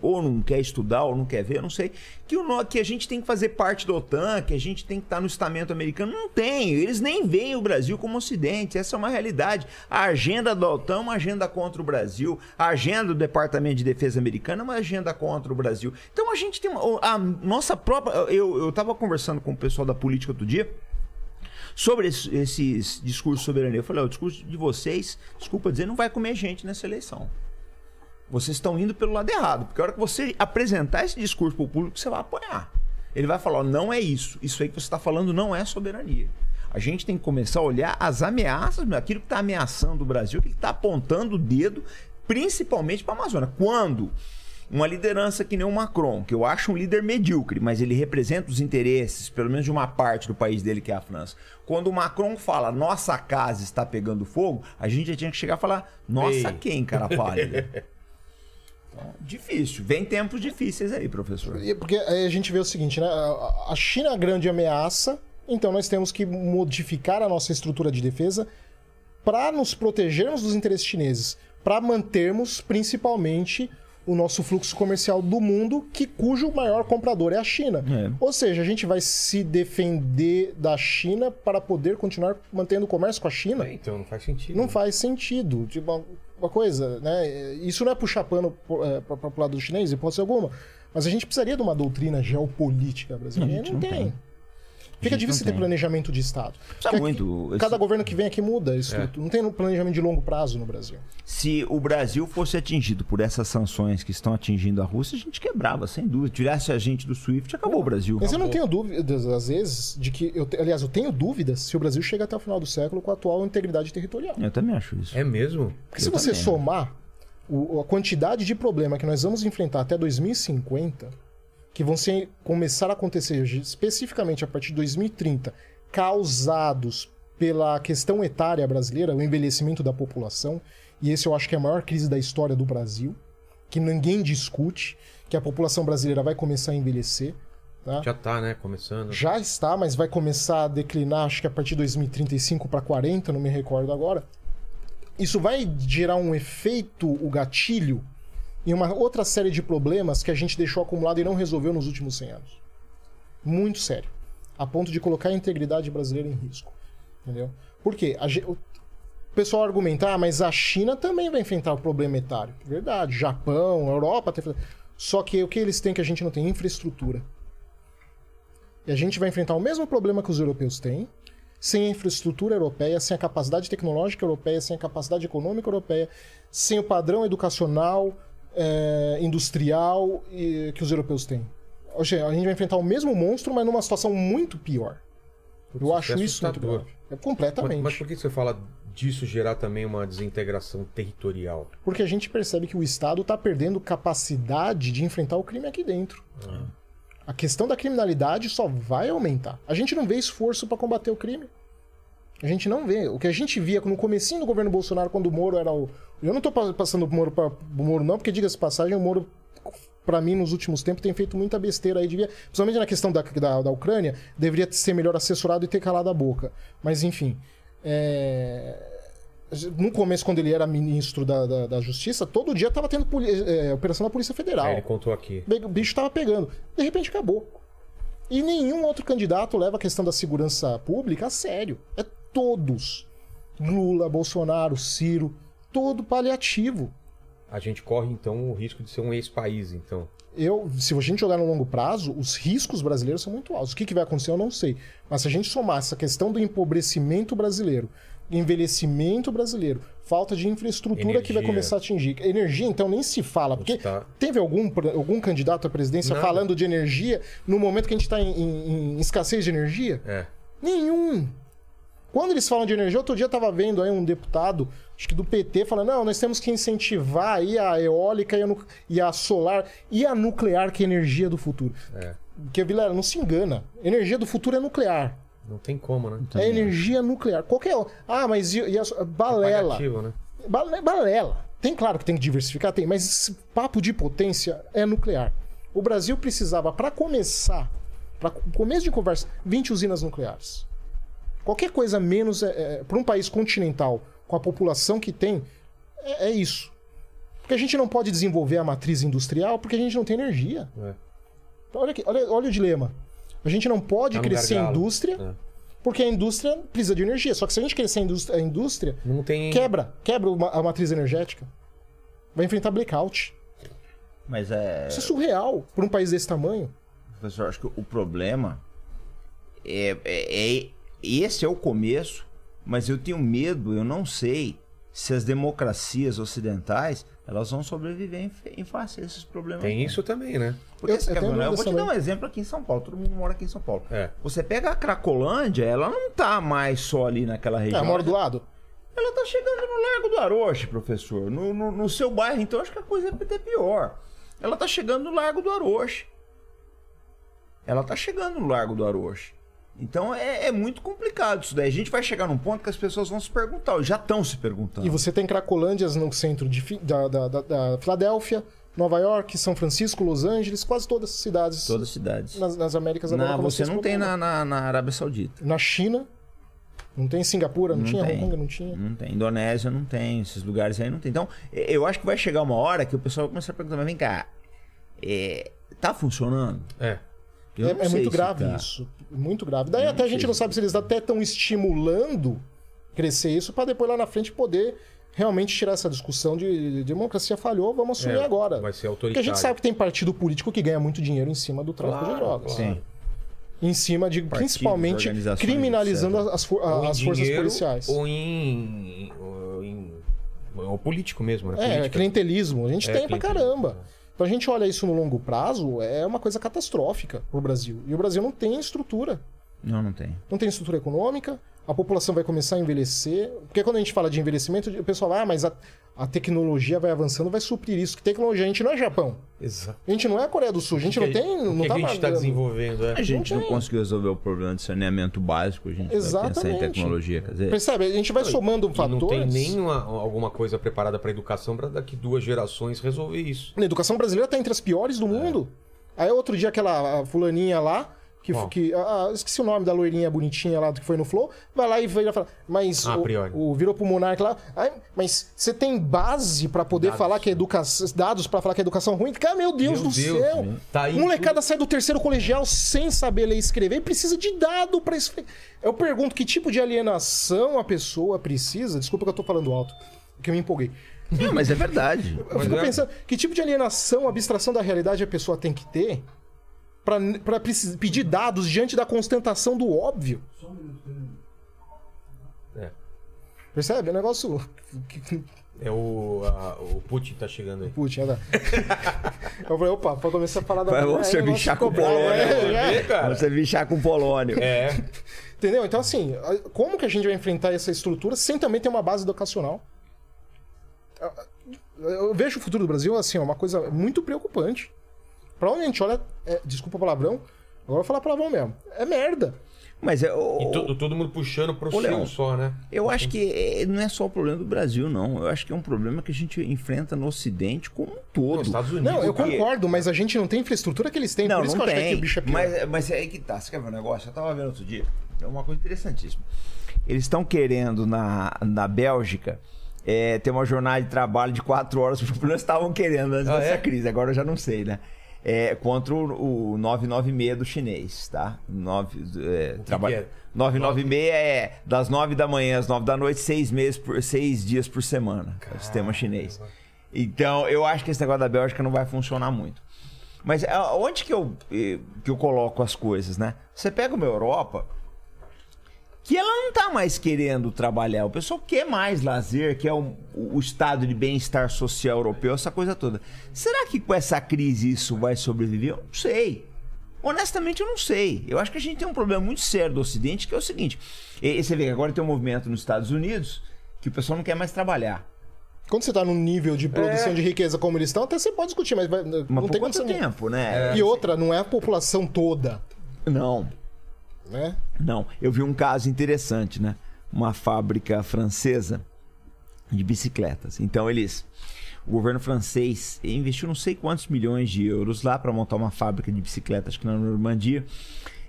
Speaker 4: ou não quer estudar ou não quer ver, não sei, que, o, que a gente tem que fazer parte da OTAN, que a gente tem que estar no estamento americano. Não tem. Eles nem veem o Brasil como Ocidente. Essa é uma realidade. A agenda da OTAN é uma agenda contra o Brasil. A agenda do Departamento de Defesa americano é uma agenda contra o Brasil. Então a gente tem uma, a nossa própria. Eu, eu tava conversando com o pessoal da política outro dia sobre esse- esses discursos de soberania. Eu falei, o discurso de vocês, desculpa dizer, não vai comer gente nessa eleição. Vocês estão indo pelo lado errado, porque a hora que você apresentar esse discurso para o público, você vai apoiar. Ele vai falar, não é isso. Isso aí que você está falando não é soberania. A gente tem que começar a olhar as ameaças, aquilo que está ameaçando o Brasil, que está apontando o dedo, principalmente para a Amazônia. Quando uma liderança que nem o Macron, que eu acho um líder medíocre, mas ele representa os interesses, pelo menos de uma parte do país dele, que é a França. Quando o Macron fala, nossa casa está pegando fogo, a gente já tinha que chegar e falar, nossa
Speaker 1: Ei.
Speaker 4: quem, cara pálida? Então, difícil. Vem tempos difíceis aí, professor.
Speaker 3: E- Porque aí a gente vê o seguinte, né? A a China é a grande ameaça, então nós temos que modificar a nossa estrutura de defesa para nos protegermos dos interesses chineses, para mantermos principalmente o nosso fluxo comercial do mundo, que cujo maior comprador é a China.
Speaker 4: É.
Speaker 3: Ou seja, a gente vai se defender da China para poder continuar mantendo o comércio com a China?
Speaker 1: É, então não faz sentido.
Speaker 3: Não faz sentido. Tipo, uma- coisa, né? Isso não é puxar pano para o lado do chinês, hipótese alguma. Mas a gente precisaria de uma doutrina geopolítica brasileira.
Speaker 4: Não, a
Speaker 3: Não,
Speaker 4: não
Speaker 3: tem.
Speaker 4: tem.
Speaker 3: Fica difícil ter planejamento de Estado.
Speaker 4: Precisa muito.
Speaker 3: aqui- Cada
Speaker 4: Esse-
Speaker 3: governo que vem aqui muda isso.
Speaker 1: É.
Speaker 3: Não tem um planejamento de longo prazo no Brasil.
Speaker 4: Se o Brasil fosse atingido por essas sanções que estão atingindo a Rússia, a gente quebrava, sem dúvida. Tirasse a gente do SWIFT, acabou o Brasil.
Speaker 3: Mas eu não tenho dúvidas, às vezes, de que. Eu, te- aliás, eu tenho dúvidas se o Brasil chega até o final do século com a atual integridade territorial.
Speaker 4: Eu também acho isso.
Speaker 1: É mesmo?
Speaker 3: Porque se
Speaker 4: Eu
Speaker 3: você
Speaker 4: também.
Speaker 3: somar o- a quantidade de problema que nós vamos enfrentar até 2050, que vão ser, começar a acontecer especificamente a partir de 2030, causados pela questão etária brasileira, o envelhecimento da população, e esse eu acho que é a maior crise da história do Brasil, que ninguém discute, que a população brasileira vai começar a envelhecer. Tá?
Speaker 1: Já tá, né? Começando.
Speaker 3: Já está, mas vai começar a declinar, acho que a partir de 2035 para 40, não me recordo agora. Isso vai gerar um efeito, o gatilho, em uma outra série de problemas que a gente deixou acumulado e não resolveu nos últimos 100 anos. Muito sério. A ponto de colocar a integridade brasileira em risco. Entendeu? Por quê? A o pessoal argumenta, ah, mas a China também vai enfrentar o problema etário. Verdade. Japão, Europa. Tem... Só que o que eles têm que a gente não tem? Infraestrutura. E a gente vai enfrentar o mesmo problema que os europeus têm, sem a infraestrutura europeia, sem a capacidade tecnológica europeia, sem a capacidade econômica europeia, sem o padrão educacional, eh, industrial eh, que os europeus têm. Ou seja, a gente vai enfrentar o mesmo monstro, mas numa situação muito pior. Eu acho
Speaker 1: é
Speaker 3: isso muito grave. É
Speaker 1: Mas,
Speaker 3: completamente.
Speaker 1: mas por que você fala disso gerar também uma desintegração territorial?
Speaker 3: Porque a gente percebe que o Estado está perdendo capacidade de enfrentar o crime aqui dentro. A questão da criminalidade só vai aumentar. A gente não vê esforço para combater o crime. A gente não vê. O que a gente via no comecinho do governo Bolsonaro, quando o Moro era o... Eu não tô pa- passando o Moro para o Moro não, porque, diga-se passagem, o Moro, para mim, nos últimos tempos, tem feito muita besteira aí. Devia, principalmente na questão da, da, da Ucrânia, deveria ser melhor assessorado e ter calado a boca. Mas, enfim... É... No começo, quando ele era ministro da, da, da Justiça, todo dia tava tendo é, operação da Polícia Federal.
Speaker 1: Aí ele contou aqui.
Speaker 3: O bicho tava pegando. De repente acabou. E nenhum outro candidato leva a questão da segurança pública a sério. É todos. Lula, Bolsonaro, Ciro, todo paliativo.
Speaker 1: A gente corre, então, o risco de ser um ex-país, então.
Speaker 3: Eu, se a gente olhar no longo prazo, os riscos brasileiros são muito altos. O que, que vai acontecer eu não sei. Mas se a gente somar essa questão do empobrecimento brasileiro, envelhecimento brasileiro, falta de infraestrutura que vai
Speaker 1: Energia.
Speaker 3: começar a atingir. Energia, então, nem se fala. Porque
Speaker 1: tá-
Speaker 3: teve algum, algum candidato à presidência
Speaker 1: Nada.
Speaker 3: falando de energia no momento que a gente está em, em- em escassez de energia?
Speaker 1: É.
Speaker 3: Nenhum. Quando eles falam de energia, outro dia eu tava vendo aí um deputado, acho que do PT, falando, não, nós temos que incentivar aí a eólica e a, e a solar e a nuclear, que é a energia do futuro.
Speaker 1: É.
Speaker 3: Porque, Vilela, não se engana. Energia do futuro é nuclear.
Speaker 1: Não tem como, né?
Speaker 3: É energia nuclear. Qualquer. Ah, mas e, e a, balela.
Speaker 1: Paliativo, né?
Speaker 3: Bale- Balela. Tem claro que tem que diversificar, tem, mas esse papo de potência é nuclear. O Brasil precisava, para começar, para começo de conversa, 20 usinas nucleares. Qualquer coisa menos, é, para um país continental, com a população que tem, é, é isso. Porque a gente não pode desenvolver a matriz industrial porque a gente não tem energia.
Speaker 1: É.
Speaker 3: Então, olha, aqui, olha, olha o dilema. A gente não pode
Speaker 1: Tá no
Speaker 3: crescer a
Speaker 1: gargalo.
Speaker 3: indústria
Speaker 1: É.
Speaker 3: porque a indústria precisa de energia. Só que se a gente crescer a indústria, a indústria
Speaker 1: Não tem.
Speaker 3: quebra, quebra a matriz energética. Vai enfrentar blackout.
Speaker 4: Mas é.
Speaker 3: Isso é surreal para um país desse tamanho.
Speaker 4: Professor, acho que o problema é, é- é- esse é o começo, mas eu tenho medo, eu não sei se as democracias ocidentais elas vão sobreviver em, face a esses problemas.
Speaker 1: Tem isso também, né?
Speaker 4: Porque
Speaker 3: Eu-
Speaker 4: esse
Speaker 3: eu tenho
Speaker 4: caminhão- eu vou te dar um exemplo aqui em São Paulo. Todo mundo mora aqui em São Paulo.
Speaker 1: É.
Speaker 4: Você pega a Cracolândia, ela não tá mais só ali naquela
Speaker 3: É,
Speaker 4: região.
Speaker 3: eu moro do lado.
Speaker 4: Ela tá chegando no Largo do Aroche, professor. No, no, no seu bairro, então, acho que a coisa é até pior. Ela tá chegando no Largo do Aroche. Ela tá chegando no Largo do Aroche. Então é, é muito complicado isso daí. A gente vai chegar num ponto que as pessoas vão se perguntar, ou já estão se perguntando.
Speaker 3: E você tem Cracolândias no centro de, da, da, da- da Filadélfia, Nova York, São Francisco, Los Angeles, quase todas as cidades
Speaker 4: Todas as cidades.
Speaker 3: nas, nas Américas agora
Speaker 4: Na, você não tem na, na, na Arábia Saudita.
Speaker 3: Na China, não tem Singapura, não,
Speaker 4: Não
Speaker 3: tinha
Speaker 4: tem.
Speaker 3: Hong Kong, não tinha.
Speaker 4: Não tem. Indonésia não tem. Esses lugares aí não tem. Então, eu acho que vai chegar uma hora que o pessoal vai começar a perguntar, mas vem cá, é, tá funcionando?
Speaker 1: É.
Speaker 4: Eu
Speaker 3: É, é muito grave
Speaker 4: tá.
Speaker 3: isso. Muito grave. Daí
Speaker 4: Eu
Speaker 3: até a gente não sabe se eles até estão estimulando crescer isso para depois lá na frente poder realmente tirar essa discussão de, de democracia falhou, vamos assumir
Speaker 1: É,
Speaker 3: agora.
Speaker 1: vai ser
Speaker 3: Porque a
Speaker 1: autoritário.
Speaker 3: gente sabe que tem partido político que ganha muito dinheiro em cima do tráfico
Speaker 1: Claro,
Speaker 3: de drogas.
Speaker 1: claro.
Speaker 4: Sim.
Speaker 3: em cima de, principalmente,
Speaker 4: organizações,
Speaker 3: criminalizando
Speaker 4: etc.
Speaker 3: as, for- as forças
Speaker 1: dinheiro,
Speaker 3: policiais.
Speaker 1: Ou em. Ou em. Ou político mesmo, né?
Speaker 3: É, clientelismo. A gente
Speaker 1: É,
Speaker 3: tem pra caramba. Então a gente olha isso no longo prazo, é uma coisa catastrófica pro Brasil. E o Brasil não tem estrutura.
Speaker 4: Não, não tem.
Speaker 3: Não tem estrutura econômica, a população vai começar a envelhecer. Porque quando a gente fala de envelhecimento, o pessoal fala, ah, mas a, a tecnologia vai avançando, vai suprir isso. Que tecnologia? A gente não é Japão.
Speaker 1: Exato.
Speaker 3: A gente não é a Coreia do Sul. A gente não tem.
Speaker 1: o
Speaker 3: Não
Speaker 1: que
Speaker 3: tá
Speaker 1: a gente está desenvolvendo, é.
Speaker 4: A gente não,
Speaker 3: tem.
Speaker 4: conseguiu resolver o problema de saneamento básico, a gente vai pensar em
Speaker 3: Exatamente.
Speaker 4: tecnologia. Quer dizer,
Speaker 3: Percebe? A gente vai somando
Speaker 1: E
Speaker 3: fatores.
Speaker 1: não tem nenhuma alguma coisa preparada para educação para daqui duas gerações resolver isso.
Speaker 3: A educação brasileira tá entre as piores do mundo. Aí outro dia aquela a fulaninha lá, que,
Speaker 1: Qual?
Speaker 3: que ah, esqueci o nome da loirinha bonitinha lá que foi no Flow, vai lá e vira falar, mas
Speaker 1: Ah,
Speaker 3: o, o virou pro Monark lá, "Ai, mas você tem base pra poder
Speaker 1: Dados.
Speaker 3: falar que é educação, dados pra falar que é educação ruim? Cara, meu Deus
Speaker 1: Meu
Speaker 3: do
Speaker 1: Deus,
Speaker 3: céu.
Speaker 1: Tá aí
Speaker 3: Molecada sai do terceiro colegial sem saber ler e escrever e precisa de dado pra isso. Eu pergunto que tipo de alienação a pessoa precisa, desculpa que eu tô falando alto, porque eu me empolguei.
Speaker 4: Não, mas é verdade.
Speaker 3: Eu
Speaker 1: Mas
Speaker 3: fico
Speaker 1: é-
Speaker 3: pensando, que tipo de alienação, abstração da realidade a pessoa tem que ter precis- pedir dados diante da constatação do óbvio?
Speaker 1: É.
Speaker 3: Percebe? É um negócio. que-
Speaker 1: É o. a- o Putin tá chegando aí.
Speaker 3: Putz, anda. Eu falei, opa, pra começar a falar da.
Speaker 4: Vai
Speaker 3: É,
Speaker 4: você bichar com Polônio.
Speaker 3: é, é.
Speaker 1: cara.
Speaker 4: Você bichar com o Polônio.
Speaker 1: É.
Speaker 3: Entendeu? Então, assim, como que a gente vai enfrentar essa estrutura sem também ter uma base educacional? Eu vejo o futuro do Brasil, assim, é uma coisa muito preocupante. Pra onde a gente olha, é, desculpa o palavrão, agora eu vou falar palavrão mesmo. É merda.
Speaker 4: Mas é, o-
Speaker 1: E to- todo mundo puxando pro
Speaker 4: Leão,
Speaker 1: seu só, né?
Speaker 4: eu acho que é- não é só o problema do Brasil, não. Eu acho que é um problema que a gente enfrenta no Ocidente como um todo.
Speaker 1: Nos Estados Unidos.
Speaker 3: Não, eu
Speaker 4: Porque-
Speaker 3: concordo, mas a gente não tem infraestrutura que eles têm.
Speaker 4: Não,
Speaker 3: por isso
Speaker 4: não
Speaker 3: que eu acho que
Speaker 4: tem.
Speaker 3: o bicho é pior.
Speaker 4: mas, mas é aí que tá. Você quer ver um negócio? Eu tava vendo outro dia. É uma coisa interessantíssima. Eles estão querendo na, na Bélgica é, ter uma jornada de trabalho de quatro horas, pelo menos estavam querendo antes
Speaker 1: Ah,
Speaker 4: dessa
Speaker 1: é?
Speaker 4: crise. Agora eu já não sei, né? É, contra o, o 996 do chinês, tá? Nove, é, trabalho-
Speaker 1: é?
Speaker 4: 996 é das 9 da manhã às 9 da noite, seis, meses por, seis dias por semana. É o sistema chinês. Então, eu acho que esse negócio da Bélgica não vai funcionar muito. Mas onde que eu, que eu coloco as coisas, né? Você pega uma Europa que ela não tá mais querendo trabalhar. O pessoal quer mais lazer, quer o, o estado de bem-estar social europeu, essa coisa toda. Será que com essa crise isso vai sobreviver? Eu não sei. Honestamente, eu não sei. Eu acho que a gente tem um problema muito sério do Ocidente, que é o seguinte: e- você vê que agora tem um movimento nos Estados Unidos que o pessoal não quer mais trabalhar.
Speaker 3: Quando você tá num nível de produção
Speaker 1: É.
Speaker 3: de riqueza como eles estão, até você pode discutir, mas vai-
Speaker 4: Mas
Speaker 3: não tem
Speaker 4: quanto tempo, né?
Speaker 3: E outra, não é a população toda,
Speaker 4: Não.
Speaker 3: Né?
Speaker 4: Não, eu vi um caso interessante, né? Uma fábrica francesa de bicicletas. Então eles, o governo francês investiu não sei quantos milhões de euros lá para montar uma fábrica de bicicletas aqui na Normandia,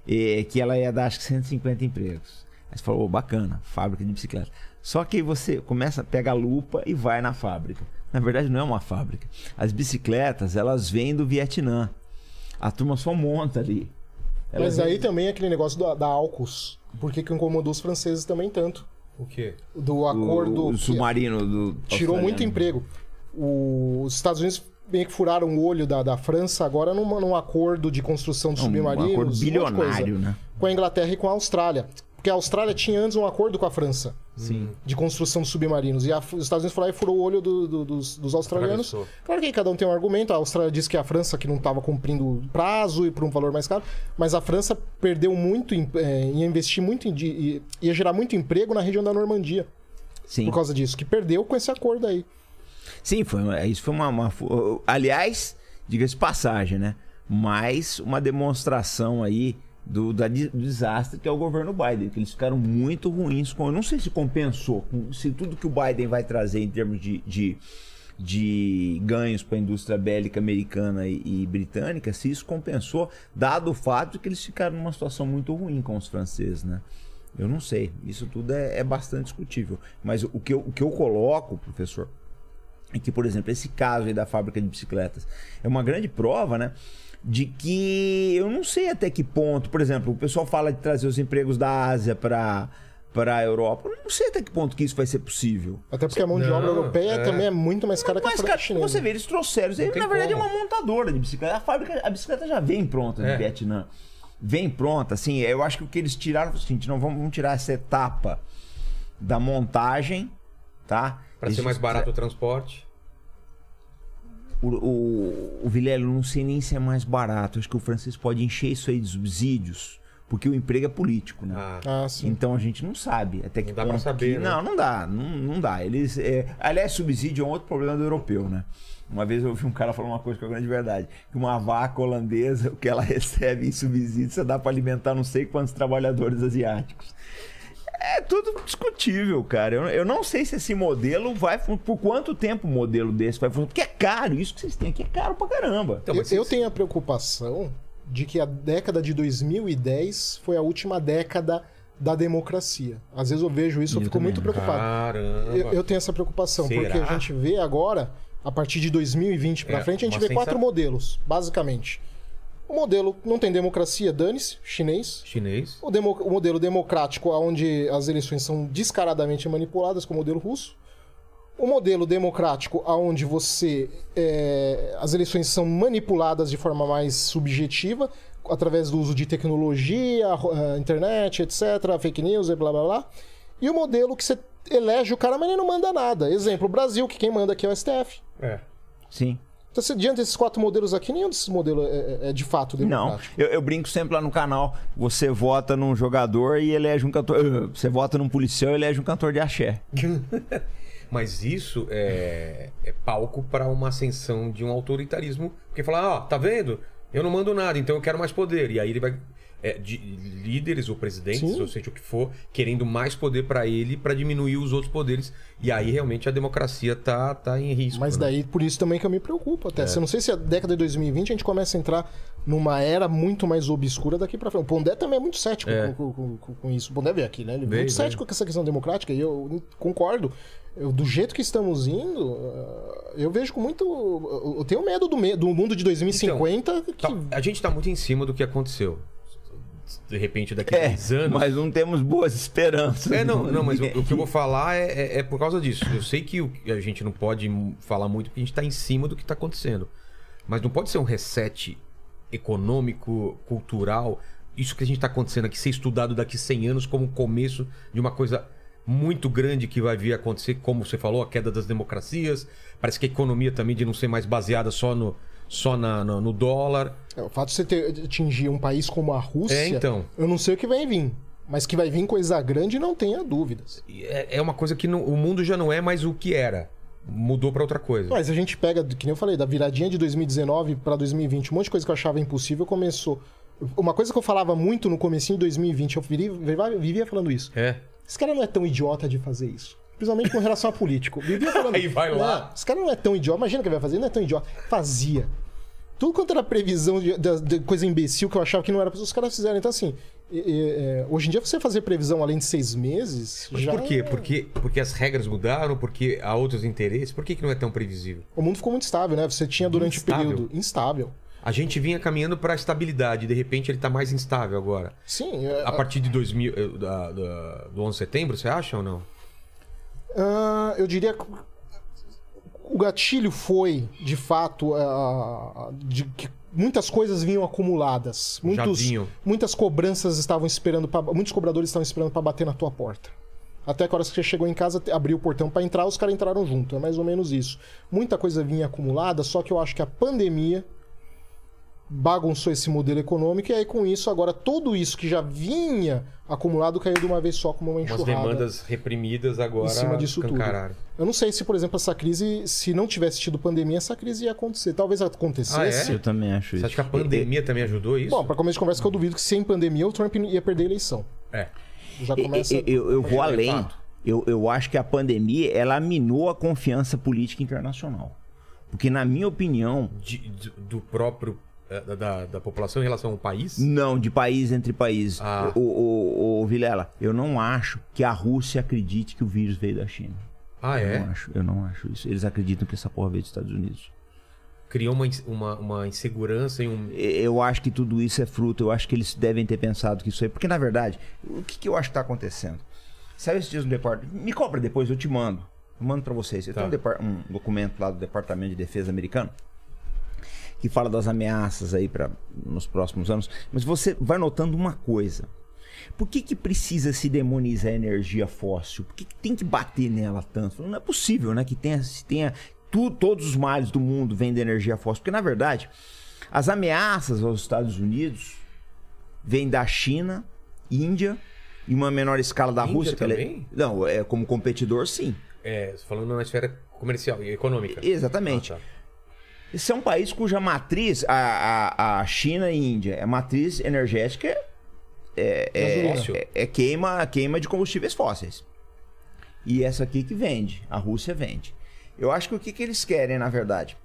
Speaker 4: eh, que ela ia dar acho que 150 empregos. Aí você falou, "Ô, bacana, fábrica de bicicleta. Só que você começa, pega a lupa e vai na fábrica. Na verdade não é uma fábrica. As bicicletas, elas vêm do Vietnã. A turma só monta ali. Elas
Speaker 3: Mas aí também é aquele negócio da, da AUKUS. Por que, que incomodou os franceses também tanto?
Speaker 1: O quê?
Speaker 3: Do acordo.
Speaker 4: o, o submarino do
Speaker 3: tirou muito emprego. O- os Estados Unidos meio que furaram o olho da, da França agora numa- num acordo de construção de
Speaker 4: É um
Speaker 3: submarinos.
Speaker 4: acordo
Speaker 3: um coisa,
Speaker 4: bilionário, né?
Speaker 3: Com a Inglaterra e com a Austrália. Porque a Austrália tinha antes um acordo com a França.
Speaker 1: Sim.
Speaker 3: de construção de submarinos. E a- os Estados Unidos foram lá e furou o olho do- do- dos, dos australianos.
Speaker 1: Atravessou.
Speaker 3: Claro que aí cada um tem um argumento. A Austrália disse que a França que não estava cumprindo o prazo e por um valor mais caro. Mas a França perdeu muito, em, é, ia investir muito, em, de- ia gerar muito emprego na região da Normandia.
Speaker 4: Sim.
Speaker 3: Por causa disso, que perdeu com esse acordo aí.
Speaker 4: Sim, foi, uma- isso foi uma, uma Aliás, diga-se passagem, né? Mais uma demonstração aí do, da do desastre que é o governo Biden, que eles ficaram muito ruins com. Eu não sei se compensou, com- se tudo que o Biden vai trazer em termos de, de, de ganhos para a indústria bélica americana e, e britânica, se isso compensou, dado o fato de que eles ficaram numa situação muito ruim com os franceses, né? Eu não sei, isso tudo é, é bastante discutível. Mas o que eu, o que eu coloco, professor, é que, por exemplo, esse caso aí da fábrica de bicicletas é uma grande prova, né? De que eu não sei até que ponto, por exemplo, o pessoal fala de trazer os empregos da Ásia para para a Europa. Eu não sei até que ponto que isso vai ser possível.
Speaker 3: Até porque a mão de
Speaker 1: Não,
Speaker 3: obra europeia
Speaker 1: é.
Speaker 3: também é muito mais cara que a
Speaker 4: cara,
Speaker 3: chinesa.
Speaker 4: você vê, eles trouxeram. Ele,
Speaker 1: tem
Speaker 4: na verdade,
Speaker 1: como.
Speaker 4: é uma montadora de bicicleta. A fábrica, a bicicleta já vem pronta
Speaker 1: É.
Speaker 4: no Vietnã. vem pronta, assim, eu acho que o que eles tiraram foi o seguinte, não vamos, vamos tirar essa etapa da montagem, tá?
Speaker 1: Pra ser
Speaker 4: Eles-
Speaker 1: mais barato o transporte.
Speaker 4: O, o, o Vilela, eu não sei nem se é mais barato. Acho que o Francisco pode encher isso aí de subsídios, porque o emprego é político, né?
Speaker 1: Ah,
Speaker 3: Ah, sim.
Speaker 4: Então a gente não sabe até que
Speaker 1: Não dá pra
Speaker 4: ponto
Speaker 1: saber,
Speaker 4: que-
Speaker 1: né?
Speaker 4: Não, não dá, não, não dá. Eles, é... Aliás, subsídio é um outro problema do europeu, né? Uma vez eu ouvi um cara falar uma coisa que é grande verdade, que uma vaca holandesa, o que ela recebe em subsídio, você dá para alimentar não sei quantos trabalhadores asiáticos. É tudo discutível, cara. Eu, eu não sei se esse modelo vai. Por quanto tempo o modelo desse vai funcionar? Porque é caro, isso que vocês têm aqui é caro pra caramba.
Speaker 1: Então,
Speaker 3: eu, eu tenho a preocupação de que a década de 2010 foi a última década da democracia. Às vezes eu vejo isso e
Speaker 4: Eu
Speaker 3: eu fico
Speaker 4: também.
Speaker 3: muito preocupado.
Speaker 1: Caramba.
Speaker 3: Eu, eu tenho essa preocupação,
Speaker 1: Será?
Speaker 3: porque a gente vê agora, a partir de 2020 pra
Speaker 1: É,
Speaker 3: frente, a gente vê quatro
Speaker 1: sensa-
Speaker 3: modelos, basicamente. O modelo não tem democracia, dane-se, chinês.
Speaker 1: Chinês.
Speaker 3: O, demo- o modelo democrático, onde as eleições são descaradamente manipuladas, com o modelo russo. O modelo democrático, onde você é, as eleições são manipuladas de forma mais subjetiva, através do uso de tecnologia, eh, internet, etc., fake news e blá blá blá. E o modelo que você elege o cara, mas ele não manda nada. Exemplo, o Brasil, que quem manda aqui é o STF.
Speaker 1: É.
Speaker 4: Sim.
Speaker 3: Então, se- diante desses quatro modelos aqui, nenhum desses modelos é, é- é de fato
Speaker 4: Não,
Speaker 3: democrático.
Speaker 4: eu, eu brinco sempre lá no canal. Você vota num jogador e elege um cantor. uh, Você vota num policial e elege um cantor de axé.
Speaker 1: Mas isso é, é palco para uma ascensão de um autoritarismo. Porque fala, ó, tá vendo? Eu não mando nada, então eu quero mais poder. E aí ele vai. É, de líderes ou presidentes,
Speaker 3: Sim.
Speaker 1: ou seja o que for, querendo mais poder para ele para diminuir os outros poderes. E aí realmente a democracia tá, tá em risco.
Speaker 3: Mas
Speaker 1: né?
Speaker 3: daí, por isso também que eu me preocupo
Speaker 1: É.
Speaker 3: até. Eu não sei se a década de 2020 a gente começa a entrar numa era muito mais obscura daqui pra frente. O Pondé também é muito cético
Speaker 1: É.
Speaker 3: com, com- com- com isso. O Pondé veio aqui, né? Ele é muito cético com essa questão democrática e eu concordo. Eu- do jeito que estamos indo, eh, eu vejo com muito. Eu tenho medo do, me- do mundo de 2050 que.
Speaker 1: Tá- a gente tá muito em cima do que aconteceu. De repente, daqui a
Speaker 4: É,
Speaker 1: 10 anos.
Speaker 4: mas não temos boas esperanças.
Speaker 1: É, não, não, mas o, o que eu vou falar é, é- é por causa disso. Eu sei que a gente não pode falar muito porque a gente tá em cima do que tá acontecendo. Mas não pode ser um reset econômico, cultural. Isso que a gente tá acontecendo aqui ser estudado daqui 100 anos como o começo de uma coisa muito grande que vai vir a acontecer, como você falou, a queda das democracias. Parece que a economia também de não ser mais baseada só no, só na, no, no dólar.
Speaker 3: É, o fato de você ter, atingir um país como a Rússia,
Speaker 1: É, então.
Speaker 3: eu não sei o que vai vir. Mas que vai vir coisa grande, não tenha dúvidas.
Speaker 1: É, é uma coisa que não- o mundo já não é mais o que era. Mudou pra outra coisa.
Speaker 3: Mas a gente pega, que nem eu falei, da viradinha de 2019 para 2020, um monte de coisa que eu achava impossível começou. Uma coisa que eu falava muito no comecinho de 2020, eu vivia, vivia falando isso.
Speaker 1: É.
Speaker 3: Esse cara não é tão idiota de fazer isso. Principalmente com relação a político. Vivia falando.
Speaker 1: Aí vai lá.
Speaker 3: "Não, Esse cara não é tão idiota. Imagina o que ele vai fazer. Ele não é tão idiota. Fazia. Tudo quanto era previsão de, de- de coisa imbecil que eu achava que não era pra os caras fizeram. Então, assim, e- e, é, hoje em dia você fazer previsão além de seis meses.
Speaker 1: Mas
Speaker 3: já
Speaker 1: por quê?
Speaker 3: é-
Speaker 1: Porque, porque as regras mudaram, porque há outros interesses. Por que, que não é tão previsível?
Speaker 3: O mundo ficou muito estável, né? Você tinha durante
Speaker 1: Instável.
Speaker 3: o período instável.
Speaker 1: A gente vinha caminhando para a estabilidade, de repente ele tá mais instável agora.
Speaker 3: Sim, é,
Speaker 1: A partir de 2000, eh, do 11 de setembro, você acha ou não?
Speaker 3: Ah, eu diria que o gatilho foi, de fato, ah, de que muitas coisas vinham acumuladas. Muitos,
Speaker 1: vinham.
Speaker 3: Muitas cobranças estavam esperando, pra, muitos cobradores estavam esperando para bater na tua porta. Até que a hora que você chegou em casa, abriu o portão para entrar, os caras entraram junto. É mais ou menos isso. Muita coisa vinha acumulada, só que eu acho que a pandemia bagunçou esse modelo econômico e aí com isso agora tudo isso que já vinha acumulado caiu de uma vez só como uma
Speaker 1: Umas
Speaker 3: enxurrada.
Speaker 1: demandas reprimidas agora
Speaker 3: Em cima disso tudo.
Speaker 1: escancararam.
Speaker 3: Eu não sei se, por exemplo, essa crise, se não tivesse tido pandemia, essa crise ia acontecer. Talvez acontecesse.
Speaker 1: Ah, é?
Speaker 4: Eu também acho
Speaker 1: Você
Speaker 4: isso.
Speaker 1: acha que a pandemia também ajudou isso?
Speaker 3: Bom, para começo de conversa, que eu duvido que sem pandemia o Trump ia perder a eleição.
Speaker 1: É.
Speaker 3: Já começa.
Speaker 4: Eu, eu- eu vou além.
Speaker 1: fato.
Speaker 4: Eu, eu acho que a pandemia ela minou a confiança política internacional. Porque, na minha opinião,
Speaker 1: De- de- do próprio. Eh, Da, da- da população em relação ao país?
Speaker 4: não, de país entre países.
Speaker 1: Ah.
Speaker 4: O, o, o Vilela, eu não acho que a Rússia acredite que o vírus veio da China.
Speaker 1: Ah,
Speaker 4: Eu
Speaker 1: é?
Speaker 4: não acho, eu não acho isso. Eles acreditam que essa porra veio dos Estados Unidos.
Speaker 1: Criou uma, uma, uma insegurança e um.
Speaker 4: Eu acho que tudo isso é fruto. Eu acho que eles devem ter pensado que isso aí. Porque, na verdade, o que, que eu acho que está acontecendo? Saiu esses dias no departamento. Me cobra depois, eu te mando. Eu mando para vocês. Eu
Speaker 1: Tá.
Speaker 4: tenho um, um documento lá do Departamento de Defesa americano que fala das ameaças aí para nos próximos anos, mas você vai notando uma coisa. Por que, que precisa se demonizar a energia fóssil? Por que, que tem que bater nela tanto? Não é possível, né? Que tenha, se tenha tu, todos os males do mundo vêm da energia fóssil. Porque, na verdade, as ameaças aos Estados Unidos vêm da China, Índia, e uma menor escala da
Speaker 1: Índia
Speaker 4: Rússia. é-
Speaker 1: também?
Speaker 4: Não, é como competidor, sim.
Speaker 1: É, falando na esfera comercial e econômica.
Speaker 4: Exatamente.
Speaker 1: Ah, tá.
Speaker 4: Esse é um país cuja matriz, a, a, a China e Índia, a matriz energética é, é, é, é- é queima, queima de combustíveis fósseis. E essa aqui que vende, a Rússia vende. Eu acho que o que, que eles querem, na verdade?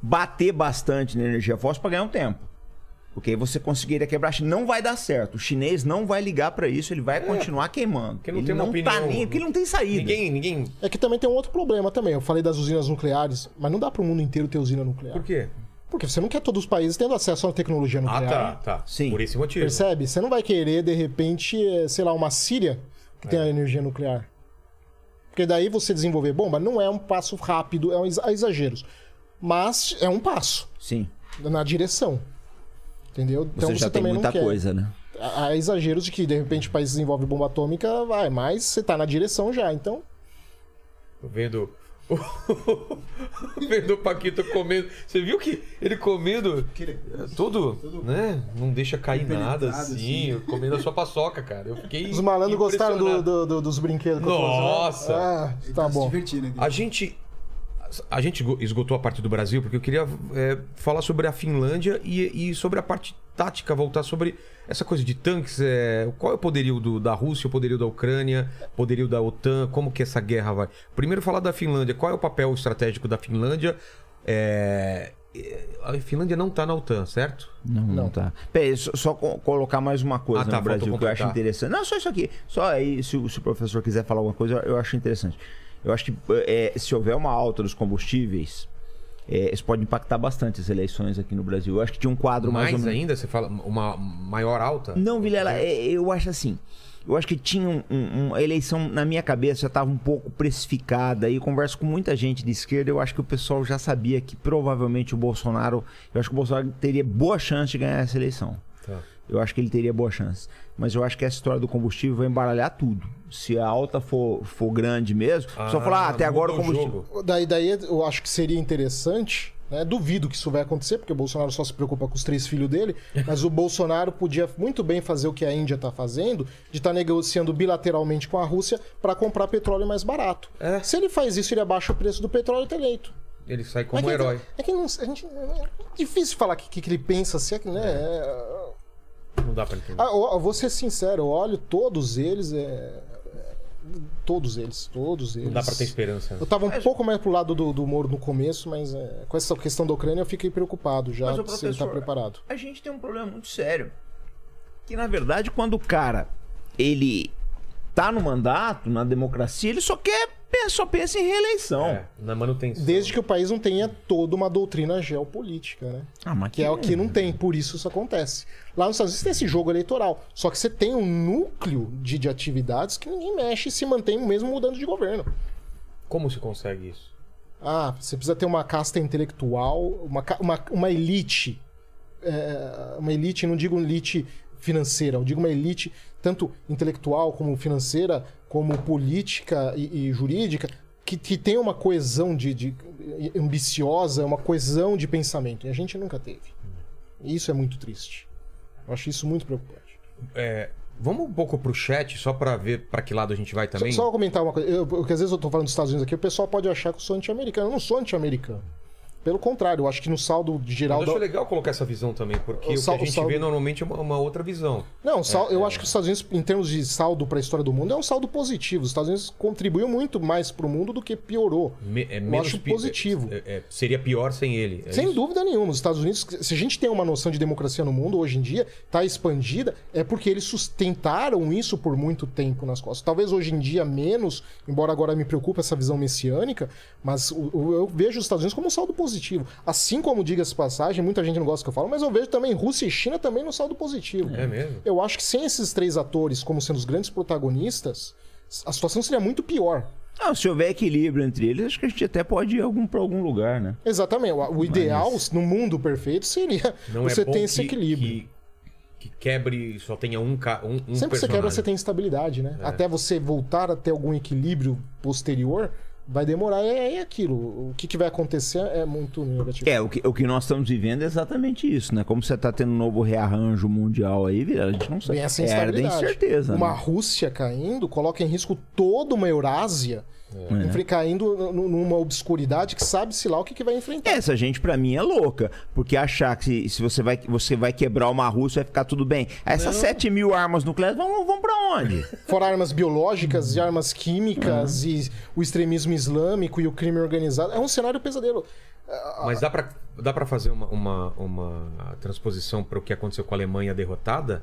Speaker 4: Bater bastante na energia fóssil para ganhar um tempo. Porque aí você conseguiria quebrar. a China. Não vai dar certo. O chinês não vai ligar para isso, ele vai continuar queimando.
Speaker 1: É. Porque não
Speaker 4: ele
Speaker 1: tem uma
Speaker 4: não
Speaker 1: opinião.
Speaker 4: tá nem, porque ele não tem saída.
Speaker 1: Ninguém, ninguém.
Speaker 3: É que também tem um outro problema também. Eu falei das usinas nucleares, mas não dá para o mundo inteiro ter usina nuclear.
Speaker 1: Por quê?
Speaker 3: Porque você não quer todos os países tendo acesso à tecnologia
Speaker 1: Ah,
Speaker 3: nuclear.
Speaker 1: tá, tá.
Speaker 4: Sim.
Speaker 1: Por esse motivo.
Speaker 3: Percebe? Você não vai querer, de repente, eh, sei lá, uma Síria que
Speaker 1: É.
Speaker 3: tem a energia nuclear. Porque daí você desenvolver bomba não é um passo rápido, é um há exageros. Mas é um passo
Speaker 4: Sim.
Speaker 3: na direção. Entendeu? Então
Speaker 4: Você já tem
Speaker 3: também
Speaker 4: muita
Speaker 3: não quer.
Speaker 4: coisa, né?
Speaker 3: Há exageros de que, de repente, o país desenvolve bomba atômica, vai, mas você tá na direção já, então.
Speaker 1: Tô vendo. vendo o Paquito comendo. Você viu que ele comendo tudo, né? Não deixa cair nada assim,
Speaker 2: assim.
Speaker 1: comendo a sua paçoca, cara. Eu fiquei.
Speaker 3: Os malandros gostaram do- do- do- dos brinquedos que eu trouxe?
Speaker 1: Nossa!
Speaker 3: Ah, tá
Speaker 2: se
Speaker 3: bom.
Speaker 1: A gente. A gente esgotou a parte do Brasil porque eu queria é, falar sobre a Finlândia e, e sobre a parte tática, voltar sobre essa coisa de tanques. é, qual é o poderio do- da Rússia, o poderio da Ucrânia, o poderio da OTAN, como que essa guerra vai. Primeiro falar da Finlândia. Qual é o papel estratégico da Finlândia? É, é, a Finlândia não tá na OTAN, certo?
Speaker 4: Não, não,
Speaker 3: Não.
Speaker 4: tá. Peraí, só, só co- colocar mais uma coisa
Speaker 1: Ah, tá,
Speaker 4: no Brasil que eu acho interessante. Não, só isso aqui. Só aí, se, se o professor quiser falar alguma coisa, eu acho interessante. Eu acho que é, se houver uma alta dos combustíveis, é, isso pode impactar bastante as eleições aqui no Brasil. Eu acho que tinha um quadro mais,
Speaker 1: Mais
Speaker 4: ou menos.
Speaker 1: ainda, você fala uma maior alta?
Speaker 4: Não, Vilela, é, eu acho assim. Eu acho que tinha um, um- uma eleição na minha cabeça já estava um pouco precificada. E eu converso com muita gente de esquerda. Eu acho que o pessoal já sabia que provavelmente o Bolsonaro. Eu acho que o Bolsonaro teria boa chance de ganhar essa eleição.
Speaker 1: Tá.
Speaker 4: Eu acho que ele teria boa chance. Mas eu acho que essa história do combustível vai embaralhar tudo. Se a alta for, for grande mesmo, só falar, ah, até agora o combustível.
Speaker 1: jogo.
Speaker 3: Daí, daí eu acho que seria interessante, né? Duvido que isso vai acontecer, porque o Bolsonaro só se preocupa com os três filhos dele, mas o Bolsonaro podia muito bem fazer o que a Índia está fazendo, de estar negociando bilateralmente com a Rússia para comprar petróleo mais barato.
Speaker 1: É.
Speaker 3: Se ele faz isso, ele abaixa o preço do petróleo e tá eleito.
Speaker 1: Ele sai
Speaker 3: É
Speaker 1: como
Speaker 3: que-
Speaker 1: herói.
Speaker 3: É que não, a gente, é difícil falar o que, que ele pensa, assim, é que, né? é-
Speaker 1: Não dá pra entender.
Speaker 3: Ah, eu, eu vou ser sincero, eu olho todos eles, é, é, todos eles, todos eles.
Speaker 1: Não dá pra ter esperança. né?
Speaker 3: Eu tava um pouco mais pro lado do, do Moro no começo, mas é, com essa questão da Ucrânia eu fiquei preocupado já
Speaker 4: Mas,
Speaker 3: se ele tá
Speaker 4: professor,
Speaker 3: preparado.
Speaker 4: A gente tem um problema muito sério. Que na verdade, quando o cara ele tá no mandato, na democracia, ele só quer só pensa em reeleição.
Speaker 1: É, na manutenção.
Speaker 3: Desde que o país não tenha toda uma doutrina geopolítica, né?
Speaker 4: Ah, mas
Speaker 3: Que é o que não tem, por isso isso acontece. Lá nos Estados Unidos tem esse jogo eleitoral, só que você tem um núcleo de, de atividades que ninguém mexe e se mantém mesmo mudando de governo.
Speaker 1: Como se consegue isso?
Speaker 3: Ah, você precisa ter uma casta intelectual, uma, uma, uma elite. é, uma elite, não digo elite financeira, eu digo uma elite tanto intelectual como financeira, como política e, e jurídica, que, que tem uma coesão de, de- ambiciosa, uma coesão de pensamento. E a gente nunca teve. E isso é muito triste. Eu acho isso muito preocupante.
Speaker 1: É, vamos um pouco pro chat, só pra ver pra que lado a gente vai também.
Speaker 3: Só, só comentar uma coisa, eu, porque às vezes eu tô falando dos Estados Unidos aqui, o pessoal pode achar que eu sou anti-americano. Eu não sou anti-americano. Pelo contrário, eu acho que no saldo geral.
Speaker 1: Mas eu acho
Speaker 3: da-
Speaker 1: legal colocar essa visão também, porque
Speaker 3: O
Speaker 1: o,
Speaker 3: sal-
Speaker 1: que a gente
Speaker 3: saldo-
Speaker 1: vê normalmente é uma, uma outra visão.
Speaker 3: Não, sal-
Speaker 1: É,
Speaker 3: eu acho que os Estados Unidos, em termos de saldo para a história do mundo, é um saldo positivo. Os Estados Unidos contribuiu muito mais para o mundo do que piorou.
Speaker 1: Me- é
Speaker 3: Eu acho
Speaker 1: pi-
Speaker 3: positivo.
Speaker 1: é- é- seria pior sem ele. é
Speaker 3: Sem
Speaker 1: isso?
Speaker 3: dúvida nenhuma. Os Estados Unidos, se a gente tem uma noção de democracia no mundo hoje em dia, está expandida, é porque eles sustentaram isso por muito tempo nas costas. Talvez hoje em dia menos, embora agora me preocupe essa visão messiânica, mas eu vejo os Estados Unidos como um saldo positivo. Assim como, diga-se passagem, muita gente não gosta que eu falo, mas eu vejo também Rússia e China também no saldo positivo.
Speaker 1: É mesmo?
Speaker 3: Eu acho que sem esses três atores como sendo os grandes protagonistas, a situação seria muito pior.
Speaker 4: Ah, se houver equilíbrio entre eles, acho que a gente até pode ir algum, pra algum lugar, né?
Speaker 3: Exatamente. O, o ideal, no mundo perfeito, seria
Speaker 1: Não
Speaker 3: você
Speaker 1: é
Speaker 3: ter esse
Speaker 1: que-
Speaker 3: equilíbrio.
Speaker 1: Que, que quebre só tenha um, ca- um, um
Speaker 3: Sempre que você
Speaker 1: personagem.
Speaker 3: quebra, você tem estabilidade, né?
Speaker 1: É.
Speaker 3: Até você voltar a ter algum equilíbrio posterior, vai demorar. É, é aquilo. O que, que vai acontecer é muito negativo.
Speaker 4: É, o que, o que nós estamos vivendo é exatamente isso, né? Como você tá tendo um novo rearranjo mundial aí, a gente não sabe.
Speaker 3: Essa
Speaker 4: é, incerteza.
Speaker 3: Uma
Speaker 4: né?
Speaker 3: Rússia caindo coloca em risco toda uma Eurásia,
Speaker 4: É.
Speaker 3: enfre- caindo numa obscuridade que sabe-se lá o que, que vai enfrentar.
Speaker 4: Essa gente, pra mim, é louca. Porque achar que se, se você, vai, você vai quebrar uma Rússia, vai ficar tudo bem. Essas 7 mil armas nucleares vão, vão pra onde?
Speaker 3: Fora armas biológicas e armas químicas e o extremismo islâmico e o crime organizado. É um cenário pesadelo.
Speaker 1: Mas dá pra, dá pra fazer uma, uma, uma transposição para o que aconteceu com a Alemanha derrotada?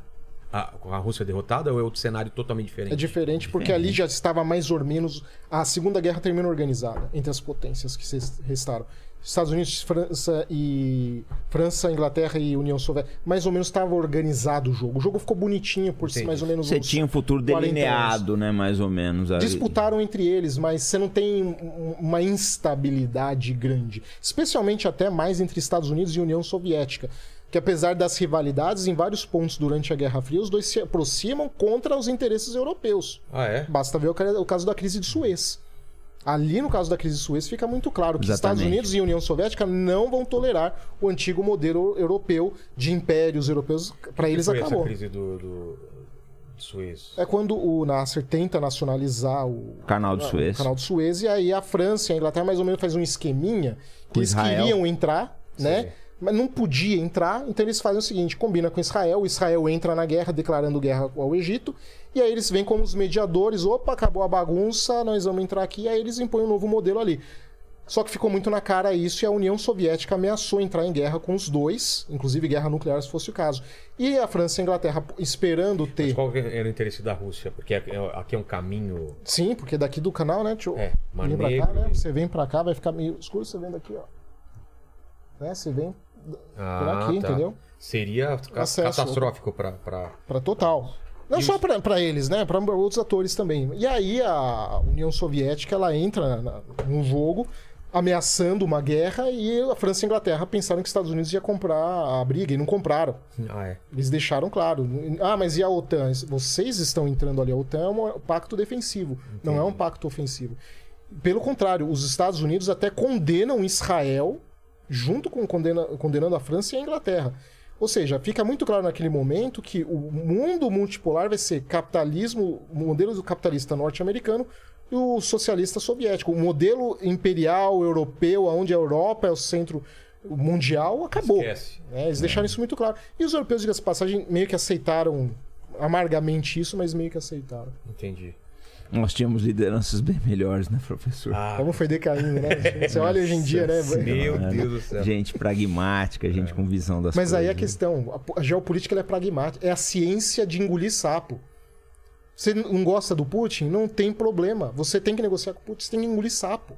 Speaker 1: A, a Rússia derrotada ou é outro cenário totalmente diferente?
Speaker 3: É diferente porque ali já estava mais ou menos. A Segunda Guerra termina organizada entre as potências que se restaram. Estados Unidos, França e. França, Inglaterra e União Soviética. Mais ou menos estava organizado o jogo. O jogo ficou bonitinho por
Speaker 1: Entendi.
Speaker 3: mais ou menos
Speaker 4: Você
Speaker 3: uns
Speaker 4: tinha um futuro
Speaker 3: 40
Speaker 4: delineado, né? Mais ou menos. ali.
Speaker 3: disputaram entre eles, mas você não tem um- uma instabilidade grande. Especialmente até mais entre Estados Unidos e União Soviética. Que apesar das rivalidades, em vários pontos durante a Guerra Fria, os dois se aproximam contra os interesses europeus.
Speaker 1: Ah, é?
Speaker 3: Basta ver o ca- o caso da crise de Suez. Ali, no caso da crise de Suez, fica muito claro que Estados
Speaker 4: Exatamente.
Speaker 3: Unidos e União Soviética não vão tolerar o antigo modelo europeu de impérios europeus. Para eles
Speaker 1: Foi
Speaker 3: acabou.
Speaker 1: essa crise do, do, Suez.
Speaker 3: É quando o Nasser tenta nacionalizar o
Speaker 4: Canal de
Speaker 3: o
Speaker 4: Suez.
Speaker 3: canal de Suez e aí a França e a Inglaterra mais ou menos faz um esqueminha que
Speaker 4: Com
Speaker 3: eles
Speaker 4: Israel.
Speaker 3: queriam entrar, né? Mas não podia entrar, então eles fazem o seguinte: combina com Israel, Israel entra na guerra, declarando guerra ao Egito, e aí eles vêm como os mediadores, opa, acabou a bagunça, nós vamos entrar aqui, e aí eles impõem um novo modelo ali. Só que ficou muito na cara isso e a União Soviética ameaçou entrar em guerra com os dois, inclusive guerra nuclear se fosse o caso. E a França e a Inglaterra esperando ter.
Speaker 1: Mas qual era o interesse da Rússia? Porque aqui é- aqui é um caminho.
Speaker 3: Sim, porque daqui do canal, né? Deixa eu
Speaker 1: É, Mar
Speaker 3: pra cá,
Speaker 1: Negro
Speaker 3: né? Você vem pra cá, vai ficar meio escuro, você vem daqui, ó. Né? Você vem
Speaker 1: Ah,
Speaker 3: aqui,
Speaker 1: tá.
Speaker 3: entendeu?
Speaker 1: Seria
Speaker 3: Acesso.
Speaker 1: catastrófico para. Pra...
Speaker 3: pra total. Não
Speaker 1: E
Speaker 3: só
Speaker 1: os-
Speaker 3: pra eles, né? Pra outros atores também. E aí a União Soviética, ela entra na- no jogo ameaçando uma guerra e a França e a Inglaterra pensaram que os Estados Unidos ia comprar a briga e não compraram.
Speaker 1: Ah, é.
Speaker 3: Eles deixaram claro. Ah, mas e a OTAN? Vocês estão entrando ali. A OTAN é um pacto defensivo, não é um pacto ofensivo. Pelo contrário, os Estados Unidos até condenam Israel, junto com condena, condenando a França e a Inglaterra. Ou seja, fica muito claro naquele momento que o mundo multipolar vai ser capitalismo, o modelo do capitalista norte-americano e o socialista soviético. O modelo imperial europeu, onde a Europa é o centro mundial, acabou.
Speaker 1: Esquece.
Speaker 3: É, eles deixaram isso muito claro. E os europeus, diga-se passagem, meio que aceitaram amargamente isso, mas meio que aceitaram.
Speaker 1: Entendi.
Speaker 4: Nós tínhamos lideranças bem melhores, né, professor?
Speaker 1: Ah,
Speaker 3: Como foi decaindo, né? Você olha hoje em dia, né?
Speaker 1: meu. Deus do céu.
Speaker 4: Gente pragmática, gente com visão das
Speaker 3: Mas
Speaker 4: coisas.
Speaker 3: aí a
Speaker 4: né?
Speaker 3: questão, a- geopolítica ela é pragmática, é a ciência de engolir sapo. Você não gosta do Putin? Não tem problema. Você tem que negociar com o Putin, você tem que engolir sapo.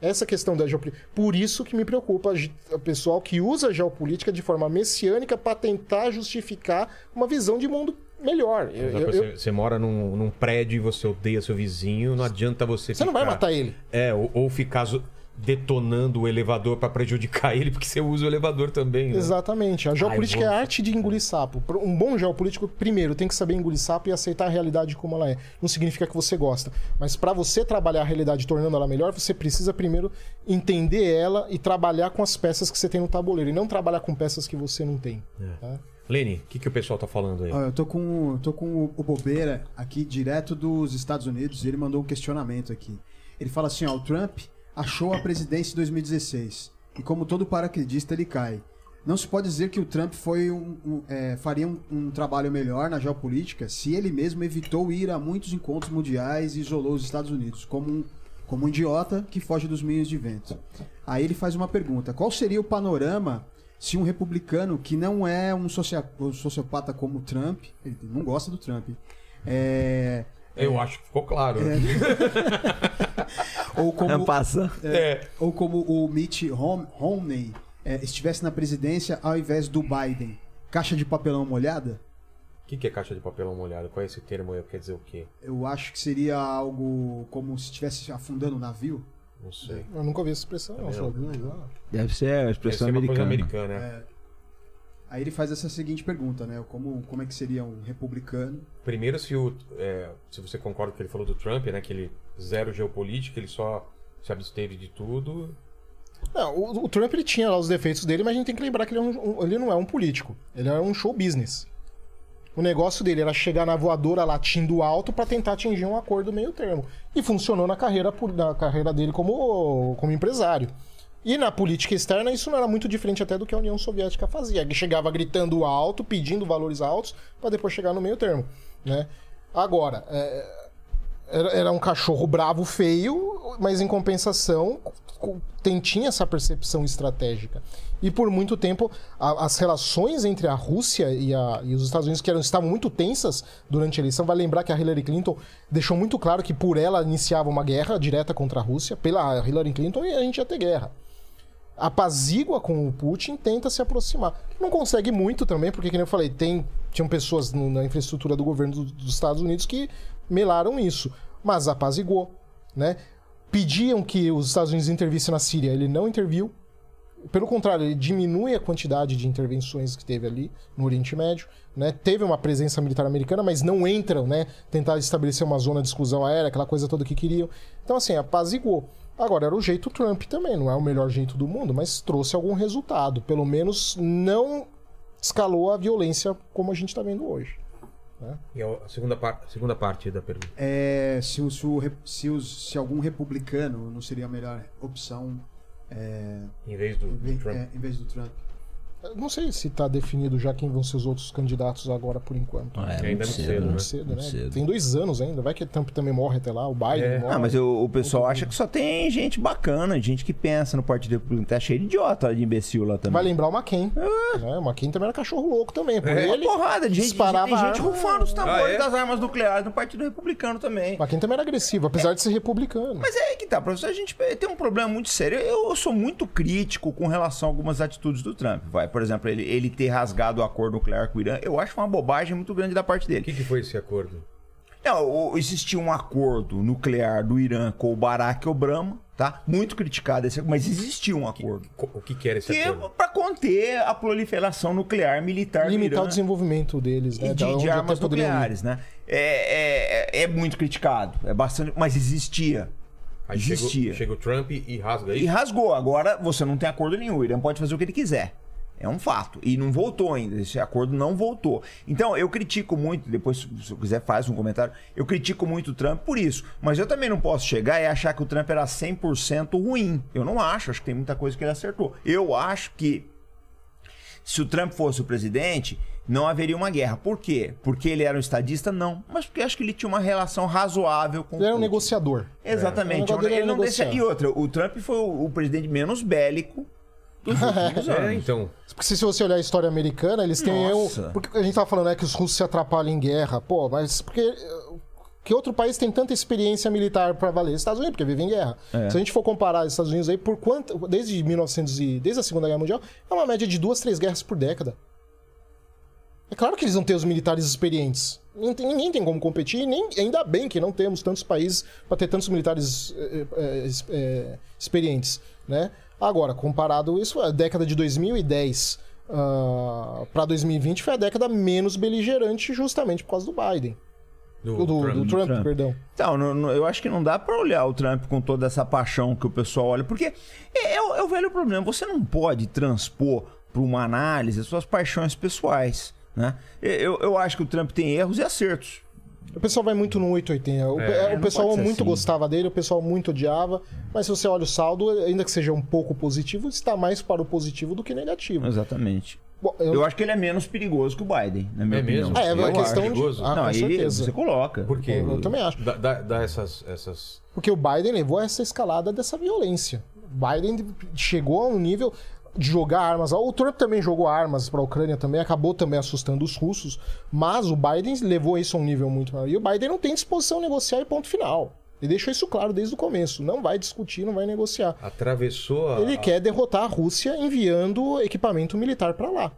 Speaker 3: Essa questão da geopolítica. Por isso que me preocupa o pessoal que usa a geopolítica de forma messiânica para tentar justificar uma visão de mundo melhor. Eu- eu-
Speaker 1: você,
Speaker 3: eu-
Speaker 1: você mora num, num prédio e você odeia seu vizinho, não adianta você
Speaker 3: você não vai
Speaker 1: ficar-
Speaker 3: matar ele.
Speaker 1: É, ou, ou ficar detonando o elevador pra prejudicar ele, porque você usa o elevador também. Né?
Speaker 3: Exatamente. A geopolítica
Speaker 1: vou-
Speaker 3: é a arte de engolir sapo. Um bom geopolítico, primeiro, tem que saber engolir sapo e aceitar a realidade como ela é. Não significa que você gosta. Mas para você trabalhar a realidade tornando ela melhor, você precisa primeiro entender ela e trabalhar com as peças que você tem no tabuleiro. E não trabalhar com peças que você não tem. tá?
Speaker 1: Lene, o que, que o pessoal tá falando aí?
Speaker 2: Eu tô com, tô com o Bobeira aqui direto dos Estados Unidos e ele mandou um questionamento aqui. Ele fala assim: ó, o Trump achou a presidência em 2016 e, como todo paraquedista, ele cai. Não se pode dizer que o Trump foi um, um, é, faria um, um trabalho melhor na geopolítica se ele mesmo evitou ir a muitos encontros mundiais e isolou os Estados Unidos, como um, como um idiota que foge dos moinhos de vento. Aí ele faz uma pergunta: qual seria o panorama se um republicano que não é um, um sociopata como o Trump, ele não gosta do Trump, é,
Speaker 1: Eu acho que ficou claro.
Speaker 2: ou como
Speaker 4: Não passa.
Speaker 1: É.
Speaker 2: ou como o Mitt Rom- Romney é, estivesse na presidência ao invés do Biden, caixa de papelão molhada?
Speaker 1: O que, que é caixa de papelão molhado? Qual é esse termo aí? Quer dizer o quê?
Speaker 2: Eu acho que seria algo como se estivesse afundando o navio.
Speaker 1: Não sei.
Speaker 3: Eu nunca ouvi essa expressão, não. Só ouvi lá.
Speaker 4: Deve ser a
Speaker 1: Deve
Speaker 4: expressão
Speaker 1: ser uma coisa
Speaker 4: americana.
Speaker 1: americana, né?
Speaker 2: Aí ele faz essa seguinte pergunta, né? Como, como é que seria um republicano?
Speaker 1: Primeiro, se, o, é, se você concorda com o que ele falou do Trump, né? Que ele zero geopolítica, ele só se absteve de tudo.
Speaker 3: Não, o, o Trump ele tinha lá os defeitos dele, mas a gente tem que lembrar que ele, é um- um- ele não é um político. Ele é um show business. O negócio dele era chegar na voadora latindo alto pra tentar atingir um acordo meio termo. E funcionou na carreira, na carreira dele como, como empresário. E na política externa, isso não era muito diferente até do que a União Soviética fazia. Ele chegava gritando alto, pedindo valores altos, pra depois chegar no meio termo. Né? Agora, é, era, era um cachorro bravo, feio, mas em compensação co- tem, tinha essa percepção estratégica. E por muito tempo, a- as relações entre a Rússia e, a- e os Estados Unidos, que eram, estavam muito tensas durante a eleição, vai lembrar que a Hillary Clinton deixou muito claro que por ela iniciava uma guerra direta contra a Rússia, pela Hillary Clinton, e a gente ia ter guerra apazigua com o Putin, tenta se aproximar. Não consegue muito também, porque, como eu falei, tem, tinham pessoas no- na infraestrutura do governo do- dos Estados Unidos que melaram isso. Mas apaziguou, né? Pediam que os Estados Unidos intervissem na Síria, ele não interviu. Pelo contrário, ele diminui a quantidade de intervenções que teve ali no Oriente Médio. Né? Teve uma presença militar americana, mas não entram, né? Tentar estabelecer uma zona de exclusão aérea, aquela coisa toda que queriam. Então, assim, apaziguou. Agora, era o jeito Trump também, não é o melhor jeito do mundo, mas trouxe algum resultado. Pelo menos não escalou a violência como a gente está vendo hoje.
Speaker 1: E a segunda, par segunda parte da pergunta.
Speaker 2: É, se, o- se, o se, os- se algum republicano não seria a melhor opção é,
Speaker 1: Em vez do,
Speaker 2: em,
Speaker 1: do Trump.
Speaker 2: é, em vez do Trump?
Speaker 3: Não sei se está definido já quem vão ser os outros candidatos agora por enquanto.
Speaker 4: É,
Speaker 1: Ainda
Speaker 4: muito
Speaker 1: muito
Speaker 4: cedo,
Speaker 1: cedo,
Speaker 4: né?
Speaker 3: Muito cedo, né?
Speaker 4: cedo.
Speaker 3: Tem dois anos ainda. Vai que Trump também morre até lá, o Biden
Speaker 1: É.
Speaker 3: morre.
Speaker 4: Ah, mas o, o pessoal acha que só tem gente bacana, gente que pensa no Partido Republicano. Tá cheio de idiota, de imbecil lá também.
Speaker 3: Vai lembrar o McCain. Né? O McCain também era cachorro louco também. Por
Speaker 1: É.
Speaker 3: ele,
Speaker 4: Uma porrada de gente,
Speaker 3: disparava
Speaker 4: tem gente rufando os tambores
Speaker 1: Ah, é?
Speaker 4: das armas nucleares no Partido Republicano também.
Speaker 3: O McCain também era agressivo, apesar de ser republicano.
Speaker 4: Mas é aí que tá, professor. A gente tem um problema muito sério. Eu, eu sou muito crítico com relação a algumas atitudes do Trump. Vai, por exemplo, ele, ele ter rasgado o acordo nuclear com o Irã. Eu acho uma bobagem muito grande da parte
Speaker 1: O
Speaker 4: dele.
Speaker 1: que, que foi esse acordo?
Speaker 4: Não, o- existia um acordo nuclear do Irã com o Barack Obama, tá? Muito criticado esse, mas existia um acordo.
Speaker 1: Co- O que, que era esse
Speaker 4: Que é
Speaker 1: acordo?
Speaker 4: para conter a proliferação nuclear militar do
Speaker 3: Limitar
Speaker 4: Irã
Speaker 3: o desenvolvimento deles, né?
Speaker 4: e de, de armas
Speaker 3: ir.
Speaker 4: nucleares, né? É, é, é muito criticado, é bastante, mas existia.
Speaker 1: Aí
Speaker 4: existia.
Speaker 1: chega, o Trump e rasga
Speaker 4: E
Speaker 1: isso.
Speaker 4: rasgou. Agora você não tem acordo nenhum. O Irã pode fazer o que ele quiser. É um fato. E não voltou ainda. Esse acordo não voltou. Então, eu critico muito, depois, se quiser, faz um comentário. Eu critico muito o Trump por isso. Mas eu também não posso chegar e achar que o Trump era 100% ruim. Eu não acho. Acho que tem muita coisa que ele acertou. Eu acho que se o Trump fosse o presidente, não haveria uma guerra. Por quê? Porque ele era um estadista? Não. Mas porque acho que ele tinha uma relação razoável com
Speaker 3: Ele era um negociador.
Speaker 4: Exatamente.
Speaker 3: É.
Speaker 4: Ele não deixa... E outra, o Trump foi o, o presidente menos bélico dos últimos
Speaker 1: É,
Speaker 4: anos.
Speaker 1: então.
Speaker 3: Porque se você olhar a história americana, eles têm.
Speaker 4: Nossa.
Speaker 3: Eu, porque a gente tava falando né, que os russos se atrapalham em guerra. Pô, mas porque. eh, Que outro país tem tanta experiência militar pra valer? Estados Unidos, porque vive em guerra.
Speaker 4: É.
Speaker 3: Se a gente for comparar os Estados Unidos aí, por quanto. Desde 1900 e. Desde a Segunda Guerra Mundial, é uma média de duas, três guerras por década. É claro que eles vão ter os militares experientes. Não Ninguém tem como competir, nem, ainda bem que não temos tantos países para ter tantos militares eh, es- eh, experientes, né? Agora, comparado isso, a década de 2010 para 2020 foi a década menos beligerante justamente por causa do Biden.
Speaker 1: Do,
Speaker 3: Do, do
Speaker 1: Trump.
Speaker 3: do Trump,
Speaker 4: Trump.
Speaker 3: perdão.
Speaker 4: Então, não- não- eu acho que não dá pra olhar o Trump com toda essa paixão que o pessoal olha, porque é, é o- é o velho problema. Você não pode transpor para uma análise as suas paixões pessoais, né? Eu, eu acho que o Trump tem erros e acertos.
Speaker 3: O pessoal vai muito no 880. O,
Speaker 1: É,
Speaker 3: o pessoal muito
Speaker 4: assim.
Speaker 3: gostava dele, o pessoal muito odiava. Mas se você olha o saldo, ainda que seja um pouco positivo, está mais para o positivo do que negativo.
Speaker 4: Exatamente.
Speaker 3: Bom, eu-
Speaker 4: Eu acho que ele é menos perigoso que o Biden, na minha
Speaker 1: É
Speaker 4: opinião.
Speaker 1: mesmo?
Speaker 3: Ah, é,
Speaker 1: Eu
Speaker 3: a
Speaker 1: acho
Speaker 3: questão de...
Speaker 1: perigoso.
Speaker 3: Ah,
Speaker 4: não, aí
Speaker 3: certeza.
Speaker 4: você coloca.
Speaker 1: Por quê?
Speaker 3: Eu também acho.
Speaker 1: Dá, dá- dá essas, essas.
Speaker 3: Porque o Biden levou a essa escalada dessa violência. Biden chegou a um nível de jogar armas. O Trump também jogou armas para a Ucrânia também, acabou também assustando os russos, mas o Biden levou isso a um nível muito maior. E o Biden não tem disposição a negociar e ponto final. Ele deixou isso claro desde o começo. Não vai discutir, não vai negociar.
Speaker 1: Atravessou a.
Speaker 3: Ele quer derrotar a Rússia enviando equipamento militar para lá.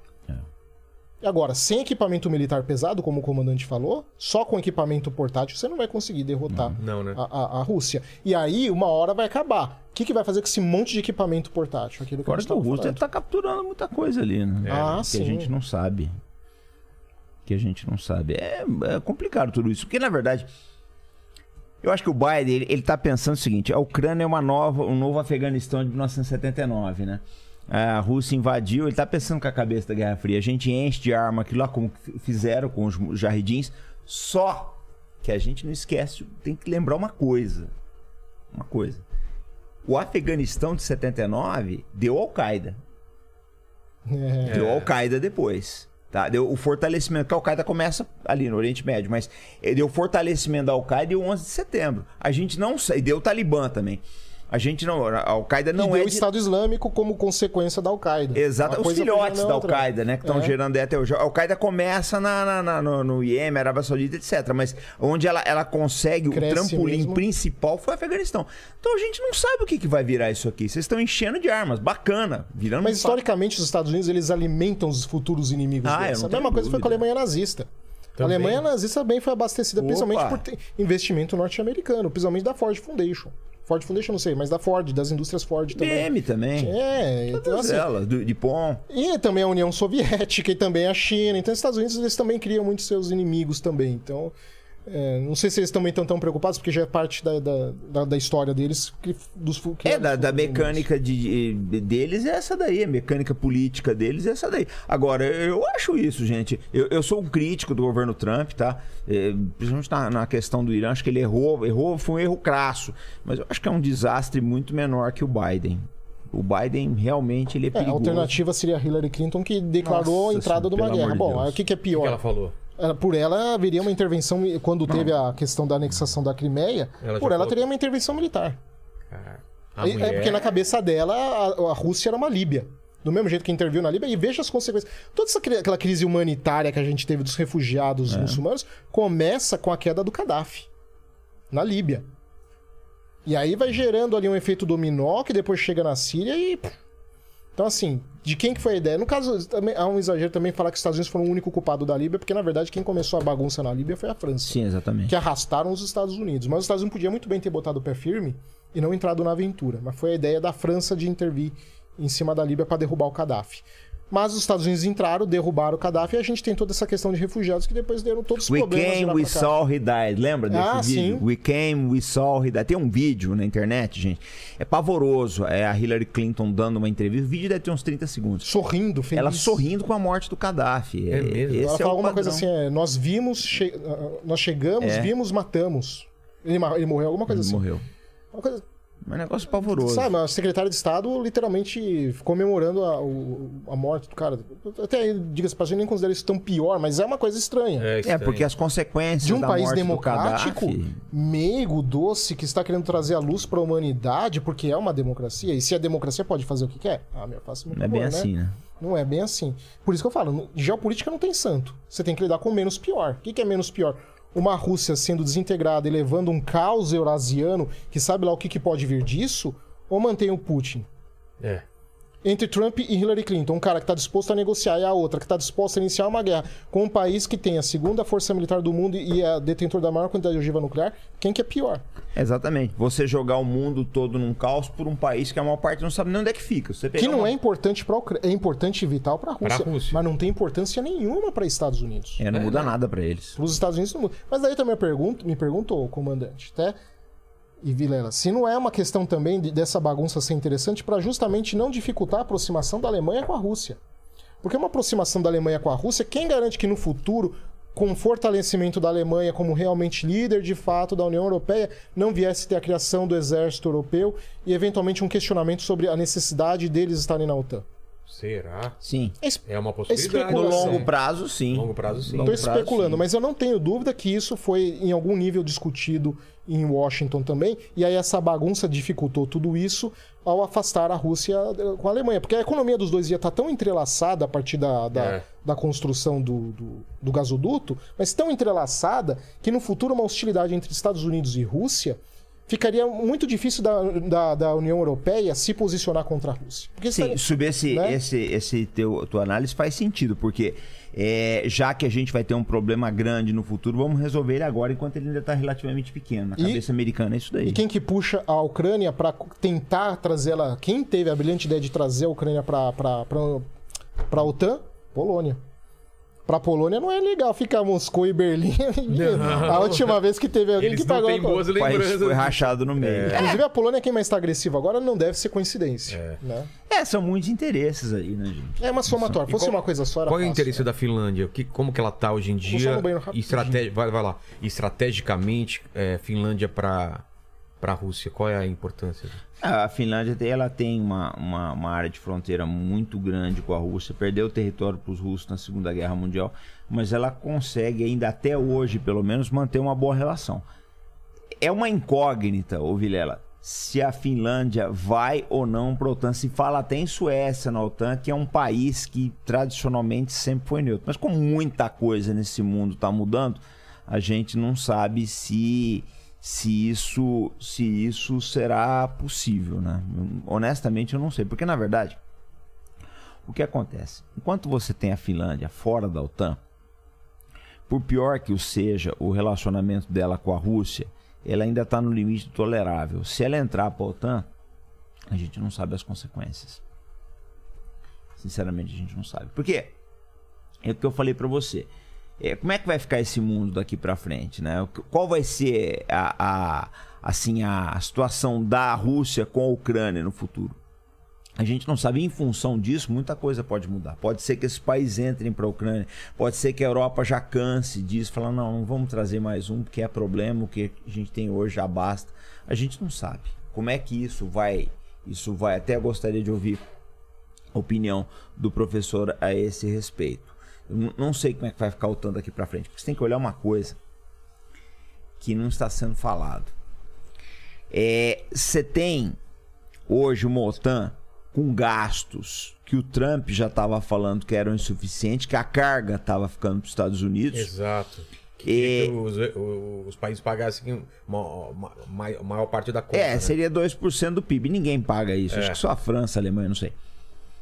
Speaker 3: E agora, sem equipamento militar pesado, como o comandante falou, só com equipamento portátil você não vai conseguir derrotar
Speaker 1: Não, né?
Speaker 3: a, a- a Rússia. E aí, uma hora vai acabar. O que, que vai fazer com esse monte de equipamento portátil? Aquilo que a
Speaker 4: Fora
Speaker 3: gente
Speaker 4: que o Russo tá capturando muita coisa ali, né?
Speaker 3: Ah,
Speaker 4: que
Speaker 3: sim.
Speaker 4: a gente não sabe. Que a gente não sabe. É, é complicado tudo isso. Porque, na verdade, eu acho que o Biden, ele, ele tá pensando o seguinte: a Ucrânia é uma nova, um novo Afeganistão de 1979, né? A Rússia invadiu, ele tá pensando com a cabeça da Guerra Fria. A gente enche de arma aquilo lá, como fizeram com os jarridins. Só que a gente não esquece, tem que lembrar uma coisa. Uma coisa. O Afeganistão de 79 deu Al-Qaeda.
Speaker 3: É.
Speaker 4: Deu Al-Qaeda depois. Tá? Deu o fortalecimento, que a Al-Qaeda começa ali no Oriente Médio, mas ele deu fortalecimento da Al-Qaeda e o 11 de setembro. A gente não e deu o Talibã também. A gente não, a Al-Qaeda não
Speaker 3: e
Speaker 4: é
Speaker 3: o
Speaker 4: de-
Speaker 3: Estado Islâmico como consequência da Al-Qaeda.
Speaker 4: Exato,
Speaker 3: Uma
Speaker 4: os filhotes da. Al-Qaeda, né? Que estão
Speaker 3: É.
Speaker 4: gerando até hoje. A Al-Qaeda começa na, na- na- no, no Iêmen, Arábia Saudita, etc. Mas onde ela, ela consegue,
Speaker 3: Cresce
Speaker 4: o trampolim
Speaker 3: mesmo.
Speaker 4: principal foi o Afeganistão. Então a gente não sabe o que, que vai virar isso aqui. Vocês estão enchendo de armas, bacana. Virando
Speaker 3: Mas
Speaker 4: um
Speaker 3: historicamente os Estados Unidos eles alimentam os futuros inimigos
Speaker 4: Ah,
Speaker 3: deles. A mesma coisa foi com a. Alemanha nazista.
Speaker 1: Também.
Speaker 3: A Alemanha nazista também foi abastecida
Speaker 4: Opa.
Speaker 3: principalmente por investimento norte-americano, principalmente da Ford Foundation. Ford Foundation não sei, mas da Ford, das indústrias Ford também.
Speaker 4: BM também.
Speaker 3: É, então
Speaker 4: Todas
Speaker 3: assim,
Speaker 4: elas, do, de POM.
Speaker 3: e também a União Soviética e também a China. Então, os Estados Unidos eles também criam muitos seus inimigos também. Então, é, não sei se eles também estão tão preocupados, porque já é parte da, da, da, da história deles. Que, dos, que
Speaker 4: É, da,
Speaker 3: dos
Speaker 4: da
Speaker 3: inimigos.
Speaker 4: mecânica de, de- deles é essa daí, a mecânica política deles é essa daí. Agora, eu acho isso, gente. Eu, eu sou um crítico do governo Trump, tá? É, principalmente na, na questão do Irã, acho que ele errou, errou, foi um erro crasso. Mas eu acho que é um desastre muito menor que o Biden. O Biden realmente ele é
Speaker 3: É, a
Speaker 4: perigoso.
Speaker 3: alternativa seria Hillary Clinton, que declarou
Speaker 4: Nossa
Speaker 3: a entrada de
Speaker 4: Senhora,
Speaker 3: uma guerra.
Speaker 4: de
Speaker 3: Bom, o que, que é
Speaker 1: O que
Speaker 3: pior?
Speaker 1: ela falou?
Speaker 3: Ela- Por ela haveria uma intervenção, quando teve a questão da anexação da Crimeia,
Speaker 1: Ela
Speaker 3: por ela
Speaker 1: falou.
Speaker 3: teria uma intervenção militar. É- É
Speaker 1: mulher-
Speaker 3: porque na cabeça dela a, a Rússia era uma Líbia. Do mesmo jeito que interviu na Líbia, e veja as consequências. Toda essa, aquela crise humanitária que a gente teve dos refugiados muçulmanos começa com a queda do Gaddafi na Líbia. E aí vai gerando ali um efeito dominó que depois chega na Síria e. Então, assim, de quem que foi a ideia? No caso, também, há um exagero também falar que os Estados Unidos foram o único culpado da Líbia, porque na verdade quem começou a bagunça na Líbia foi a França
Speaker 4: Sim, exatamente.
Speaker 3: que arrastaram os Estados Unidos. Mas os Estados Unidos podiam muito bem ter botado o pé firme e não entrado na aventura. Mas foi a ideia da França de intervir em cima da Líbia para derrubar o Gaddafi. Mas os Estados Unidos entraram, derrubaram o Gaddafi e a gente tem toda essa questão de refugiados que depois deram todos os
Speaker 4: We
Speaker 3: problemas. de
Speaker 4: came, we saw, he died. Lembra desse
Speaker 3: Ah,
Speaker 4: vídeo?
Speaker 3: sim.
Speaker 4: We came, we saw, he died. Tem um vídeo na internet, gente. É pavoroso. É a Hillary Clinton dando uma entrevista. O vídeo deve ter uns 30 segundos.
Speaker 3: Sorrindo, feliz.
Speaker 4: Ela sorrindo com a morte do Gaddafi.
Speaker 1: É mesmo?
Speaker 4: Esse
Speaker 3: Ela
Speaker 4: é
Speaker 3: fala alguma coisa assim, é, nós vimos, che- nós chegamos,
Speaker 4: É.
Speaker 3: vimos, matamos. Ele, ele morreu, alguma coisa
Speaker 4: Ele
Speaker 3: assim.
Speaker 4: morreu.
Speaker 3: Uma coisa,
Speaker 4: É um negócio pavoroso.
Speaker 3: Sabe, a secretária de Estado literalmente comemorando a, o- a morte do cara. Até, diga-se pra gente, nem considero isso tão pior, mas é uma coisa estranha.
Speaker 1: É,
Speaker 4: É,
Speaker 1: estranho.
Speaker 4: porque as consequências
Speaker 3: De um
Speaker 4: da
Speaker 3: país democrático,
Speaker 4: Gaddafi-
Speaker 3: meigo, doce, que está querendo trazer a luz para a humanidade, porque é uma democracia, e se a democracia pode fazer o que quer, ah, meu, faça meu
Speaker 4: Não é bem
Speaker 3: né?
Speaker 4: assim, né?
Speaker 3: Não é bem assim. Por isso que eu falo, geopolítica não tem santo. Você tem que lidar com o menos pior. O que, que é menos pior? Uma Rússia sendo desintegrada e levando um caos eurasiano, que sabe lá o que, que pode vir disso, ou mantém o Putin?
Speaker 1: É.
Speaker 3: Entre Trump e Hillary Clinton, um cara que está disposto a negociar e a outra que está disposta a iniciar uma guerra com um país que tem a segunda força militar do mundo e é detentor da maior quantidade de ogiva nuclear, quem que é pior?
Speaker 4: Exatamente. Você jogar o mundo todo num caos por um país que a maior parte não sabe nem onde é que fica. Você
Speaker 3: Que não
Speaker 4: uma-
Speaker 3: é importante para é importante e vital para a Rússia,
Speaker 1: Rússia.
Speaker 3: mas não tem importância nenhuma para Estados Unidos.
Speaker 4: É, não muda nada pra eles.
Speaker 3: Os Estados Unidos não mudam. Mas daí também eu pergunto, me perguntou o comandante, até e Vilela, se não é uma questão também de- dessa bagunça ser interessante para justamente não dificultar a aproximação da Alemanha com a Rússia. Porque uma aproximação da Alemanha com a Rússia, quem garante que no futuro, com o fortalecimento da Alemanha como realmente líder de fato da União Europeia, não viesse ter a criação do exército europeu e eventualmente um questionamento sobre a necessidade deles estarem na OTAN?
Speaker 1: Será?
Speaker 4: Sim.
Speaker 3: É
Speaker 1: uma possibilidade.
Speaker 4: No
Speaker 3: especulação.
Speaker 4: longo prazo, sim.
Speaker 1: Longo prazo, sim.
Speaker 3: Estou especulando,
Speaker 4: sim.
Speaker 3: mas eu não tenho dúvida que isso foi em algum nível discutido em Washington também, e aí essa bagunça dificultou tudo isso ao afastar a Rússia eh, com a Alemanha, porque a economia dos dois ia estar tão entrelaçada a partir da, da,
Speaker 1: É.
Speaker 3: da construção do, do, do gasoduto, mas tão entrelaçada que no futuro uma hostilidade entre Estados Unidos e Rússia ficaria muito difícil da, da, da União Europeia se posicionar contra a Rússia. Porque
Speaker 4: Sim,
Speaker 3: estaria-
Speaker 4: subir esse,
Speaker 3: né?
Speaker 4: esse, esse teu, tua análise faz sentido, porque é, já que a gente vai ter um problema grande no futuro, vamos resolver ele agora enquanto ele ainda está relativamente pequeno. Na
Speaker 3: E-
Speaker 4: cabeça americana é isso daí.
Speaker 3: E quem que puxa a Ucrânia para tentar trazer ela. Quem teve a brilhante ideia de trazer a Ucrânia para a OTAN? Polônia. Pra Polônia não é legal ficar Moscou e Berlim. a última vez que teve alguém
Speaker 1: Eles
Speaker 3: que
Speaker 1: não
Speaker 3: pagou. a conta.
Speaker 1: boas
Speaker 4: O país
Speaker 1: lembranças.
Speaker 4: foi rachado no meio.
Speaker 3: Inclusive a Polônia é quem mais está agressiva agora, não deve ser coincidência.
Speaker 1: É.
Speaker 3: Né?
Speaker 4: É, são muitos interesses aí, né, gente?
Speaker 3: É uma somatória. Fosse
Speaker 1: qual-
Speaker 3: uma coisa só, era
Speaker 1: Qual é o interesse
Speaker 3: né?
Speaker 1: da Finlândia? Que, como que ela tá hoje em dia?
Speaker 3: no banheiro rapidinho.
Speaker 1: Estrate... Vai, vai lá. Estrategicamente, é, Finlândia para para a Rússia, qual é a importância?
Speaker 4: A Finlândia ela tem uma, uma, uma área de fronteira muito grande com a Rússia, perdeu território para os russos na Segunda Guerra Mundial, mas ela consegue ainda até hoje, pelo menos, manter uma boa relação. É uma incógnita, ô Vilela, se a Finlândia vai ou não para a OTAN. Se fala até em Suécia na OTAN, que é um país que tradicionalmente sempre foi neutro. Mas como muita coisa nesse mundo está mudando, a gente não sabe se se isso se isso será possível, né? Honestamente eu não sei, porque na verdade o que acontece? Enquanto você tem a Finlândia fora da OTAN, por pior que o seja o relacionamento dela com a Rússia, ela ainda está no limite tolerável. Se ela entrar para a OTAN, a gente não sabe as consequências. Sinceramente, a gente não sabe. Por quê? É o que eu falei para você. É, como é que vai ficar esse mundo daqui para frente, né? Qual vai ser a, a- assim a situação da Rússia com a Ucrânia no futuro? A gente não sabe. Em função disso, muita coisa pode mudar. Pode ser que esses países entrem para a Ucrânia. Pode ser que a Europa já canse disso, falar não, não vamos trazer mais um porque é problema. O que a gente tem hoje já basta. A gente não sabe. Como é que isso vai? Isso vai. Até gostaria de ouvir a opinião do professor a esse respeito. Eu não sei como é que vai ficar o tanto daqui para frente, porque você tem que olhar uma coisa que não está sendo falado. É, você tem hoje uma OTAN com gastos que o Trump já estava falando que eram insuficientes, que a carga estava ficando para os Estados Unidos.
Speaker 1: Exato.
Speaker 4: E-
Speaker 1: Que os, o- os países pagassem uma, uma- ma- maior parte da conta.
Speaker 4: É,
Speaker 1: né?
Speaker 4: seria 2% do PIB. Ninguém paga isso.
Speaker 1: É.
Speaker 4: Acho que só a França, a Alemanha, não sei.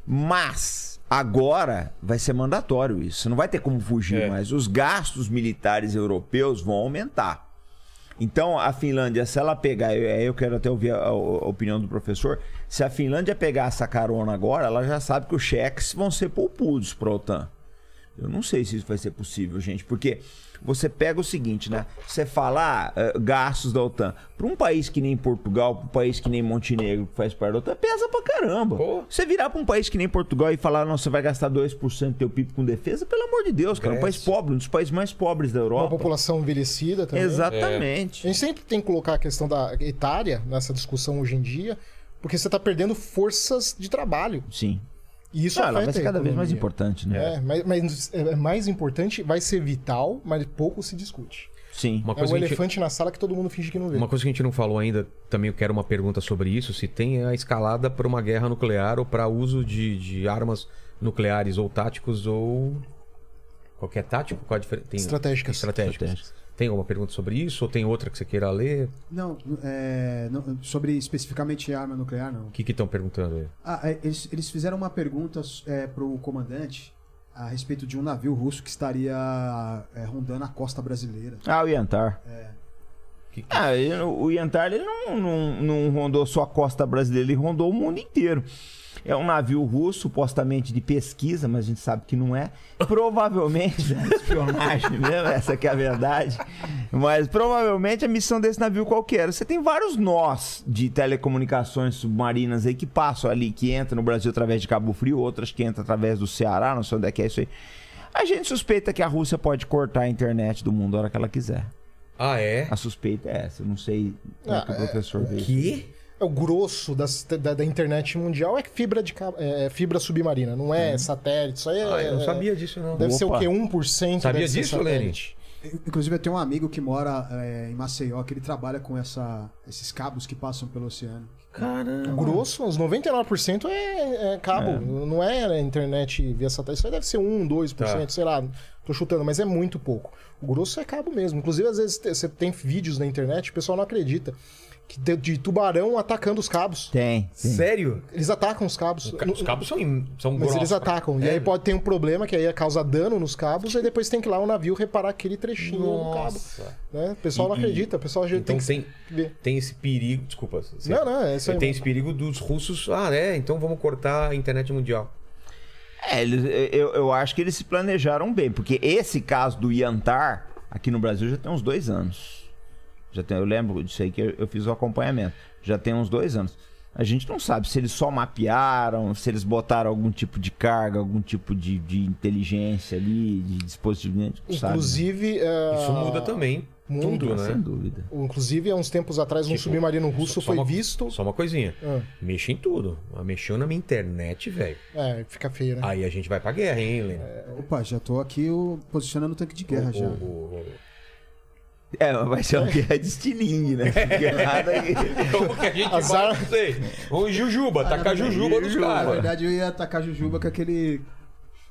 Speaker 4: Mas agora vai ser mandatório isso. Não vai ter como fugir
Speaker 1: É.
Speaker 4: mais. Os gastos militares europeus vão aumentar. Então, a Finlândia, se ela pegar, eu, eu quero até ouvir a, a opinião do professor, se a Finlândia pegar essa carona agora, ela já sabe que os cheques vão ser poupudos para a OTAN. Eu não sei se isso vai ser possível, gente, porque você pega o seguinte, né? Você fala ah, eh, gastos da OTAN. Para um país que nem Portugal, para um país que nem Montenegro, que faz parte da OTAN, pesa pra caramba.
Speaker 1: Pô.
Speaker 4: Você virar para um país que nem Portugal e falar, não, você vai gastar 2% do teu PIB com defesa, pelo amor de Deus, cara. É um país pobre, um dos países mais pobres da
Speaker 3: Uma
Speaker 4: Europa.
Speaker 3: população envelhecida também.
Speaker 4: Exatamente.
Speaker 3: A gente sempre tem que colocar a questão da etária nessa discussão hoje em dia, porque você está perdendo forças de trabalho.
Speaker 4: Sim.
Speaker 3: E isso
Speaker 4: Não, ela vai ser cada vez mais importante, né?
Speaker 3: É, mas, mas é mais importante, vai ser vital, mas pouco se discute.
Speaker 4: Sim.
Speaker 1: Uma
Speaker 3: É
Speaker 1: coisa
Speaker 3: o
Speaker 1: que a gente-
Speaker 3: elefante na sala que todo mundo finge que não vê.
Speaker 1: Uma coisa que a gente não falou ainda, também eu quero uma pergunta sobre isso, se tem a escalada para uma guerra nuclear ou para uso de, de armas nucleares ou táticos ou qualquer tático? Qual a diferença? Tem...
Speaker 3: Estratégicas.
Speaker 1: Estratégicas.
Speaker 4: Estratégicas.
Speaker 1: Tem alguma pergunta sobre isso ou tem outra que você queira ler?
Speaker 2: Não, é, não, sobre especificamente arma nuclear, não.
Speaker 1: O que estão perguntando aí?
Speaker 2: Ah, é, eles, eles fizeram uma pergunta é, pro comandante a respeito de um navio russo que estaria é, rondando a costa brasileira.
Speaker 4: Ah, o Yantar.
Speaker 1: Que- que-
Speaker 4: Ah, ele- o Yantar ele não, não, não rondou só a costa brasileira, ele rondou o mundo inteiro. É um navio russo, supostamente de pesquisa, mas a gente sabe que não é. Provavelmente é espionagem mesmo, essa que é a verdade. Mas provavelmente a missão desse navio qualquer. Você tem vários nós de telecomunicações submarinas aí que passam ali, que entram no Brasil através de Cabo Frio, outras que entram através do Ceará, não sei onde é que é isso aí. A gente suspeita que a Rússia pode cortar a internet do mundo a hora que ela quiser.
Speaker 1: Ah, é?
Speaker 4: A suspeita é essa. Eu não sei como é que o
Speaker 3: Ah,
Speaker 4: professor vê. isso.
Speaker 1: Que?
Speaker 3: É o grosso das- da, da internet mundial é fibra, de, ca- é fibra submarina, não é satélite. Isso aí é,
Speaker 1: Ah, eu não
Speaker 3: é-
Speaker 1: sabia disso, não.
Speaker 3: Deve ser o
Speaker 4: Opa.
Speaker 3: quê? 1%?
Speaker 1: Sabia disso,
Speaker 3: satélite.
Speaker 2: Inclusive, eu tenho um amigo que mora é, em Maceió, que ele trabalha com essa, esses cabos que passam pelo oceano.
Speaker 1: Caramba.
Speaker 3: O grosso, os 99% é, é cabo, não é internet via satélite. Isso aí deve ser 1, 2%,
Speaker 1: Tá.
Speaker 3: sei lá, tô chutando, mas é muito pouco. O grosso é cabo mesmo. Inclusive, às vezes você tem vídeos na internet, o pessoal não acredita. De, de tubarão atacando os cabos.
Speaker 4: Tem. tem.
Speaker 1: Sério?
Speaker 3: Eles atacam os cabos.
Speaker 1: Os cabos são, im- são
Speaker 3: Mas
Speaker 1: grossos.
Speaker 3: eles atacam. E
Speaker 1: É.
Speaker 3: aí pode ter um problema que aí causa dano nos cabos, e depois tem que ir lá o navio reparar aquele trechinho no cabo.
Speaker 1: Nossa.
Speaker 3: Né? O pessoal não
Speaker 1: E- e-
Speaker 3: acredita, o pessoal
Speaker 1: Então
Speaker 3: tem que
Speaker 1: tem,
Speaker 3: ver.
Speaker 1: tem esse perigo. Desculpa. você-
Speaker 3: Não, não, é isso aí.
Speaker 1: Tem esse perigo dos russos. Ah, é, então vamos cortar a internet mundial.
Speaker 4: É, eles, eu, eu acho que eles se planejaram bem, porque esse caso do Yantar, aqui no Brasil, já tem uns dois anos. Já tem, eu lembro disso aí que eu, eu fiz o acompanhamento. Já tem uns dois anos. A gente não sabe se eles só mapearam, se eles botaram algum tipo de carga, algum tipo de, de inteligência ali, de dispositivo. a gente não sabe, né?
Speaker 3: Inclusive. é,
Speaker 1: Isso muda também.
Speaker 3: muda,
Speaker 1: tudo,
Speaker 4: Sem
Speaker 1: né?
Speaker 4: dúvida.
Speaker 3: Inclusive, há uns tempos atrás, um
Speaker 1: Tipo,
Speaker 3: submarino russo
Speaker 1: Só- só
Speaker 3: foi
Speaker 1: uma-
Speaker 3: visto.
Speaker 1: Só uma coisinha.
Speaker 3: Ah,
Speaker 1: Mexe em tudo. Mexeu na minha internet, velho.
Speaker 3: é, fica feio, né?
Speaker 1: Aí a gente vai pra guerra, hein, Helena?
Speaker 2: Opa, já tô aqui o, posicionando o tanque de guerra
Speaker 1: O-
Speaker 2: já.
Speaker 1: o- o-
Speaker 4: É, mas vai ser uma guerra de estilingue, né? Guerrada aí.
Speaker 1: Como que a gente
Speaker 3: Azar.
Speaker 1: vai, não sei. Em Jujuba, tacar Jujuba dos
Speaker 2: Na
Speaker 1: caras.
Speaker 2: verdade, eu ia atacar Jujuba com aquele.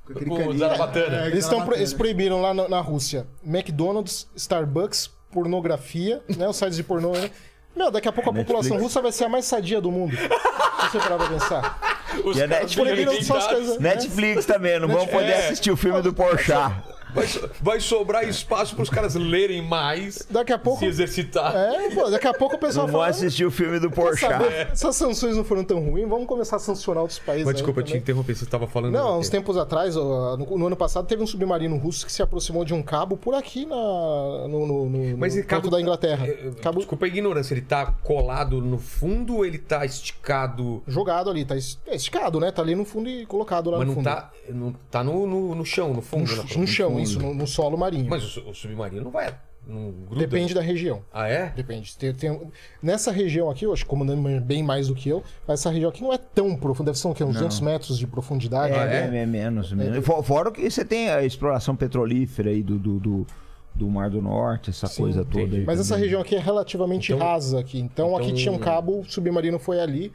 Speaker 2: Com aquele
Speaker 1: o
Speaker 2: caninho. É,
Speaker 3: Eles, tão eles proibiram lá na, na Rússia McDonald's, Starbucks, pornografia, né? Os sites de pornô, né? Meu, daqui a pouco a
Speaker 4: Netflix.
Speaker 3: população russa vai ser a mais sadia do mundo. Se você parar pra pensar.
Speaker 1: Os
Speaker 4: E a Netflix-
Speaker 3: coisas-
Speaker 4: Netflix também, não vamos poder
Speaker 1: É.
Speaker 4: assistir o filme do Porchat.
Speaker 1: Vai, vai sobrar espaço pros caras lerem mais,
Speaker 3: Daqui a pouco.
Speaker 1: se exercitar.
Speaker 3: É, pô, daqui a pouco o pessoal
Speaker 4: Não
Speaker 3: fala.
Speaker 4: assistir o filme do
Speaker 3: "Quer
Speaker 4: Porchat.
Speaker 3: saber? Essas sanções não foram tão ruins, vamos começar a sancionar outros países.
Speaker 1: Mas
Speaker 3: aí
Speaker 1: desculpa, eu te
Speaker 3: também."
Speaker 1: interrompi, você estava falando.
Speaker 3: Não, uns tempos atrás, no, no ano passado, teve um submarino russo que se aproximou de um cabo por aqui na, no, no, no,
Speaker 1: Mas
Speaker 3: no
Speaker 1: cabo
Speaker 3: da Inglaterra.
Speaker 1: É, é,
Speaker 3: Cabo
Speaker 1: Desculpa a ignorância, ele tá colado no fundo ou ele tá esticado,
Speaker 3: jogado ali, tá es- é esticado, né? Tá ali no fundo e colocado lá
Speaker 1: mas
Speaker 3: no
Speaker 1: não
Speaker 3: fundo.
Speaker 1: tá, não, tá no, no, no chão, no
Speaker 3: no,
Speaker 1: fundo?
Speaker 3: ch-
Speaker 1: né?
Speaker 3: no chão,
Speaker 1: fundo.
Speaker 3: Isso, no, no solo marinho.
Speaker 1: Mas o, o submarino não vai, não.
Speaker 3: Depende da região.
Speaker 1: Ah, é?
Speaker 3: Depende. Tem- tem- nessa região aqui, eu acho que comandando bem mais do que eu, mas essa região aqui não é tão profunda, deve ser o quê? uns 200 metros de profundidade. Né?
Speaker 4: É, é menos. menos. For- Fora que você tem a exploração petrolífera aí do, do, do, do Mar do Norte, essa coisa toda aí.
Speaker 3: Mas essa
Speaker 4: também.
Speaker 3: região aqui é relativamente
Speaker 1: Então-
Speaker 3: rasa aqui. Então, aqui
Speaker 1: então-
Speaker 3: tinha um cabo, o submarino foi ali,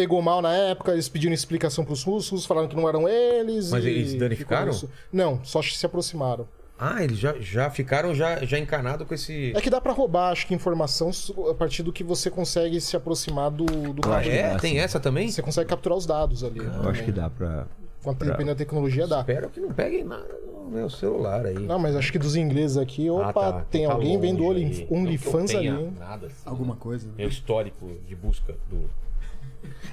Speaker 3: pegou mal na época, eles pediram explicação pros russos, os russos falaram que não eram eles.
Speaker 1: Mas
Speaker 3: e
Speaker 1: eles danificaram?
Speaker 3: Não, só se aproximaram.
Speaker 1: Ah, eles já, já ficaram já, já encanados com esse.
Speaker 3: É que dá pra roubar, acho que, informação a partir do que você consegue se aproximar do, do
Speaker 4: Ah,
Speaker 1: Ah, é?
Speaker 4: assim.
Speaker 1: Tem essa também?
Speaker 3: Você consegue capturar os dados ali.
Speaker 4: Eu acho que dá pra.
Speaker 3: Com a, dependendo da tecnologia, dá.
Speaker 1: Espero que não peguem nada no meu celular aí.
Speaker 3: Não, mas acho que dos ingleses aqui, opa,
Speaker 1: Ah, tá.
Speaker 3: tem
Speaker 1: Tá
Speaker 3: alguém vendo OnlyFans ali.
Speaker 1: Nada assim.
Speaker 2: Alguma coisa. né?
Speaker 1: Meu histórico de busca do.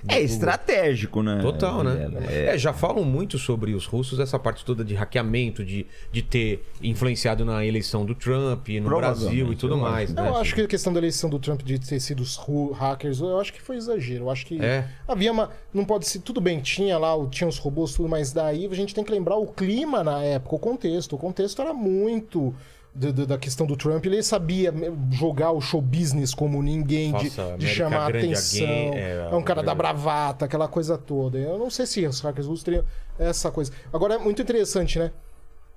Speaker 4: É estratégico, né?
Speaker 1: Total, né?
Speaker 4: Vilela?
Speaker 1: É, já falam muito sobre os russos, essa parte toda de hackeamento, de, de ter influenciado na eleição do Trump no Brasil e tudo
Speaker 4: eu
Speaker 1: mais.
Speaker 3: Eu
Speaker 1: né?
Speaker 3: acho que a questão da eleição do Trump de ter sido os hackers, eu acho que foi exagero. Eu acho que
Speaker 1: É.
Speaker 3: havia uma. Não pode ser. Tudo bem, tinha lá, o- tinha os robôs, tudo, mas daí a gente tem que lembrar o clima na época, o contexto. O contexto era muito. Do- do- da questão do Trump, ele sabia jogar o show business como ninguém, de,
Speaker 1: Nossa,
Speaker 3: de
Speaker 1: América
Speaker 3: chamar a
Speaker 1: Grande
Speaker 3: atenção.
Speaker 1: Again,
Speaker 3: É,
Speaker 1: é,
Speaker 3: um cara da bravata, aquela coisa toda. Eu não sei se os hackers russos teriam essa coisa. Agora é muito interessante, né?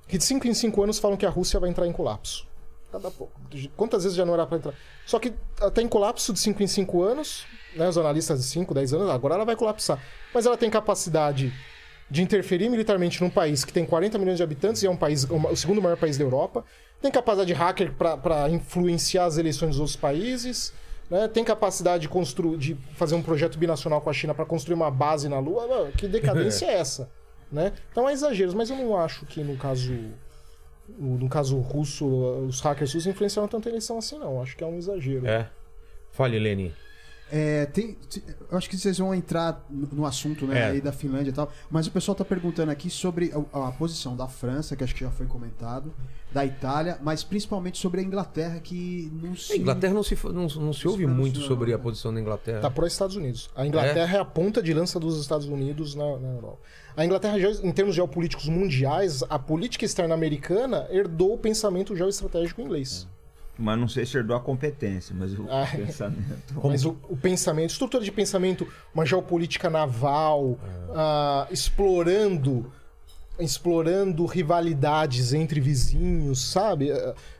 Speaker 3: Que de 5 em 5 anos falam que a Rússia vai entrar em colapso. Cada pouco. Quantas vezes já não era para entrar? Só que ela tá em colapso de 5 em 5 anos, né? Os analistas de 5, 10 anos, agora ela vai colapsar. Mas ela tem capacidade de interferir militarmente num país que tem 40 milhões de habitantes e é um país, o segundo maior país da Europa. Tem capacidade de hacker para influenciar as eleições dos outros países. Né? Tem capacidade de, construir, de fazer um projeto binacional com a China para construir uma base na Lua. Mano, Que decadência é essa? Né? Então é exageros, mas eu não acho que no caso no caso russo, os hackers russos influenciaram tanto a eleição assim, não. Acho que é um exagero.
Speaker 1: É. Fale, Leni.
Speaker 2: É, tem, te- eu acho que vocês vão entrar no assunto né,
Speaker 1: É.
Speaker 2: aí da Finlândia e tal, mas o pessoal tá perguntando aqui sobre a, a posição da França, que acho que já foi comentado, da Itália, mas principalmente sobre a Inglaterra, que não se.
Speaker 1: A Inglaterra não se, não, não se ouve muito
Speaker 2: não,
Speaker 1: sobre a
Speaker 2: né?
Speaker 1: posição da Inglaterra.
Speaker 3: Tá pro Estados Unidos. A Inglaterra é? a ponta de lança dos Estados Unidos na, na Europa. A Inglaterra, já- em termos geopolíticos mundiais, a política externa americana herdou o pensamento geoestratégico inglês.
Speaker 4: Mas não sei se herdou a competência, mas o
Speaker 3: Ah.
Speaker 4: pensamento.
Speaker 3: Mas o, o pensamento, estrutura de pensamento, uma geopolítica naval, ah, explorando explorando rivalidades entre vizinhos, sabe?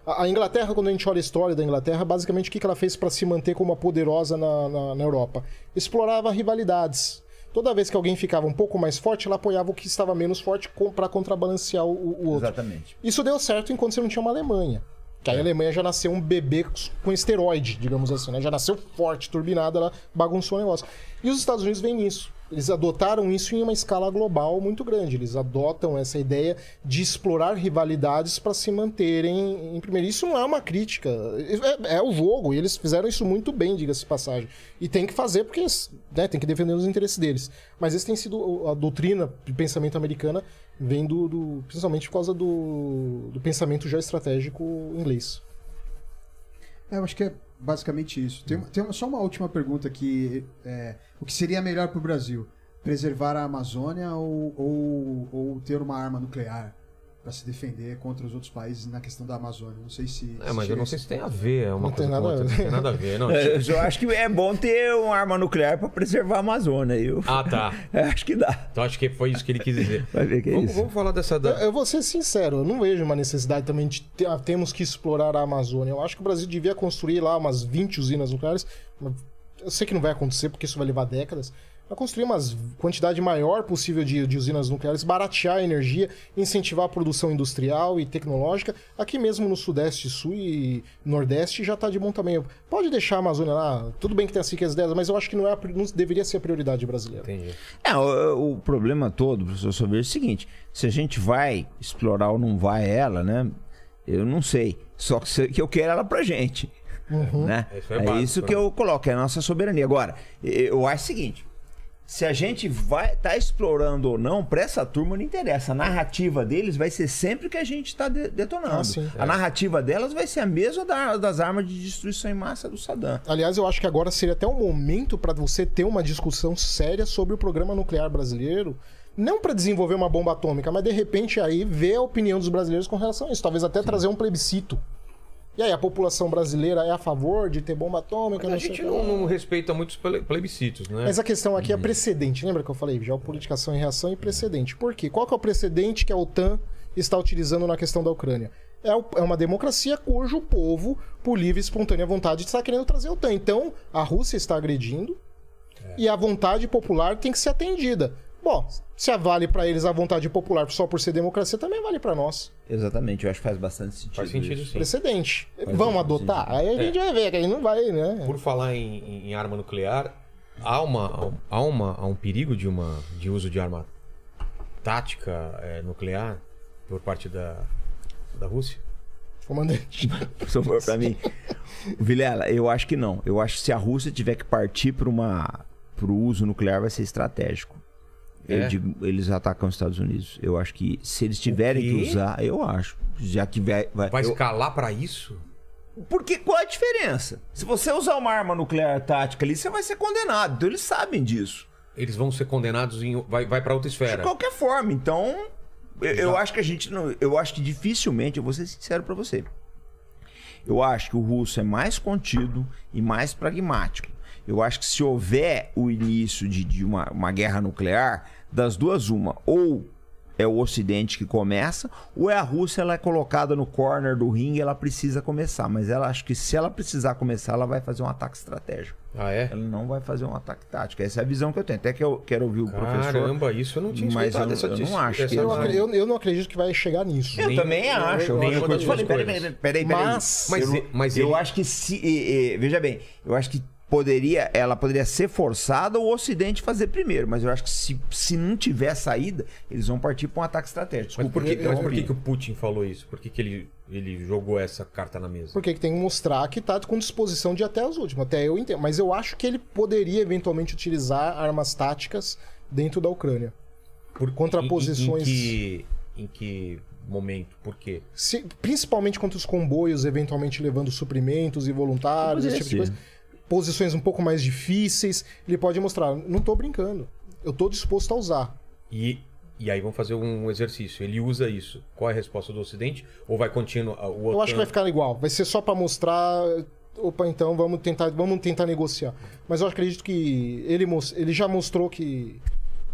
Speaker 3: A, Inglaterra, quando a gente olha a história da Inglaterra, basicamente o que que ela fez para se manter como uma poderosa na, na, na Europa? Explorava rivalidades. Toda vez que alguém ficava um pouco mais forte, ela apoiava o que estava menos forte para contrabalancear o, o outro.
Speaker 4: Exatamente.
Speaker 3: Isso deu certo enquanto você não tinha uma Alemanha. Que aí a Alemanha já nasceu um bebê com esteroide, digamos assim, né? Já nasceu forte, turbinada, ela bagunçou o negócio. E os Estados Unidos vêm nisso. Eles adotaram isso em uma escala global muito grande. Eles adotam essa ideia de explorar rivalidades para se manterem em primeiro. Isso não é uma crítica, é, é o jogo. E eles fizeram isso muito bem, diga-se passagem. E tem que fazer porque né, tem que defender os interesses deles. Mas esse tem sido a doutrina de pensamento americana, vem do, do principalmente por causa do, do pensamento geoestratégico inglês.
Speaker 2: É, eu acho que é basicamente isso. Tem, tem só uma última pergunta aqui. É, o que seria melhor para o Brasil? Preservar a Amazônia ou, ou, ou ter uma arma nuclear? Para se defender contra os outros países na questão da Amazônia. Não sei se.
Speaker 1: É, mas eu não sei se tem a ver. É uma
Speaker 3: não
Speaker 1: coisa
Speaker 3: tem nada
Speaker 1: outra,
Speaker 3: a ver.
Speaker 1: Não tem nada a ver. Não,
Speaker 4: É, Eu acho que é bom ter uma arma nuclear para preservar a Amazônia. Eu
Speaker 1: Ah, tá.
Speaker 4: É, acho que dá.
Speaker 1: Então acho que foi isso que ele quis dizer.
Speaker 4: Vai ver que é
Speaker 1: vamos,
Speaker 4: isso.
Speaker 1: vamos falar dessa.
Speaker 3: Eu,
Speaker 1: Da...
Speaker 3: eu vou ser sincero, eu não vejo uma necessidade também de ter, ah, temos que explorar a Amazônia. Eu acho que o Brasil devia construir lá umas 20 usinas nucleares. Eu sei que não vai acontecer porque isso vai levar décadas. Mas construir uma quantidade maior possível de, de usinas nucleares, baratear a energia, incentivar a produção industrial e tecnológica. Aqui mesmo no Sudeste, Sul e Nordeste já está de bom tamanho. Pode deixar a Amazônia lá, tudo bem que tem as ricas delas, mas eu acho que não, é não deveria ser a prioridade brasileira.
Speaker 1: Entendi.
Speaker 4: É, o, o problema todo, professor Silveira, é o seguinte: se a gente vai explorar ou não vai ela, né? Eu não sei. Só que, eu quero ela pra gente. Né?
Speaker 1: Isso é
Speaker 4: É,
Speaker 1: básico,
Speaker 4: isso que
Speaker 1: né?
Speaker 4: eu coloco, é a nossa soberania. Agora, eu acho o seguinte: se a gente vai tá explorando ou não, pra essa turma não interessa. A narrativa deles vai ser sempre que a gente tá de- detonando.
Speaker 3: Ah, sim.
Speaker 4: A narrativa delas vai ser a mesma da- das armas de destruição em massa do Saddam.
Speaker 3: Aliás, eu acho que agora seria até um momento para você ter uma discussão séria sobre o programa nuclear brasileiro. Não para desenvolver uma bomba atômica, mas de repente aí ver a opinião dos brasileiros com relação a isso. Talvez até trazer um plebiscito. E aí, a população brasileira é a favor de ter bomba atômica?
Speaker 1: Mas a gente não, não respeita muitos ple- plebiscitos, né?
Speaker 3: Mas a questão aqui é precedente. Lembra que eu falei? Geopoliticação em reação e precedente. Por quê? Qual que é o precedente que a OTAN está utilizando na questão da Ucrânia? É é uma democracia cujo povo, por livre e espontânea vontade, está querendo trazer a OTAN. Então, a Rússia está agredindo e a vontade popular tem que ser atendida. Bom, se vale para eles a vontade popular só por ser democracia, também vale para nós.
Speaker 4: Exatamente, eu acho que faz bastante sentido.
Speaker 1: Faz sentido
Speaker 4: isso.
Speaker 1: sim.
Speaker 3: Precedente.
Speaker 4: Faz
Speaker 3: Vamos
Speaker 4: sentido.
Speaker 3: adotar? Aí a gente vai ver, que aí não vai, né?
Speaker 1: Por falar em, em- arma nuclear, há, uma, há, uma, há um perigo de, uma, de uso de arma tática eh, nuclear por parte da, da Rússia?
Speaker 3: Comandante.
Speaker 4: Se for pra mim. Vilela, eu acho que não. Eu acho que se a Rússia tiver que partir para uma pro uso nuclear vai ser estratégico. Eu
Speaker 1: É?
Speaker 4: digo, eles atacam os Estados Unidos. Eu acho que se eles tiverem que usar, eu acho. Já que vai. vai,
Speaker 1: Vai
Speaker 4: eu-
Speaker 1: escalar pra isso?
Speaker 4: Porque qual é a diferença? Se você usar uma arma nuclear tática ali, você vai ser condenado. Então eles sabem disso.
Speaker 1: Eles vão ser condenados em. Vai, vai pra outra
Speaker 4: De
Speaker 1: esfera.
Speaker 4: qualquer forma. Então, eu, eu acho que a gente não. Eu acho que dificilmente, eu vou ser sincero pra você. Eu acho que o russo é mais contido e mais pragmático. Eu acho que se houver o início de, de uma, uma guerra nuclear, das duas, uma, ou é o Ocidente que começa, ou é a Rússia, ela é colocada no corner do ringue e ela precisa começar. Mas ela acho que se ela precisar começar, ela vai fazer um ataque estratégico.
Speaker 1: Ah, é?
Speaker 4: Ela não vai fazer um ataque tático. Essa é a visão que eu tenho. Até que eu quero ouvir o professor.
Speaker 1: Caramba, isso eu não tinha
Speaker 4: Mas eu-
Speaker 1: essa
Speaker 4: eu não acho que
Speaker 3: Eu, eu- eu não acredito que vai chegar nisso.
Speaker 4: Eu
Speaker 1: Nem-
Speaker 4: também acho.
Speaker 1: eu-
Speaker 4: Eu,
Speaker 1: das duas
Speaker 4: peraí, peraí, peraí,
Speaker 3: Mas-
Speaker 1: Mas
Speaker 4: eu,
Speaker 1: mas
Speaker 4: eu
Speaker 1: ele-
Speaker 4: acho que se. eh, eh, veja bem, eu acho que poderia, ela poderia ser forçada o Ocidente fazer primeiro, mas eu acho que se, se não tiver saída, eles vão partir para um ataque estratégico.
Speaker 1: Mas por, que,
Speaker 3: Eu-
Speaker 1: mas por que, que o Putin falou isso? Por que, que ele, ele jogou essa carta na mesa?
Speaker 3: Porque tem que mostrar que tá com disposição de ir até as últimas. Até eu entendo. Mas eu acho que ele poderia eventualmente utilizar armas táticas dentro da Ucrânia.
Speaker 1: Por,
Speaker 3: contraposições-
Speaker 1: Em, em, que, em que momento? Por quê?
Speaker 3: Se- principalmente contra os comboios, eventualmente levando suprimentos e voluntários, esse tipo de coisa. Posições um pouco mais difíceis. Ele pode mostrar, não tô brincando. Eu tô disposto a usar.
Speaker 1: E, e aí vamos fazer um exercício. Ele usa isso. Qual é a resposta do Ocidente? Ou vai continuar o outro?
Speaker 3: Eu acho que vai ficar igual. Vai ser só pra mostrar. Opa, então vamos tentar, vamos tentar negociar. Mas eu acredito que ele, ele já mostrou que,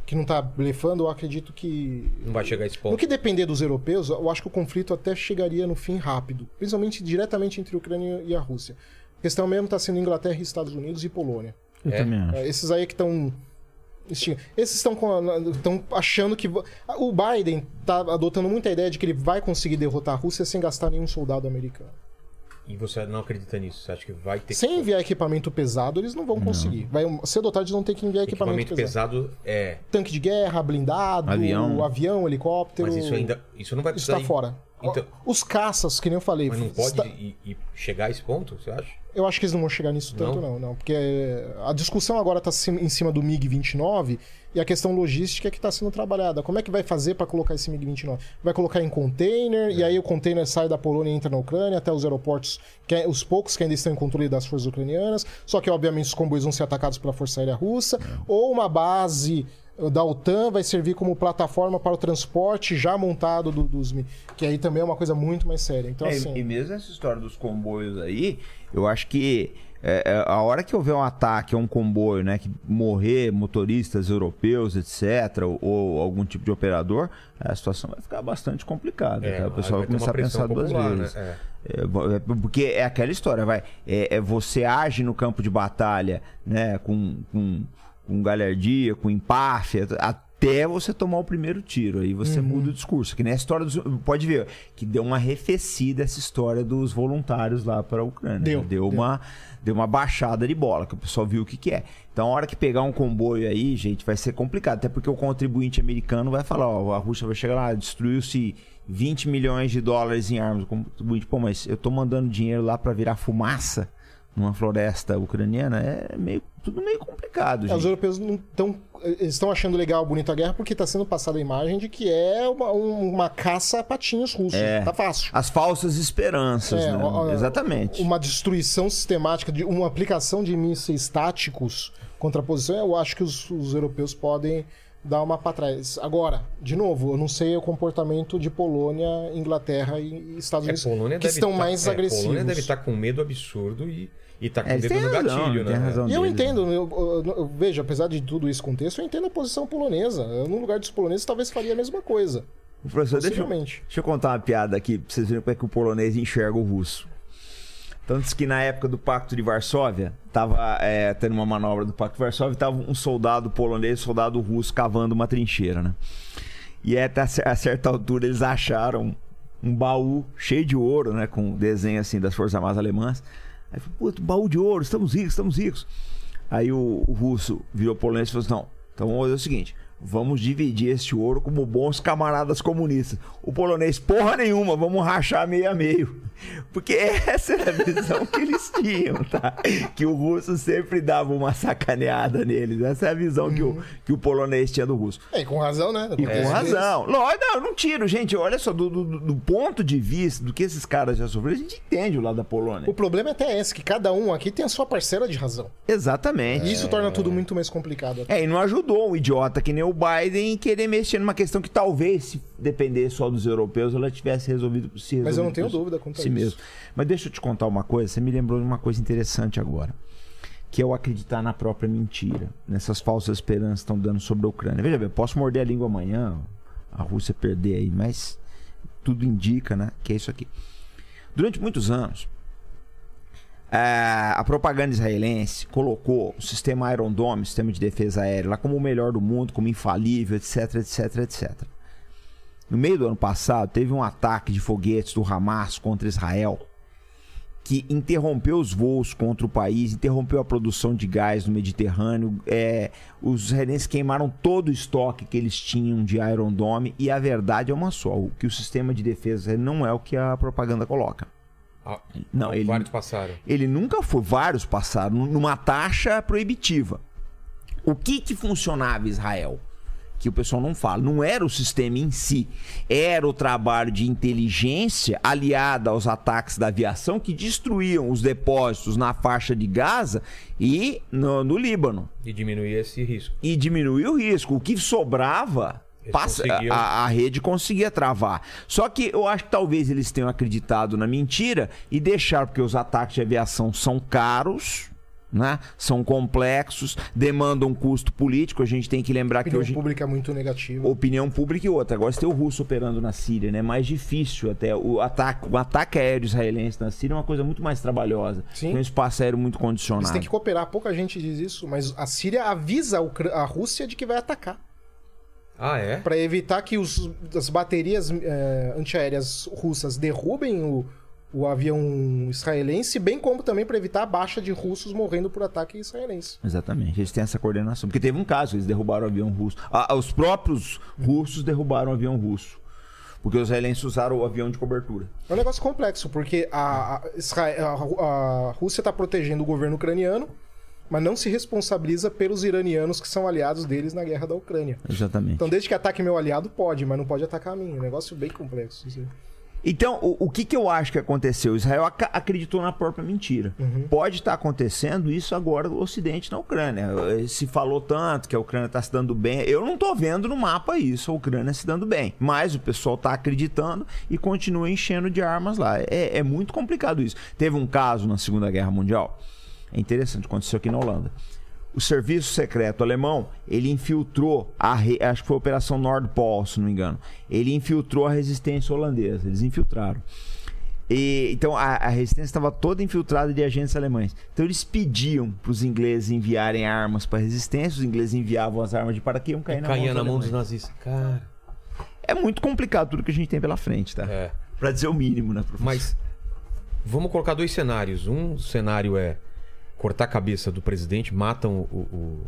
Speaker 3: que não tá blefando. Eu acredito que.
Speaker 1: Não vai chegar a esse
Speaker 3: No
Speaker 1: ponto.
Speaker 3: que depender dos europeus, eu acho que o conflito até chegaria no fim rápido. Principalmente diretamente entre a Ucrânia e a Rússia. A questão mesmo está sendo Inglaterra, Estados Unidos e Polônia.
Speaker 4: Eu
Speaker 1: É?
Speaker 4: também acho.
Speaker 3: É, Esses aí que estão. Esses estão estão achando que. O Biden tá adotando muita ideia de que ele vai conseguir derrotar a Rússia sem gastar nenhum soldado americano.
Speaker 1: E você não acredita nisso? Você acha que vai ter
Speaker 3: Sem
Speaker 1: que...
Speaker 3: enviar equipamento pesado, eles não vão conseguir. Vai, cedo ou tarde, eles vão ter que enviar equipamento,
Speaker 1: equipamento
Speaker 3: pesado.
Speaker 1: pesado é.
Speaker 3: Tanque de guerra, blindado,
Speaker 4: Avião.
Speaker 3: avião helicóptero.
Speaker 1: Mas isso ainda. Isso não vai
Speaker 3: Isso
Speaker 1: precisar.
Speaker 3: tá
Speaker 1: ir-
Speaker 3: fora.
Speaker 1: Então-
Speaker 3: Os caças, que nem eu falei.
Speaker 1: Mas não pode
Speaker 3: está-
Speaker 1: ir chegar a esse ponto, você acha?
Speaker 3: Eu acho que eles não vão chegar nisso tanto,
Speaker 1: Não?
Speaker 3: não, não. Porque a discussão agora está em cima do MiG-29 e a questão logística é que está sendo trabalhada. Como é que vai fazer para colocar esse MiG-29? Vai colocar em container e aí o container sai da Polônia e entra na Ucrânia até os aeroportos, que é- os poucos que ainda estão em controle das forças ucranianas. Só que, obviamente, os comboios vão ser atacados pela Força Aérea Russa. Ou uma base da OTAN vai servir como plataforma para o transporte já montado do- dos. Que aí também é uma coisa muito mais séria. Então,
Speaker 4: É,
Speaker 3: assim...
Speaker 4: E mesmo essa história dos comboios aí, eu acho que é, é, a hora que houver um ataque a um comboio, né, que morrer motoristas europeus, etc., ou, ou algum tipo de operador, a situação vai ficar bastante complicada. tá? O pessoal vai começar a pensar duas
Speaker 1: popular,
Speaker 4: vezes.
Speaker 1: né?
Speaker 4: É, vo- é, porque é aquela história, vai. É, é você age no campo de batalha, né, com, com, com galhardia, com empáfia, até você tomar o primeiro tiro. Aí você muda o discurso. Que nem a história dos. Pode ver, que deu uma arrefecida essa história dos voluntários lá para a Ucrânia.
Speaker 3: Deu,
Speaker 4: né? deu,
Speaker 3: deu.
Speaker 4: uma. Deu uma baixada de bola, que o pessoal viu o que, que é. Então, a hora que pegar um comboio aí, gente, vai ser complicado. Até porque o contribuinte americano vai falar: ó, a Rússia vai chegar lá, destruiu-se 20 milhões de dólares em armas. O contribuinte, pô, mas eu tô mandando dinheiro lá para virar fumaça numa floresta ucraniana. É meio, tudo meio complicado,
Speaker 3: É,
Speaker 4: gente.
Speaker 3: os europeus não tão, eles estão achando legal, bonita a guerra, porque está sendo passada a imagem de que é uma, um- uma caça a patinhos russos.
Speaker 4: É.
Speaker 3: Tá fácil.
Speaker 4: As falsas esperanças,
Speaker 3: É,
Speaker 4: né? Exatamente.
Speaker 3: Uma destruição sistemática, de uma aplicação de mísseis táticos contra a posição, eu acho que os, os europeus podem dar uma para trás. Agora, de novo, eu não sei o comportamento de Polônia, Inglaterra e Estados
Speaker 1: É,
Speaker 3: Unidos,
Speaker 1: Polônia
Speaker 3: que estão
Speaker 1: tá-
Speaker 3: mais
Speaker 1: é,
Speaker 3: agressivos.
Speaker 1: Polônia deve estar com medo absurdo e, e tá com
Speaker 4: É,
Speaker 1: o dedo no
Speaker 4: razão,
Speaker 1: gatilho,
Speaker 4: tem
Speaker 1: né?
Speaker 4: razão.
Speaker 3: E eu entendo, eu, eu- eu vejo, apesar de tudo esse contexto, eu entendo a posição polonesa. Eu, no lugar dos poloneses, talvez faria a mesma coisa.
Speaker 4: Professor, deixa eu, deixa eu contar uma piada aqui pra vocês verem como é que o polonês enxerga o russo. Tanto que na época do Pacto de Varsóvia, tava é, tendo uma manobra do Pacto de Varsóvia, tava um soldado polonês e um soldado russo cavando uma trincheira, né? E até a cer- a certa altura eles acharam um baú cheio de ouro, né? Com desenho assim das Forças Armadas Alemãs. Aí falou, puta, baú de ouro, estamos ricos, estamos ricos. Aí o, o russo virou polonês e falou assim: não, então vamos fazer o seguinte. Vamos dividir este ouro como bons camaradas comunistas. O polonês, porra nenhuma, vamos rachar meio a meio. Porque essa era a visão que eles tinham, tá? Que o russo sempre dava uma sacaneada neles. Essa é a visão que, o, que o polonês tinha do russo.
Speaker 3: É, e com razão, né?
Speaker 4: E com razão. Lógico, não, não tiro, gente. Olha só, do, do- do ponto de vista do que esses caras já sofreram, a gente entende o lado da Polônia.
Speaker 3: O problema é até esse, que cada um aqui tem a sua parcela de razão.
Speaker 4: Exatamente.
Speaker 3: E isso torna tudo muito mais complicado.
Speaker 4: É, e não ajudou um idiota que nem o Biden querer mexer numa questão que talvez, se dependesse só dos europeus, ela tivesse resolvido se
Speaker 3: Mas eu não tenho
Speaker 4: por
Speaker 3: dúvida quanto a
Speaker 4: si
Speaker 3: isso.
Speaker 4: mesmo. Mas deixa eu te contar uma coisa, você me lembrou de uma coisa interessante agora. Que é o acreditar na própria mentira. Nessas falsas esperanças que estão dando sobre a Ucrânia. Veja bem, eu posso morder a língua amanhã, a Rússia perder aí, mas tudo indica, né, que é isso aqui. Durante muitos anos, a propaganda israelense colocou o sistema Iron Dome, sistema de defesa aérea, lá como o melhor do mundo, como infalível, etc, etc, etc. No meio do ano passado, teve um ataque de foguetes do Hamas contra Israel que interrompeu os voos contra o país, interrompeu a produção de gás no Mediterrâneo. É, os israelenses queimaram todo o estoque que eles tinham de Iron Dome e a verdade é uma só: que o sistema de defesa não é o que a propaganda coloca.
Speaker 1: Ah,
Speaker 4: Não, ele-
Speaker 1: Vários passaram.
Speaker 4: Ele nunca foi, vários passaram numa taxa proibitiva. O que que funcionava Israel? Que o pessoal não fala, não era o sistema em si, era o trabalho de inteligência aliada aos ataques da aviação que destruíam os depósitos na faixa de Gaza e no, no Líbano
Speaker 1: E diminuir esse risco.
Speaker 4: e diminuir o risco. O que sobrava, passa- a, a rede conseguia travar. Só que eu acho que talvez eles tenham acreditado na mentira e deixaram, porque os ataques de aviação são caros. Né? São complexos, demandam um custo político. A gente tem que lembrar
Speaker 3: A
Speaker 4: que
Speaker 3: opinião
Speaker 4: hoje
Speaker 3: pública é muito negativa.
Speaker 4: opinião pública e outra. Agora você tem o russo operando na Síria, né? É mais difícil até. O ataque, o ataque aéreo israelense na Síria é uma coisa muito mais trabalhosa.
Speaker 3: Sim.
Speaker 4: Tem um espaço aéreo muito condicionado.
Speaker 3: Eles têm que cooperar, pouca gente diz isso, mas a Síria avisa a Rússia de que vai atacar.
Speaker 1: Ah, é?
Speaker 3: Pra evitar que os, as baterias eh, antiaéreas russas derrubem o, o avião israelense, bem como também para evitar a baixa de russos morrendo por ataque israelense.
Speaker 4: Exatamente, eles têm essa coordenação. Porque teve um caso, eles derrubaram o avião russo. Ah, os próprios russos derrubaram o avião russo. Porque os israelenses usaram o avião de cobertura.
Speaker 3: É um negócio complexo, porque a, a, Israel, a, a Rússia está protegendo o governo ucraniano, mas não se responsabiliza pelos iranianos que são aliados deles na guerra da Ucrânia.
Speaker 4: Exatamente.
Speaker 3: Então, desde que ataque meu aliado, pode, mas não pode atacar a mim. É um negócio bem complexo. Assim.
Speaker 4: Então, o, o que, que eu acho que aconteceu? Israel ac acreditou na própria mentira.
Speaker 3: Uhum.
Speaker 4: Pode estar acontecendo isso agora no Ocidente, na Ucrânia. Se falou tanto que a Ucrânia está se dando bem. Eu não estou vendo no mapa isso, a Ucrânia se dando bem. Mas o pessoal está acreditando e continua enchendo de armas lá. É, é muito complicado isso. Teve um caso na Segunda Guerra Mundial. É interessante, aconteceu aqui na Holanda o serviço secreto alemão, ele infiltrou a re... acho que foi a operação Nordpol, se não me engano. Ele infiltrou a resistência holandesa, eles infiltraram. E, então a, a resistência estava toda infiltrada de agentes alemães. Então eles pediam para os ingleses enviarem armas para a resistência, os ingleses enviavam as armas de para que iam cair na,
Speaker 1: Caía
Speaker 4: mão,
Speaker 1: na mão dos nazistas. Cara.
Speaker 4: É muito complicado tudo que a gente tem pela frente, tá?
Speaker 1: É.
Speaker 4: Para dizer o mínimo, né, professor?
Speaker 1: Mas vamos colocar dois cenários. Um cenário é cortar a cabeça do presidente, matam o. o-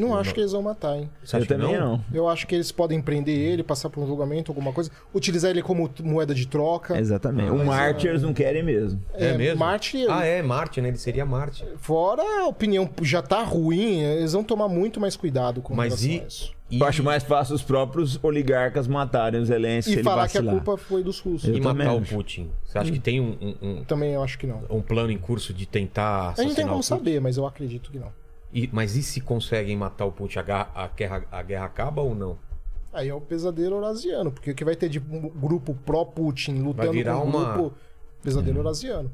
Speaker 3: Não acho
Speaker 1: não-
Speaker 3: que eles vão matar, hein?
Speaker 1: Você
Speaker 4: eu também não.
Speaker 3: Eu acho que eles podem prender ele, passar por um julgamento, alguma coisa, utilizar ele como moeda de troca.
Speaker 4: Exatamente. o
Speaker 3: Mas,
Speaker 4: Marte
Speaker 3: é-
Speaker 4: eles não querem mesmo.
Speaker 1: É, mesmo?
Speaker 3: Marte,
Speaker 1: Ah, é, Marte, né? Ele seria Marte.
Speaker 3: fora a opinião já tá ruim, eles vão tomar muito mais cuidado com
Speaker 1: Mas e.
Speaker 3: a isso.
Speaker 1: e-
Speaker 4: Eu acho mais fácil os próprios oligarcas matarem os Zelensky se
Speaker 3: E
Speaker 4: ele
Speaker 3: falar que a
Speaker 4: vacilar.
Speaker 3: culpa foi dos russos.
Speaker 1: E
Speaker 4: Eu também
Speaker 1: matar o. Putin. Você acha que tem um, um- um-
Speaker 3: Também eu acho que não.
Speaker 1: um plano em curso de tentar
Speaker 3: A gente não tem como saber, mas eu acredito que não.
Speaker 1: E- mas e se conseguem matar o Putin, a, guerra, a guerra acaba ou não?
Speaker 3: Aí é o pesadelo eurasiano, porque o que vai ter de um grupo pró-Putin lutando com um
Speaker 1: uma-
Speaker 3: grupo pesadelo eurasiano.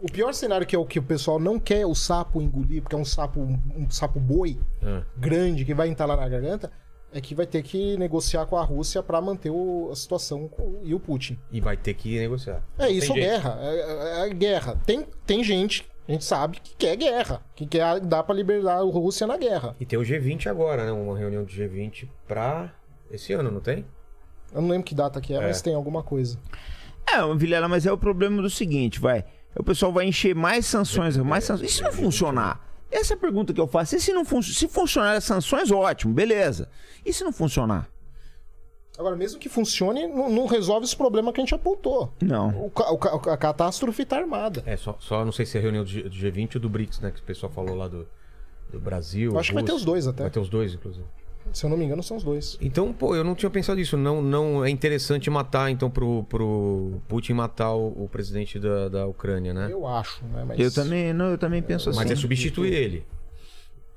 Speaker 3: O pior cenário que é o que o pessoal não quer o sapo engolir, porque é um sapo um sapo boi
Speaker 1: Ah,
Speaker 3: grande que vai entalar na garganta, é que vai ter que negociar com a Rússia para manter o- a situação com- e o Putin.
Speaker 1: e vai ter que negociar.
Speaker 3: É isso, guerra. É, é- é guerra. Tem, tem gente, a gente sabe, que quer guerra. Que quer dar pra liberar a Rússia na guerra.
Speaker 1: E tem o G20 agora, né? Uma reunião do G20 pra esse ano, não tem?
Speaker 3: Eu não lembro que data que é,
Speaker 1: É.
Speaker 3: mas tem alguma coisa.
Speaker 4: É, Vilela, mas é o problema do seguinte, vai. O pessoal vai encher mais sanções, mais sanções. E se não funcionar? Essa é a pergunta que eu faço. E se não fun se funcionar as sanções, ótimo, beleza. E se não funcionar?
Speaker 3: Agora, mesmo que funcione, não, não resolve os problemas que a gente apontou.
Speaker 4: Não.
Speaker 3: O o a catástrofe tá armada.
Speaker 1: É, só, só não sei se é a reunião do G- do G20 ou do BRICS, né? Que o pessoal falou lá do, do Brasil.
Speaker 3: Eu acho que vai ter
Speaker 1: Rússia.
Speaker 3: os dois até.
Speaker 1: Vai ter os dois, inclusive.
Speaker 3: Se eu não me engano, são os dois.
Speaker 1: Então, pô, eu não tinha pensado nisso. Não, não é interessante matar, então, pro, pro Putin matar o, o presidente da, da Ucrânia, né?
Speaker 3: Eu acho, né? Mas...
Speaker 4: Eu também, não, eu também penso assim.
Speaker 1: Mas é substituir ele.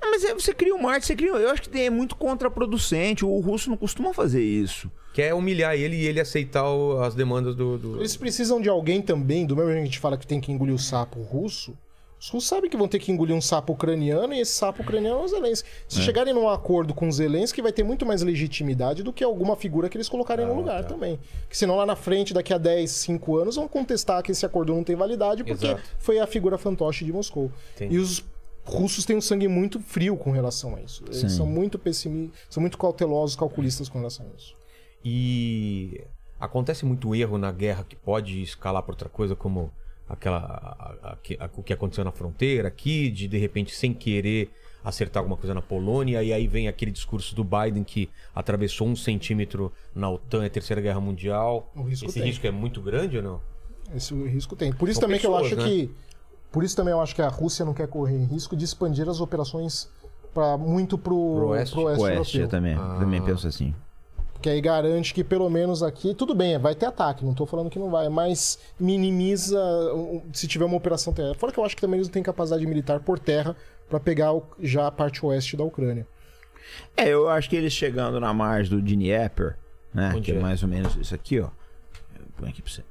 Speaker 4: Ah, Mas é, você cria o Marte, você cria. Eu acho que tem- é muito contraproducente. O russo não costuma fazer isso.
Speaker 1: Quer humilhar ele e ele aceitar o- as demandas do. do-
Speaker 3: Eles precisam de alguém também, do mesmo jeito que a gente fala que tem que engolir o sapo russo. Os russos sabem que vão ter que engolir um sapo ucraniano e esse sapo ucraniano é o Zelensky. Se chegarem num acordo com o Zelensky, vai ter muito mais legitimidade do que alguma figura que eles colocarem no lugar também. Porque senão lá na frente, daqui a 10, 5 anos, vão contestar que esse acordo não tem validade porque
Speaker 1: Exato.
Speaker 3: foi a figura fantoche de Moscou.
Speaker 1: Entendi.
Speaker 3: E os russos têm um sangue muito frio com relação a isso. Eles
Speaker 4: Sim.
Speaker 3: são muito pessimistas, são muito cautelosos, calculistas com relação a isso.
Speaker 1: E acontece muito erro na guerra que pode escalar para outra coisa, como aquela a- a- a- o que aconteceu na fronteira aqui, de de repente sem querer acertar alguma coisa na Polônia, e aí vem aquele discurso do Biden que atravessou um centímetro na OTAN, é a Terceira Guerra Mundial.
Speaker 3: Risco
Speaker 1: Esse
Speaker 3: tem.
Speaker 1: risco é muito grande ou não?
Speaker 3: Esse risco tem. Por isso
Speaker 1: São
Speaker 3: também que eu
Speaker 1: pessoas,
Speaker 3: acho
Speaker 1: né?
Speaker 3: que. Por isso também eu acho que a Rússia não quer correr risco de expandir as operações para muito pro,
Speaker 1: Pro oeste?
Speaker 3: pro oeste,
Speaker 4: Oeste, eu
Speaker 3: europeu.
Speaker 4: também,
Speaker 1: Ah.
Speaker 4: também penso assim.
Speaker 3: Que aí garante que pelo menos aqui, tudo bem, vai ter ataque, não tô falando que não vai, mas minimiza se tiver uma operação terrestre. Fora que eu acho que também eles não têm capacidade militar por terra para pegar o- já a parte oeste da Ucrânia.
Speaker 4: É, eu acho que eles chegando na margem do Dnieper, né?
Speaker 1: Onde
Speaker 4: que é? mais ou menos isso aqui, ó. Põe aqui pra você.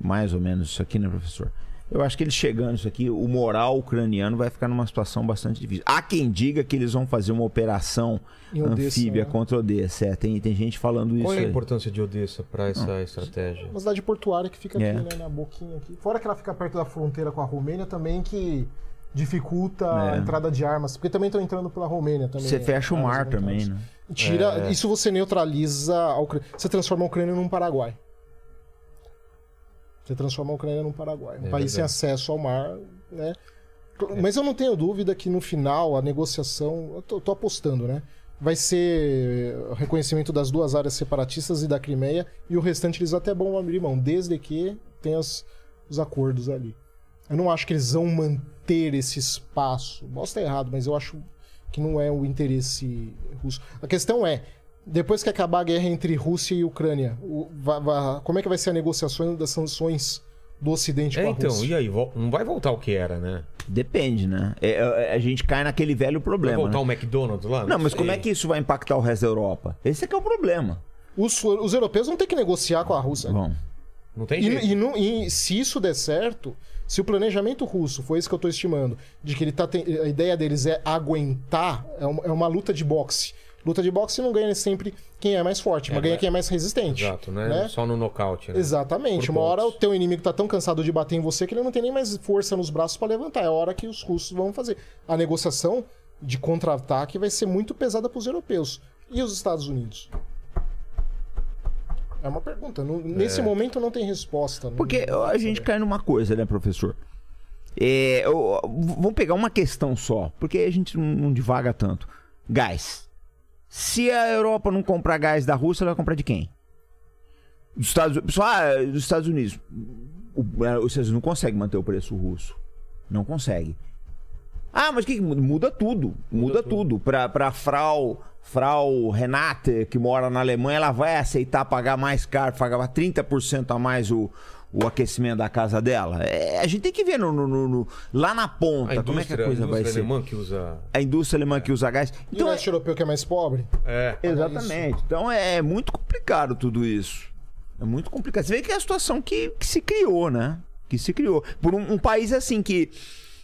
Speaker 4: Mais ou menos isso aqui, né, professor? Eu acho que eles chegando isso aqui, o moral ucraniano vai ficar numa situação bastante difícil. Há quem diga que eles vão fazer uma operação
Speaker 3: Em Odessa,
Speaker 4: anfíbia
Speaker 3: né?
Speaker 4: contra Odessa. É, tem, tem gente falando isso
Speaker 1: Qual é a
Speaker 4: aí.
Speaker 1: importância de Odessa para essa estratégia?
Speaker 3: Uma cidade portuária que fica
Speaker 4: É.
Speaker 3: aqui, né, na boquinha aqui. Fora que ela fica perto da fronteira com a Romênia também, que dificulta a
Speaker 4: É.
Speaker 3: entrada de armas. Porque também estão entrando pela Romênia também.
Speaker 4: Você fecha o mar também, né?
Speaker 3: Tira,
Speaker 1: É.
Speaker 3: Isso você neutraliza a Ucrânia. Você transforma a Ucrânia num Paraguai. Você transforma a Ucrânia num Paraguai. Um
Speaker 1: É
Speaker 3: país sem
Speaker 1: verdade.
Speaker 3: acesso ao mar, né? Mas eu não tenho dúvida que no final a negociação, eu tô, tô apostando, né? Vai ser o reconhecimento das duas áreas separatistas e da Crimeia, e o restante eles até vão abrir mão, desde que tenha os, os acordos ali. Eu não acho que eles vão manter esse espaço. Posso estar errado, mas eu acho que não é o interesse russo. A questão é, depois que acabar a guerra entre Rússia e Ucrânia, o- va- va- como é que vai ser a negociação das sanções do Ocidente
Speaker 1: É,
Speaker 3: com a
Speaker 1: então,
Speaker 3: Rússia?
Speaker 1: e aí? Não vai voltar o que era, né?
Speaker 4: Depende, né? É, é, a gente cai naquele velho
Speaker 1: Vai
Speaker 4: problema.
Speaker 1: voltar
Speaker 4: né?
Speaker 1: o McDonald's lá?
Speaker 4: Não, mas
Speaker 1: sei.
Speaker 4: como é que isso vai impactar o resto da Europa? Esse é que é o problema.
Speaker 3: Os, os europeus vão ter que negociar com a Rússia.
Speaker 4: Bom,
Speaker 1: Não tem jeito.
Speaker 3: E, e não- e se isso der certo, se o planejamento russo foi isso que eu tô estimando, de que ele tá ten- a ideia deles é aguentar, é uma, é uma luta de boxe. Luta de boxe não ganha sempre quem é mais forte, mas
Speaker 1: É,
Speaker 3: ganha
Speaker 1: mas-
Speaker 3: quem é mais resistente.
Speaker 1: Exato, né?
Speaker 3: né?
Speaker 1: Só no nocaute, né?
Speaker 3: Exatamente.
Speaker 1: Por
Speaker 3: Uma hora o
Speaker 1: pontos.
Speaker 3: teu inimigo tá tão cansado de bater em você que ele não tem nem mais força nos braços para levantar. É a hora que os russos vão fazer. A negociação de contra-ataque vai ser muito pesada para os europeus. E os Estados Unidos? É uma pergunta. Não- Nesse momento não tem resposta. Não-
Speaker 4: porque
Speaker 3: não dá
Speaker 4: a gente
Speaker 3: saber.
Speaker 4: cai numa coisa, né, professor? É, eu- vamos pegar uma questão só, porque a gente não, não divaga tanto. Gás. Se a Europa não comprar gás da Rússia, ela vai comprar de quem? Dos Estados, pessoal, ah, dos Estados Unidos. É, os Estados Unidos não conseguem manter o preço russo. Não consegue. Ah, mas que muda? Muda tudo. Muda, tudo. Pra, pra Frau, Frau Renate, que mora na Alemanha, ela vai aceitar pagar mais caro, pagar 30% a mais o, o aquecimento da casa dela. É, a gente tem que ver no, no- no- no- lá na ponta
Speaker 1: A
Speaker 4: como é que a
Speaker 1: indústria,
Speaker 4: coisa
Speaker 1: a
Speaker 4: vai
Speaker 1: indústria
Speaker 4: ser.
Speaker 1: alemã que usa...
Speaker 4: A indústria alemã que usa gás.
Speaker 3: E o
Speaker 4: Então, é-
Speaker 3: leste europeu que é mais pobre?
Speaker 1: É.
Speaker 4: Exatamente. Então é muito complicado tudo isso. É muito complicado. Você vê que é a situação que, que se criou, né? Que se criou. Por um, um país assim que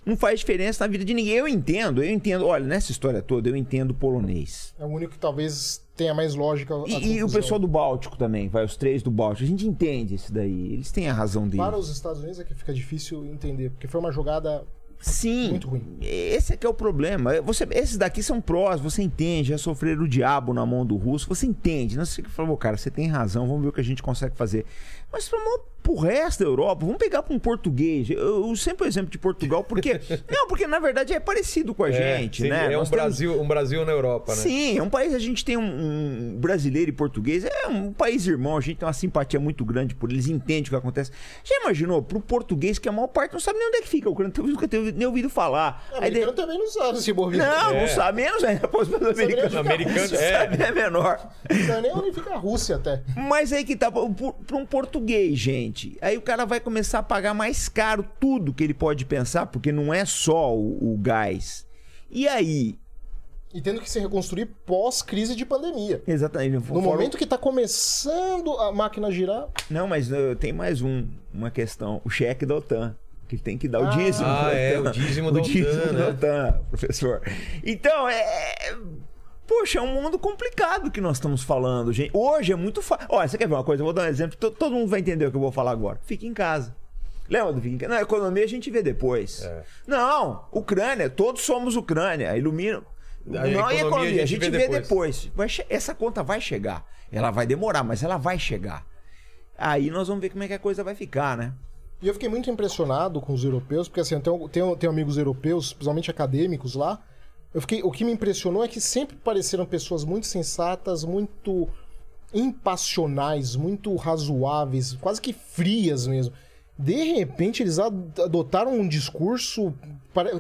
Speaker 4: não faz diferença na vida de ninguém. Eu entendo, eu entendo. Olha, nessa história toda, eu entendo o polonês.
Speaker 3: É o único que talvez tenha mais lógica. a
Speaker 4: E, e o pessoal do Báltico também, vai, os três do Báltico. A gente entende isso daí. Eles têm a razão deles.
Speaker 3: Para os Estados Unidos é que fica difícil entender, porque foi uma jogada
Speaker 4: Sim.
Speaker 3: Muito ruim.
Speaker 4: Esse é que é o problema. Você, esses daqui são prós, você entende, já sofreram o diabo na mão do russo, você entende. Não sei o que falou, cara, você tem razão, vamos ver o que a gente consegue fazer. Mas pra, mo- pro resto da Europa, vamos pegar pra um português. Eu, eu sempre o exemplo de Portugal, porque. não, porque na verdade é parecido com a gente,
Speaker 1: sim,
Speaker 4: né?
Speaker 1: É um
Speaker 4: temos-
Speaker 1: Brasil, um Brasil na Europa, né?
Speaker 4: Sim, é um país, a gente tem um, um brasileiro e português, é um país irmão, a gente tem uma simpatia muito grande por eles, entende o que acontece. Já imaginou, pro português, que a maior parte não sabe nem onde é que fica, o cara nunca teve nem ouvido falar.
Speaker 3: O
Speaker 4: Aí de-
Speaker 3: americano também não sabe se.
Speaker 4: Não,
Speaker 1: É.
Speaker 4: não sabe menos ainda, pô, os americanos.
Speaker 1: Americano, é.
Speaker 4: sabe, é menor.
Speaker 3: Não sabe nem onde fica a Rússia até.
Speaker 4: Mas aí que tá, para um português, gente, aí o cara vai começar a pagar mais caro tudo que ele pode pensar, porque não é só o, o gás. E aí,
Speaker 3: E tendo que se reconstruir pós-crise de pandemia.
Speaker 4: exatamente.
Speaker 3: No
Speaker 4: fora-
Speaker 3: momento que tá começando a máquina a girar,
Speaker 4: Não, mas uh, tem mais um, uma questão. O cheque da OTAN. Que tem que dar o
Speaker 3: Ah.
Speaker 4: dízimo.
Speaker 1: Ah, é,
Speaker 4: OTAN.
Speaker 1: o dízimo da OTAN,
Speaker 4: dízimo
Speaker 1: né?
Speaker 4: da OTAN, professor. Então, é. Poxa, é um mundo complicado que nós estamos falando, gente. Hoje é muito fácil. Olha, você quer ver uma coisa? Eu vou dar um exemplo. to- Todo mundo vai entender o que eu vou falar agora. Fique em casa. Lembra do casa? Na economia a gente vê depois.
Speaker 1: É.
Speaker 4: Não, Ucrânia, todos somos Ucrânia. Ilumina. Não, e a economia, a gente, vê, depois. Vai che- essa conta vai chegar. Ela vai demorar, mas ela vai chegar. Aí nós vamos ver como é que a coisa vai ficar, né?
Speaker 3: E eu fiquei muito impressionado com os europeus, porque assim, eu tenho, tenho, tenho amigos europeus, principalmente acadêmicos lá. Eu fiquei, o que me impressionou é que sempre pareceram pessoas muito sensatas, muito impassionais, muito razoáveis, quase que frias mesmo. De repente, eles ad- adotaram um discurso.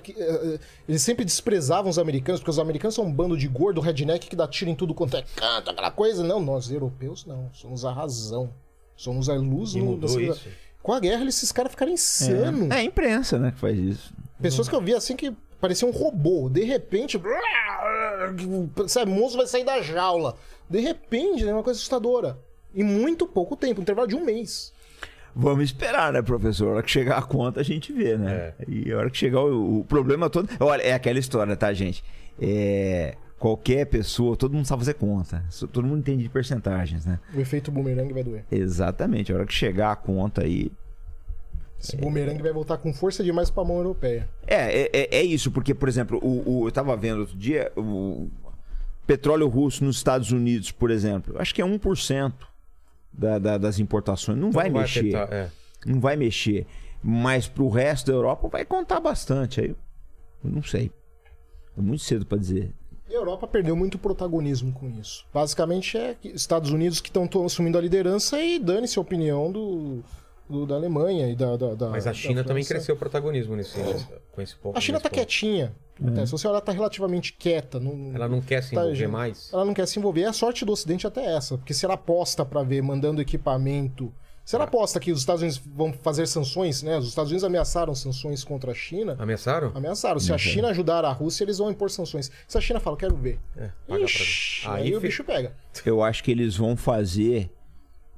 Speaker 3: que, eh, eh, Eles sempre desprezavam os americanos, porque os americanos são um bando de gordo, redneck que dá tiro em tudo quanto é canto, aquela coisa. Não, nós europeus não. Somos a razão. Somos a luz
Speaker 1: E
Speaker 3: no- com a guerra, esses caras ficaram insanos.
Speaker 4: É a imprensa, né, que faz isso.
Speaker 3: Pessoas que eu vi assim que parecia um robô. De repente. Sabe, o monstro vai sair da jaula. De repente, é uma coisa assustadora. Em muito pouco tempo, um intervalo de um mês.
Speaker 4: Vamos esperar, né, professor? A hora que chegar a conta, a gente vê, né? E a hora que chegar o, o problema todo. Olha, é aquela história, tá, gente? É. Qualquer pessoa, todo mundo sabe fazer conta. Todo mundo entende de percentagens, né?
Speaker 3: O efeito boomerang vai doer.
Speaker 4: Exatamente. A hora que chegar a conta aí.
Speaker 3: Esse boomerang vai voltar com força demais pra mão europeia.
Speaker 4: É, é, é- é isso, porque, por exemplo, o, o- eu tava vendo outro dia o petróleo russo nos Estados Unidos, por exemplo, acho que é 1% da, da, das importações. Não vai,
Speaker 1: Não
Speaker 4: mexer.
Speaker 1: afetar, é.
Speaker 4: não vai mexer. Mas pro resto da Europa vai contar bastante. Aí eu não sei. É muito cedo para dizer.
Speaker 3: A Europa perdeu muito protagonismo com isso. Basicamente é Estados Unidos que estão assumindo a liderança e dane-se a opinião do, do, da Alemanha e da, da, da
Speaker 1: Mas a China também cresceu o protagonismo nesse, com esse ponto.
Speaker 3: A China está quietinha. É. Se você olhar, está relativamente quieta. Não,
Speaker 1: ela não quer se tá, envolver mais?
Speaker 3: Ela não quer se envolver. A sorte do Ocidente até essa. Porque se ela aposta para ver, mandando equipamento você não aposta que os Estados Unidos vão fazer sanções, né? Os Estados Unidos ameaçaram sanções contra a China.
Speaker 1: Ameaçaram?
Speaker 3: Ameaçaram. Se a China ajudar a Rússia, eles vão impor sanções. Se a China fala, quero ver. É, Ixi, aí, aí o bicho pega.
Speaker 4: Eu acho que eles vão fazer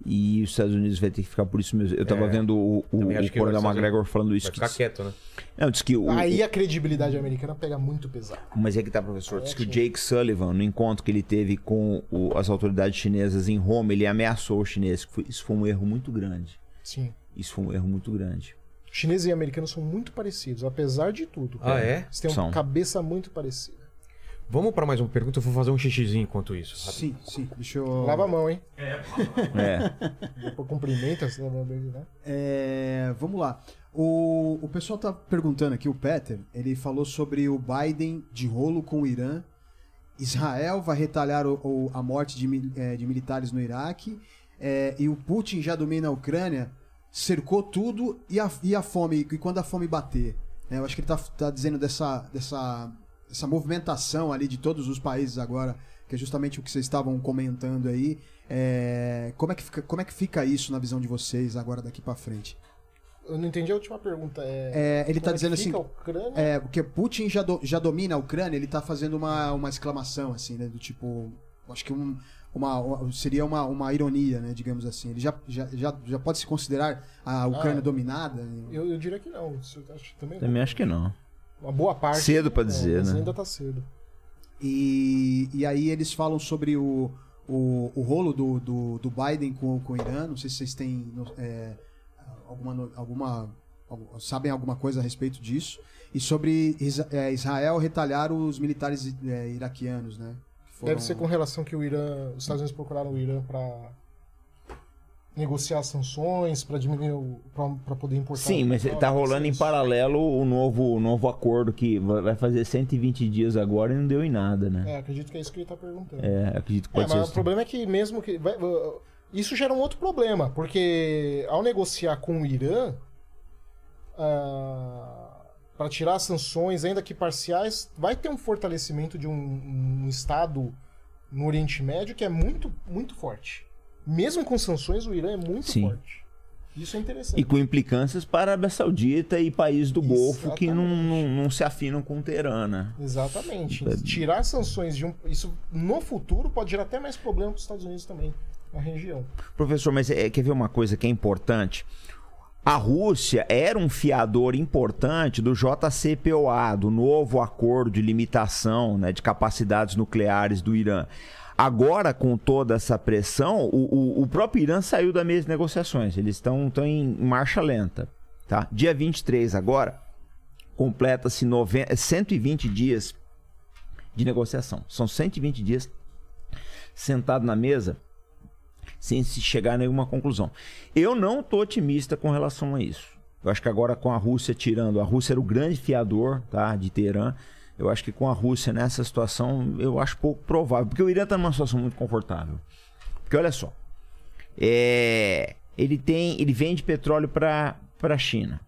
Speaker 4: e os Estados Unidos vai ter que ficar por isso mesmo. Eu tava é, vendo o, o, o Coronel McGregor falando isso.
Speaker 1: Vai ficar
Speaker 4: que...
Speaker 1: quieto, né?
Speaker 4: Não, diz que o,
Speaker 3: Aí a credibilidade americana pega muito pesado.
Speaker 4: Mas é que tá, professor. Diz que o Jake Sullivan, no encontro que ele teve com o, as autoridades chinesas em Roma, ele ameaçou os chineses. Isso foi um erro muito grande.
Speaker 3: Sim.
Speaker 4: Isso foi um erro muito grande.
Speaker 3: Chineses e americanos são muito parecidos, apesar de tudo.
Speaker 1: Ah, é?
Speaker 3: Eles têm uma cabeça muito parecida.
Speaker 1: Vamos para mais uma pergunta, eu vou fazer um xixizinho enquanto isso.
Speaker 2: Sim, sim. Deixa eu.
Speaker 3: Lava a mão, hein?
Speaker 4: É. é.
Speaker 3: Depois cumprimenta, você lava
Speaker 2: né? É, vamos lá. O, o pessoal tá perguntando aqui, o Peter, ele falou sobre o Biden de rolo com o Irã. Israel vai retalhar o, o, a morte de, é, de militares no Iraque é, e o Putin já domina a Ucrânia, cercou tudo e a, e a fome, e quando a fome bater. Né, eu acho que ele está tá dizendo dessa, dessa, dessa movimentação ali de todos os países agora, que é justamente o que vocês estavam comentando aí. É, como, é que fica, como é que fica isso na visão de vocês agora daqui para frente?
Speaker 3: Eu não entendi a última pergunta.
Speaker 2: É,
Speaker 3: é
Speaker 2: ele está é dizendo assim. É, porque Putin já, do, já domina a Ucrânia, ele está fazendo uma, uma exclamação, assim, né? Do tipo. Acho que um, uma, seria uma, uma ironia, né, digamos assim. Ele já, já, já, já pode se considerar a Ucrânia ah, dominada?
Speaker 3: Eu, eu diria que não.
Speaker 4: Acho, também, também não. acho que não.
Speaker 3: Uma boa parte.
Speaker 4: Cedo para dizer, é, né?
Speaker 3: ainda tá cedo.
Speaker 2: E, e aí eles falam sobre o, o, o rolo do, do, do Biden com, com o Irã. Não sei se vocês têm é, alguma, alguma sabem alguma coisa a respeito disso. E sobre é, Israel retalhar os militares é, iraquianos, né?
Speaker 3: Foram... Deve ser com relação que o Irã, os Estados Unidos procuraram o Irã para negociar sanções para diminuir para poder importar.
Speaker 4: Sim, mas está rolando em paralelo o novo, o novo acordo que vai fazer 120 dias agora e não deu em nada, né?
Speaker 3: É, acredito que é isso que ele está perguntando.
Speaker 4: É, acredito que pode
Speaker 3: é,
Speaker 4: ser.
Speaker 3: Mas o problema é que mesmo que isso gera um outro problema, porque ao negociar com o Irã, uh, para tirar sanções, ainda que parciais, vai ter um fortalecimento de um, um, Estado no Oriente Médio que é muito, muito forte. Mesmo com sanções, o Irã é muito Sim. forte. Isso é interessante.
Speaker 4: E com implicâncias para a Arábia Saudita e países do Golfo que não, não, não, se afinam com o Teherã, né?
Speaker 3: Exatamente. É... Tirar sanções de um. Isso no futuro pode gerar até mais problemas para os Estados Unidos também, na região.
Speaker 4: Professor, mas é, quer ver uma coisa que é importante? A Rússia era um fiador importante do JCPOA, do novo acordo de limitação né, de capacidades nucleares do Irã. Agora, com toda essa pressão, o, o, o próprio Irã saiu das mesmas negociações. Eles estão em marcha lenta. Tá? Dia 23 agora, completa-se 120 dias de negociação. São 120 dias sentado na mesa sem se chegar a nenhuma conclusão. Eu não estou otimista com relação a isso. Eu acho que agora com a Rússia tirando, a Rússia era o grande fiador tá, de Teherã. Eu acho que com a Rússia nessa situação, eu acho pouco provável. Porque o Irã está numa situação muito confortável. Porque olha só, é, ele tem, ele vende petróleo para a China.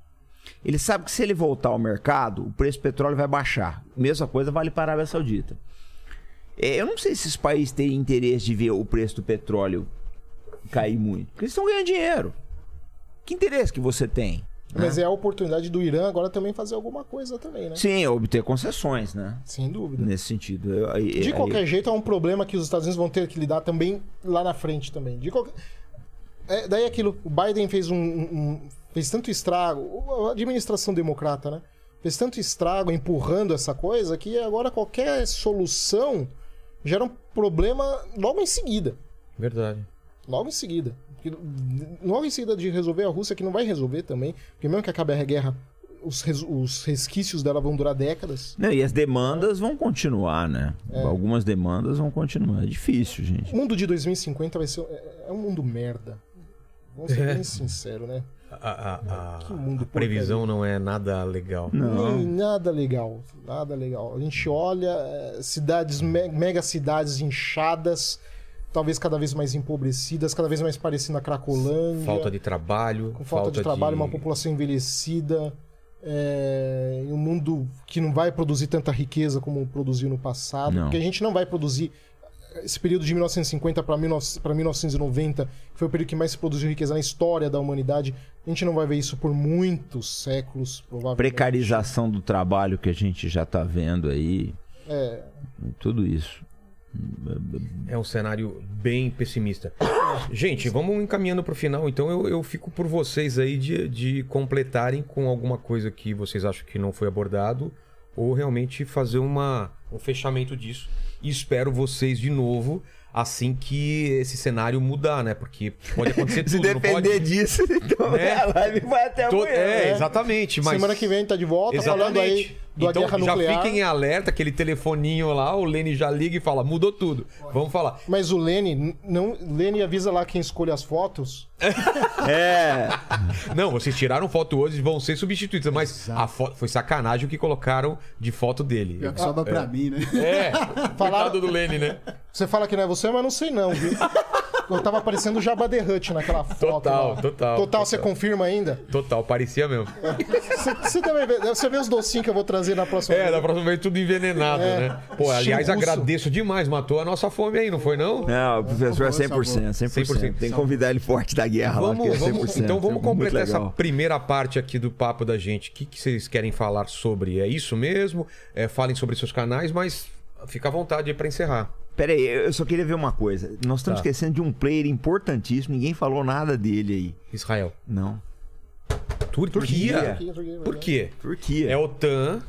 Speaker 4: Ele sabe que se ele voltar ao mercado, o preço do petróleo vai baixar. Mesma coisa vale para a Arábia Saudita. É, eu não sei se esses países têm interesse de ver o preço do petróleo cair muito. Porque eles estão ganhando dinheiro. Que interesse que você tem?
Speaker 3: Mas né? é a oportunidade do Irã agora também fazer alguma coisa também, né?
Speaker 4: Sim, obter concessões, né?
Speaker 3: Sem dúvida.
Speaker 4: Nesse sentido. Eu, eu,
Speaker 3: de qualquer jeito, é um problema que os Estados Unidos vão ter que lidar também lá na frente também. De qualquer... É, daí aquilo, o Biden fez um, um, fez tanto estrago, a administração democrata, né? Fez tanto estrago empurrando essa coisa que agora qualquer solução gera um problema logo em seguida.
Speaker 1: Verdade
Speaker 3: logo em seguida. Logo em seguida de resolver a Rússia, que não vai resolver também, porque mesmo que acabe a guerra, os, res, os resquícios dela vão durar décadas.
Speaker 4: Não, e as demandas vão continuar, né? É. Algumas demandas vão continuar. É difícil, gente.
Speaker 3: O mundo de 2050 vai ser. É, é um mundo merda. Vamos ser bem sinceros, né?
Speaker 1: a, a- a-
Speaker 3: Que mundo
Speaker 1: a previsão não é nada legal.
Speaker 3: Nem nada legal. Nada legal. A gente olha eh, cidades, me- mega cidades inchadas, talvez cada vez mais empobrecidas, cada vez mais parecendo a Cracolândia.
Speaker 1: Falta de trabalho.
Speaker 3: com falta, de trabalho, uma população envelhecida, é, um mundo que não vai produzir tanta riqueza como produziu no passado,
Speaker 4: Não.
Speaker 3: porque a gente não vai produzir esse período de 1950 para 1990, que foi o período que mais se produziu riqueza na história da humanidade, a gente não vai ver isso por muitos séculos, provavelmente.
Speaker 4: Precarização do trabalho que a gente já tá vendo aí.
Speaker 3: É,
Speaker 4: Tudo isso.
Speaker 1: É um cenário bem pessimista. Gente, vamos encaminhando pro final. Então eu, eu fico por vocês aí de, de completarem com alguma coisa que vocês acham que não foi abordado ou realmente fazer uma, um fechamento disso. E espero vocês de novo assim que esse cenário mudar, né? Porque pode acontecer
Speaker 4: Se
Speaker 1: tudo, não
Speaker 4: depender
Speaker 1: pode?
Speaker 4: disso, então
Speaker 1: Né?
Speaker 4: a live vai até
Speaker 1: To-
Speaker 4: amanhã.
Speaker 1: É,
Speaker 4: né?
Speaker 1: exatamente. Mas...
Speaker 3: Semana que vem tá de volta falando aí
Speaker 1: Exatamente.
Speaker 3: Da
Speaker 1: então,
Speaker 3: guerra
Speaker 1: já
Speaker 3: nuclear.
Speaker 1: fiquem em alerta, aquele telefoninho lá, o Lene já liga e fala, mudou tudo. Vamos falar.
Speaker 3: Mas o Lene, não, Lene avisa lá quem escolhe as fotos.
Speaker 4: É.
Speaker 1: Não, vocês tiraram foto hoje e vão ser substituídos, mas a foto foi sacanagem o que colocaram de foto dele.
Speaker 2: Pior que sobra pra mim, né?
Speaker 1: É, falado do Lene, né?
Speaker 3: Você fala que não é você, mas não sei não, viu? Eu tava parecendo o Jabba the Hutt naquela foto.
Speaker 1: Total,
Speaker 3: lá.
Speaker 1: total,
Speaker 3: Total, você confirma ainda?
Speaker 1: Total, parecia mesmo.
Speaker 3: Você, você também vê, você vê os docinhos que eu vou trazer na próxima
Speaker 1: É,
Speaker 3: vez?
Speaker 1: da próxima vez tudo envenenado,
Speaker 3: É.
Speaker 1: né? Pô, aliás,
Speaker 3: Chimbuço.
Speaker 1: agradeço demais, matou a nossa fome aí, não foi não?
Speaker 4: Não, o professor é
Speaker 2: Salvou,
Speaker 4: 100%, 100%.
Speaker 1: 100%.
Speaker 4: Tem que convidar ele forte da guerra lá, que é
Speaker 1: Vamos,
Speaker 4: 100%.
Speaker 1: vamos- então vamos completar essa primeira parte aqui do papo da gente. O que, que vocês querem falar sobre? É isso mesmo? É, falem sobre seus canais, mas fica à vontade aí pra encerrar.
Speaker 4: Pera aí, eu só queria ver uma coisa. Nós estamos
Speaker 1: Tá.
Speaker 4: esquecendo de um player importantíssimo, ninguém falou nada dele aí.
Speaker 1: Israel.
Speaker 4: Não.
Speaker 1: Tur-
Speaker 4: Turquia.
Speaker 1: Turquia? Por quê?
Speaker 4: Turquia.
Speaker 1: É OTAN,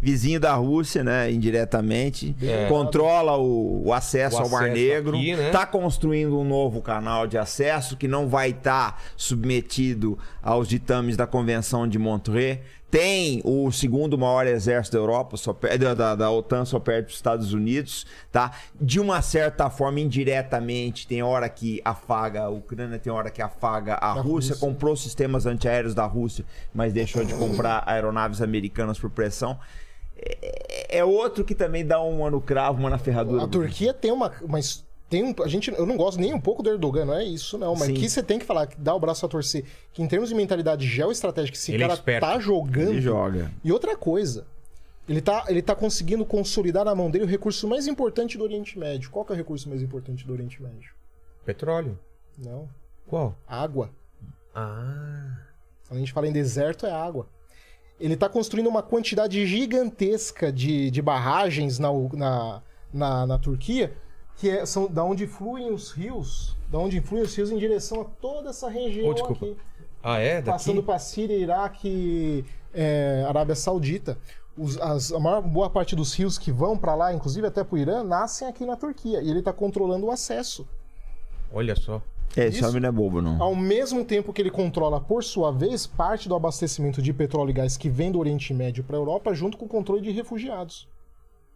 Speaker 4: Vizinho da Rússia, né? Indiretamente.
Speaker 1: É.
Speaker 4: Controla o, o acesso
Speaker 1: O
Speaker 4: ao Mar Negro.
Speaker 1: aqui, né?
Speaker 4: Tá construindo um novo canal de acesso que não vai estar submetido aos ditames da Convenção de Montreux. Tem o segundo maior exército da Europa, só per- da, da, OTAN, só perto dos Estados Unidos, tá? De uma certa forma, indiretamente, tem hora que afaga a Ucrânia, tem hora que afaga a Rússia, comprou sistemas antiaéreos da Rússia, mas deixou de comprar aeronaves americanas por pressão. É, é outro que também dá uma no cravo, uma na ferradura.
Speaker 3: A Turquia tem uma. Mas tem um, a gente, eu não gosto nem um pouco do Erdogan, não é isso, não. Mas
Speaker 4: Sim.
Speaker 3: aqui você tem que falar, que dá o braço a torcer. Que em termos de mentalidade geoestratégica, esse
Speaker 1: Ele é
Speaker 3: cara
Speaker 1: esperto.
Speaker 3: tá jogando.
Speaker 4: Ele joga.
Speaker 3: E outra coisa. Ele tá, ele tá conseguindo consolidar na mão dele o recurso mais importante do Oriente Médio. Qual que é o recurso mais importante do Oriente Médio?
Speaker 1: petróleo.
Speaker 3: Não.
Speaker 1: Qual?
Speaker 3: Água.
Speaker 1: Ah.
Speaker 3: Quando a gente fala em deserto, é água. Ele está construindo uma quantidade gigantesca de, de barragens na, na, na, na Turquia, que é, são da onde fluem os rios, da onde fluem os rios em direção a toda essa região
Speaker 1: Oh, desculpa.
Speaker 3: aqui.
Speaker 1: Ah, é? Daqui?
Speaker 3: Passando para Síria, Iraque, é, Arábia Saudita. Os- as- a maior boa parte dos rios que vão para lá, inclusive até para o Irã, nascem aqui na Turquia. E ele está controlando o acesso.
Speaker 1: Olha só.
Speaker 4: É, esse homem não é bobo, não.
Speaker 3: Ao mesmo tempo que ele controla, por sua vez, parte do abastecimento de petróleo e gás que vem do Oriente Médio para a Europa, junto com o controle de refugiados.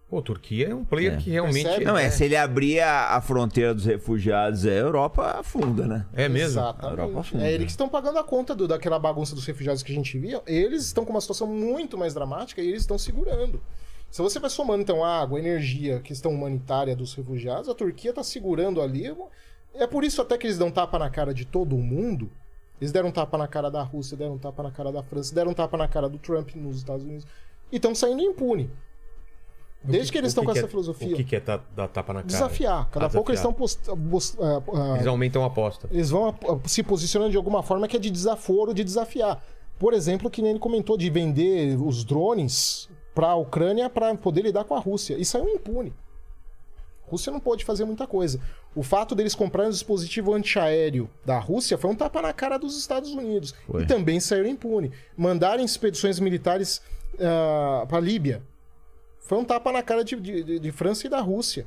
Speaker 1: Pô, Turquia é um player
Speaker 4: É.
Speaker 1: que realmente.
Speaker 3: Percebe?
Speaker 4: Não, é, se ele abrir a, a fronteira dos refugiados, a Europa afunda, né?
Speaker 1: É mesmo?
Speaker 4: A Europa
Speaker 3: Exatamente.
Speaker 4: afunda.
Speaker 3: É eles que estão pagando a conta do- daquela bagunça dos refugiados que a gente via. Eles estão com uma situação muito mais dramática e eles estão segurando. Se você vai somando, então, água, energia, questão humanitária dos refugiados, a Turquia está segurando ali. É por isso até que eles dão tapa na cara de todo mundo. Eles deram tapa na cara da Rússia, deram tapa na cara da França, deram tapa na cara do Trump nos Estados Unidos. E estão saindo impune. Desde que, eles
Speaker 1: O
Speaker 3: estão com
Speaker 1: que
Speaker 3: essa
Speaker 1: é-
Speaker 3: filosofia.
Speaker 1: O que, que é dar tapa na cara?
Speaker 3: Desafiar. Cada
Speaker 1: Ah,
Speaker 3: pouco eles estão post... ah,
Speaker 1: Eles aumentam a aposta.
Speaker 3: eles vão se posicionando de alguma forma que é de desaforo, de desafiar. Por exemplo, que nem ele comentou de vender os drones para a Ucrânia para poder lidar com a Rússia. Isso saiu impune. A Rússia não pode fazer muita coisa. O fato deles comprarem um dispositivo antiaéreo da Rússia foi um tapa na cara dos Estados Unidos.
Speaker 4: Foi.
Speaker 3: E também saíram impune. Mandarem expedições militares para a Líbia foi um tapa na cara de, de- de França e da Rússia.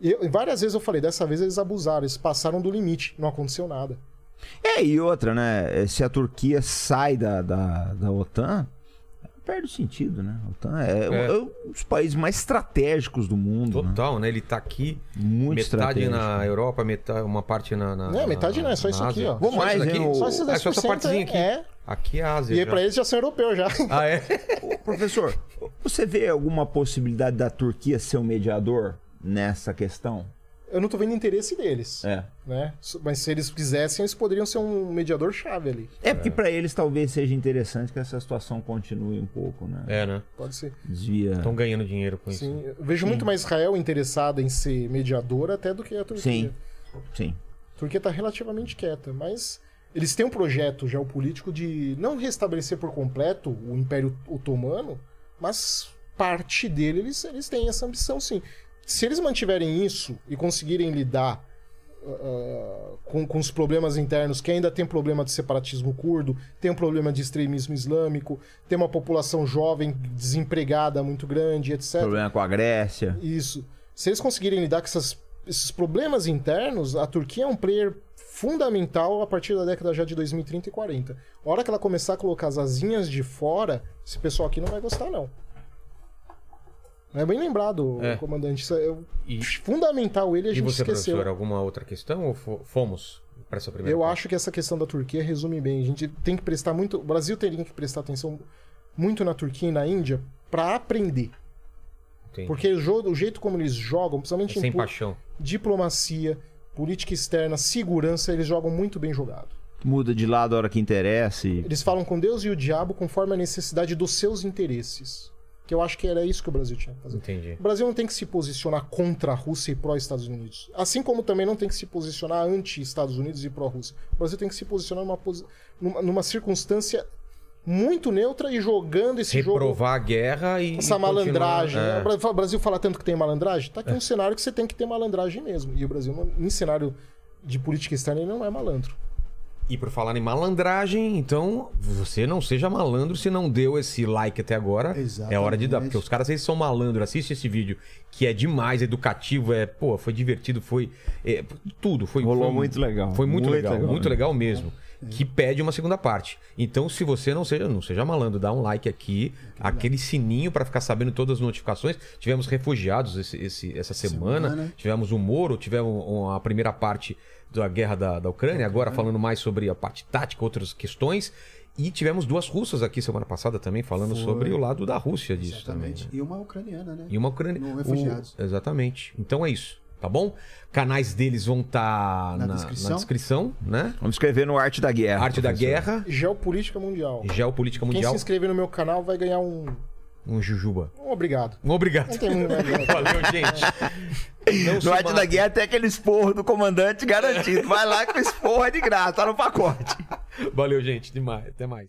Speaker 3: Eu- várias vezes eu falei, dessa vez eles abusaram, eles passaram do limite, não aconteceu nada.
Speaker 4: É, e outra, né? Se a Turquia sai da, da, da OTAN, perde o sentido, né? A OTAN é,
Speaker 1: É.
Speaker 4: é um dos países mais estratégicos do mundo. né?
Speaker 1: Total, né? Ele tá aqui,
Speaker 4: Muito
Speaker 1: metade na Europa, metade, uma parte na. na
Speaker 3: Não, metade não, é só
Speaker 1: na
Speaker 3: isso aqui, ó.
Speaker 4: Vou
Speaker 1: Só
Speaker 4: mais, hein, o-
Speaker 3: Só esses
Speaker 1: É só essa
Speaker 3: 10%
Speaker 1: partezinha aqui.
Speaker 3: É.
Speaker 1: Aqui é a Ásia.
Speaker 3: E aí
Speaker 1: já.
Speaker 3: pra eles já são europeus já.
Speaker 1: Ah, é?
Speaker 4: Ô, Professor, você vê alguma possibilidade da Turquia ser um mediador nessa questão?
Speaker 3: Eu não tô vendo interesse deles.
Speaker 4: É.
Speaker 3: Né? Mas se eles quisessem, eles poderiam ser um mediador chave ali.
Speaker 4: É porque pra eles talvez seja interessante que essa situação continue um pouco, né?
Speaker 1: É, né?
Speaker 3: Pode ser.
Speaker 4: Desvia.
Speaker 1: Estão ganhando dinheiro com isso.
Speaker 3: Sim, eu vejo muito mais Israel interessada em ser mediadora até do que a Turquia.
Speaker 4: Sim. Sim.
Speaker 3: A Turquia está relativamente quieta, mas eles têm um projeto geopolítico de não restabelecer por completo o Império Otomano, mas parte dele eles, eles têm essa ambição sim. Se eles mantiverem isso e conseguirem lidar ah, com, com os problemas internos, que ainda tem problema de separatismo curdo, tem um problema de extremismo islâmico, tem uma população jovem desempregada muito grande, etc.
Speaker 4: Problema com a Grécia.
Speaker 3: Isso. Se eles conseguirem lidar com essas- esses problemas internos, a Turquia é um player fundamental a partir da década já de 2030 e 40. A hora que ela começar a colocar as asinhas de fora, esse pessoal aqui não vai gostar, não. É bem lembrado,
Speaker 1: É.
Speaker 3: comandante. Isso é
Speaker 1: E,
Speaker 3: fundamental ele a
Speaker 1: e
Speaker 3: gente
Speaker 1: você,
Speaker 3: esqueceu.
Speaker 1: professor, alguma outra questão ou fo- fomos para essa primeira
Speaker 3: Eu
Speaker 1: parte?
Speaker 3: acho que essa questão da Turquia resume bem. A gente tem que prestar muito. O Brasil teria que prestar atenção muito na Turquia e na Índia para aprender.
Speaker 1: Entendi.
Speaker 3: Porque o, jogo, o jeito como eles jogam, principalmente
Speaker 1: É sem paixão.
Speaker 3: diplomacia, política externa, segurança, eles jogam muito bem jogado.
Speaker 4: Muda de lado a hora que interessa. E...
Speaker 3: Eles falam com Deus e o diabo conforme a necessidade dos seus interesses. Que eu acho que era isso que o Brasil tinha que fazer.
Speaker 1: Entendi.
Speaker 3: O Brasil não tem que se posicionar contra a Rússia e pró-Estados Unidos. Assim como também não tem que se posicionar anti-Estados Unidos e pró-Rússia. O Brasil tem que se posicionar numa, posi- numa, numa circunstância muito neutra e jogando esse jogo.
Speaker 1: Reprovar a guerra e.
Speaker 3: Essa
Speaker 1: e
Speaker 3: malandragem.
Speaker 1: É.
Speaker 3: O Bra- O Brasil fala tanto que tem malandragem. Tá aqui um cenário que você tem que ter malandragem mesmo. E o Brasil, em cenário de política externa, ele não é malandro.
Speaker 1: E por falar em malandragem, então você não seja malandro se não deu esse like até agora. É hora de dar,
Speaker 2: Exatamente.
Speaker 1: porque os caras eles são malandros. Assiste esse vídeo que é demais, educativo, é, pô, foi divertido, foi é, tudo, foi
Speaker 4: Rolou
Speaker 1: foi-
Speaker 4: muito legal.
Speaker 1: Foi muito,
Speaker 4: Muito
Speaker 1: legal,
Speaker 4: legal
Speaker 1: muito legal mesmo. Que pede uma segunda parte. Então, se você não seja, não seja malandro, dá um like aqui, aquele sininho para ficar sabendo todas as notificações. Tivemos refugiados esse, esse- essa semana,
Speaker 2: Semana.
Speaker 1: tivemos o Moro, tivemos a primeira parte da guerra da, da Ucrânia, agora falando mais sobre a parte tática, outras questões. E tivemos duas russas aqui semana passada também falando
Speaker 2: Foi.
Speaker 1: sobre o lado da Rússia disso
Speaker 2: Exatamente.
Speaker 1: também.
Speaker 2: E uma ucraniana, né?
Speaker 1: E uma ucraniana.
Speaker 2: Refugiados.
Speaker 1: Exatamente. Então é isso, tá bom? Canais deles vão estar
Speaker 2: Na
Speaker 1: na,
Speaker 2: descrição.
Speaker 1: na descrição, né?
Speaker 4: Vamos escrever no Arte da Guerra.
Speaker 1: Arte da
Speaker 4: professor.
Speaker 1: Guerra,
Speaker 3: Geopolítica mundial.
Speaker 1: Geopolítica
Speaker 3: Quem
Speaker 1: Mundial,
Speaker 3: se inscrever no meu canal vai ganhar um.
Speaker 1: um Jujuba.
Speaker 3: um obrigado.
Speaker 1: Um obrigado.
Speaker 3: Não tem.
Speaker 1: Valeu, gente. Não
Speaker 4: No Arte da Guerra tem aquele esporro do comandante garantido. Vai lá que o esporro é de graça, tá no pacote.
Speaker 1: Valeu, gente. Demais. Até mais.